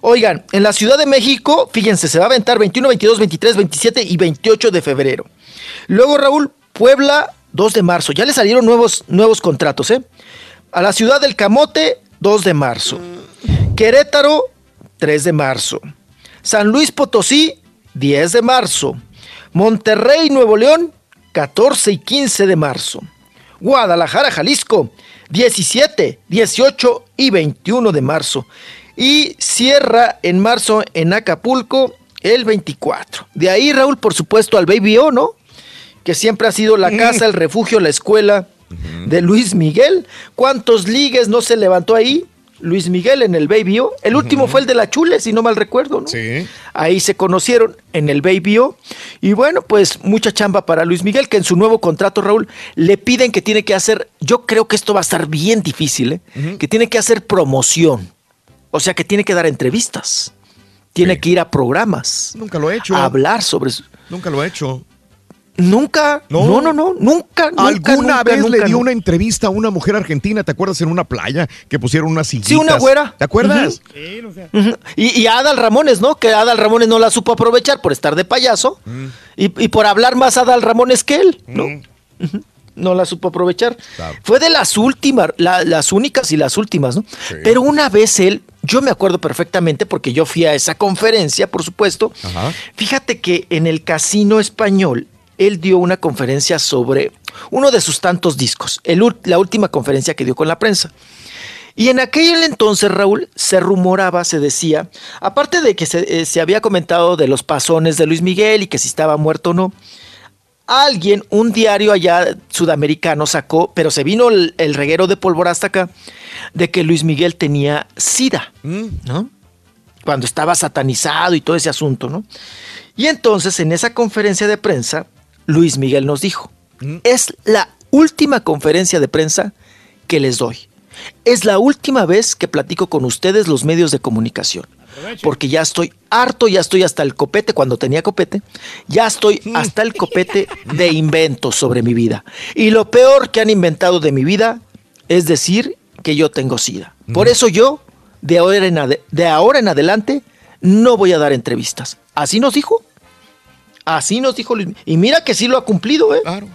Oigan, en la Ciudad de México, fíjense, se va a aventar 21, 22, 23, 27 y 28 de febrero. Luego, Raúl, Puebla, 2 de marzo. Ya le salieron nuevos, nuevos contratos, ¿eh? A la ciudad del Camote, 2 de marzo. Querétaro, 3 de marzo. San Luis Potosí, 10 de marzo. Monterrey, Nuevo León, 14 y 15 de marzo. Guadalajara, Jalisco, 17, 18 y 21 de marzo. Y cierra en marzo en Acapulco el 24. De ahí, Raúl, por supuesto, al Baby O, ¿no? Que siempre ha sido la casa, el refugio, la escuela de Luis Miguel. ¿Cuántos ligues no se levantó ahí? Luis Miguel en el Baby O. El último fue el de la Chule, si no mal recuerdo, ¿no? Sí. Ahí se conocieron en el Baby O. Y bueno, pues mucha chamba para Luis Miguel, que en su nuevo contrato, Raúl, le piden que tiene que hacer, yo creo que esto va a estar bien difícil, ¿eh? que tiene que hacer promoción. O sea, que tiene que dar entrevistas. Tiene que ir a programas. Nunca lo he hecho. A hablar sobre. Nunca lo he hecho. Nunca, no, no, no, nunca, nunca, ¿Alguna nunca, vez le dio nunca. una entrevista a una mujer argentina? ¿Te acuerdas en una playa que pusieron unas sillitas? Sí, una güera. ¿Te acuerdas? Ujú. y, y a Adal Ramones, ¿no? Que Adal Ramones no la supo aprovechar por estar de payaso Mm. y, y por hablar más Adal Ramones que él, ¿no? Ujú. No la supo aprovechar. Fue de las últimas, la- las únicas y las últimas, ¿no? Pero una vez él, yo me acuerdo perfectamente porque yo fui a esa conferencia, por supuesto. Fíjate que en el Casino Español, él dio una conferencia sobre uno de sus tantos discos, el la última conferencia que dio con la prensa. Y en aquel entonces, Raúl, se rumoraba, se decía, aparte de que se, eh, se había comentado de los pasones de Luis Miguel y que si estaba muerto o no, alguien, un diario allá sudamericano sacó, pero se vino el, el reguero de pólvora hasta acá, de que Luis Miguel tenía sida, ¿no? Cuando estaba satanizado y todo ese asunto, ¿no? Y entonces en esa conferencia de prensa, Luis Miguel nos dijo, es la última conferencia de prensa que les doy. Es la última vez que platico con ustedes los medios de comunicación. Porque ya estoy harto, ya estoy hasta el copete, cuando tenía copete, ya estoy hasta el copete de inventos sobre mi vida. Y lo peor que han inventado de mi vida es decir que yo tengo sida. Por eso yo, de ahora en, de ahora en adelante, no voy a dar entrevistas. Así nos dijo. Así nos dijo Luis. Y mira que sí lo ha cumplido, ¿eh? Claro.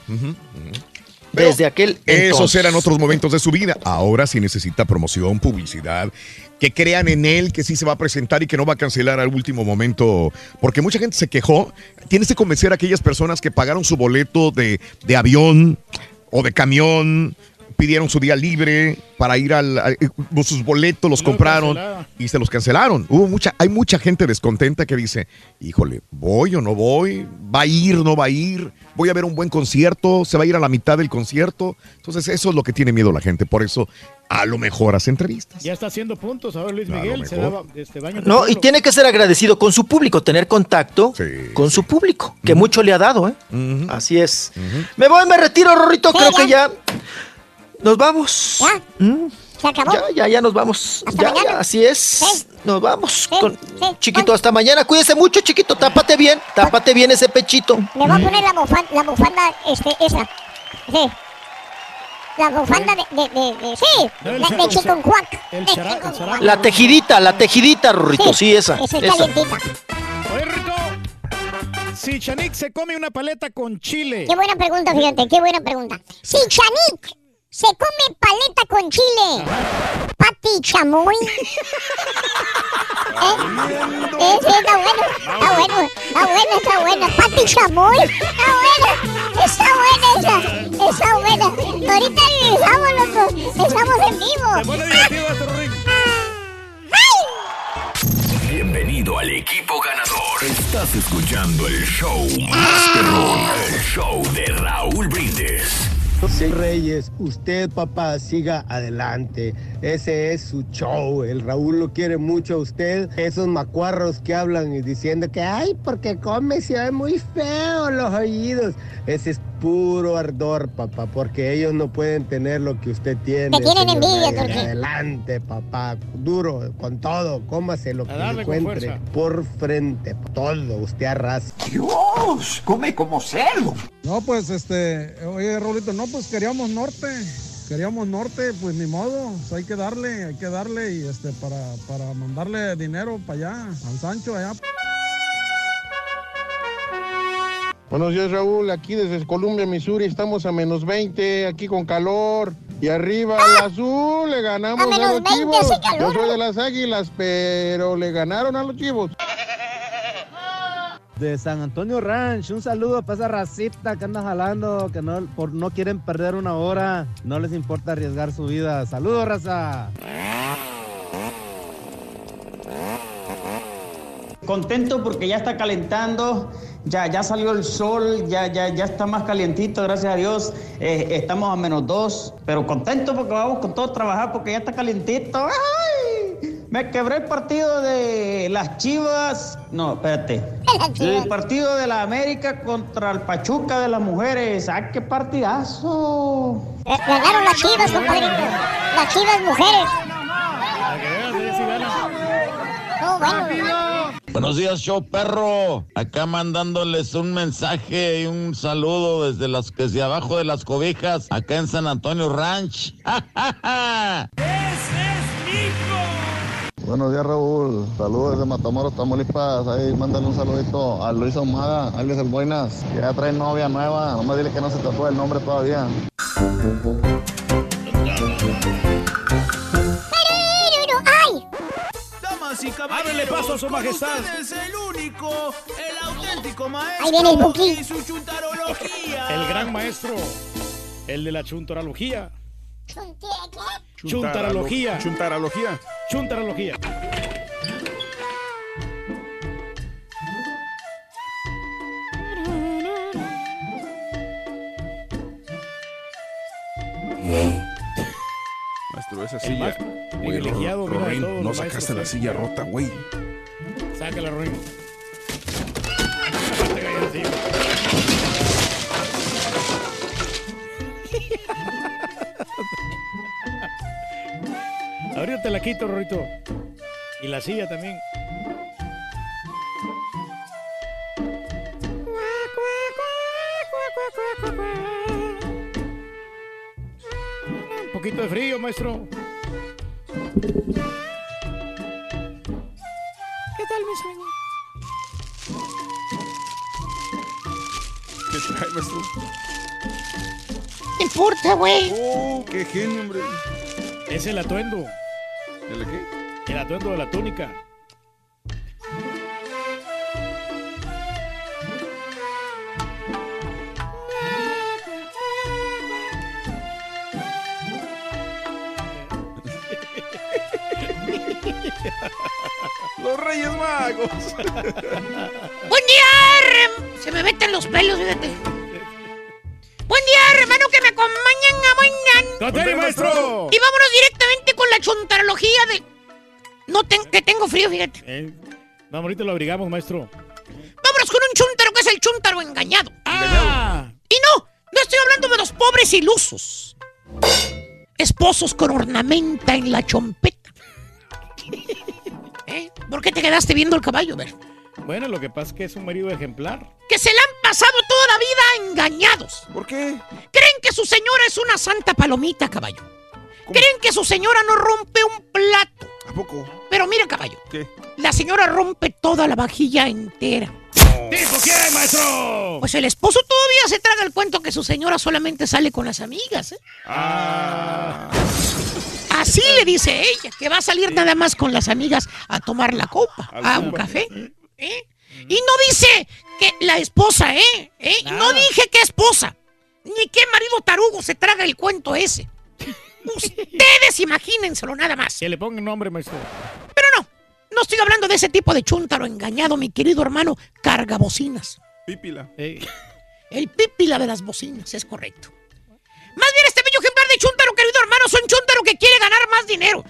Desde aquel Esos eran otros momentos de su vida. Ahora sí necesita promoción, publicidad, que crean en él, que sí se va a presentar y que no va a cancelar al último momento. Porque mucha gente se quejó. Tienes que convencer a aquellas personas que pagaron su boleto de, de avión o de camión, pidieron su día libre para ir al, a- eh, sus boletos los compraron cancelaron. y se los cancelaron. Hubo mucha, hay mucha gente descontenta que dice, híjole, ¿voy o no voy? ¿Va a ir, no va a ir? ¿Voy a ver un buen concierto? ¿Se va a ir a la mitad del concierto? Entonces eso es lo que tiene miedo la gente. Por eso a lo mejor hace entrevistas. Ya está haciendo puntos ahora Luis Miguel. Se mejor. daba este baño No, y tiene que ser agradecido con su público, tener contacto con su público, que mucho le ha dado, ¿eh? Así es. Me voy, me retiro, Rorrito, creo que ya nos vamos. ¿Ya? ¿Se acabó? Ya, ya, ya nos vamos. Ya, ya, así es. Nos vamos. con- Chiquito, hasta mañana. Cuídese mucho, chiquito. Tápate bien. Tápate bien ese pechito. Me voy a poner la bufanda, la bufanda, este, esa. Sí. La bufanda de, de, de, de- sí, el de, chara- de chikunguac. La tejidita, la tejidita, Rorrito. Sí, esa. Esa es calientita. Oye, Rito, si Chanik se come una paleta con chile. Qué buena pregunta, fíjate, qué buena pregunta. Si Chanik se come paleta con chile, Pati Chamoy. ¿Eh? Eh, sí, está bueno, está bueno, está bueno, está bueno. Pati Chamoy, está buena, está buena esa, está buena. Ahorita regresamos, loco, estamos en vivo. Bienvenido al equipo ganador. Estás escuchando el show más perrón, el show de Raúl Brindis. Sí, Reyes, usted papá siga adelante. Ese es su show. El Raúl lo quiere mucho a usted. Esos macuarros que hablan y diciendo que ay, porque come se ve muy feo los oídos. Ese es puro ardor, papá, porque ellos no pueden tener lo que usted tiene. Te tienen envidia. Turquía. Adelante, papá. Duro, con todo. Cómase lo que encuentre. Por frente, todo. Usted arrasa. Dios, come como cerdo. No, pues este, oye, Rolito, no, pues queríamos norte. Queríamos norte, pues ni modo, pues, hay que darle, hay que darle y este para, para mandarle dinero para allá, al Sancho allá. Buenos días, Raúl. Aquí desde Columbia, Missouri, estamos a menos 20, aquí con calor. Y arriba al azul, le ganamos A los 20 chivos. calor. Yo soy de las águilas, pero le ganaron a los chivos. De San Antonio Ranch, un saludo para esa racita que anda jalando, que no, por, no quieren perder una hora, no les importa arriesgar su vida. Saludos, raza. Contento porque ya está calentando, ya, ya salió el sol, ya, ya, ya está más calientito, gracias a Dios. Eh, estamos a menos dos, pero contento porque vamos con todo a trabajar porque ya está calientito. Me quebré el partido de las Chivas. No, espérate. El partido de la América contra el Pachuca de las mujeres. ¡Ah, qué partidazo! Eh, Ganaron las chivas, compadrito. Las chivas mujeres. Oh, bueno. Buenos días, show perro. Acá mandándoles un mensaje y un saludo desde las desde abajo de las cobijas, acá en San Antonio Ranch. Buenos días, Raúl. Saludos desde Matamoros, Tamaulipas. Ahí, mándale un saludito a Luis Ahumada, alias el Buenas, que ya trae novia nueva. Nomás dile que no se tatúa el nombre todavía. ¡Ay! Damas y caballeros, Ábrele paso a su majestad. ustedes el único, el auténtico maestro Ahí viene el Buki. y su chuntarología. El gran maestro. El de la chuntarología. Chuntarología. Chuntarología. Chuntarología. Maestro, esa silla. Güey, Rorín, no sacaste la silla rota, güey. Sácala, Rorín. Ahorita te la quito, Rorito. Y la silla también. Un poquito de frío, maestro. ¿Qué tal, mi sueño? ¿Qué trae, maestro? ¿Qué importa, güey? Oh, qué genio, hombre. Es el atuendo. ¿El qué? El atuendo de la túnica. Los Reyes Magos. Buen día, Se me meten los pelos, fíjate. Buen día, hermano, que me acompañan a mañana. ¡Contele, maestro! Y vámonos directamente con la chuntarología de... No ten- que tengo frío, fíjate. Eh, Vamos, ahorita lo abrigamos, maestro. Vámonos con un chuntaro que es el chuntaro engañado. Ah. Y no, no estoy hablando de los pobres ilusos. Esposos con ornamenta en la chompeta. ¿Eh? ¿Por qué te quedaste viendo el caballo, ver? Bueno, lo que pasa es que es un marido ejemplar. Que se le han pasado toda la vida engañados. ¿Por qué? Creen que su señora es una santa palomita, caballo. Creen que su señora no rompe un plato. ¿A poco? Pero mira, caballo, ¿Qué? la señora rompe toda la vajilla entera. ¿Tipo quién, maestro? Pues el esposo todavía se traga el cuento que su señora solamente sale con las amigas. ¿eh? Ah. Así le dice ella, que va a salir nada más con las amigas a tomar la copa, a un café. ¿eh? Y no dice que la esposa, ¿eh? ¿Eh? No dije que esposa, ni qué marido tarugo se traga el cuento ese. Ustedes imagínenselo nada más. Que le ponga nombre, maestro. Pero no, no estoy hablando de ese tipo de chúntaro engañado, mi querido hermano, carga bocinas. Pípila. El pípila de las bocinas, es correcto. Más bien este bello ejemplar de chúntaro, querido hermano, es un chúntaro que quiere ganar más dinero.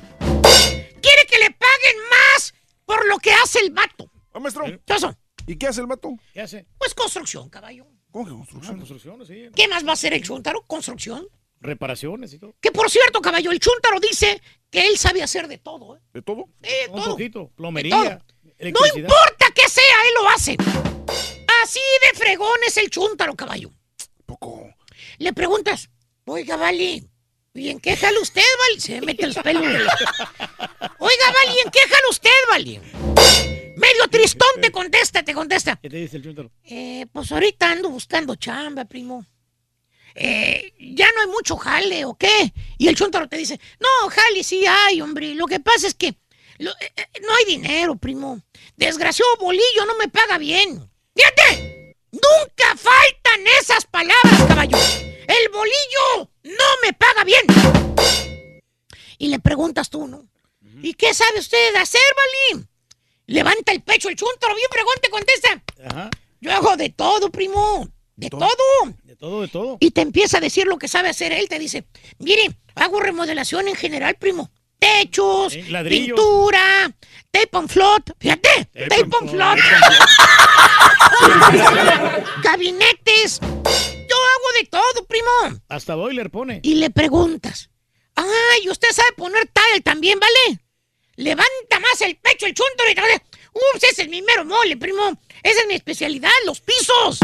Quiere que le paguen más por lo que hace el mato. Ah, maestro. ¿Qué pasó? ¿Y qué hace el mato? ¿Qué hace? Pues construcción, caballo. ¿Cómo que construcción? Construcciones, sí. ¿Qué más va a hacer el chúntaro? Construcción. Reparaciones y todo. Que por cierto, caballo, el chúntaro dice que él sabe hacer de todo. ¿eh? ¿De todo? De Un todo. poquito. De Plomería. todo. No importa que sea, él lo hace. Así de fregón es el chúntaro, caballo. Poco. Le preguntas, oiga, Vali, ¿y en qué jala usted, Vali? Se me mete los pelos. Oiga, Vali, ¿en qué jala usted, Vali? Medio tristón te contesta, te contesta. ¿Qué te dice el chúntaro? Eh, pues ahorita ando buscando chamba, primo. Eh, ya no hay mucho jale, ¿o qué? Y el chuntaro te dice, no, jale sí hay, hombre. Lo que pasa es que lo- eh, eh, no hay dinero, primo. Desgraciado bolillo no me paga bien. Fíjate, nunca faltan esas palabras, caballo. El bolillo no me paga bien. Y le preguntas tú, ¿no? ¿Y qué sabe usted hacer, Balín? Levanta el pecho el chuntaro, bien pregunte, contesta. Ajá. Yo hago de todo, primo. De todo. De todo, de todo. Y te empieza a decir lo que sabe hacer él. Te dice, mire, hago remodelación en general, primo. Techos, pintura, tape and float. Fíjate, tape, and float. Gabinetes. Yo hago de todo, primo. Hasta boiler pone. Y le preguntas, ay, usted sabe poner tile también, ¿vale? Levanta más el pecho el chuntaro y te ups, ese es mi mero mole, primo. Esa es mi especialidad, los pisos.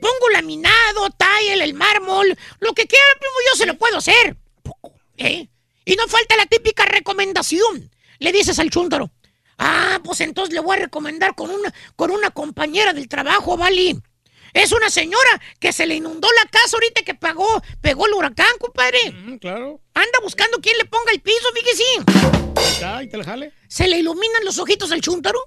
Pongo laminado, tile, el mármol, lo que quiera, primo, yo se lo puedo hacer. ¿Eh? Y no falta la típica recomendación. Le dices al chúntaro, ah, pues entonces le voy a recomendar con una, con una compañera del trabajo, ¿vale? Es una señora que se le inundó la casa ahorita que pagó, pegó el huracán, compadre. claro. Anda buscando quién le ponga el piso, fíjese. Acá, y te la jale. Se le iluminan los ojitos al chúntaro,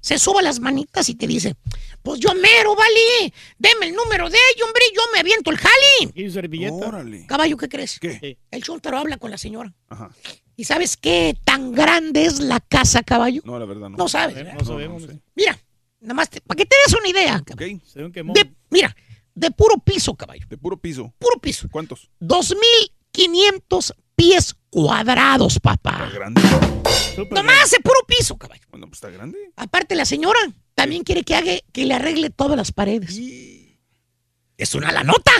se suba las manitas y te dice, pues yo mero, vale, deme el número de ella, hombre, yo me aviento el jali. Y servilleta. Órale. Caballo, ¿qué crees? ¿Qué? El chúntaro habla con la señora. Ajá. ¿Y sabes qué tan grande es la casa, caballo? No, la verdad no. No sabes. No ¿verdad? sabemos. Mira, nada más para que te des una idea. caballo. Ok. Se ve un quemón. De, mira, de puro piso, caballo. De puro piso. Puro piso. ¿Cuántos? 2.500 pies cuadrados, papá. Está grande. Nomás de puro piso, caballo. Bueno, pues está grande. Aparte, la señora también quiere que, haga, que le arregle todas las paredes. Es una la nota.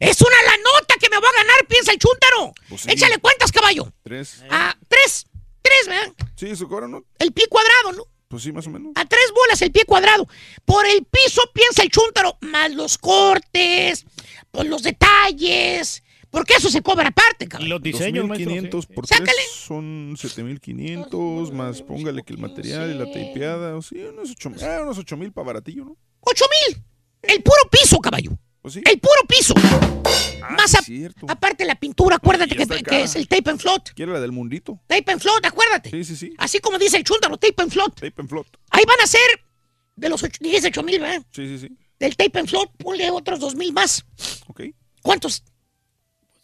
Es una la nota que me voy a ganar, piensa el chúntaro. Pues sí. Échale cuentas, caballo. Tres. A tres. Tres, ¿verdad? Sí, eso cobra, ¿no? El pie cuadrado, ¿no? Pues sí, más o menos. A tres bolas el pie cuadrado. Por el piso piensa el chúntaro, más los cortes, por los detalles. Porque eso se cobra aparte, Y cabrón. los diseños. 2.500 sí. por Sácale. tres son 7.500, más póngale que el material y la tapeada, o sí, unos 8 ah, unos 8.000 para baratillo, ¿no? ¡Ocho mil! El puro piso, caballo. Pues sí. El puro piso. Ah, Más a- aparte la pintura, acuérdate Ya que, es el tape and float. ¿Quiere la del mundito? Tape and float, acuérdate. Sí, sí, sí. Así como dice el chúntaro, tape and float. Tape and float. Ahí van a ser de los ocho- 18 mil, ¿verdad? Sí, sí, sí. Del tape and float, ponle otros dos mil más. Ok. ¿Cuántos?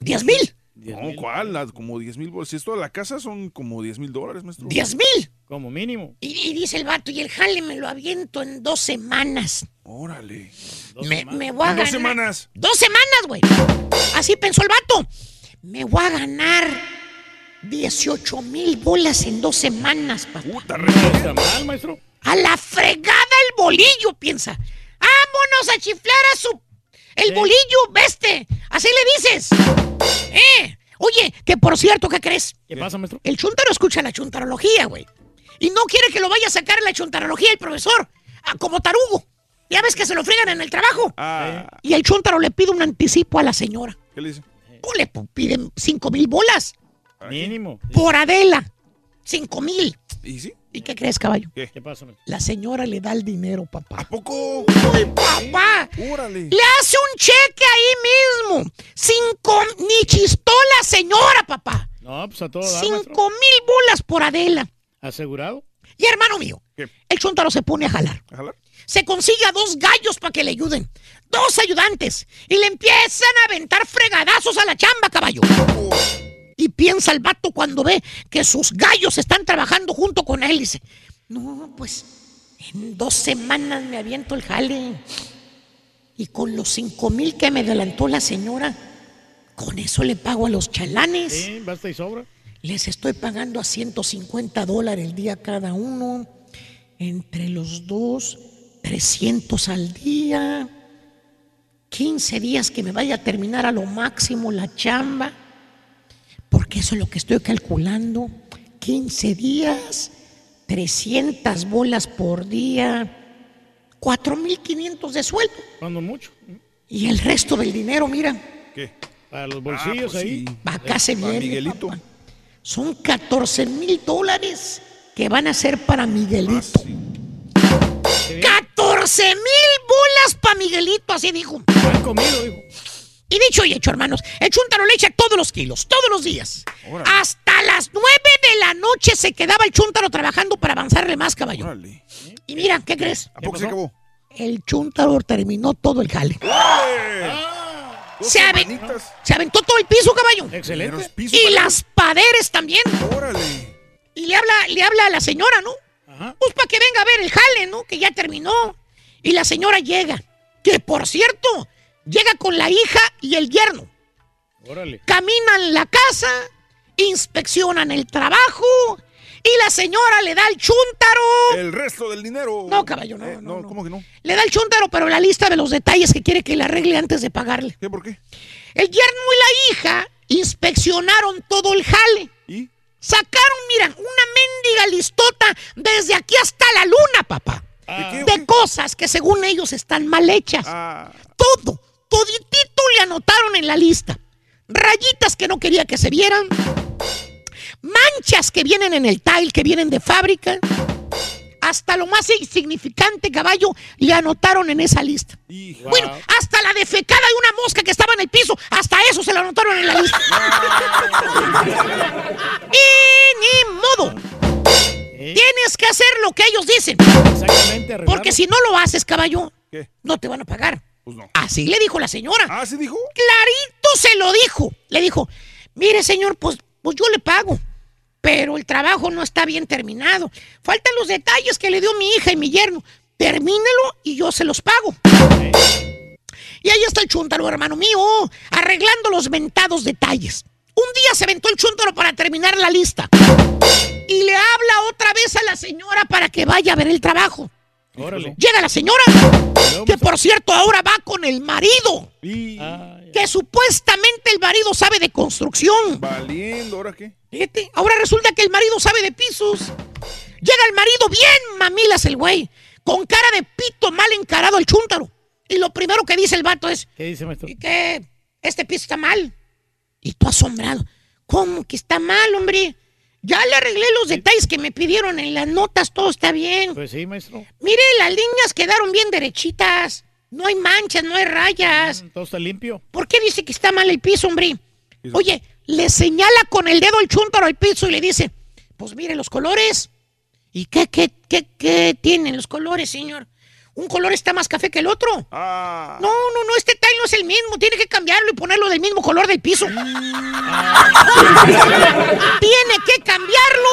¿10 mil? No, ¿cuál? La- como 10 mil bolas. Si es toda la casa, son como 10 mil dólares, maestro. ¿10 mil? Como mínimo. Y, y dice el vato, y el jale me lo aviento en dos semanas. Órale. Me, me voy a En dos semanas. Dos semanas, güey. Así pensó el vato. Me voy a ganar 18 mil bolas en dos semanas, papá. Puta, está mal, maestro. A la fregada el bolillo, piensa. Vámonos a chiflar a su... El Sí. bolillo, veste. Así le dices. Eh. Oye, que por cierto, ¿qué crees? ¿Qué pasa, maestro? El chuntaro escucha la chuntarología, güey. Y no quiere que lo vaya a sacar en la chuntarología el profesor. ah, como tarugo. Ya ves que se lo fregan en el trabajo. Ah, Y el chuntaro le pide un anticipo a la señora. ¿qué le dice? Pues le piden cinco mil bolas. Mínimo. Por Adela. Cinco mil. ¿Y sí? ¿Y qué crees, caballo? ¿Qué pasa, maestro? La señora le da el dinero, papá. ¿A poco? ¡Uy, papá! Órale. Le hace un cheque ahí mismo. Cinco, ni chistó la señora, papá. No, pues a todo dar, maestro. Cinco mil bolas por Adela. ¿Asegurado? Y hermano mío, ¿Qué? el chuntaro se pone a jalar. ¿A jalar? Se consigue a dos gallos para que le ayuden. Dos ayudantes. Y le empiezan a aventar fregadazos a la chamba, caballo. Y piensa el vato cuando ve que sus gallos están trabajando junto con él. Dice, no, pues en dos semanas me aviento el jale. Y con los cinco mil que me adelantó la señora, con eso le pago a los chalanes. Sí, basta y sobra. Les estoy pagando a 150 dólares el día cada uno. Entre los dos, 300 al día. 15 días que me vaya a terminar a lo máximo la chamba. Porque eso es lo que estoy calculando. 15 días, 300 bolas por día, 4.500 de sueldo. Cuando mucho. Y el resto del dinero, mira, ¿Qué? Para los bolsillos pues ahí. sí. acá se Para viene. Miguelito. Son 14 mil dólares que van a ser para Miguelito. Ah, sí. 14 mil bolas pa' Miguelito, así dijo. Han comido, dijo. Y dicho y hecho, hermanos, el chúntaro le echa todos los kilos, todos los días. Hasta las 9 de la noche se quedaba el chúntaro trabajando para avanzarle más, caballo. Y mira, ¿qué crees? ¿A poco se acabó? El chúntaro terminó todo el jale. Se, aven- se aventó todo el piso, caballo. Excelente. Y las paderes también. Y le habla, le habla a la señora, ¿no? Pues para que venga a ver el jale, ¿no? Que ya terminó. Y la señora llega. Que por cierto, llega con la hija y el yerno. Órale. Caminan la casa, inspeccionan el trabajo. Y la señora le da el chúntaro. El resto del dinero. No, caballo, no, Eh, no, ¿cómo que no? Le da el chúntaro, pero la lista de los detalles que quiere que le arregle antes de pagarle. ¿Qué? ¿Por qué? El yerno y la hija inspeccionaron todo el jale. ¿Y? Sacaron, mira, una mendiga listota desde aquí hasta la luna, papá. De cosas que según ellos están mal hechas. Todo, toditito le anotaron en la lista. Rayitas que no quería que se vieran. Manchas que vienen en el tile, que vienen de fábrica. Hasta lo más insignificante, caballo, le anotaron en esa lista. Bueno, hasta la defecada de una mosca que estaba en el piso, hasta eso se lo anotaron en la lista. y ni modo. Tienes que hacer lo que ellos dicen. Exactamente. Porque si no lo haces, caballo, ¿Qué? no te van a pagar. Pues no. Así le dijo la señora. ¿Ah, sí dijo? Clarito se lo dijo. Le dijo, mire señor, pues, pues yo le pago. Pero el trabajo no está bien terminado. Faltan los detalles que le dio mi hija y mi yerno. Termínelo y yo se los pago. Y ahí está el chúntaro, hermano mío, arreglando los mentados detalles. Un día se aventó el chúntaro para terminar la lista. Y le habla otra vez a la señora para que vaya a ver el trabajo. Órale. Llega la señora, que por cierto ahora va con el marido. Que supuestamente el marido sabe de construcción. Valiendo, ¿ahora qué? Fíjate, ahora resulta que el marido sabe de pisos. Llega el marido bien mamilas el güey, con cara de pito mal encarado el chúntaro. Y lo primero que dice el vato es, ¿Qué dice, maestro? ¿y qué? Este piso está mal. Y tú asombrado, ¿cómo que está mal, hombre? Ya le arreglé los detalles que me pidieron en las notas, todo está bien. Pues sí, maestro. Mire, las líneas quedaron bien derechitas. No hay manchas, no hay rayas. Todo está limpio. ¿Por qué dice que está mal el piso, hombre? Oye, le señala con el dedo el chúntaro al piso y le dice, pues mire los colores. ¿Y qué, qué, qué, qué tienen los colores, señor? Un color está más café que el otro. Ah. No, no, no, este tile no es el mismo. Tiene que cambiarlo y ponerlo del mismo color del piso. Tiene que cambiarlo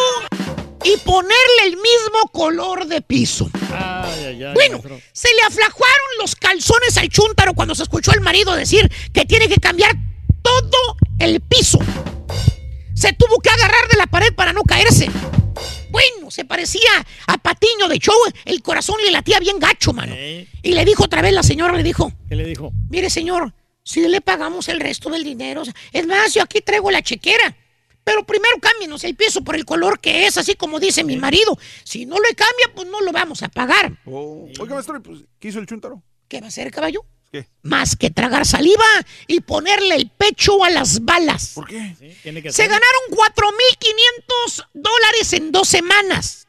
y ponerle el mismo color de piso. Ay, ay, ay. Bueno, se le aflajaron los calzones al chúntaro cuando se escuchó al marido decir que tiene que cambiar todo el piso. Se tuvo que agarrar de la pared para no caerse. Bueno, se parecía a Patiño de Show. El corazón le latía bien gacho, mano. Y le dijo otra vez la señora, le dijo, ¿Qué le dijo? mire señor, si le pagamos el resto del dinero. Es más, yo aquí traigo la chequera. Pero primero cámbienos el piso por el color que es, así como dice mi marido. Si no le cambia, pues no lo vamos a pagar. Oh. Oiga, maestro, pues, ¿qué hizo el chúntaro? ¿Qué va a hacer, caballo? ¿Qué? Más que tragar saliva y ponerle el pecho a las balas. ¿Por qué? Tiene que Se hacer. ganaron 4.500 dólares en dos semanas.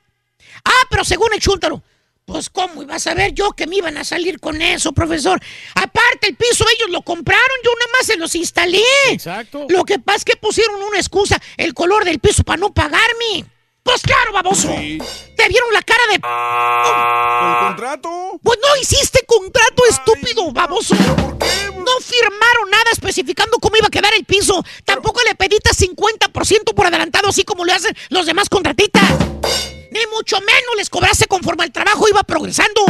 Ah, pero según el chúntaro, pues cómo iba a saber yo que me iban a salir con eso, profesor. Aparte, el piso ellos lo compraron, yo nada más se los instalé. Exacto. Lo que pasa es que pusieron una excusa, el color del piso para no pagarme. Pues claro, baboso. Sí. Te vieron la cara de... ¿El contrato? Pues no hiciste contrato, estúpido, baboso. ¿Por qué? No firmaron nada especificando cómo iba a quedar el piso. Tampoco le pediste 50% por adelantado, así como lo hacen los demás contratistas. Ni mucho menos les cobraste conforme el trabajo iba progresando.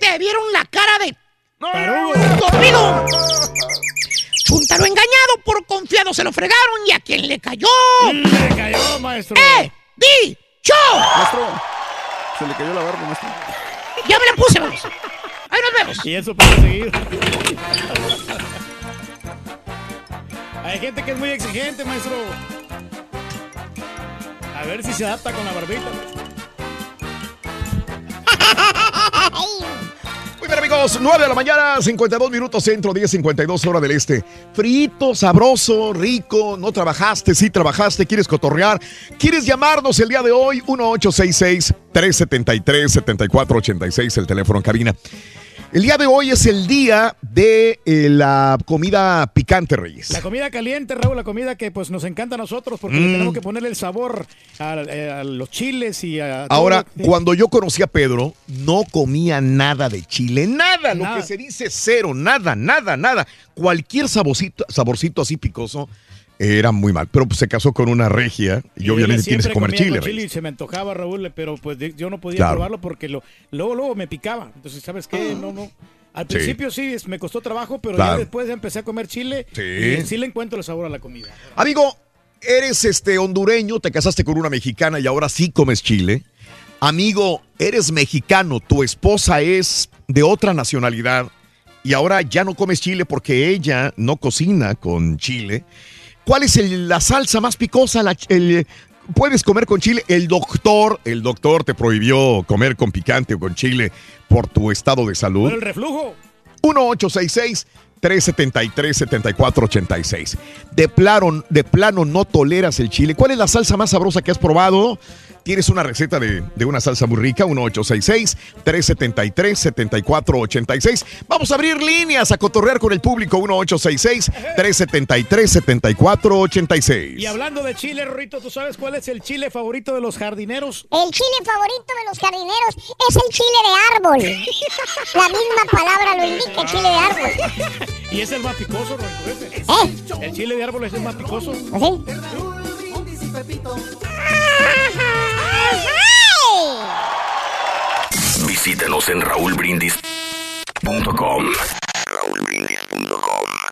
Te vieron la cara de dormido. Chúntaro engañado por confiado se lo fregaron y a quien le cayó. Le cayó, maestro. ¡Eh! ¡Di! ¡Cho! Maestro, se le cayó la barba, maestro. Ya me la puse, vamos. Ahí nos vemos. Y eso para seguir. Hay gente que es muy exigente, maestro. A ver si se adapta con la barbita. Bien, amigos, 9 de la mañana, 52 minutos centro, 10, 52 hora del este. Frito, sabroso, rico, no trabajaste, sí trabajaste, quieres cotorrear, quieres llamarnos el día de hoy, 1866-373-7486, el teléfono en cabina. El día de hoy es el día de eh, la comida picante, Reyes. La comida caliente, Raúl, la comida que pues nos encanta a nosotros porque Mm. tenemos que ponerle el sabor a, eh, a los chiles y a... Ahora, cuando yo conocí a Pedro, no comía nada de chile, nada, lo que se dice cero, nada, nada, nada. Cualquier saborcito, saborcito así picoso era muy mal. Pero pues, se casó con una regia y, obviamente tienes que comer chile, y se me antojaba, Raúl, pero pues yo no podía Claro. probarlo porque lo, luego, luego me picaba. Entonces, ¿sabes qué? No, no. Al principio sí, me costó trabajo, pero Claro. ya después empecé a comer chile Sí. y sí le encuentro el sabor a la comida. Amigo, eres este hondureño, te casaste con una mexicana y ahora sí comes chile. Amigo, eres mexicano, tu esposa es de otra nacionalidad y ahora ya no comes chile porque ella no cocina con chile. ¿Cuál es el- la salsa más picosa? La ch- el- ¿Puedes comer con chile? El doctor, el doctor te prohibió comer con picante o con chile por tu estado de salud. Pero el reflujo. 1-866-373-7486. De plano, de plano no toleras el chile. ¿Cuál es la salsa más sabrosa que has probado? Tienes una receta de, de una salsa muy rica, 1-866-373-7486. Vamos a abrir líneas a cotorrear con el público, 1-866-373-7486. Y hablando de chile, Rorrito, ¿tú sabes cuál es el chile favorito de los jardineros? El chile favorito de los jardineros es el chile de árbol. La misma palabra lo indica, chile de árbol. Y es el más picoso, Rorrito. ¿Eh? El chile de árbol es el más picoso. Visítanos en raúlbrindis.com.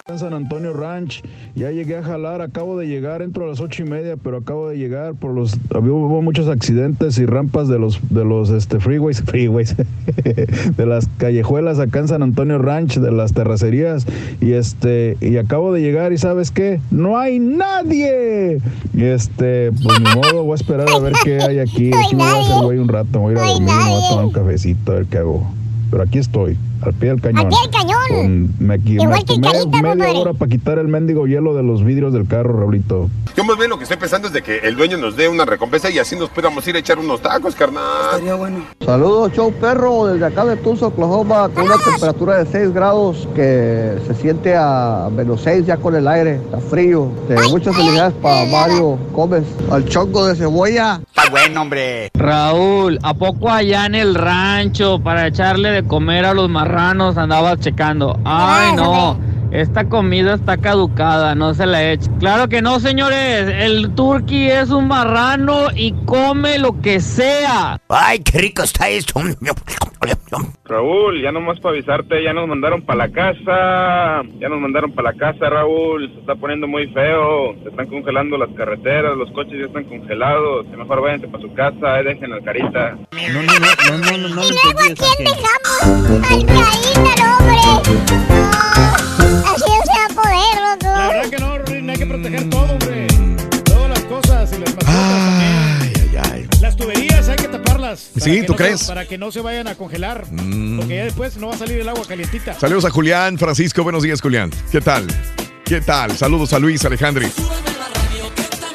En San Antonio Ranch, ya llegué a jalar, acabo de llegar, entro a las ocho y media, pero acabo de llegar por los, había, hubo muchos accidentes y rampas de los, de los este, freeways, freeways, de las callejuelas acá en San Antonio Ranch, de las terracerías, y este, y acabo de llegar y ¿sabes qué? ¡No hay nadie! Y este, pues ni modo, voy a esperar a ver qué hay aquí, aquí me voy a hacer güey un rato, me voy a ir a dormir, me voy a tomar un cafecito, a ver qué hago. Pero aquí estoy, al pie del cañón. Al pie del cañón. Con- me, Igual me que tomé Carita, media compadre. hora para quitar el mendigo hielo de los vidrios del carro, Raulito. Yo más bien lo que estoy pensando es de que el dueño nos dé una recompensa y así nos podamos ir a echar unos tacos, carnal. Estaría bueno. Saludos, show perro, desde acá de Tulsa, Oklahoma, con una temperatura de 6 grados que se siente a menos 6 ya con el aire, está frío. De muchas felicidades para Mario Gómez, al chonco de cebolla. Está bueno, hombre. Raúl, ¿a poco allá en el rancho para echarle de comer a los marranos andabas checando? Ay, no. Esta comida está caducada, no se la eche. Claro que no, señores. El turqui es un marrano y come lo que sea. Ay, qué rico está esto. Raúl, ya nomás para avisarte, ya nos mandaron para la casa, ya nos mandaron para la casa, Raúl, se está poniendo muy feo, se están congelando las carreteras, los coches ya están congelados, que mejor váyanse para su casa, ahí dejen al carita. No, no, no, no, no, no, no, ¿Y luego a quién dejamos? Al Caíta, hombre. No, así no se va a poder, loco. La verdad que no, Rorín, hay que proteger todo, hombre. Todas las cosas y las mascotas también. Las tuberías hay que taparlas. Sí, que ¿tú no crees? Se, para que no se vayan a congelar. Mm. Porque ya después no va a salir el agua calientita. Saludos a Julián, Francisco, buenos días, Julián. ¿Qué tal? ¿Qué tal? Saludos a Luis, Alejandri.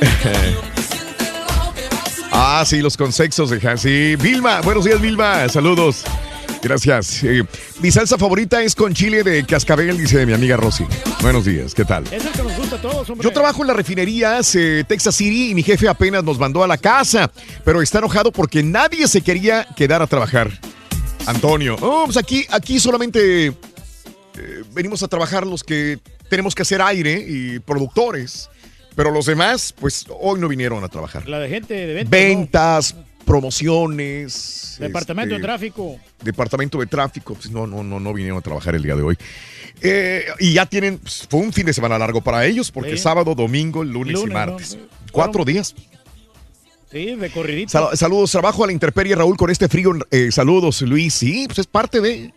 ah, sí, los consexos de Sí, Vilma, buenos días, Vilma. Saludos. Gracias. Eh, mi salsa favorita es con chile de cascabel, dice mi amiga Rosy. Buenos días, ¿qué tal? Es el que nos gusta a todos, hombre. Yo trabajo en las refinerías eh, Texas City y mi jefe apenas nos mandó a la casa, pero está enojado porque nadie se quería quedar a trabajar. Antonio, oh, pues aquí, aquí solamente eh, venimos a trabajar los que tenemos que hacer aire y productores, pero los demás, pues hoy no vinieron a trabajar. La de gente de ventas. Ventas, promociones. Departamento este, de tráfico. Departamento de tráfico, pues no, no, no, no vinieron a trabajar el día de hoy. Eh, y ya tienen, pues, fue un fin de semana largo para ellos, porque Sí. sábado, domingo, lunes, y martes. ¿no? Cuatro días. Sí, de corridito. Sal- saludos, trabajo a la intemperie, Raúl, con este frío. eh, saludos, Luis. Sí, pues es parte de.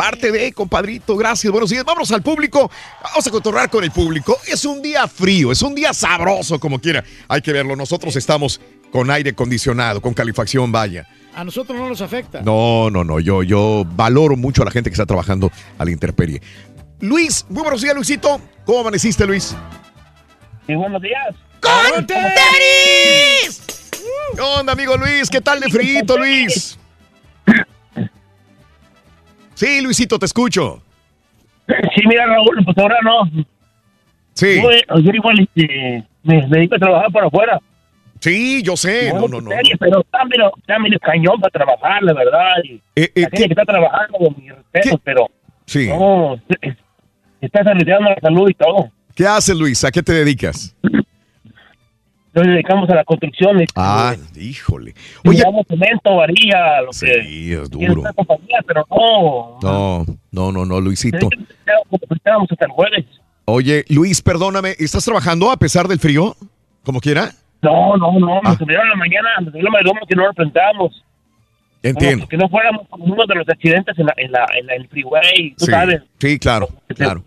Parte de, compadrito, gracias. Buenos días. Vámonos al público. Vamos a cotorrar con el público. Es un día frío, es un día sabroso, como quiera. Hay que verlo. Nosotros estamos con aire acondicionado, con calefacción, vaya. A nosotros no nos afecta. No, no, no. Yo, yo valoro mucho a la gente que está trabajando a la intemperie. Luis, muy buenos días, Luisito. ¿Cómo amaneciste, Luis? Sí, buenos días. ¡Con tenis! ¿Qué onda, amigo Luis? ¿Qué tal de frito, Luis? Sí, Luisito, te escucho. Sí, mira, Raúl, pues ahora no. Sí. Yo, eh, yo igual este, me, me dedico a trabajar para afuera. Sí, yo sé. No, no, no. serio, Pero está, mira, está medio cañón para trabajar, la verdad. Y Eh, la gente que está trabajando, mi respeto, pero Sí. no, es- está arriesgando la salud y todo. ¿Qué haces, Luis? ¿A qué te dedicas? Nos dedicamos a la construcción. este, Ah, híjole. Oye, cemento, varilla, lo que Sí, es tiene duro. esta compañía, pero no, No, no, no, no, Luisito. estábamos hasta el jueves. Oye, Luis, perdóname, ¿estás trabajando a pesar del frío? Como quiera. No, no, no, Ah. nos subieron en la mañana, nos dieron la que no lo enfrentamos. Entiendo. Que no fuéramos como uno de los accidentes en, la, en, la, en la- el freeway, tú Sí, sabes. sí, claro, claro.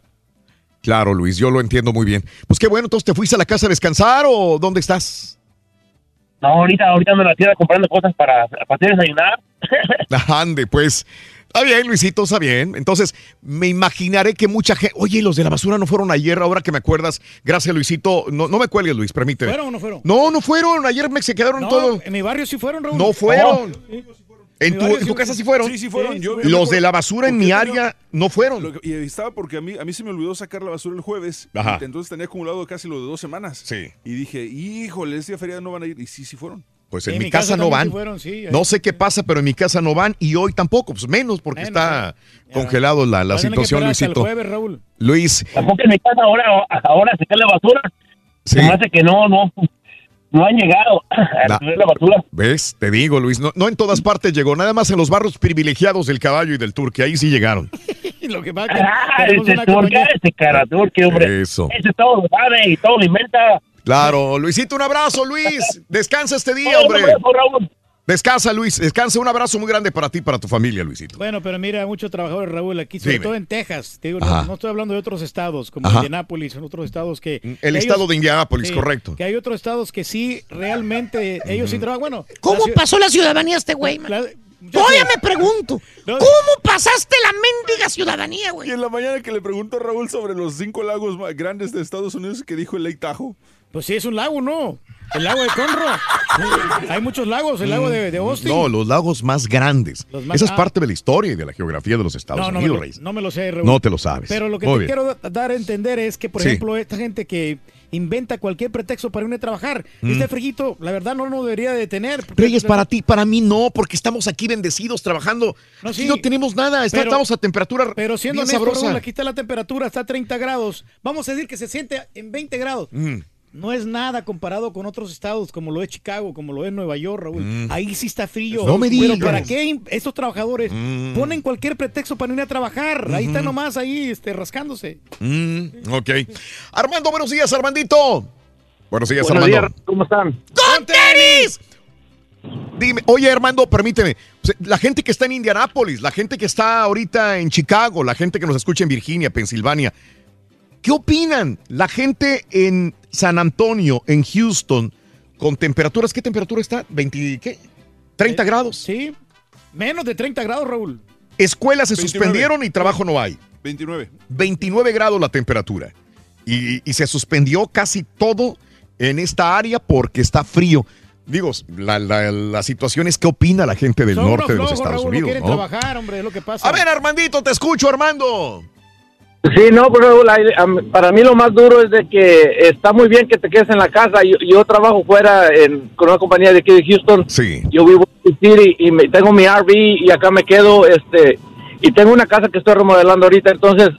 Claro, Luis, yo lo entiendo muy bien. Pues qué bueno, entonces, ¿te fuiste a la casa a descansar o dónde estás? No, ahorita, ahorita ando en la tienda comprando cosas para, para hacer desayunar. Ande, pues. Está bien, Luisito, está bien. Entonces, me imaginaré que mucha gente. Oye, los de la basura no fueron ayer, ahora que me acuerdas. Gracias, Luisito. No, no me cuelgues, Luis, permíteme. ¿Fueron o no fueron? No, no fueron. Ayer me se quedaron No, todo. en mi barrio sí fueron, Raúl. No fueron. Sí. En tu, barrio en tu sí- casa sí fueron. Sí, sí fueron. Yo Los de la basura en mi área no fueron. Lo y estaba porque a mí, a mí se me olvidó sacar la basura el jueves. Ajá. Y Entonces tenía acumulado casi lo de dos semanas. Sí. Y dije, híjole, ese día feriado no van a ir. Y sí, sí fueron. Pues en En mi mi casa, casa no van. sí fueron, sí, no sé qué pasa, pero en mi casa no van y hoy tampoco, pues menos porque Menos, está congelado la, la que situación, el Luisito. jueves, Raúl. Luis, Tampoco en mi casa ahora, ahora sacar la basura. Se me hace que no, no, no han llegado a Na- recoger la basura. ¿ves? Te digo, Luis, no, no en todas partes llegó, nada más en los barrios privilegiados del caballo y del turque, ahí sí llegaron. Lo que pasa es que Ah, ese turque, compañía- ese cara turque, hombre. Eso. Ese todo lo sabe y todo lo inventa. Claro, Luisito, un abrazo, Luis. Descansa este día, hombre. Descansa, Luis. Descansa. Un abrazo muy grande para ti y para tu familia, Luisito. Bueno, pero mira, muchos trabajadores, Raúl, aquí, sobre Dime. todo en Texas. Te digo, no, estoy hablando de otros estados, como Ajá. Indianápolis, en otros estados que... El que estado de Indianápolis, correcto. Que hay otros estados que sí, realmente, ellos sí trabajan. Bueno, ¿Cómo la pasó la ciudadanía este güey, man? la- Todavía me pregunto, No. ¿cómo pasaste la mendiga ciudadanía, güey? Y en la mañana que le preguntó a Raúl sobre los cinco lagos más grandes de Estados Unidos que dijo el Lake Tahoe. Pues sí, es un lago, ¿no? El lago de Conroe. Hay muchos lagos, el lago de, de Austin. Mm, No, los lagos más grandes. Más- Esa es ah. parte de la historia y de la geografía de los Estados no, no, Unidos, me Reyes. lo, no me lo sé, Raúl. No te lo sabes. Pero lo que Muy te bien. quiero da- dar a entender es que, por Sí. ejemplo, esta gente que inventa cualquier pretexto para irme a trabajar, Mm. este frillito, la verdad, no lo debería de tener. porque- Reyes, para ti, para mí no, porque estamos aquí bendecidos trabajando. No, Aquí sí. no tenemos nada, está- Pero- estamos a temperatura Pero siendo bien honesto, sabrosa. Raúl, aquí está la temperatura, está a 30 grados. Vamos a decir que se siente en 20 grados. Mm. No es nada comparado con otros estados como lo es Chicago, como lo es Nueva York, Raúl. Mm. Ahí sí está frío. No me Pero. ¿para qué estos trabajadores Mm. ponen cualquier pretexto para ir a trabajar? Ahí está Ujú. nomás ahí este, rascándose. Mm, ok. Armando, buenos días, Armandito. Buenos días, Buenos Armando. días, ¿Cómo están? ¡Con tenis! Dime, oye, Armando, permíteme. La gente que está en Indianápolis, la gente que está ahorita en Chicago, la gente que nos escucha en Virginia, Pensilvania, ¿qué opinan? La gente en San Antonio, en Houston, con temperaturas, ¿qué temperatura está? ¿20 qué? ¿30 grados? Sí, menos de 30 grados, Raúl. Escuelas se 29. suspendieron y trabajo no hay. 29. 29 grados la temperatura. Y, y se suspendió casi todo en esta área porque está frío. Digo, la, la- la situación es qué opina la gente del Son norte de los Estados Raúl, Unidos. No quieren ¿no? trabajar, hombre, es lo que pasa. A ver, Armandito, te escucho, Armando. Sí, no, pero para mí lo más duro es de que está muy bien que te quedes en la casa. Yo, yo trabajo fuera en, con una compañía de aquí de Houston. Sí. Yo vivo en City y me, tengo mi RV y acá me quedo, este, y tengo una casa que estoy remodelando ahorita. Entonces,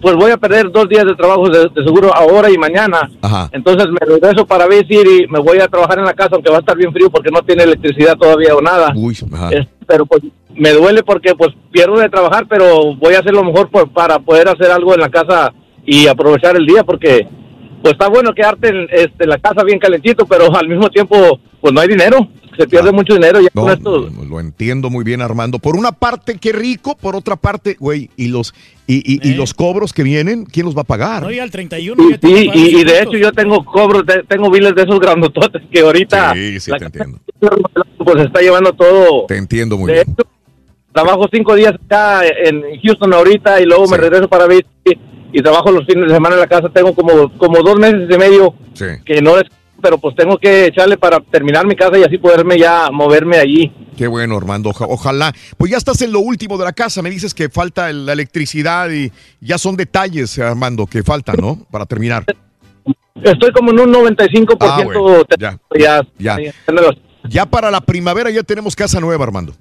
pues voy a perder dos días de trabajo de, de seguro ahora y mañana. Ajá. Entonces me regreso para Bay City, me voy a trabajar en la casa, aunque va a estar bien frío porque no tiene electricidad todavía o nada. Uy, ajá. Es- pero pues me duele porque pues pierdo de trabajar, pero voy a hacer lo mejor por- para poder hacer algo en la casa y aprovechar el día porque pues está bueno quedarte en este, la casa bien calentito, pero al mismo tiempo pues no hay dinero. se pierde mucho dinero ya No, con esto. lo entiendo muy bien, Armando. Por una parte, qué rico, por otra parte, güey, y los y, y- y los cobros que vienen, ¿quién los va a pagar? No, y al 31 Sí, ya te sí, pagas y, y de hecho yo tengo cobros, de- tengo biles de esos grandototes que ahorita Sí, sí, te entiendo. pues está llevando todo. Te entiendo muy De bien. hecho, trabajo cinco días acá en Houston ahorita y luego me regreso para Beach y trabajo los fines de semana en la casa. Tengo como, como dos meses y medio Sí. que no es, pero pues tengo que echarle para terminar mi casa y así poderme ya moverme allí. Qué bueno, Armando. Oja- ojalá. Pues ya estás en lo último de la casa. Me dices que falta la electricidad y ya son detalles, Armando, que faltan, ¿no? Para terminar. Estoy como en un 95% Ah, bueno. Ya. ya. Ya para la primavera ya tenemos casa nueva, Armando.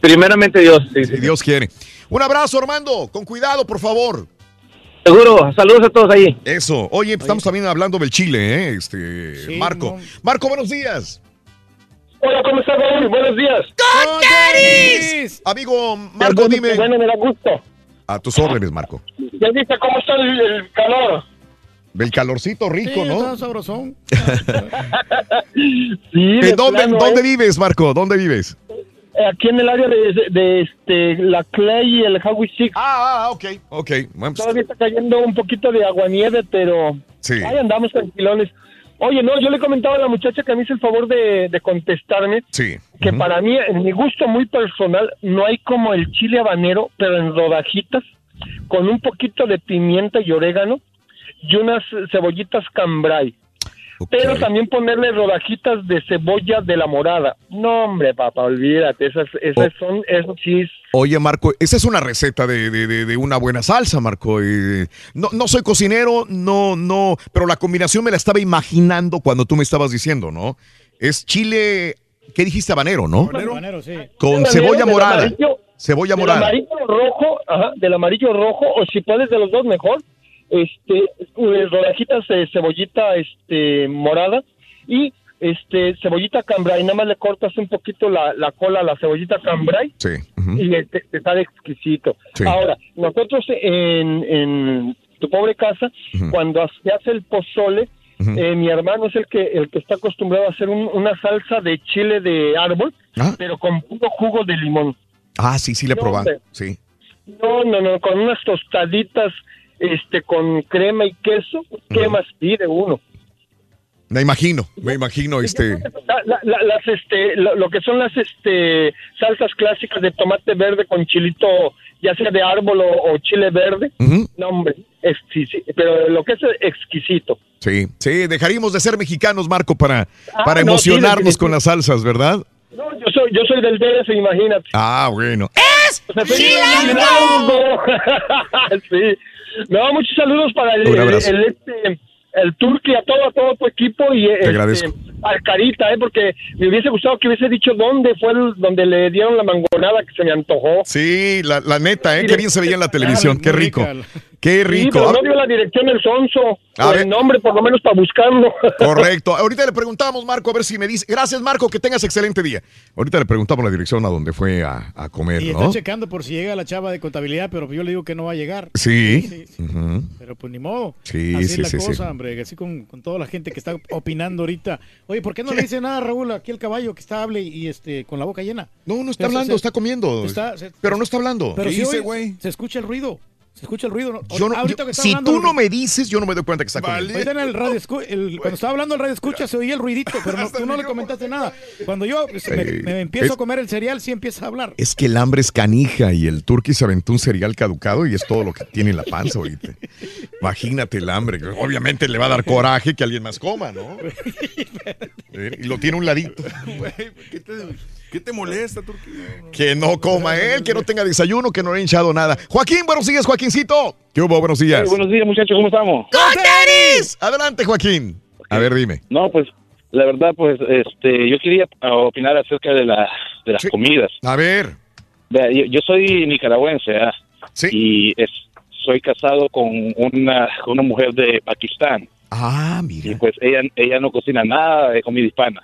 Primeramente Dios. sí, Si Dios quiere. Un abrazo, Armando. Con cuidado, por favor. Seguro. Saludos a todos ahí. Eso. Oye, estamos también hablando del Chile, ¿eh? Este, Marco. Marco, buenos días. Hola, ¿cómo estás, Raúl? Buenos días. Amigo Marco, dime. Bueno, me da gusto. A tus órdenes, Marco. Ya viste cómo está el, el calor. Del calorcito rico, Sí, ¿no? está sabrosón. Sí, ¿En de dónde, plano, dónde ¿eh? vives, Marco? ¿Dónde vives? Aquí en el área de, de, de, este, la Clay y el Howie Six. Ah, ah, ok. Ok. Pues, Todavía está cayendo un poquito de aguanieve, pero Sí. ahí andamos tranquilones. Oye, no, yo le comentaba a la muchacha que me hizo el favor de, de contestarme Sí. que para mí, en mi gusto muy personal, no hay como el chile habanero, pero en rodajitas, con un poquito de pimienta y orégano y unas cebollitas cambray. Pero también ponerle rodajitas de cebolla de la morada. No, hombre, papá, olvídate, esas, esas son, eso sí Oye, Marco, esa es una receta de, de- de- de una buena salsa, Marco. Eh, no, no soy cocinero, no, no, pero la combinación me la estaba imaginando cuando tú me estabas diciendo, ¿no? Es chile, ¿qué dijiste? Habanero, ¿no? Habanero, sí. Con Del cebolla del morada. amarillo- Cebolla del morada. amarillo rojo, ajá, del amarillo rojo, o si puedes de los dos mejor, este, eh, rodajitas de cebollita, este, morada y este cebollita cambray, nada más le cortas un poquito la, la cola a la cebollita cambray Sí. y te, te sale exquisito. Sí. Ahora, nosotros en, en tu pobre casa, cuando se hace el pozole, eh, mi hermano es el que el que está acostumbrado a hacer un- una salsa de chile de árbol, pero con puro jugo de limón. Ah, sí, sí, le hombre. Sí. No, no, no, con unas tostaditas este con crema y queso, ¿qué más pide uno? Me imagino, me imagino, este. La- la- la- las este lo, lo que son las este salsas clásicas de tomate verde con chilito ya sea de árbol o, o chile verde Ujú. no hombre es, sí, sí, pero lo que es exquisito Sí, sí, dejaríamos de ser mexicanos, Marco, para, Ah, para no, sí, emocionarnos con las salsas, ¿verdad? no yo soy yo soy del DF imagínate Ah, bueno. ¡Es chilango! sí no muchos saludos para el, Un el, abrazo. el, este el Turqui, a todo, a todo tu equipo y este, agradezco. al Carita, ¿eh? porque me hubiese gustado que hubiese dicho dónde fue el- donde le dieron la mangonada que se me antojó. Sí, la, la neta, ¿eh? Qué bien se veía en la televisión, qué rico. Qué Sí, rico. pero Ah, no dio la dirección el sonso, A ver. el nombre por lo menos para buscarlo. Correcto. Ahorita le preguntamos, Marco, a ver si me dice. Gracias, Marco, que tengas excelente día. Ahorita le preguntamos la dirección a donde fue a, a comer, Y ¿no? está checando por si llega la chava de contabilidad, pero yo le digo que no va a llegar. Sí. Pero pues ni modo. Sí, así sí, es la sí, sí. cosa, hombre. Así con, con toda la gente que está opinando ahorita. Oye, ¿por qué no le dice nada, Raúl, aquí el caballo que está hable y este con la boca llena? No, no está hablando, se- está comiendo. está- se- pero no está hablando. Pero ¿Qué sí dice, güey? Se escucha el ruido. Se escucha el ruido. ¿no? Yo no- Ahorita yo- que está si hablando, tú no me dices, yo no me doy cuenta que está comiendo. Ahorita en el radio escu- el- cuando estaba hablando el radio escucha se oía el ruidito, pero no- tú no le comentaste nada. Cuando yo me, Eh, me empiezo es- a comer el cereal, sí empieza a hablar. Es que el hambre es canija y el turqui se aventó un cereal caducado y es todo lo que tiene en la panza ahorita. Imagínate el hambre. Obviamente le va a dar coraje que alguien más coma, ¿no? Eh, Y lo tiene a un ladito. ¿Qué te, qué te molesta, Turquía? Que no coma él, que no tenga desayuno, que no le haya hinchado nada. Joaquín, buenos días, Joaquincito. ¿Qué hubo? Buenos días. Sí, buenos días, muchachos, ¿cómo estamos? Adelante, Joaquín. A ver, dime. No, pues la verdad, pues este, yo quería opinar acerca de, la, de las comidas. A ver. Vea, yo, yo soy nicaragüense ¿ah? y es, soy casado con una, con una mujer de Pakistán. Ah, mira. Y pues ella, ella no cocina nada de comida hispana.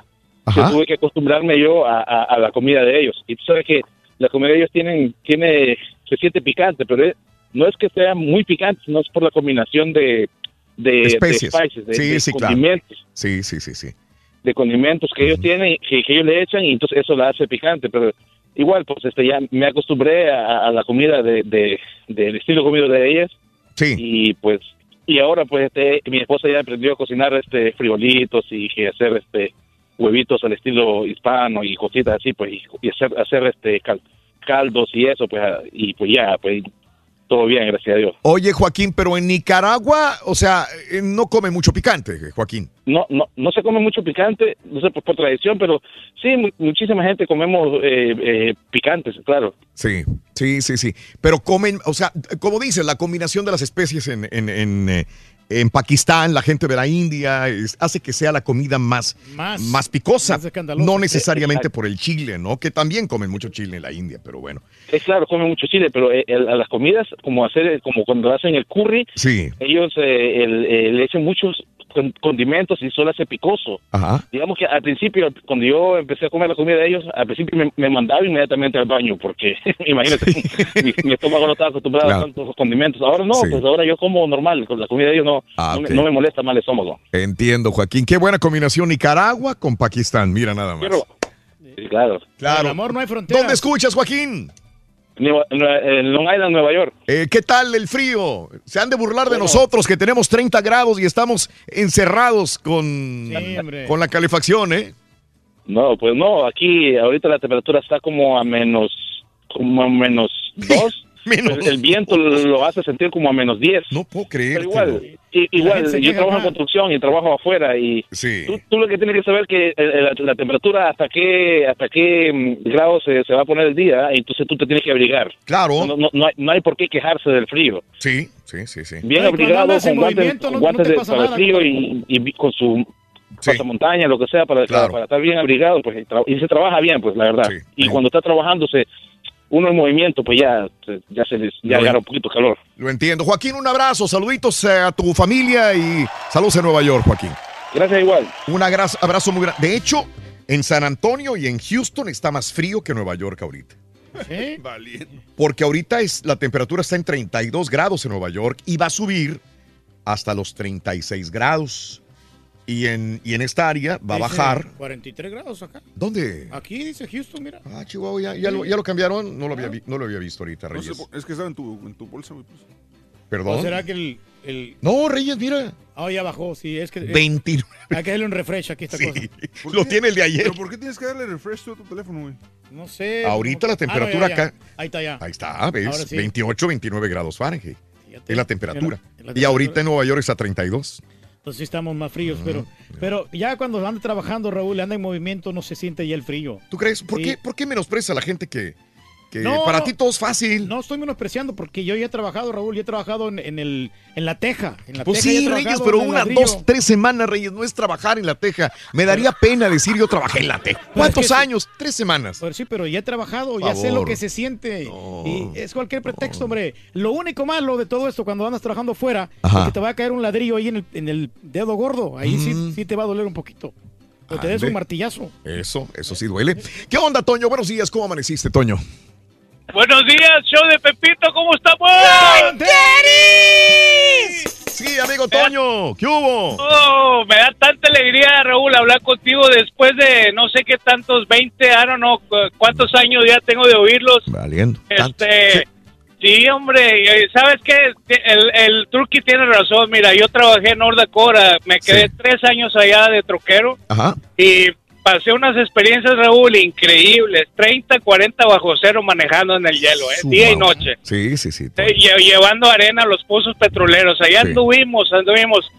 Yo tuve que acostumbrarme yo a, a- a la comida de ellos. Y tú sabes que la comida de ellos tienen, tiene, se siente picante, pero es- no es que sea muy picante, sino es por la combinación de, de, de Especies. spices, de, sí, de sí, claro. condimentos. Sí, sí, sí, sí. de condimentos que ellos tienen, que, que ellos le echan, y entonces eso la hace picante, pero igual, pues este ya me acostumbré a, a la comida de, de- del estilo comido de ellas. Sí. Y pues, y ahora pues este, mi esposa ya aprendió a cocinar este frijolitos y hacer este huevitos al estilo hispano y cositas así, pues, y, hacer, hacer este cal- caldos y eso, pues, y pues ya, pues, todo bien, gracias a Dios. Oye, Joaquín, pero en Nicaragua, o sea, eh, no come mucho picante, Joaquín. no, no, no se come mucho picante, no sé por, por tradición, pero sí, mu- muchísima gente comemos eh, eh, picantes, claro. Sí, sí, sí, sí. Pero comen, o sea, como dices, la combinación de las especies en, en, en, eh, en Pakistán, la gente de la India, es- hace que sea la comida más, Más. más picosa. Más no necesariamente por el chile, ¿no? Que también comen mucho chile en la India, pero bueno. Es claro, comen mucho chile, pero eh, el- a las comidas, como hacer, como cuando hacen el curry, Sí. ellos eh, el- eh, le echan muchos condimentos y solo hace picoso. Ajá. Digamos que al principio, cuando yo empecé a comer la comida de ellos, al principio me, me mandaba inmediatamente al baño, porque imagínate, mi, mi estómago no estaba acostumbrado Claro. a tantos condimentos. Ahora no, Sí. pues ahora yo como normal, con la comida de ellos no, Ah, no, me- ok. no me molesta mal el estómago. Entiendo, Joaquín. Qué buena combinación Nicaragua con Pakistán. Mira nada más. Pero, claro. Claro. El amor no hay fronteras. ¿Dónde escuchas, Joaquín? En Long Island, Nueva York. Eh, ¿Qué tal el frío? Se han de burlar de Bueno. nosotros que tenemos 30 grados y estamos encerrados con, Sí, con la calefacción, ¿eh? No, pues no, aquí ahorita la temperatura está como a menos, como a menos dos. Menos. El, el viento lo hace sentir como a menos diez. No puedo Pero creer. igual, La igual, se yo trabajo en construcción y trabajo afuera y Sí. tú, tú lo que tienes que saber que eh, eh, la, la temperatura hasta qué hasta qué mm, grados se, se va a poner el día, entonces tú te tienes que abrigar. Claro. No, no, no hay, no hay por qué quejarse del frío. Sí, sí, sí, sí. Bien abrigado, con guantes, con guantes te de- pasa para el frío y, y con su Sí. pasamontaña, lo que sea, para, Claro. para estar bien abrigado, pues y, se trabaja bien, pues la verdad. Sí. Y Sí. cuando está trabajando, se, uno en movimiento, pues ya, se- ya se les, ya Lo- agarra un poquito calor. Lo entiendo. Joaquín, un abrazo. Saluditos eh, a tu familia y saludos en Nueva York, Joaquín. Gracias igual. Un abrazo muy grande. De hecho, en San Antonio y en Houston está más frío que Nueva York ahorita. ¿Sí? Porque ahorita es, la temperatura está en 32 grados en Nueva York y va a subir hasta los 36 grados. Y en, y en esta área va a bajar. 43 grados acá. ¿Dónde? Aquí dice Houston, mira. Ah, Chihuahua, ya, ya lo, ya lo cambiaron. No lo había, no lo había visto ahorita, No Reyes. sé por- es que estaba en tu, en tu bolsa, güey. pues. Perdón. ¿O será que el, el... No, Reyes, mira. Ah, ya bajó, sí, es que... es- 29. Hay que darle un refresh aquí esta Sí. cosa. ¿Por Lo qué? tiene el de ayer. ¿Pero por qué tienes que darle refresh tú a tu teléfono, güey? No sé. Ahorita la temperatura Ah, no, ya, ya. acá- Ahí está ya. Ahí está, ¿ves? Sí. 28, 29 grados Fahrenheit. Es la temperatura. La Y ahorita temperatura. en Nueva York está 32. Entonces sí estamos más fríos, pero, pero ya cuando anda trabajando, Raúl, anda en movimiento, no se siente ya el frío. ¿Tú crees? ¿Por, Sí. qué, ¿Por qué menosprecia a la gente que, que No, para ti todo es fácil? No estoy menospreciando porque yo ya he trabajado, Raúl, ya he trabajado en, en el, en la teja. En la Pues teja sí, Reyes, pero ladrillo. dos, tres semanas, Reyes, no es trabajar en la teja. Me daría pena decir yo trabajé en la teja. ¿Cuántos es que sí. años? Tres semanas. Pues sí, pero ya he trabajado, ya sé lo que se siente. Y es cualquier pretexto, hombre. Lo único malo de todo esto cuando andas trabajando fuera Ajá. es que te va a caer un ladrillo ahí en el, en el dedo gordo. Ahí sí, Mm. sí te va a doler un poquito. O te des un martillazo. Eso, eso sí duele. ¿Qué onda, Toño? Buenos días, ¿cómo amaneciste, Toño? Buenos días, show de Pepito, ¿cómo estamos? Sí, amigo Toño, ¿qué hubo? Oh, me da tanta alegría, Raúl, hablar contigo después de no sé qué tantos, 20, I don't know cu- cuántos años ya tengo de oírlos. Valiendo. Este, sí, hombre, y, ¿sabes qué? El, el Turkey tiene razón, mira, yo trabajé en North Dakota, me quedé tres años allá de troquero Ajá. y pasé unas experiencias, Raúl, increíbles, 30, 40 bajo cero manejando en el hielo, ¿eh? Día y noche. Sí, sí, sí. Eh, lle- llevando arena a los pozos petroleros. Allá Sí. anduvimos, anduvimos.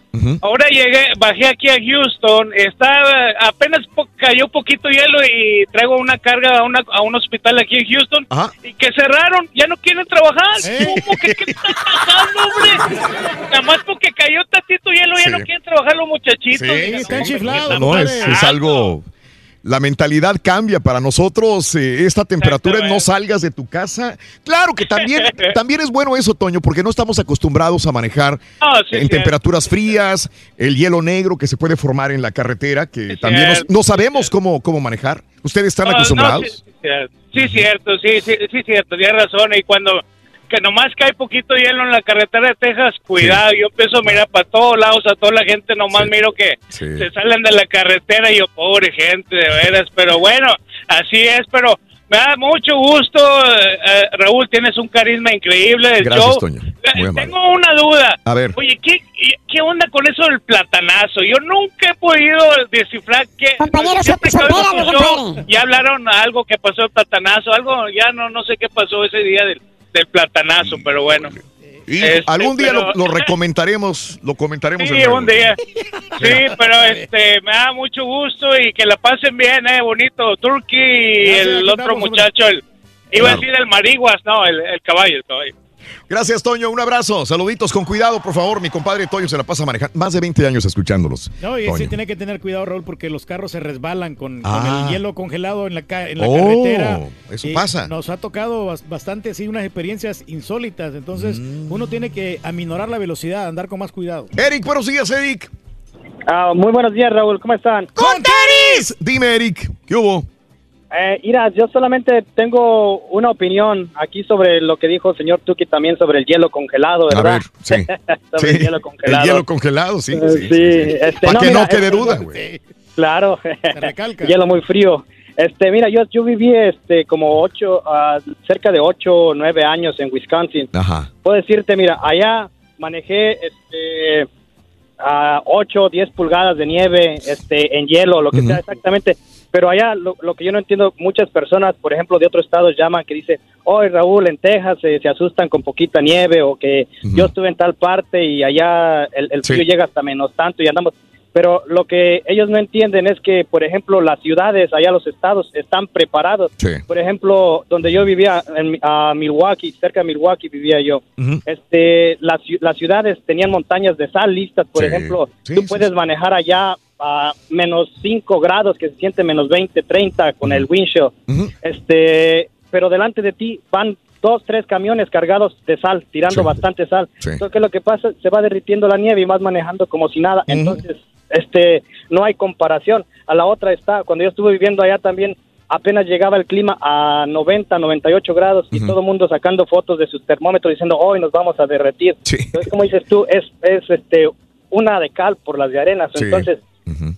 Ahora llegué, bajé aquí a Houston, está apenas po- cayó poquito hielo y traigo una carga a, una, a un hospital aquí en Houston Ajá. y que cerraron, ya no quieren trabajar. Sí. ¿Cómo que qué está pasando, hombre? Nada más porque cayó tantito hielo ya Sí. no quieren trabajar los muchachitos. Sí, están chiflados, ¿qué está No, es, es algo. La mentalidad cambia para nosotros. eh, esta temperatura no Exactamente. salgas de tu casa. Claro que también, también es bueno eso, Toño, porque no estamos acostumbrados a manejar No, sí, en cierto. temperaturas frías, el hielo negro que se puede formar en la carretera, que Sí, también no, no sabemos cómo, cómo manejar. ¿Ustedes están No, no, acostumbrados? sí, sí, cierto. sí, cierto, sí, sí, sí, cierto, tienes razón. Y cuando que nomás que hay poquito hielo en la carretera de Texas, cuidado, yo empiezo a mirar para todos lados, a toda la gente, nomás miro que Sí. se salen de la carretera y yo, pobre gente, de veras, pero bueno, así es, pero me da mucho gusto, eh, eh, Raúl, tienes un carisma increíble del Gracias, show. Toño. Eh. Tengo una duda. A ver. Oye, ¿qué, ¿qué onda con eso del platanazo? Yo nunca he podido descifrar qué... Compañero, compadre. ya hablaron algo que pasó el platanazo, algo, ya no, no sé qué pasó ese día del, del platanazo, pero bueno. Y Este, algún día pero- lo, lo recomentaremos, lo comentaremos. Sí, en un día. Sí, pero este, me da mucho gusto y que la pasen bien, eh, bonito. Turkey y el otro muchacho, el, iba a decir el mariguas, no, el, el caballo, el caballo. Gracias, Toño. Un abrazo. Saluditos con cuidado, por favor. Mi compadre Toño se la pasa manejando. Más de 20 años escuchándolos. No, y Toño. sí tiene que tener cuidado, Raúl, porque los carros se resbalan con, con Ah. el hielo congelado en la, ca- en la Oh, carretera. eso Y pasa. Nos ha tocado bas- bastante, sí, unas experiencias insólitas. Entonces, Mm. uno tiene que aminorar la velocidad, andar con más cuidado. Eric, buenos días, Eric. Ah, muy buenos días, Raúl. ¿Cómo están? ¡Con tenis! Dime, Eric, ¿qué hubo? Eh, mira, yo solamente tengo una opinión aquí sobre lo que dijo el señor Tuki también sobre el hielo congelado, A ¿verdad? ver, sí. sobre Sí, el hielo congelado. El hielo congelado, sí. Eh, sí, sí, este, Para no, que mira, no quede este, duda, yo- güey. Claro. hielo muy frío. Este, mira, yo, yo viví este, como ocho, ah, cerca de ocho o nueve años en Wisconsin. Ajá. Puedo decirte, mira, allá manejé este, a 8 o 10 pulgadas de nieve este, en hielo, lo que sea exactamente. Pero allá lo, lo que yo no entiendo, muchas personas, por ejemplo, de otros estados llaman que dicen, oh, Raúl, en Texas eh, se asustan con poquita nieve o que yo estuve en tal parte y allá el, el frío Sí. llega hasta menos tanto y andamos... Pero lo que ellos no entienden es que, por ejemplo, las ciudades, allá los estados, están preparados. Por ejemplo, donde yo vivía, en a Milwaukee, cerca de Milwaukee vivía yo, este, las, las ciudades tenían montañas de sal listas, por Sí. ejemplo, tú puedes manejar allá a menos 5 grados, que se siente menos 20, 30 con el windshield, este, pero delante de ti van dos, tres camiones cargados de sal, tirando bastante sal. Sí. Entonces, ¿qué es lo que pasa? Se va derritiendo la nieve y vas manejando como si nada. Entonces, este, no hay comparación. A la otra está, cuando yo estuve viviendo allá también, apenas llegaba el clima a 90, 98 grados y todo el mundo sacando fotos de sus termómetros diciendo, hoy nos vamos a derretir. Entonces, como dices tú, es, es este, una de cal por las de arenas. Sí. Entonces,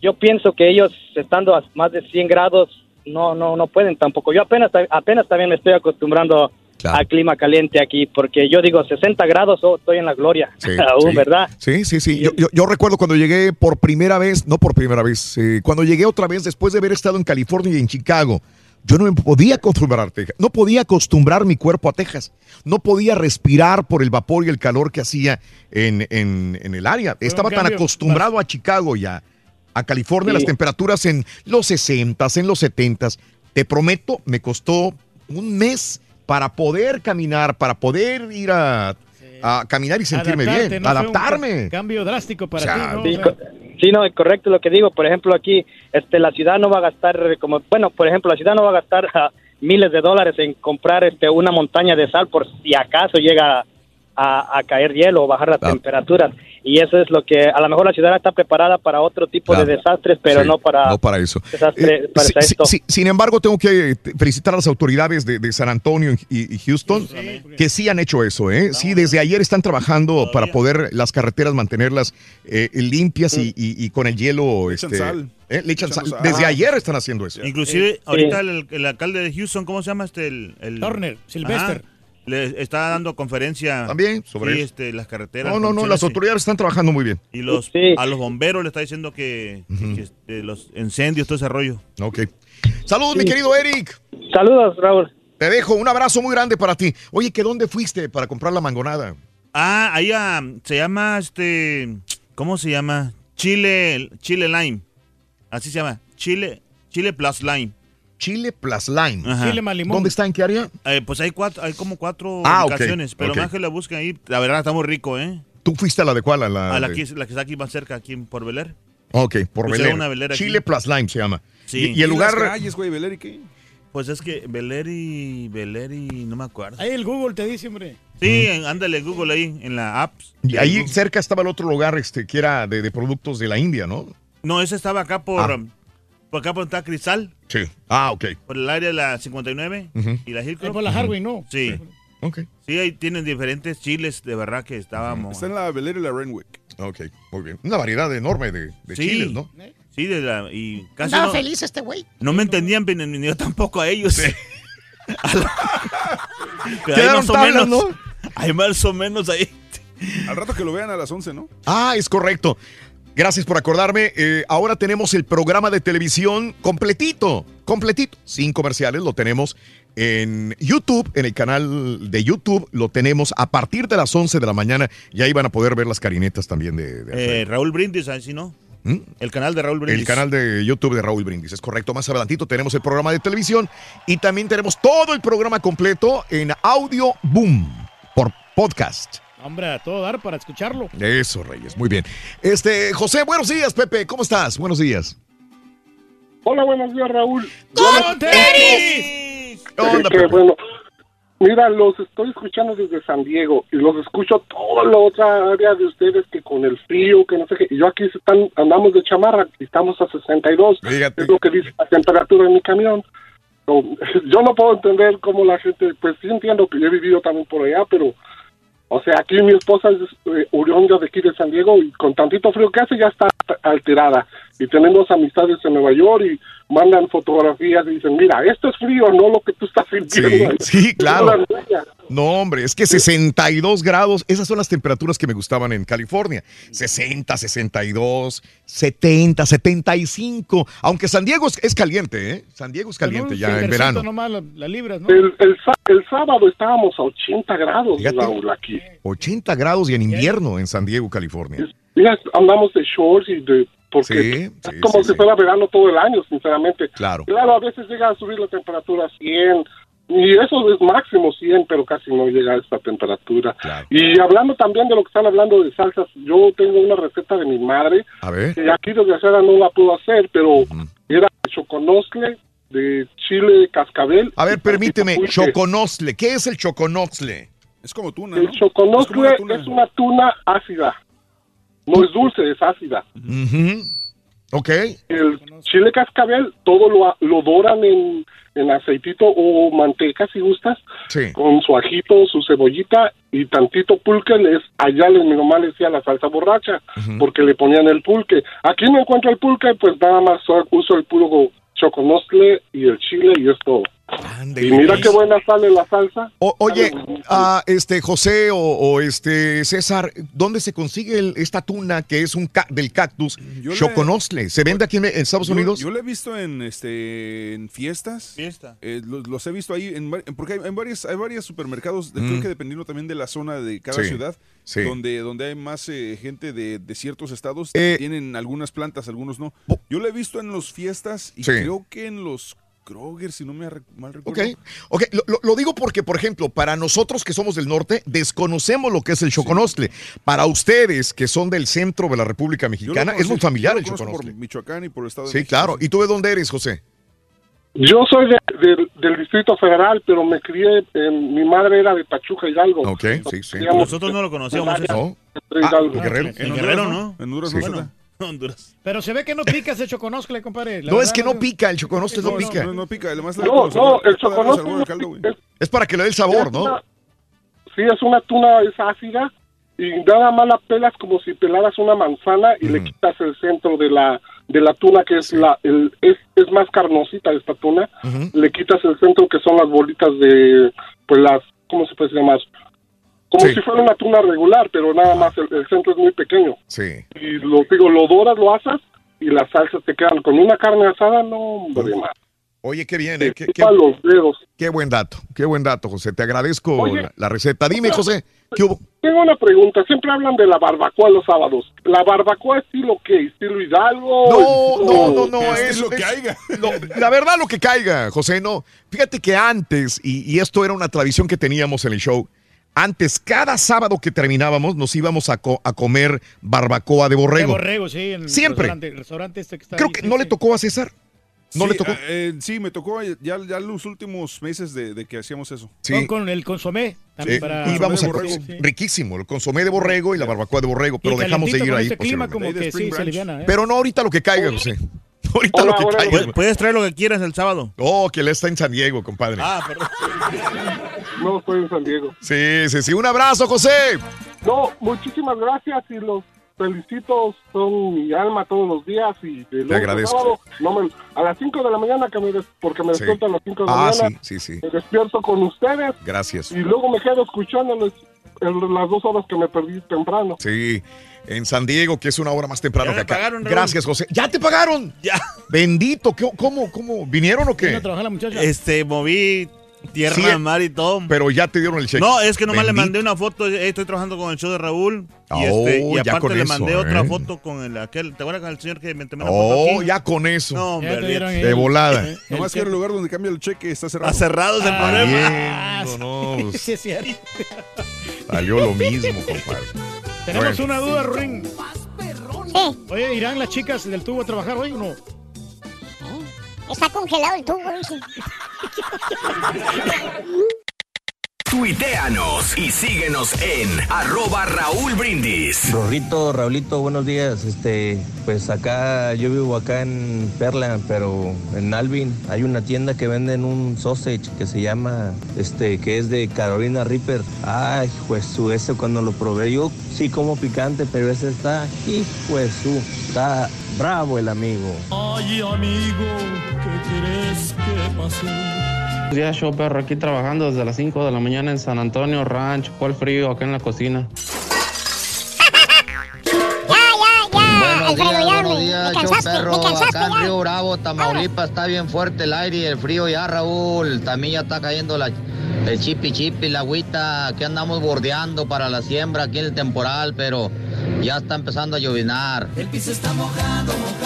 yo pienso que ellos, estando a más de 100 grados, no, no, no pueden tampoco. Yo apenas, apenas también me estoy acostumbrando al clima caliente aquí, porque yo digo 60 grados, oh, estoy en la gloria, Sí, aún, sí. ¿verdad? Sí, sí, sí. Yo, yo- yo recuerdo cuando llegué por primera vez, no por primera vez, eh, cuando llegué otra vez después de haber estado en California y en Chicago, yo no me podía acostumbrar a Texas, no podía acostumbrar mi cuerpo a Texas, no podía respirar por el vapor y el calor que hacía en, en- en el área. Estaba tan cambio, acostumbrado a Chicago ya, a California, Sí. las temperaturas en los 60s, en los 70s. Te prometo, me costó un mes para poder caminar, para poder ir a, a caminar y sentirme Adaptarte, bien, ¿no? Fue un adaptarme. ca- cambio drástico para O sea, ti, ¿no? Sí, co- no, es correcto lo que digo. Por ejemplo, aquí este, la ciudad no va a gastar, como, bueno, por ejemplo, la ciudad no va a gastar miles de dólares en comprar este, una montaña de sal por si acaso llega a, a caer hielo o bajar las temperaturas. Y eso es lo que, a lo mejor la ciudad está preparada para otro tipo Claro. de desastres, pero Sí, no para, no para eso. desastre- Eh, para sí, esto. sí, sí, sin embargo, tengo que eh, felicitar a las autoridades de, de San Antonio y, y Houston que sí han hecho eso. ¿eh? Sí, desde ayer están trabajando para poder las carreteras mantenerlas eh, limpias y, y- y con el hielo. echan este, sal. eh, le echan sal. Desde Ah. ayer están haciendo eso. Inclusive, ahorita el, el alcalde de Houston, ¿cómo se llama este? El, el- Turner, Sylvester. Ajá, le está dando conferencia. También sobre sí, este, las carreteras. No, no, no, las autoridades están trabajando muy bien. Y los, a los bomberos le está diciendo que, que, este, los incendios, todo ese rollo. Ok. Saludos, mi querido Eric. Saludos, Raúl. Te dejo un abrazo muy grande para ti. Oye, ¿que dónde fuiste para comprar la mangonada? Ah, ahí ah, se llama este. ¿Cómo se llama? Chile, Chile Lime. Así se llama. Chile, Chile Plus Lime. Chile Plus Lime. Ajá. Chile más limón. ¿Dónde está? ¿En qué área? Eh, pues hay cuatro, hay como cuatro Ah, pero más que la busquen ahí, la verdad está muy rico, ¿eh? ¿Tú fuiste a la de cuál? A la, A la, de- que, la que está aquí más cerca, aquí en por Beler. Ok, por una aquí. Chile Plus Lime se llama. Sí. Y, y el lugar... güey, Beler y qué? Pues es que Beleri, Beleri, no me acuerdo. Ahí el Google te dice, hombre. Sí, en- ándale, Google ahí, en la apps. Y ahí cerca estaba el otro lugar este, que era de, de productos de la India, ¿no? No, ese estaba acá por, Ah. Por acá por está Cristal, Sí. Ah, ok. por el área de la 59 Ujú. y la Hillcrest. Ahí por la Hardway, ¿no? Sí. Sí, ahí tienen diferentes chiles, de verdad que estábamos. Está en la velera y la Renwick. Ok, muy bien. Una variedad enorme de, de Sí. chiles, ¿no? Sí, de la, y casi Andaba no, feliz este güey. no me entendían, pero ni yo tampoco a ellos. Pero hay Quedaron más o menos. Hay más o menos ahí. Al rato que lo vean a las 11, ¿no? Ah, es correcto. Gracias por acordarme. Eh, ahora tenemos el programa de televisión completito, completito, sin comerciales. Lo tenemos en YouTube, en el canal de YouTube. Lo tenemos a partir de las 11 de la mañana. Y ahí van a poder ver las carinetas también de... de Eh, Raúl Brindis, así no. ¿Mm? El canal de Raúl Brindis. El canal de YouTube de Raúl Brindis, es correcto. Más adelantito tenemos el programa de televisión y también tenemos todo el programa completo en Audio Boom por podcast. Hombre, a todo dar para escucharlo. Eso, Reyes, muy bien. Este, José, buenos días, Pepe, ¿cómo estás? Buenos días. Hola, buenos días, Raúl. ¡Con tenis! ¿Qué onda, Pepe? bueno, mira, los estoy escuchando desde San Diego y los escucho toda la otra área de ustedes que con el frío, que no sé qué. Y yo aquí están, andamos de chamarra y estamos a 62. Es lo que dice la temperatura en mi camión. Yo no puedo entender cómo la gente, pues sí entiendo que yo he vivido también por allá, pero, o sea, aquí mi esposa es eh, oriunda de aquí de San Diego y con tantito frío que hace ya está alterada. Y tenemos amistades en Nueva York y mandan fotografías y dicen, mira, esto es frío, no lo que tú estás sintiendo. Sí, sí, claro. No, hombre, es que 62 grados, esas son las temperaturas que me gustaban en California. 60, 62, 70, 75. Aunque San Diego es, es caliente, ¿eh? San Diego es caliente ya en verano. nomás la- las libras, ¿no? El, el, el sábado estábamos a 80 grados, Raúl, aquí. 80 grados y en invierno en San Diego, California. Mira, andamos de shorts y de... Porque Sí, es como si fuera verano todo el año, sinceramente. Claro. Claro, a veces llega a subir la temperatura a 100 y eso es máximo 100, pero casi no llega a esta temperatura. Y hablando también de lo que están hablando de salsas, yo tengo una receta de mi madre A ver. que aquí desgraciada no la puedo hacer, pero era choconoscle de chile cascabel. A ver, permíteme, Pulque. choconostle. ¿Qué es el choconostle? Es como tuna, El choconoscle es, una tuna ácida. No es dulce, es ácida. Ujú. Ok. El chile cascabel, todo lo, lo doran en, en aceitito o manteca, si gustas, Sí. con su ajito, su cebollita y tantito pulque. Les, allá les, mi mamá le decía la salsa borracha, porque le ponían el pulque. Aquí no encuentro el pulque, pues nada más uso el puro choconostle y el chile y es todo. Y mira qué buena sale la salsa. O- oye, ah, este José o, o este César, ¿dónde se consigue el- esta tuna que es un ca- del cactus Yo le- choconostle? ¿Se vende aquí en, en Estados Yo- Unidos? Yo, lo he visto en este en fiestas. Fiesta. Eh, los, los he visto ahí en, porque hay, en varios hay varios supermercados, de- Mm. creo que dependiendo también de la zona de cada Sí, ciudad, sí. donde donde hay más eh, gente de, de ciertos estados Eh, tienen algunas plantas, algunos no. Yo lo he visto en los fiestas y Sí. creo que en los Kroger, si no me mal recuerdo. Ok, ok, lo, lo- lo digo porque, por ejemplo, para nosotros que somos del norte, desconocemos lo que es el choconostle. Para ustedes que son del centro de la República Mexicana, es muy familiar yo lo el choconostle. por Michoacán y por el estado de Sí, México. claro. ¿Y tú de dónde eres, José? Yo soy de- del- del Distrito Federal, pero me crié, en, mi madre era de Pachuca Hidalgo. Ok, sí, sí. Nosotros no lo conocíamos. No. Hidalgo. Ah, Guerrero. En Guerrero, ¿no? En Honduras Sí. no Bueno. Honduras. Pero se ve que no pica ese choconoscle, compadre. La No, es que no pica, el choconostle no No, pica. No, no pica, además No, no, el chocolate. Es para que le dé el sabor, ¿no? una- sí, es una tuna, es ácida y nada más la pelas como si pelaras una manzana y le quitas el centro de la de la tuna que es la el, es, es más carnosita esta tuna. Le quitas el centro que son las bolitas de pues las ¿cómo se puede llamar? Como Sí. si fuera una tuna regular, pero nada más el, el centro es muy pequeño. Sí. Y lo digo, lo doras, lo asas y las salsas te quedan con una carne asada, no, hombre, más. Oye, qué bien, ¿eh? qué, qué- los dedos. qué buen dato, qué buen dato, José. Te agradezco Oye. la, la receta. Dime, José, ¿qué hubo? Tengo una pregunta. Siempre hablan de la barbacoa los sábados. ¿La barbacoa estilo qué? ¿Estilo Hidalgo? No, no, no, no, es es lo que caiga. la verdad, lo que caiga, José, no. Fíjate que antes, y, y esto era una tradición que teníamos en el show, antes, cada sábado que terminábamos, nos íbamos a, co- a comer barbacoa de De borrego. borrego, sí. En el Siempre. restaurante- el restaurante este que está Creo ahí, que sí, no sí. le tocó a César. ¿No sí, le tocó? ah, eh, sí, me tocó ya, ya los últimos meses de, de que hacíamos eso. Sí. Con, con el consomé. También Sí, para... íbamos a borrego. Sí. riquísimo, el consomé de borrego y la barbacoa de borrego, pero dejamos de ir con ahí. este clima posiblemente. como que sí, se aliviana, ¿eh? Pero no ahorita lo que caiga, José. Ahorita Hola, lo que hola, caiga. hola. Puedes traer lo que quieras el sábado. Oh, que él está en San Diego, compadre. Ah, perdón. No, estoy en San Diego. Sí, sí, sí. Un abrazo, José. No, muchísimas gracias y los felicito. Son mi alma todos los días y de lunes a agradezco. sábado, no me- a las 5 de la mañana, que me des- porque me Sí. despierto a las 5 de la Ah, mañana, sí, sí, sí. me despierto con ustedes Gracias. y luego me quedo escuchándoles en las dos horas que me perdí temprano. Sí, en San Diego, que es una hora más temprano Ya que acá. pagaron. Gracias, José. ¿Ya te pagaron? Ya. Bendito. ¿qué- ¿Cómo, cómo? ¿Vinieron o qué? trabajar la muchacha? Este, moví tierra, Sí, mar y todo. Pero ya te dieron el cheque. No, es que nomás le Bendito. mandé una foto. eh, Estoy trabajando con el show de Raúl. Y, Oh, este, y aparte le eso, mandé otra ¿eh? foto con el aquel. ¿Te acuerdas con el señor que me tomé una foto Oh, aquí? ya con eso. No, hombre, Ya te dieron De volada. Nomás que el lugar donde cambia el cheque está cerrado. Está cerrado ese problema. no, pues, Sí, es cierto. Salió lo mismo, compadre. Tenemos Bueno. una duda, Ruin. Oye, ¿irán las chicas del tubo a trabajar hoy o no? Está congelado el tubo, dice. Tuiteanos y síguenos en arroba Raúl Brindis. Rorrito, Raulito, buenos días. Este, pues acá, yo vivo acá en Perla, pero en Alvin hay una tienda que venden un sausage que se llama, este, que es de Carolina Reaper. Ay, pues su, ese cuando lo probé, yo sí como picante, pero ese está, y pues su, está bravo el amigo. Ay, amigo, ¿qué crees que pasó? Buenos días, show perro, aquí trabajando desde las 5 de la mañana en San Antonio Ranch. ¿Cuál frío acá en la cocina? Ya, Alfredo, ya, buenos días, me show cansaste, perro. me cansaste Acá en ya. Río Bravo, Tamaulipas, está bien fuerte el aire y el frío ya, Raúl. También ya está cayendo la, el chipi chipi, la agüita. Aquí andamos bordeando para la siembra aquí en el temporal, pero ya está empezando a llovinar. El piso está mojado, mojado,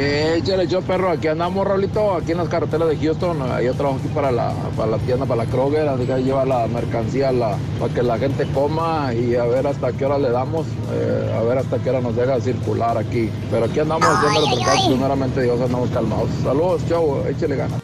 échale, show perro, aquí andamos, Raulito, aquí en las carreteras de Houston. Yo trabajo aquí para la, para la tienda, para la Kroger, así que lleva la mercancía la, para que la gente coma y a ver hasta qué hora le damos, eh, a ver hasta qué hora nos deja circular aquí. Pero aquí andamos haciendo el mercado, primeramente Dios, andamos calmados. Saludos, show, échale ganas.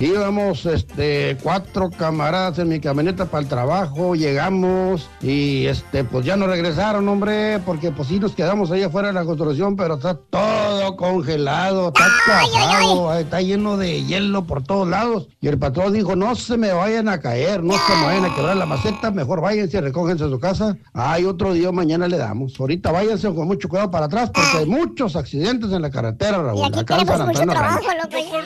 Íbamos este, cuatro camaradas en mi camioneta para el trabajo, llegamos y este, pues ya no regresaron, hombre, porque pues sí nos quedamos ahí afuera de la construcción, pero está todo congelado, está cuajado, está lleno de hielo por todos lados. Y el patrón dijo, no se me vayan a caer, no se me vayan a quebrar la maceta, mejor váyanse, recógense a su casa. Ay, otro día mañana le damos. Ahorita váyanse con mucho cuidado para atrás porque hay muchos accidentes en la carretera, Raúl.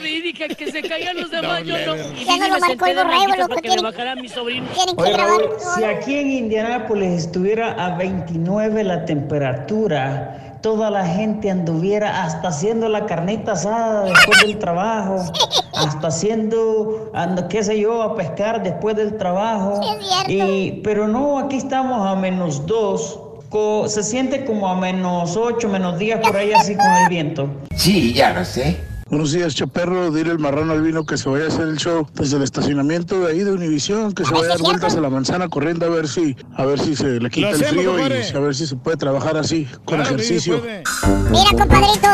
Y dije que se caigan los demás, yo no. Y Ya no dije, lo me marcó senté el de borrego, manguito loco, para que tiene- me bajara mi sobrino. Tienen que Oye, grabar. Raúl, si aquí en Indianápolis estuviera a 29 la temperatura, toda la gente anduviera hasta haciendo la carnita asada después del trabajo, hasta haciendo, ando, qué sé yo, a pescar después del trabajo. Y, pero no, aquí estamos a menos dos. co- se siente como a menos ocho, menos diez por ahí así con el viento. Sí, ya lo sé. Buenos días, Chaperro. Dile al marrano al vino que se vaya a hacer el show desde el estacionamiento de ahí de Univisión, que se vaya a dar vueltas a la manzana corriendo a ver si, a ver si se le quita Lo el hacemos, frío compadre. y a ver si se puede trabajar así, con Claro, sí, ejercicio. puede. Mira, compadrito.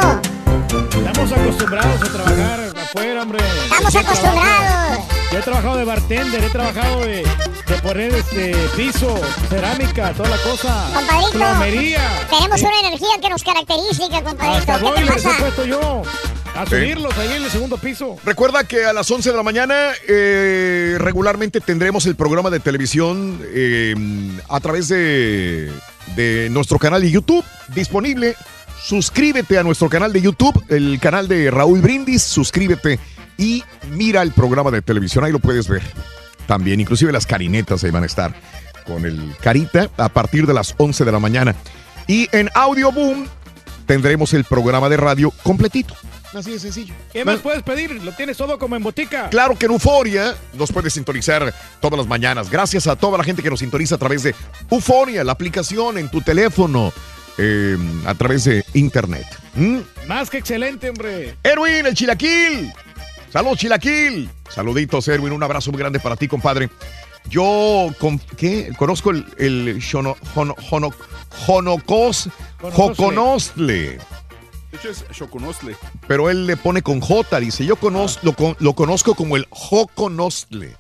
Estamos acostumbrados a trabajar afuera, hombre. Estamos Yo he trabajado- acostumbrados. Yo he trabajado de bartender, he trabajado de, de poner este piso, cerámica, toda la cosa. Compadrito. Plomería. Tenemos una energía que nos caracteriza, compadrito. Hasta ¿Qué te boilers he pasa? puesto yo. A subirlos ahí en el segundo piso. Recuerda que a las 11 de la mañana eh, regularmente tendremos el programa de televisión eh, a través de, de nuestro canal de YouTube disponible. Suscríbete a nuestro canal de YouTube, el canal de Raúl Brindis, suscríbete y mira el programa de televisión, ahí lo puedes ver. También, inclusive las carinetas ahí van a estar con el Carita a partir de las 11 de la mañana. Y en Audio Boom tendremos el programa de radio completito. Así de sencillo. ¿Qué más puedes pedir? Lo tienes todo como en botica. Claro que en Euforia nos puedes sintonizar todas las mañanas. Gracias a toda la gente que nos sintoniza a través de Euforia, la aplicación en tu teléfono, eh, a través de internet. ¿Mm? Más que excelente, hombre. Erwin, el Chilaquil. Saludos, Chilaquil. Saluditos, Erwin. Un abrazo muy grande para ti, compadre. Yo con, ¿qué? conozco el, el shono- jono- jono- Jonocos. Joconostle. De hecho es Choconostle. Pero él le pone con J, dice, yo conozco, lo, con- lo conozco como el Joconostle.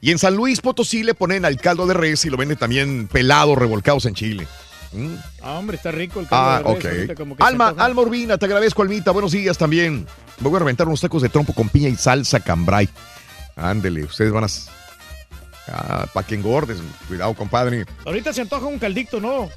Y en San Luis Potosí le ponen al caldo de res y lo venden también pelado, revolcados en chile. Mm. Ah, hombre, está rico el Ah, caldo de res, ok. ahorita como que se Alma. Alma Urbina, te agradezco, Almita. Buenos días también. Me voy a reventar unos tacos de trompo con piña y salsa cambray. Ándele, ustedes van a... Ah, para que engordes. Cuidado, compadre. Ahorita se antoja un caldito, ¿no? O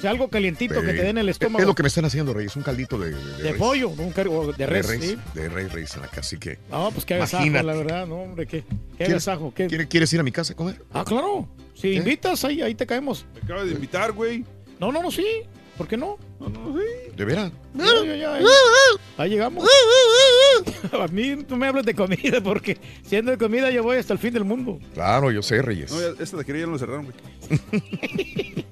sea, algo calientito que te den el estómago. Es lo que me están haciendo, Reyes. Un caldito de... De, De res. pollo, un de res, sí. De res, Reyes, en la casa. Así que... No, pues qué agasajo, Imagínate. la verdad, no, hombre, qué, qué ¿Quieres- agasajo. qué- ¿Quieres, ¿Quieres ir a mi casa a comer? Ah, claro. Si invitas, ahí, ahí te caemos. Me acaba de invitar, güey. No, no, no, sí. ¿Por qué no? No, no, sí. ¿De veras? Ya, ya, ya, ahí, llegamos. A mí tú me hablas de comida porque siendo de comida yo voy hasta el fin del mundo. Claro, yo sé, Reyes. No, esta taquería ya lo cerraron, güey.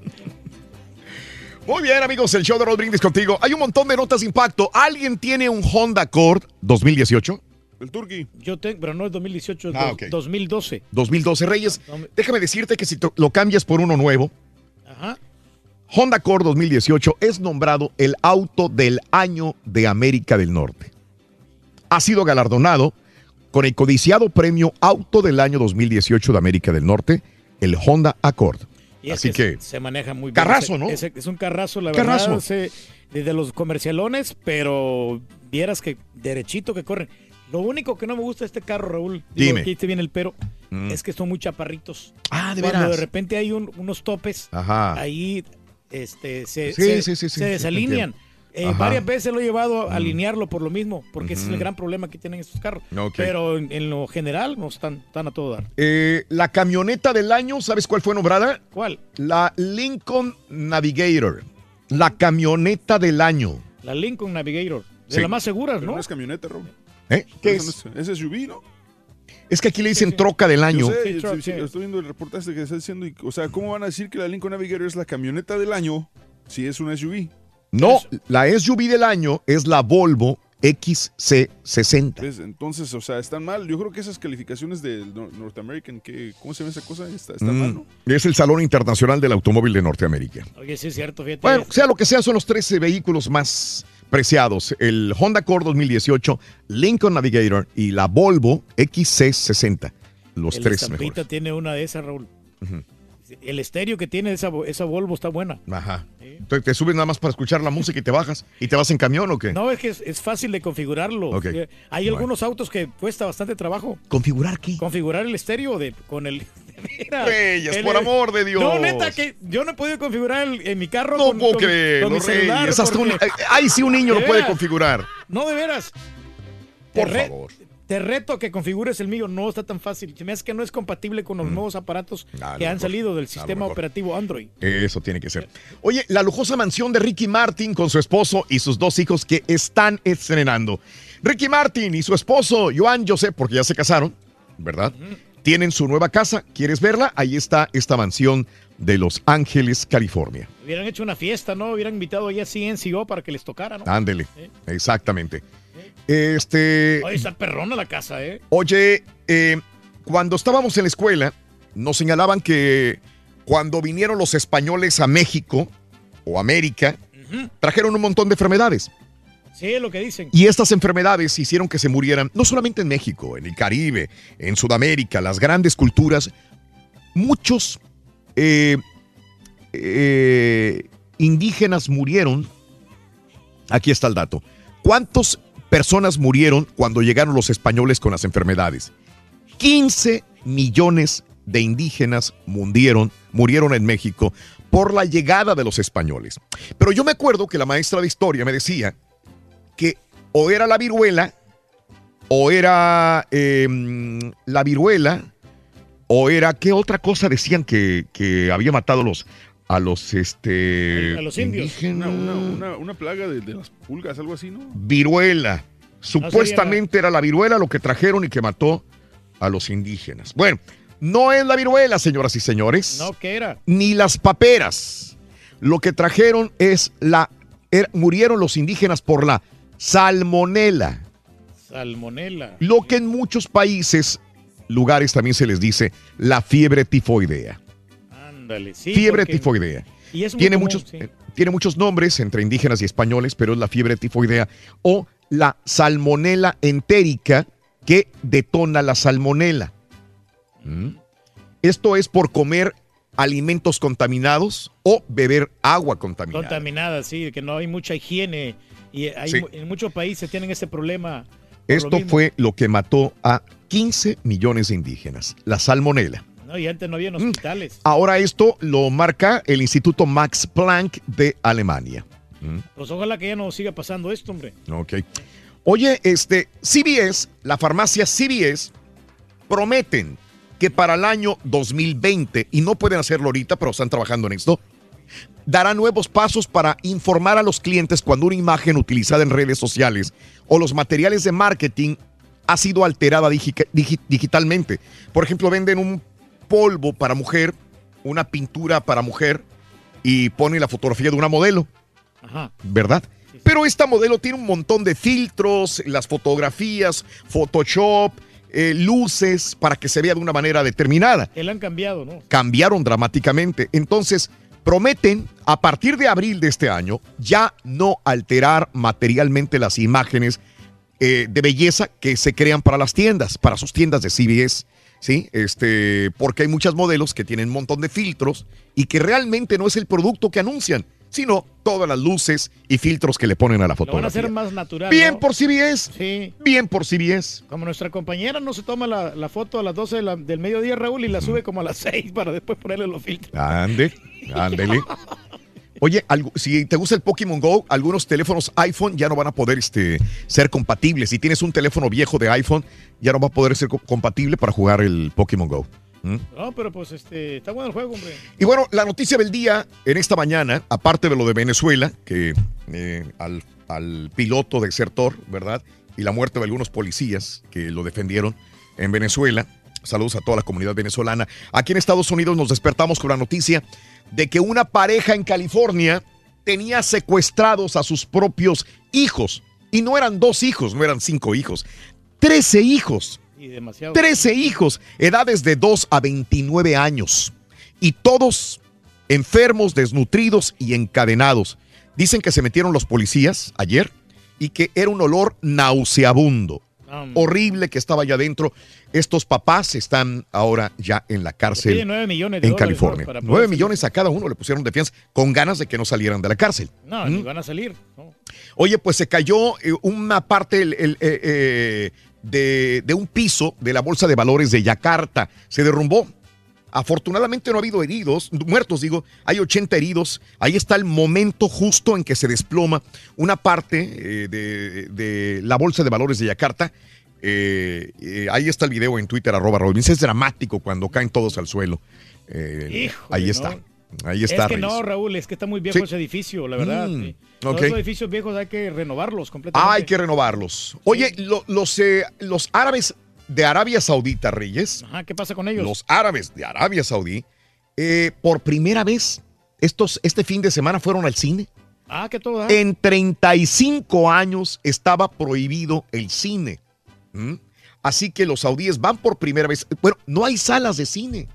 Muy bien, amigos, el show de Brindis contigo. Hay un montón de notas de impacto. ¿Alguien tiene un Honda Accord 2018? El Turkey. Yo tengo, pero no es 2018, es Ah, dos- ok. 2012. 2012, Reyes. Déjame decirte que si lo cambias por uno nuevo, Ajá. Honda Accord 2018 es nombrado el auto del año de América del Norte. Ha sido galardonado con el codiciado premio Auto del año 2018 de América del Norte, el Honda Accord. Y Así que, se maneja muy bien. Carrazo, ¿no? es un carrazo, la Carrazo. verdad. ese- desde los comercialones, pero vieras que derechito que corren. Lo único que no me gusta de este carro, Raúl, digo, Dime. aquí te viene el pero, Mm. es que son muy chaparritos. Ah, ¿de Cuando veras? de repente hay un- unos topes, Ajá. ahí este, se, Sí, se- sí, sí, sí, se sí, desalinean. Eh, varias veces lo he llevado a Mm. alinearlo por lo mismo, porque ese es el gran problema que tienen estos carros. Pero en, en lo general no están, están a todo dar. Eh, la camioneta del año, ¿sabes cuál fue nombrada? ¿Cuál? La Lincoln Navigator. La camioneta del año. La Lincoln Navigator, de Sí. las más seguras, ¿no? no es camioneta, Rob. ¿Eh? ¿Qué es? Es SUV, ¿no? Es que aquí le dicen troca del año. Yo sé, Sí, yo truck, estoy, sí. estoy viendo el reportaje que está diciendo. y- O sea, ¿cómo van a decir que la Lincoln Navigator es la camioneta del año si es una SUV? No, la SUV del año es la Volvo XC60. ¿Ves? Entonces, o sea, están mal. Yo creo que esas calificaciones del Nor- North American, que, ¿cómo se llama esa cosa? Está, está mal, ¿no? Mm, Es el Salón Internacional del Automóvil de Norteamérica. Oye, sí es cierto, fíjate. Bueno, sea lo que sea, son los 13 vehículos más preciados. El Honda Accord 2018, Lincoln Navigator y la Volvo XC60. Los el tres mejores. tiene una de esas, Raúl. Ujú. El estéreo que tiene esa, esa Volvo está buena. Ajá. Entonces te subes nada más para escuchar la música y te bajas. ¿Y te vas en camión o qué? No, es que es, es fácil de configurarlo. Ok. Eh, Hay Bueno. algunos autos que cuesta bastante trabajo. ¿Configurar qué? Configurar el estéreo de, con el... Mira, Reyes, el- por amor de Dios. No, neta, que yo no he podido configurar el- en mi carro No con, puedo con- creer, con mi celular. Reyes. Un, ay, sí, un niño lo puede configurar. No, de veras. Por re- favor. Te reto a que configures el mío. No está tan fácil. Se me hace que no es compatible con los nuevos aparatos Mm. Ah, que han mejor. salido del A lo sistema operativo Android. Eso tiene que ser. Oye, la lujosa mansión de Ricky Martin con su esposo y sus dos hijos que están estrenando. Ricky Martin y su esposo, Joan Joseph, porque ya se casaron, ¿verdad? Tienen su nueva casa. ¿Quieres verla? Ahí está esta mansión de Los Ángeles, California. Hubieran hecho una fiesta, ¿no? Hubieran invitado ahí a CNCO para que les tocara, ¿no? Ándele. Exactamente. Este. Oye, está perrona la casa, ¿eh? Oye, eh, cuando estábamos en la escuela, nos señalaban que cuando vinieron los españoles a México o América, trajeron un montón de enfermedades. Sí, es lo que dicen. Y estas enfermedades hicieron que se murieran, no solamente en México, en el Caribe, en Sudamérica, las grandes culturas, muchos eh, eh, indígenas murieron. Aquí está el dato. ¿Cuántas personas murieron cuando llegaron los españoles con las enfermedades? 15 millones de indígenas murieron, murieron en México por la llegada de los españoles. Pero yo me acuerdo que la maestra de historia me decía que o era la viruela, o era eh, la viruela, o era, ¿qué otra cosa decían que, que había matado los, a los, este, A los indios. indígenas? Una, una- una- una plaga de, de las pulgas, algo así, ¿no? Viruela. Supuestamente era la viruela lo que trajeron y que mató a los indígenas. Bueno, no es la viruela, señoras y señores. No, ¿qué era? Ni las paperas. Lo que trajeron es la... er- murieron los indígenas por la salmonela. Salmonela. Lo que en muchos países, lugares también se les dice la fiebre tifoidea. Ándale, sí. fiebre porque- tifoidea. Y es muy tiene, común, muchos, sí. eh, tiene muchos nombres entre indígenas y españoles, pero es la fiebre tifoidea o la salmonela entérica que detona la salmonela. ¿Mm? Esto es por comer alimentos contaminados o beber agua contaminada. Contaminada, sí, que no hay mucha higiene. Y hay, Sí. mu- en muchos países tienen ese problema. lo Esto fue lo que mató a 15 millones de indígenas, la salmonela. No, y antes no había Mm. hospitales. Ahora esto lo marca el Instituto Max Planck de Alemania. ¿Mm? Pues ojalá que ya no siga pasando esto, hombre. Ok. Oye, este, CBS, la farmacia CBS, prometen que para el año 2020, y no pueden hacerlo ahorita, pero están trabajando en esto, dará nuevos pasos para informar a los clientes cuando una imagen utilizada en redes sociales o los materiales de marketing ha sido alterada digi- digi- digitalmente. Por ejemplo, venden un polvo para mujer, una pintura para mujer y ponen la fotografía de una modelo. Ajá. ¿verdad? Pero esta modelo tiene un montón de filtros, las fotografías, Photoshop, eh, luces, para que se vea de una manera determinada. Que le han cambiado, ¿no? Cambiaron dramáticamente. Entonces, prometen a partir de abril de este año ya no alterar materialmente las imágenes eh, de belleza que se crean para las tiendas, para sus tiendas de CVS. ¿Sí? Este, porque hay muchas modelos que tienen un montón de filtros y que realmente no es el producto que anuncian, sino todas las luces y filtros que le ponen a la Lo van a fotografía. hacer más natural. Bien ¿no? por CBS. Sí. Bien por CBS. Como nuestra compañera no se toma la, la foto a las 12 de la- del mediodía, Raúl, y la sube como a las 6 para después ponerle los filtros. Ande, ándele. Oye, algo- si te gusta el Pokémon Go, algunos teléfonos iPhone ya no van a poder este, ser compatibles. Si tienes un teléfono viejo de iPhone, ya no va a poder ser co- compatible para jugar el Pokémon Go. ¿Mm? No, pero pues este, está bueno el juego, hombre. Y bueno, la noticia del día en esta mañana, aparte de lo de Venezuela, que eh, al, al piloto desertor, ¿verdad? Y la muerte de algunos policías que lo defendieron en Venezuela. Saludos a toda la comunidad venezolana. Aquí en Estados Unidos nos despertamos con la noticia de que una pareja en California tenía secuestrados a sus propios hijos. Y no eran dos hijos, no eran cinco hijos. Trece hijos. Y demasiado. 13 hijos, edades de 2 a 29 años. Y todos enfermos, desnutridos y encadenados. Dicen que se metieron los policías ayer y que era un olor nauseabundo. Horrible que estaba allá adentro. Estos papás están ahora ya en la cárcel Piden 9 millones de en California. para poder 9 salir. millones a cada uno le pusieron de fianza con ganas de que no salieran de la cárcel. No, ¿Mm? ni van a salir. no. Oye, pues se cayó eh, una parte el- el, eh, eh, de, de un piso de la Bolsa de Valores de Yakarta. Se derrumbó. Afortunadamente no ha habido heridos, muertos digo, hay 80 heridos. Ahí está el momento justo en que se desploma una parte eh, de, de la Bolsa de Valores de Yakarta. Eh, eh, ahí está el video en Twitter, arroba Vince. Es dramático cuando caen todos al suelo. Híjole, ahí no. está. Ahí está. es que Reyes. no, Raúl, es que está muy viejo Sí. ese edificio, la verdad. Mm, sí. Los edificios viejos hay que renovarlos completamente. Ah, hay que renovarlos. Oye, lo- los, eh, los árabes de Arabia Saudita, Reyes. Ajá, ¿qué pasa con ellos? Los árabes de Arabia Saudí, eh, por primera vez, estos, este fin de semana fueron al cine. Ah, que todo. En 35 años estaba prohibido el cine. ¿Mm? Así que los saudíes van por primera vez. Bueno, no hay salas de cine,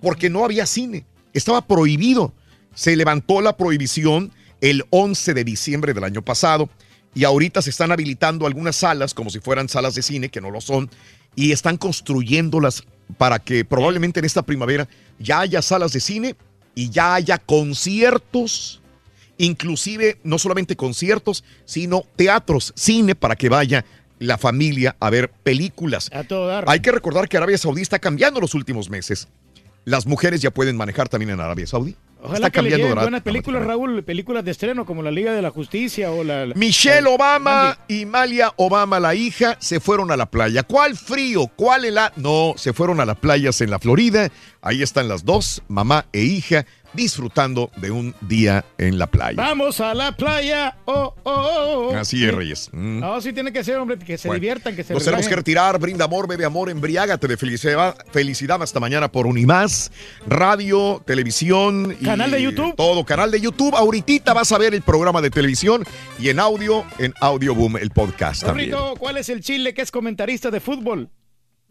porque no había cine. Estaba prohibido. Se levantó la prohibición el 11 de diciembre del año pasado y ahorita se están habilitando algunas salas como si fueran salas de cine, que no lo son, y están construyéndolas para que probablemente en esta primavera ya haya salas de cine y ya haya conciertos inclusive no solamente conciertos, sino teatros, cine para que vaya la familia a ver películas. A todo dar. Hay que recordar que Arabia Saudí está cambiando los últimos meses. Las mujeres ya pueden manejar también en Arabia Saudí. Ojalá está que le cambiando buenas películas, Raúl, películas de estreno como la Liga de la Justicia o la... la- Michelle Obama y Malia Obama, la hija, se fueron a la playa. ¿Cuál frío? ¿Cuál helado? No, se fueron a las playas en la Florida. Ahí están las dos, mamá e hija, disfrutando de un día en la playa. Vamos a la playa. Oh, oh, oh, oh. Así es, Reyes. Mm. No, sí tiene que ser, hombre, que se Bueno, diviertan, que se Nos tenemos que retirar. Brinda amor, bebe amor, embriágate de felicidad. Felicidad hasta mañana por Unimás, radio, televisión. y Canal de YouTube. Todo, canal de YouTube. Ahorita vas a ver el programa de televisión y en audio, en Audio Boom, el podcast también. Rorrito, ¿cuál es el chile que es comentarista de fútbol?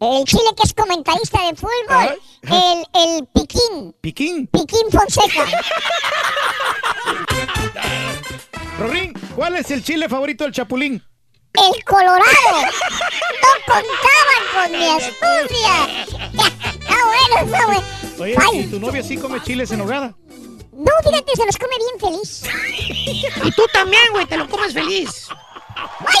El chile que es comentarista de fútbol. El, el Piquín. ¿Piquín? Piquín Fonseca. Rorín, ¿cuál es el chile favorito del chapulín? El Colorado. No contaban con mi astucia. Está bueno, está bueno. Oye, Ay. ¿y tu novia sí come chiles en hogada? No, fíjate, se los come bien feliz. Y tú también, güey, te lo comes feliz. ¡Ay,